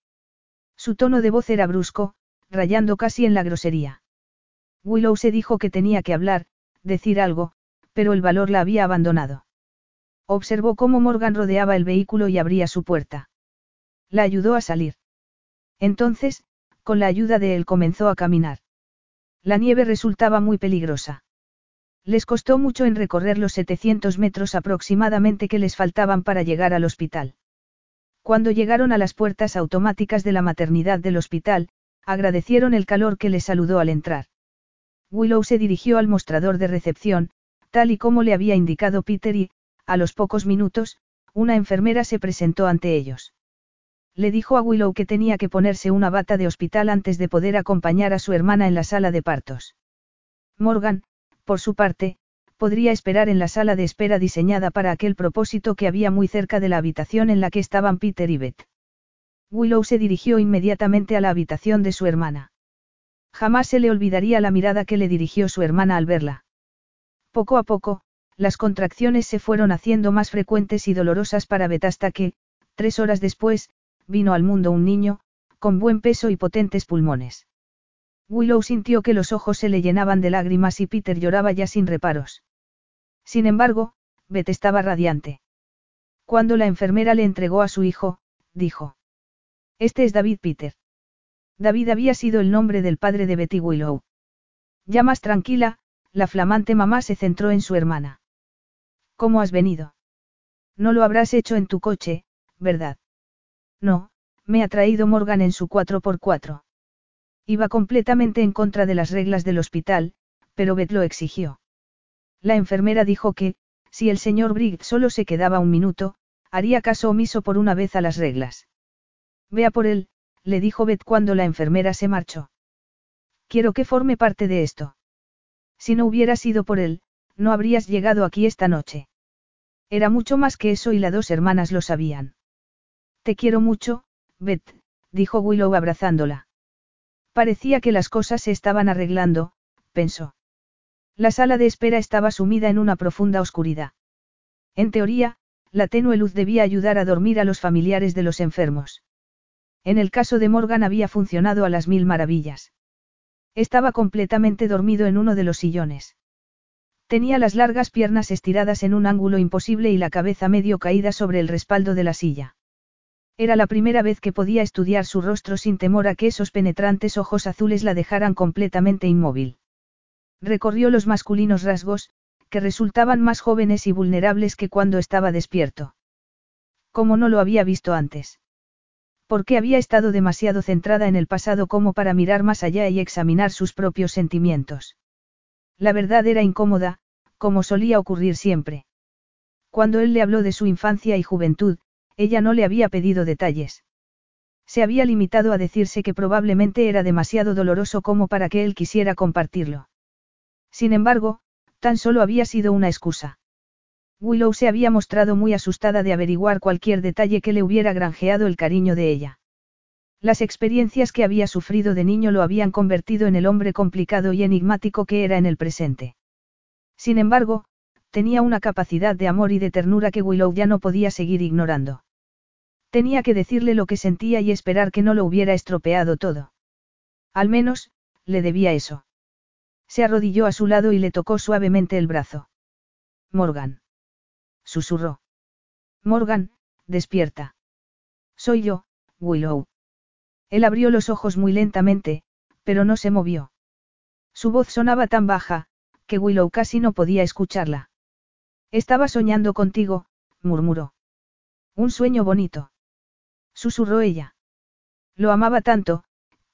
Su tono de voz era brusco, rayando casi en la grosería. Willow se dijo que tenía que hablar, decir algo, pero el valor la había abandonado. Observó cómo Morgan rodeaba el vehículo y abría su puerta. La ayudó a salir. Entonces, con la ayuda de él comenzó a caminar. La nieve resultaba muy peligrosa. Les costó mucho en recorrer los 700 metros aproximadamente que les faltaban para llegar al hospital. Cuando llegaron a las puertas automáticas de la maternidad del hospital, agradecieron el calor que les saludó al entrar. Willow se dirigió al mostrador de recepción, tal y como le había indicado Peter y, a los pocos minutos, una enfermera se presentó ante ellos. Le dijo a Willow que tenía que ponerse una bata de hospital antes de poder acompañar a su hermana en la sala de partos. Morgan, por su parte, podría esperar en la sala de espera diseñada para aquel propósito que había muy cerca de la habitación en la que estaban Peter y Beth. Willow se dirigió inmediatamente a la habitación de su hermana. Jamás se le olvidaría la mirada que le dirigió su hermana al verla. Poco a poco, las contracciones se fueron haciendo más frecuentes y dolorosas para Beth hasta que, tres horas después, vino al mundo un niño, con buen peso y potentes pulmones. Willow sintió que los ojos se le llenaban de lágrimas y Peter lloraba ya sin reparos. Sin embargo, Beth estaba radiante. Cuando la enfermera le entregó a su hijo, dijo. Este es David Peter. David había sido el nombre del padre de Betty Willow. Ya más tranquila, la flamante mamá se centró en su hermana. ¿Cómo has venido? No lo habrás hecho en tu coche, ¿verdad? No, me ha traído Morgan en su 4x4. Iba completamente en contra de las reglas del hospital, pero Beth lo exigió. La enfermera dijo que, si el señor Briggs solo se quedaba un minuto, haría caso omiso por una vez a las reglas. Vea por él, le dijo Beth cuando la enfermera se marchó. Quiero que forme parte de esto. Si no hubiera sido por él, no habrías llegado aquí esta noche. Era mucho más que eso y las dos hermanas lo sabían. Te quiero mucho, Beth, dijo Willow abrazándola. Parecía que las cosas se estaban arreglando, pensó. La sala de espera estaba sumida en una profunda oscuridad. En teoría, la tenue luz debía ayudar a dormir a los familiares de los enfermos. En el caso de Morgan había funcionado a las mil maravillas. Estaba completamente dormido en uno de los sillones. Tenía las largas piernas estiradas en un ángulo imposible y la cabeza medio caída sobre el respaldo de la silla. Era la primera vez que podía estudiar su rostro sin temor a que esos penetrantes ojos azules la dejaran completamente inmóvil. Recorrió los masculinos rasgos, que resultaban más jóvenes y vulnerables que cuando estaba despierto. Como no lo había visto antes. Porque había estado demasiado centrada en el pasado como para mirar más allá y examinar sus propios sentimientos. La verdad era incómoda, como solía ocurrir siempre. Cuando él le habló de su infancia y juventud, ella no le había pedido detalles. Se había limitado a decirse que probablemente era demasiado doloroso como para que él quisiera compartirlo. Sin embargo, tan solo había sido una excusa. Willow se había mostrado muy asustada de averiguar cualquier detalle que le hubiera granjeado el cariño de ella. Las experiencias que había sufrido de niño lo habían convertido en el hombre complicado y enigmático que era en el presente. Sin embargo, tenía una capacidad de amor y de ternura que Willow ya no podía seguir ignorando. Tenía que decirle lo que sentía y esperar que no lo hubiera estropeado todo. Al menos, le debía eso. Se arrodilló a su lado y le tocó suavemente el brazo. Morgan susurró. Morgan, despierta. Soy yo, Willow. Él abrió los ojos muy lentamente, pero no se movió. Su voz sonaba tan baja, que Willow casi no podía escucharla. Estaba soñando contigo, murmuró. Un sueño bonito. Susurró ella. Lo amaba tanto,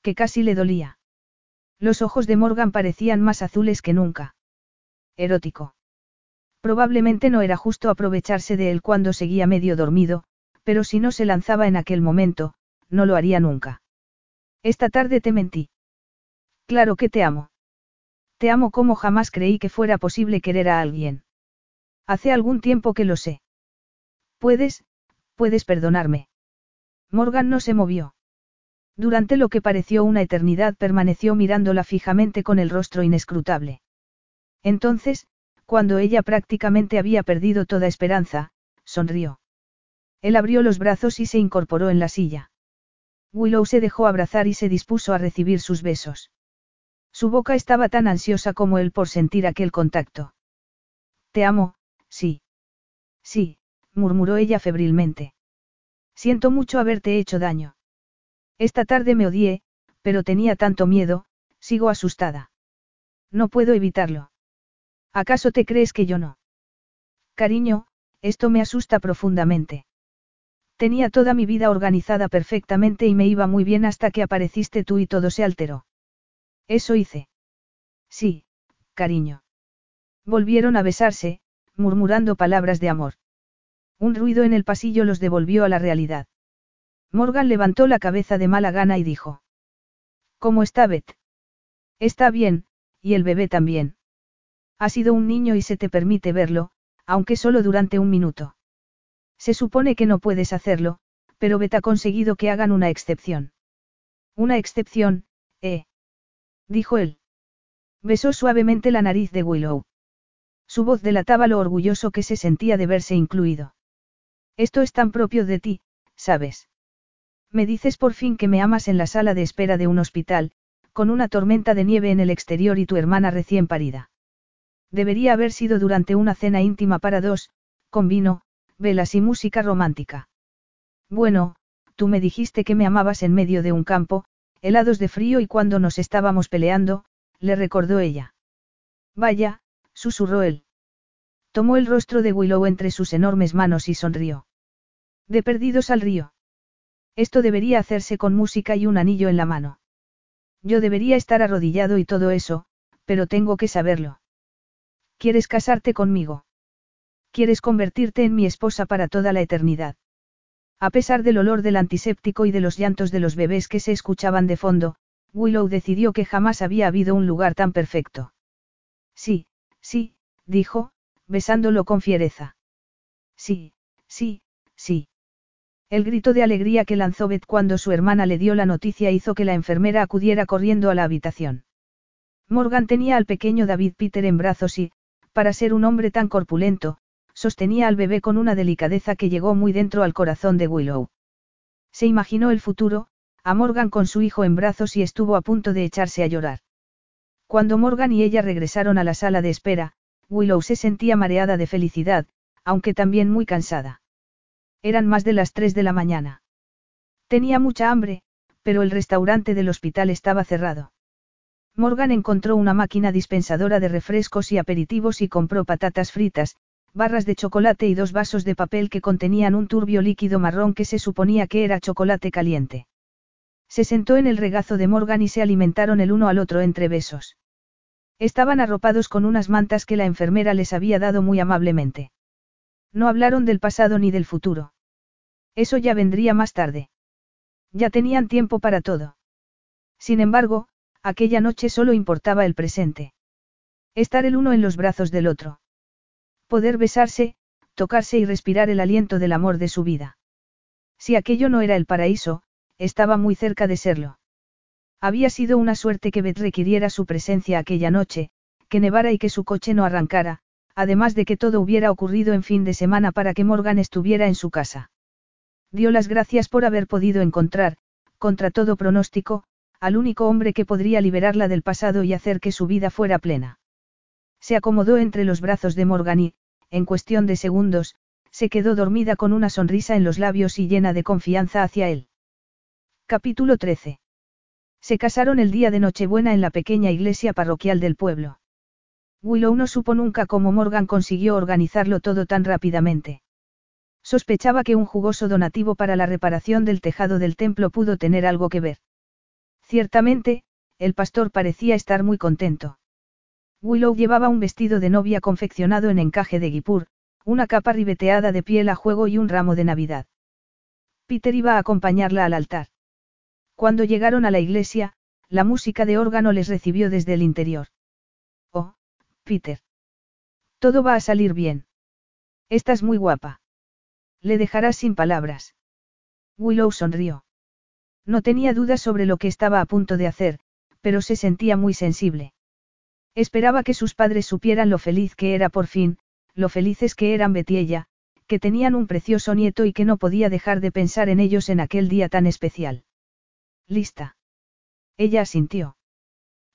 que casi le dolía. Los ojos de Morgan parecían más azules que nunca. Erótico. Probablemente no era justo aprovecharse de él cuando seguía medio dormido, pero si no se lanzaba en aquel momento, no lo haría nunca. Esta tarde te mentí. Claro que te amo. Te amo como jamás creí que fuera posible querer a alguien. Hace algún tiempo que lo sé. Puedes, puedes perdonarme. Morgan no se movió. Durante lo que pareció una eternidad permaneció mirándola fijamente con el rostro inescrutable. Entonces, cuando ella prácticamente había perdido toda esperanza, sonrió. Él abrió los brazos y se incorporó en la silla. Willow se dejó abrazar y se dispuso a recibir sus besos. Su boca estaba tan ansiosa como él por sentir aquel contacto. Te amo, sí. Sí, murmuró ella febrilmente. Siento mucho haberte hecho daño. Esta tarde me odié, pero tenía tanto miedo, sigo asustada. No puedo evitarlo. ¿Acaso te crees que yo no? Cariño, esto me asusta profundamente. Tenía toda mi vida organizada perfectamente y me iba muy bien hasta que apareciste tú y todo se alteró. Eso hice. Sí, cariño. Volvieron a besarse, murmurando palabras de amor. Un ruido en el pasillo los devolvió a la realidad. Morgan levantó la cabeza de mala gana y dijo. ¿Cómo está Beth? Está bien, y el bebé también. Ha sido un niño y se te permite verlo, aunque solo durante un minuto. Se supone que no puedes hacerlo, pero Bet ha conseguido que hagan una excepción. Una excepción, ¿eh? Dijo él. Besó suavemente la nariz de Willow. Su voz delataba lo orgulloso que se sentía de verse incluido. Esto es tan propio de ti, ¿sabes? Me dices por fin que me amas en la sala de espera de un hospital, con una tormenta de nieve en el exterior y tu hermana recién parida. Debería haber sido durante una cena íntima para dos, con vino, velas y música romántica. Bueno, tú me dijiste que me amabas en medio de un campo, helados de frío y cuando nos estábamos peleando, le recordó ella. Vaya, susurró él. Tomó el rostro de Willow entre sus enormes manos y sonrió. De perdidos al río. Esto debería hacerse con música y un anillo en la mano. Yo debería estar arrodillado y todo eso, pero tengo que saberlo. ¿Quieres casarte conmigo? ¿Quieres convertirte en mi esposa para toda la eternidad? A pesar del olor del antiséptico y de los llantos de los bebés que se escuchaban de fondo, Willow decidió que jamás había habido un lugar tan perfecto. Sí, sí, dijo, besándolo con fiereza. Sí, sí, sí. El grito de alegría que lanzó Beth cuando su hermana le dio la noticia hizo que la enfermera acudiera corriendo a la habitación. Morgan tenía al pequeño David Peter en brazos y, para ser un hombre tan corpulento, sostenía al bebé con una delicadeza que llegó muy dentro al corazón de Willow. Se imaginó el futuro, a Morgan con su hijo en brazos y estuvo a punto de echarse a llorar. Cuando Morgan y ella regresaron a la sala de espera, Willow se sentía mareada de felicidad, aunque también muy cansada. Eran más de las tres de la mañana. Tenía mucha hambre, pero el restaurante del hospital estaba cerrado. Morgan encontró una máquina dispensadora de refrescos y aperitivos y compró patatas fritas, barras de chocolate y dos vasos de papel que contenían un turbio líquido marrón que se suponía que era chocolate caliente. Se sentó en el regazo de Morgan y se alimentaron el uno al otro entre besos. Estaban arropados con unas mantas que la enfermera les había dado muy amablemente. No hablaron del pasado ni del futuro. Eso ya vendría más tarde. Ya tenían tiempo para todo. Sin embargo, aquella noche solo importaba el presente. Estar el uno en los brazos del otro. Poder besarse, tocarse y respirar el aliento del amor de su vida. Si aquello no era el paraíso, estaba muy cerca de serlo. Había sido una suerte que Beth requiriera su presencia aquella noche, que nevara y que su coche no arrancara, además de que todo hubiera ocurrido en fin de semana para que Morgan estuviera en su casa. Dio las gracias por haber podido encontrar, contra todo pronóstico, al único hombre que podría liberarla del pasado y hacer que su vida fuera plena. Se acomodó entre los brazos de Morgan y, en cuestión de segundos, se quedó dormida con una sonrisa en los labios y llena de confianza hacia él. Capítulo 13. Se casaron el día de Nochebuena en la pequeña iglesia parroquial del pueblo. Willow no supo nunca cómo Morgan consiguió organizarlo todo tan rápidamente. Sospechaba que un jugoso donativo para la reparación del tejado del templo pudo tener algo que ver. Ciertamente, el pastor parecía estar muy contento. Willow llevaba un vestido de novia confeccionado en encaje de guipur, una capa ribeteada de piel a juego y un ramo de Navidad. Peter iba a acompañarla al altar. Cuando llegaron a la iglesia, la música de órgano les recibió desde el interior. Oh, Peter. Todo va a salir bien. Estás muy guapa. Le dejarás sin palabras. Willow sonrió. No tenía dudas sobre lo que estaba a punto de hacer, pero se sentía muy sensible. Esperaba que sus padres supieran lo feliz que era por fin, lo felices que eran Betty y ella, que tenían un precioso nieto y que no podía dejar de pensar en ellos en aquel día tan especial. Lista. Ella asintió.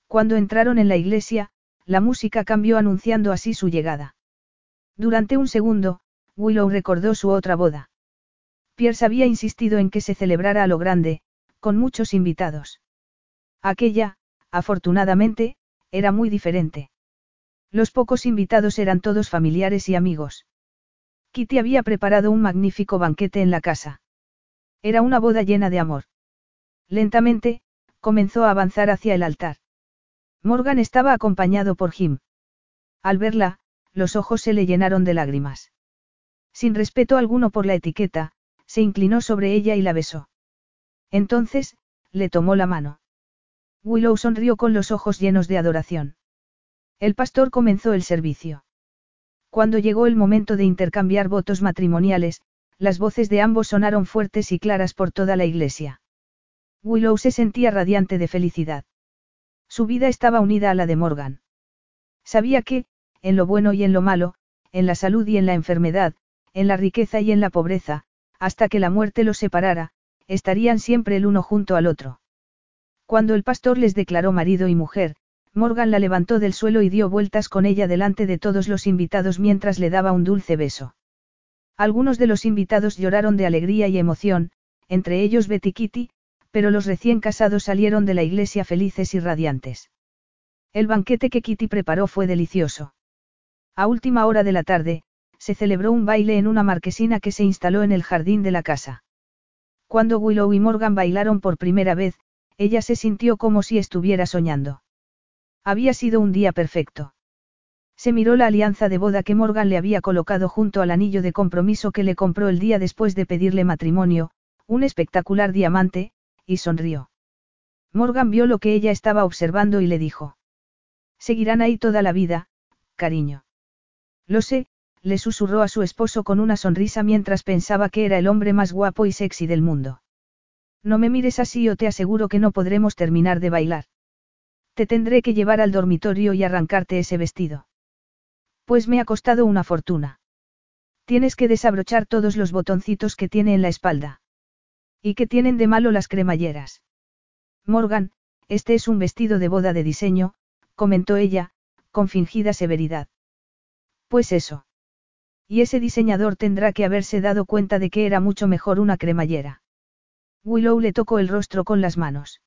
Cuando entraron en la iglesia, la música cambió anunciando así su llegada. Durante un segundo, Willow recordó su otra boda. Pierce había insistido en que se celebrara a lo grande, con muchos invitados. Aquella, afortunadamente, era muy diferente. Los pocos invitados eran todos familiares y amigos. Kitty había preparado un magnífico banquete en la casa. Era una boda llena de amor. Lentamente, comenzó a avanzar hacia el altar. Morgan estaba acompañado por Jim. Al verla, los ojos se le llenaron de lágrimas. Sin respeto alguno por la etiqueta, se inclinó sobre ella y la besó. Entonces, le tomó la mano. Willow sonrió con los ojos llenos de adoración. El pastor comenzó el servicio. Cuando llegó el momento de intercambiar votos matrimoniales, las voces de ambos sonaron fuertes y claras por toda la iglesia. Willow se sentía radiante de felicidad. Su vida estaba unida a la de Morgan. Sabía que, en lo bueno y en lo malo, en la salud y en la enfermedad, en la riqueza y en la pobreza, hasta que la muerte los separara, estarían siempre el uno junto al otro. Cuando el pastor les declaró marido y mujer, Morgan la levantó del suelo y dio vueltas con ella delante de todos los invitados mientras le daba un dulce beso. Algunos de los invitados lloraron de alegría y emoción, entre ellos Betty Kitty, pero los recién casados salieron de la iglesia felices y radiantes. El banquete que Kitty preparó fue delicioso. A última hora de la tarde, se celebró un baile en una marquesina que se instaló en el jardín de la casa. Cuando Willow y Morgan bailaron por primera vez, ella se sintió como si estuviera soñando. Había sido un día perfecto. Se miró la alianza de boda que Morgan le había colocado junto al anillo de compromiso que le compró el día después de pedirle matrimonio, un espectacular diamante, y sonrió. Morgan vio lo que ella estaba observando y le dijo. Seguirán ahí toda la vida, cariño. Lo sé, le susurró a su esposo con una sonrisa mientras pensaba que era el hombre más guapo y sexy del mundo. No me mires así o te aseguro que no podremos terminar de bailar. Te tendré que llevar al dormitorio y arrancarte ese vestido. Pues me ha costado una fortuna. Tienes que desabrochar todos los botoncitos que tiene en la espalda. ¿Y qué tienen de malo las cremalleras? Morgan, este es un vestido de boda de diseño, comentó ella, con fingida severidad. Pues eso. Y ese diseñador tendrá que haberse dado cuenta de que era mucho mejor una cremallera. Willow le tocó el rostro con las manos.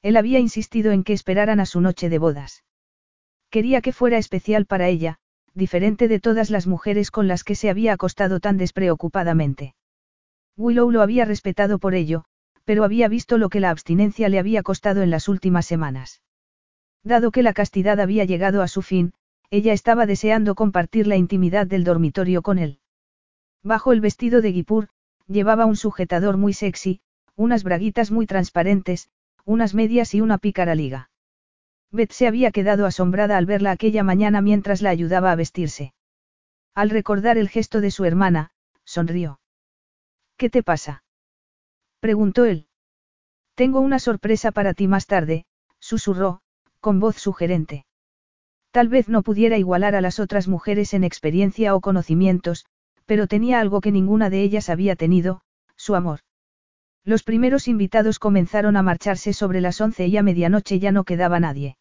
Él había insistido en que esperaran a su noche de bodas. Quería que fuera especial para ella, diferente de todas las mujeres con las que se había acostado tan despreocupadamente. Willow lo había respetado por ello, pero había visto lo que la abstinencia le había costado en las últimas semanas. Dado que la castidad había llegado a su fin, ella estaba deseando compartir la intimidad del dormitorio con él. Bajo el vestido de Guipur, llevaba un sujetador muy sexy, unas braguitas muy transparentes, unas medias y una pícara liga. Beth se había quedado asombrada al verla aquella mañana mientras la ayudaba a vestirse. Al recordar el gesto de su hermana, sonrió. ¿Qué te pasa? preguntó él. Tengo una sorpresa para ti más tarde, susurró, con voz sugerente. Tal vez no pudiera igualar a las otras mujeres en experiencia o conocimientos, pero tenía algo que ninguna de ellas había tenido, su amor. Los primeros invitados comenzaron a marcharse sobre las once y a medianoche ya no quedaba nadie.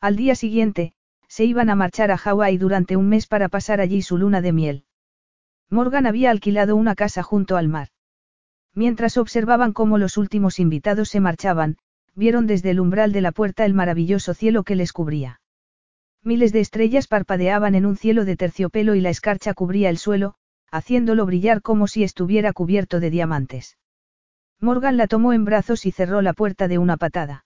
Al día siguiente, se iban a marchar a Hawái durante un mes para pasar allí su luna de miel. Morgan había alquilado una casa junto al mar. Mientras observaban cómo los últimos invitados se marchaban, vieron desde el umbral de la puerta el maravilloso cielo que les cubría. Miles de estrellas parpadeaban en un cielo de terciopelo y la escarcha cubría el suelo, haciéndolo brillar como si estuviera cubierto de diamantes. Morgan la tomó en brazos y cerró la puerta de una patada.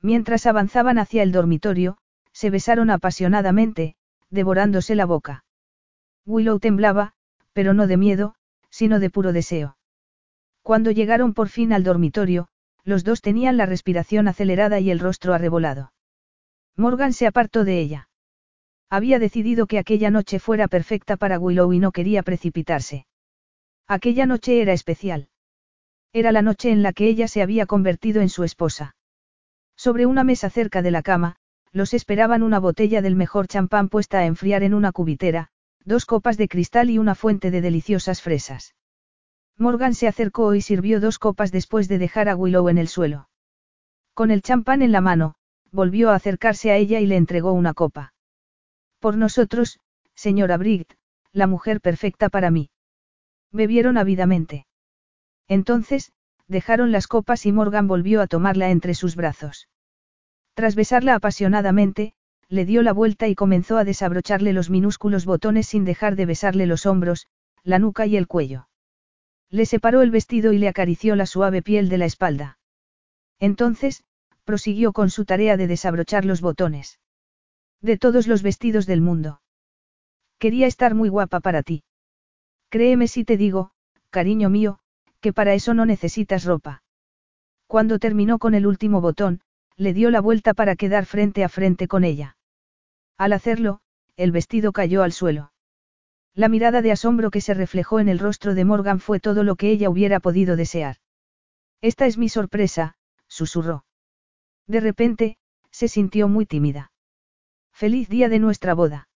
Mientras avanzaban hacia el dormitorio, se besaron apasionadamente, devorándose la boca. Willow temblaba, pero no de miedo, sino de puro deseo. Cuando llegaron por fin al dormitorio, los dos tenían la respiración acelerada y el rostro arrebolado. Morgan se apartó de ella. Había decidido que aquella noche fuera perfecta para Willow y no quería precipitarse. Aquella noche era especial. Era la noche en la que ella se había convertido en su esposa. Sobre una mesa cerca de la cama, los esperaban una botella del mejor champán puesta a enfriar en una cubitera, dos copas de cristal y una fuente de deliciosas fresas. Morgan se acercó y sirvió dos copas después de dejar a Willow en el suelo. Con el champán en la mano, volvió a acercarse a ella y le entregó una copa. Por nosotros, señora Briggs, la mujer perfecta para mí. Bebieron ávidamente. Entonces, dejaron las copas y Morgan volvió a tomarla entre sus brazos. Tras besarla apasionadamente, le dio la vuelta y comenzó a desabrocharle los minúsculos botones sin dejar de besarle los hombros, la nuca y el cuello. Le separó el vestido y le acarició la suave piel de la espalda. Entonces, prosiguió con su tarea de desabrochar los botones. De todos los vestidos del mundo. Quería estar muy guapa para ti. Créeme si te digo, cariño mío, que para eso no necesitas ropa. Cuando terminó con el último botón, le dio la vuelta para quedar frente a frente con ella. Al hacerlo, el vestido cayó al suelo. La mirada de asombro que se reflejó en el rostro de Morgan fue todo lo que ella hubiera podido desear. Esta es mi sorpresa, susurró. De repente, se sintió muy tímida. Feliz día de nuestra boda.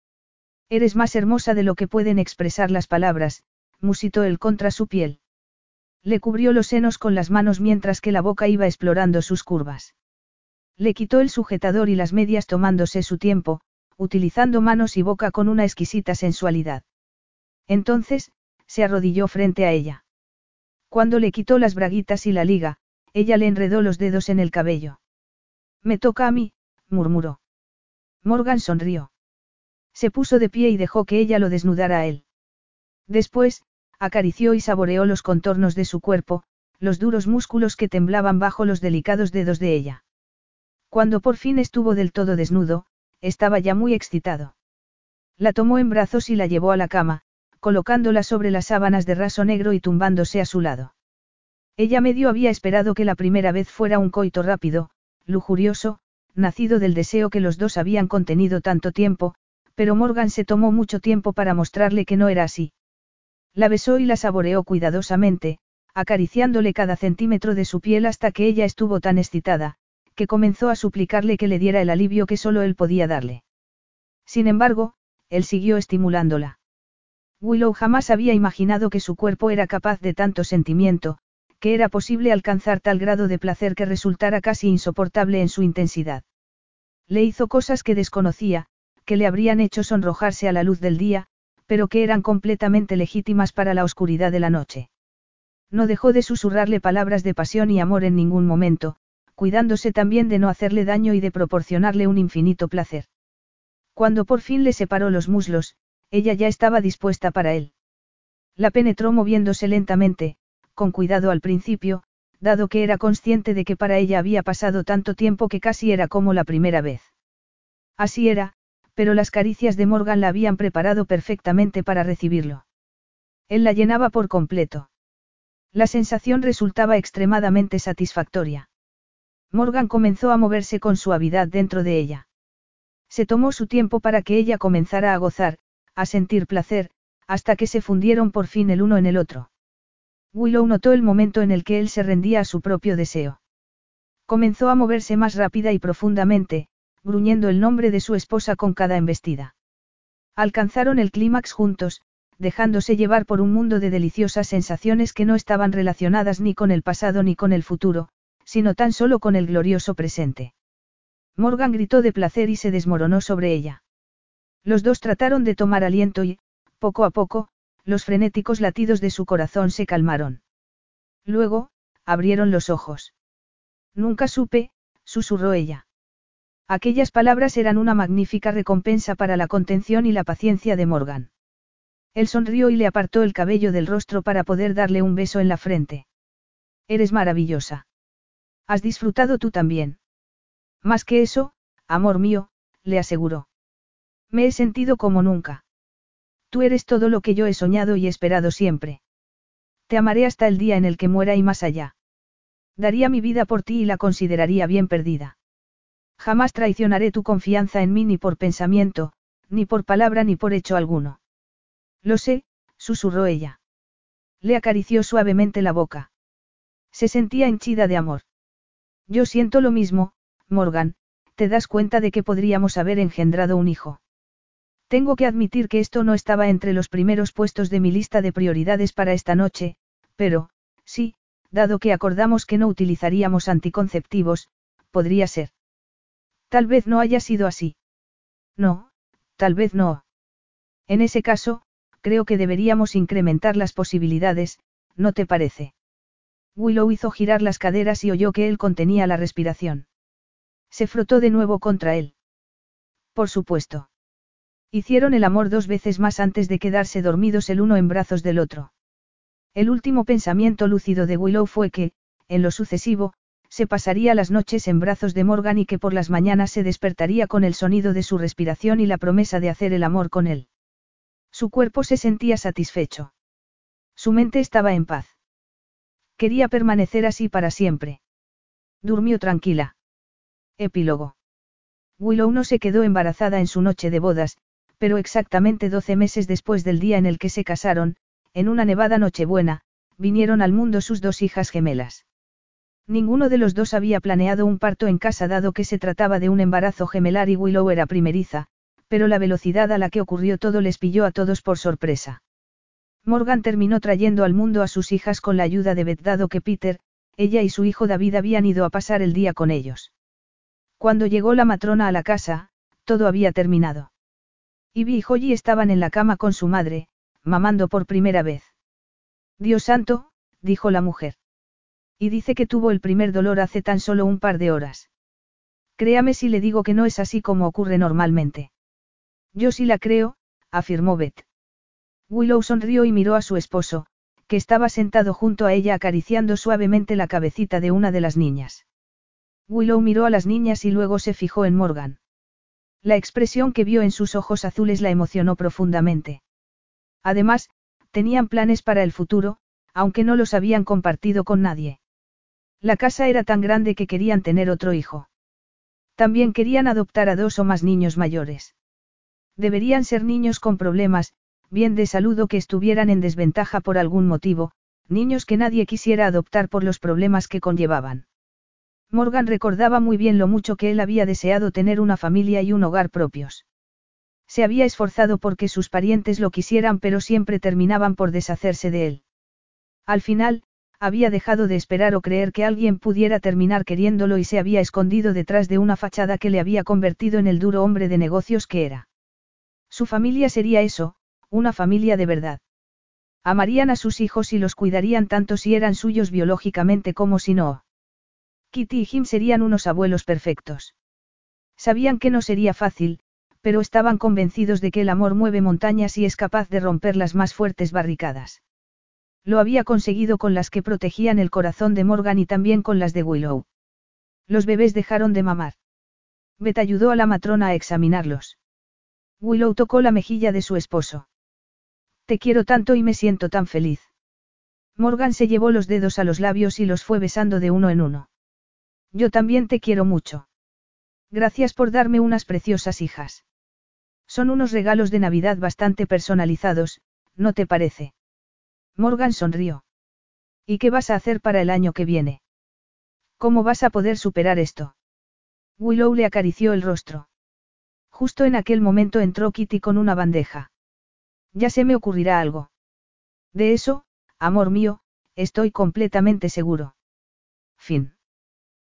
Eres más hermosa de lo que pueden expresar las palabras, musitó él contra su piel. Le cubrió los senos con las manos mientras que la boca iba explorando sus curvas. Le quitó el sujetador y las medias tomándose su tiempo, utilizando manos y boca con una exquisita sensualidad. Entonces, se arrodilló frente a ella. Cuando le quitó las braguitas y la liga, ella le enredó los dedos en el cabello. Me toca a mí, murmuró. Morgan sonrió. Se puso de pie y dejó que ella lo desnudara a él. Después, acarició y saboreó los contornos de su cuerpo, los duros músculos que temblaban bajo los delicados dedos de ella. Cuando por fin estuvo del todo desnudo, estaba ya muy excitado. La tomó en brazos y la llevó a la cama, colocándola sobre las sábanas de raso negro y tumbándose a su lado. Ella medio había esperado que la primera vez fuera un coito rápido, lujurioso, nacido del deseo que los dos habían contenido tanto tiempo, pero Morgan se tomó mucho tiempo para mostrarle que no era así. La besó y la saboreó cuidadosamente, acariciándole cada centímetro de su piel hasta que ella estuvo tan excitada, que comenzó a suplicarle que le diera el alivio que solo él podía darle. Sin embargo, él siguió estimulándola. Willow jamás había imaginado que su cuerpo era capaz de tanto sentimiento, que era posible alcanzar tal grado de placer que resultara casi insoportable en su intensidad. Le hizo cosas que desconocía, que le habrían hecho sonrojarse a la luz del día, pero que eran completamente legítimas para la oscuridad de la noche. No dejó de susurrarle palabras de pasión y amor en ningún momento, cuidándose también de no hacerle daño y de proporcionarle un infinito placer. Cuando por fin le separó los muslos, ella ya estaba dispuesta para él. La penetró moviéndose lentamente, con cuidado al principio, dado que era consciente de que para ella había pasado tanto tiempo que casi era como la primera vez. Así era, pero las caricias de Morgan la habían preparado perfectamente para recibirlo. Él la llenaba por completo. La sensación resultaba extremadamente satisfactoria. Morgan comenzó a moverse con suavidad dentro de ella. Se tomó su tiempo para que ella comenzara a gozar, a sentir placer, hasta que se fundieron por fin el uno en el otro. Willow notó el momento en el que él se rendía a su propio deseo. Comenzó a moverse más rápida y profundamente, gruñendo el nombre de su esposa con cada embestida. Alcanzaron el clímax juntos, dejándose llevar por un mundo de deliciosas sensaciones que no estaban relacionadas ni con el pasado ni con el futuro, sino tan solo con el glorioso presente. Morgan gritó de placer y se desmoronó sobre ella. Los dos trataron de tomar aliento y, poco a poco, los frenéticos latidos de su corazón se calmaron. Luego, abrieron los ojos. Nunca supe, susurró ella. Aquellas palabras eran una magnífica recompensa para la contención y la paciencia de Morgan. Él sonrió y le apartó el cabello del rostro para poder darle un beso en la frente. Eres maravillosa. Has disfrutado tú también. Más que eso, amor mío, le aseguró. Me he sentido como nunca. Tú eres todo lo que yo he soñado y esperado siempre. Te amaré hasta el día en el que muera y más allá. Daría mi vida por ti y la consideraría bien perdida. Jamás traicionaré tu confianza en mí ni por pensamiento, ni por palabra ni por hecho alguno. Lo sé, susurró ella. Le acarició suavemente la boca. Se sentía henchida de amor. Yo siento lo mismo, Morgan, te das cuenta de que podríamos haber engendrado un hijo. Tengo que admitir que esto no estaba entre los primeros puestos de mi lista de prioridades para esta noche, pero, sí, dado que acordamos que no utilizaríamos anticonceptivos, podría ser. Tal vez no haya sido así. No, tal vez no. En ese caso, creo que deberíamos incrementar las posibilidades, ¿no te parece? Willow hizo girar las caderas y oyó que él contenía la respiración. Se frotó de nuevo contra él. Por supuesto. Hicieron el amor dos veces más antes de quedarse dormidos el uno en brazos del otro. El último pensamiento lúcido de Willow fue que, en lo sucesivo, se pasaría las noches en brazos de Morgan y que por las mañanas se despertaría con el sonido de su respiración y la promesa de hacer el amor con él. Su cuerpo se sentía satisfecho. Su mente estaba en paz. Quería permanecer así para siempre. Durmió tranquila. Epílogo. Willow no se quedó embarazada en su noche de bodas, pero exactamente doce meses después del día en el que se casaron, en una nevada nochebuena, vinieron al mundo sus dos hijas gemelas. Ninguno de los dos había planeado un parto en casa dado que se trataba de un embarazo gemelar y Willow era primeriza, pero la velocidad a la que ocurrió todo les pilló a todos por sorpresa. Morgan terminó trayendo al mundo a sus hijas con la ayuda de Beth dado que Peter, ella y su hijo David habían ido a pasar el día con ellos. Cuando llegó la matrona a la casa, todo había terminado. Ivy y Joyi estaban en la cama con su madre, mamando por primera vez. Dios santo, dijo la mujer. Y dice que tuvo el primer dolor hace tan solo un par de horas. Créame si le digo que no es así como ocurre normalmente. Yo sí la creo, afirmó Beth. Willow sonrió y miró a su esposo, que estaba sentado junto a ella acariciando suavemente la cabecita de una de las niñas. Willow miró a las niñas y luego se fijó en Morgan. La expresión que vio en sus ojos azules la emocionó profundamente. Además, tenían planes para el futuro, aunque no los habían compartido con nadie. La casa era tan grande que querían tener otro hijo. También querían adoptar a dos o más niños mayores. Deberían ser niños con problemas, bien de salud o que estuvieran en desventaja por algún motivo, niños que nadie quisiera adoptar por los problemas que conllevaban. Morgan recordaba muy bien lo mucho que él había deseado tener una familia y un hogar propios. Se había esforzado porque sus parientes lo quisieran pero siempre terminaban por deshacerse de él. Al final, había dejado de esperar o creer que alguien pudiera terminar queriéndolo y se había escondido detrás de una fachada que le había convertido en el duro hombre de negocios que era. Su familia sería eso, una familia de verdad. Amarían a sus hijos y los cuidarían tanto si eran suyos biológicamente como si no. Kitty y Jim serían unos abuelos perfectos. Sabían que no sería fácil, pero estaban convencidos de que el amor mueve montañas y es capaz de romper las más fuertes barricadas. Lo había conseguido con las que protegían el corazón de Morgan y también con las de Willow. Los bebés dejaron de mamar. Beth ayudó a la matrona a examinarlos. Willow tocó la mejilla de su esposo. Te quiero tanto y me siento tan feliz. Morgan se llevó los dedos a los labios y los fue besando de uno en uno. Yo también te quiero mucho. Gracias por darme unas preciosas hijas. Son unos regalos de Navidad bastante personalizados, ¿no te parece? Morgan sonrió. ¿Y qué vas a hacer para el año que viene? ¿Cómo vas a poder superar esto? Willow le acarició el rostro. Justo en aquel momento entró Kitty con una bandeja. Ya se me ocurrirá algo. De eso, amor mío, estoy completamente seguro. Fin.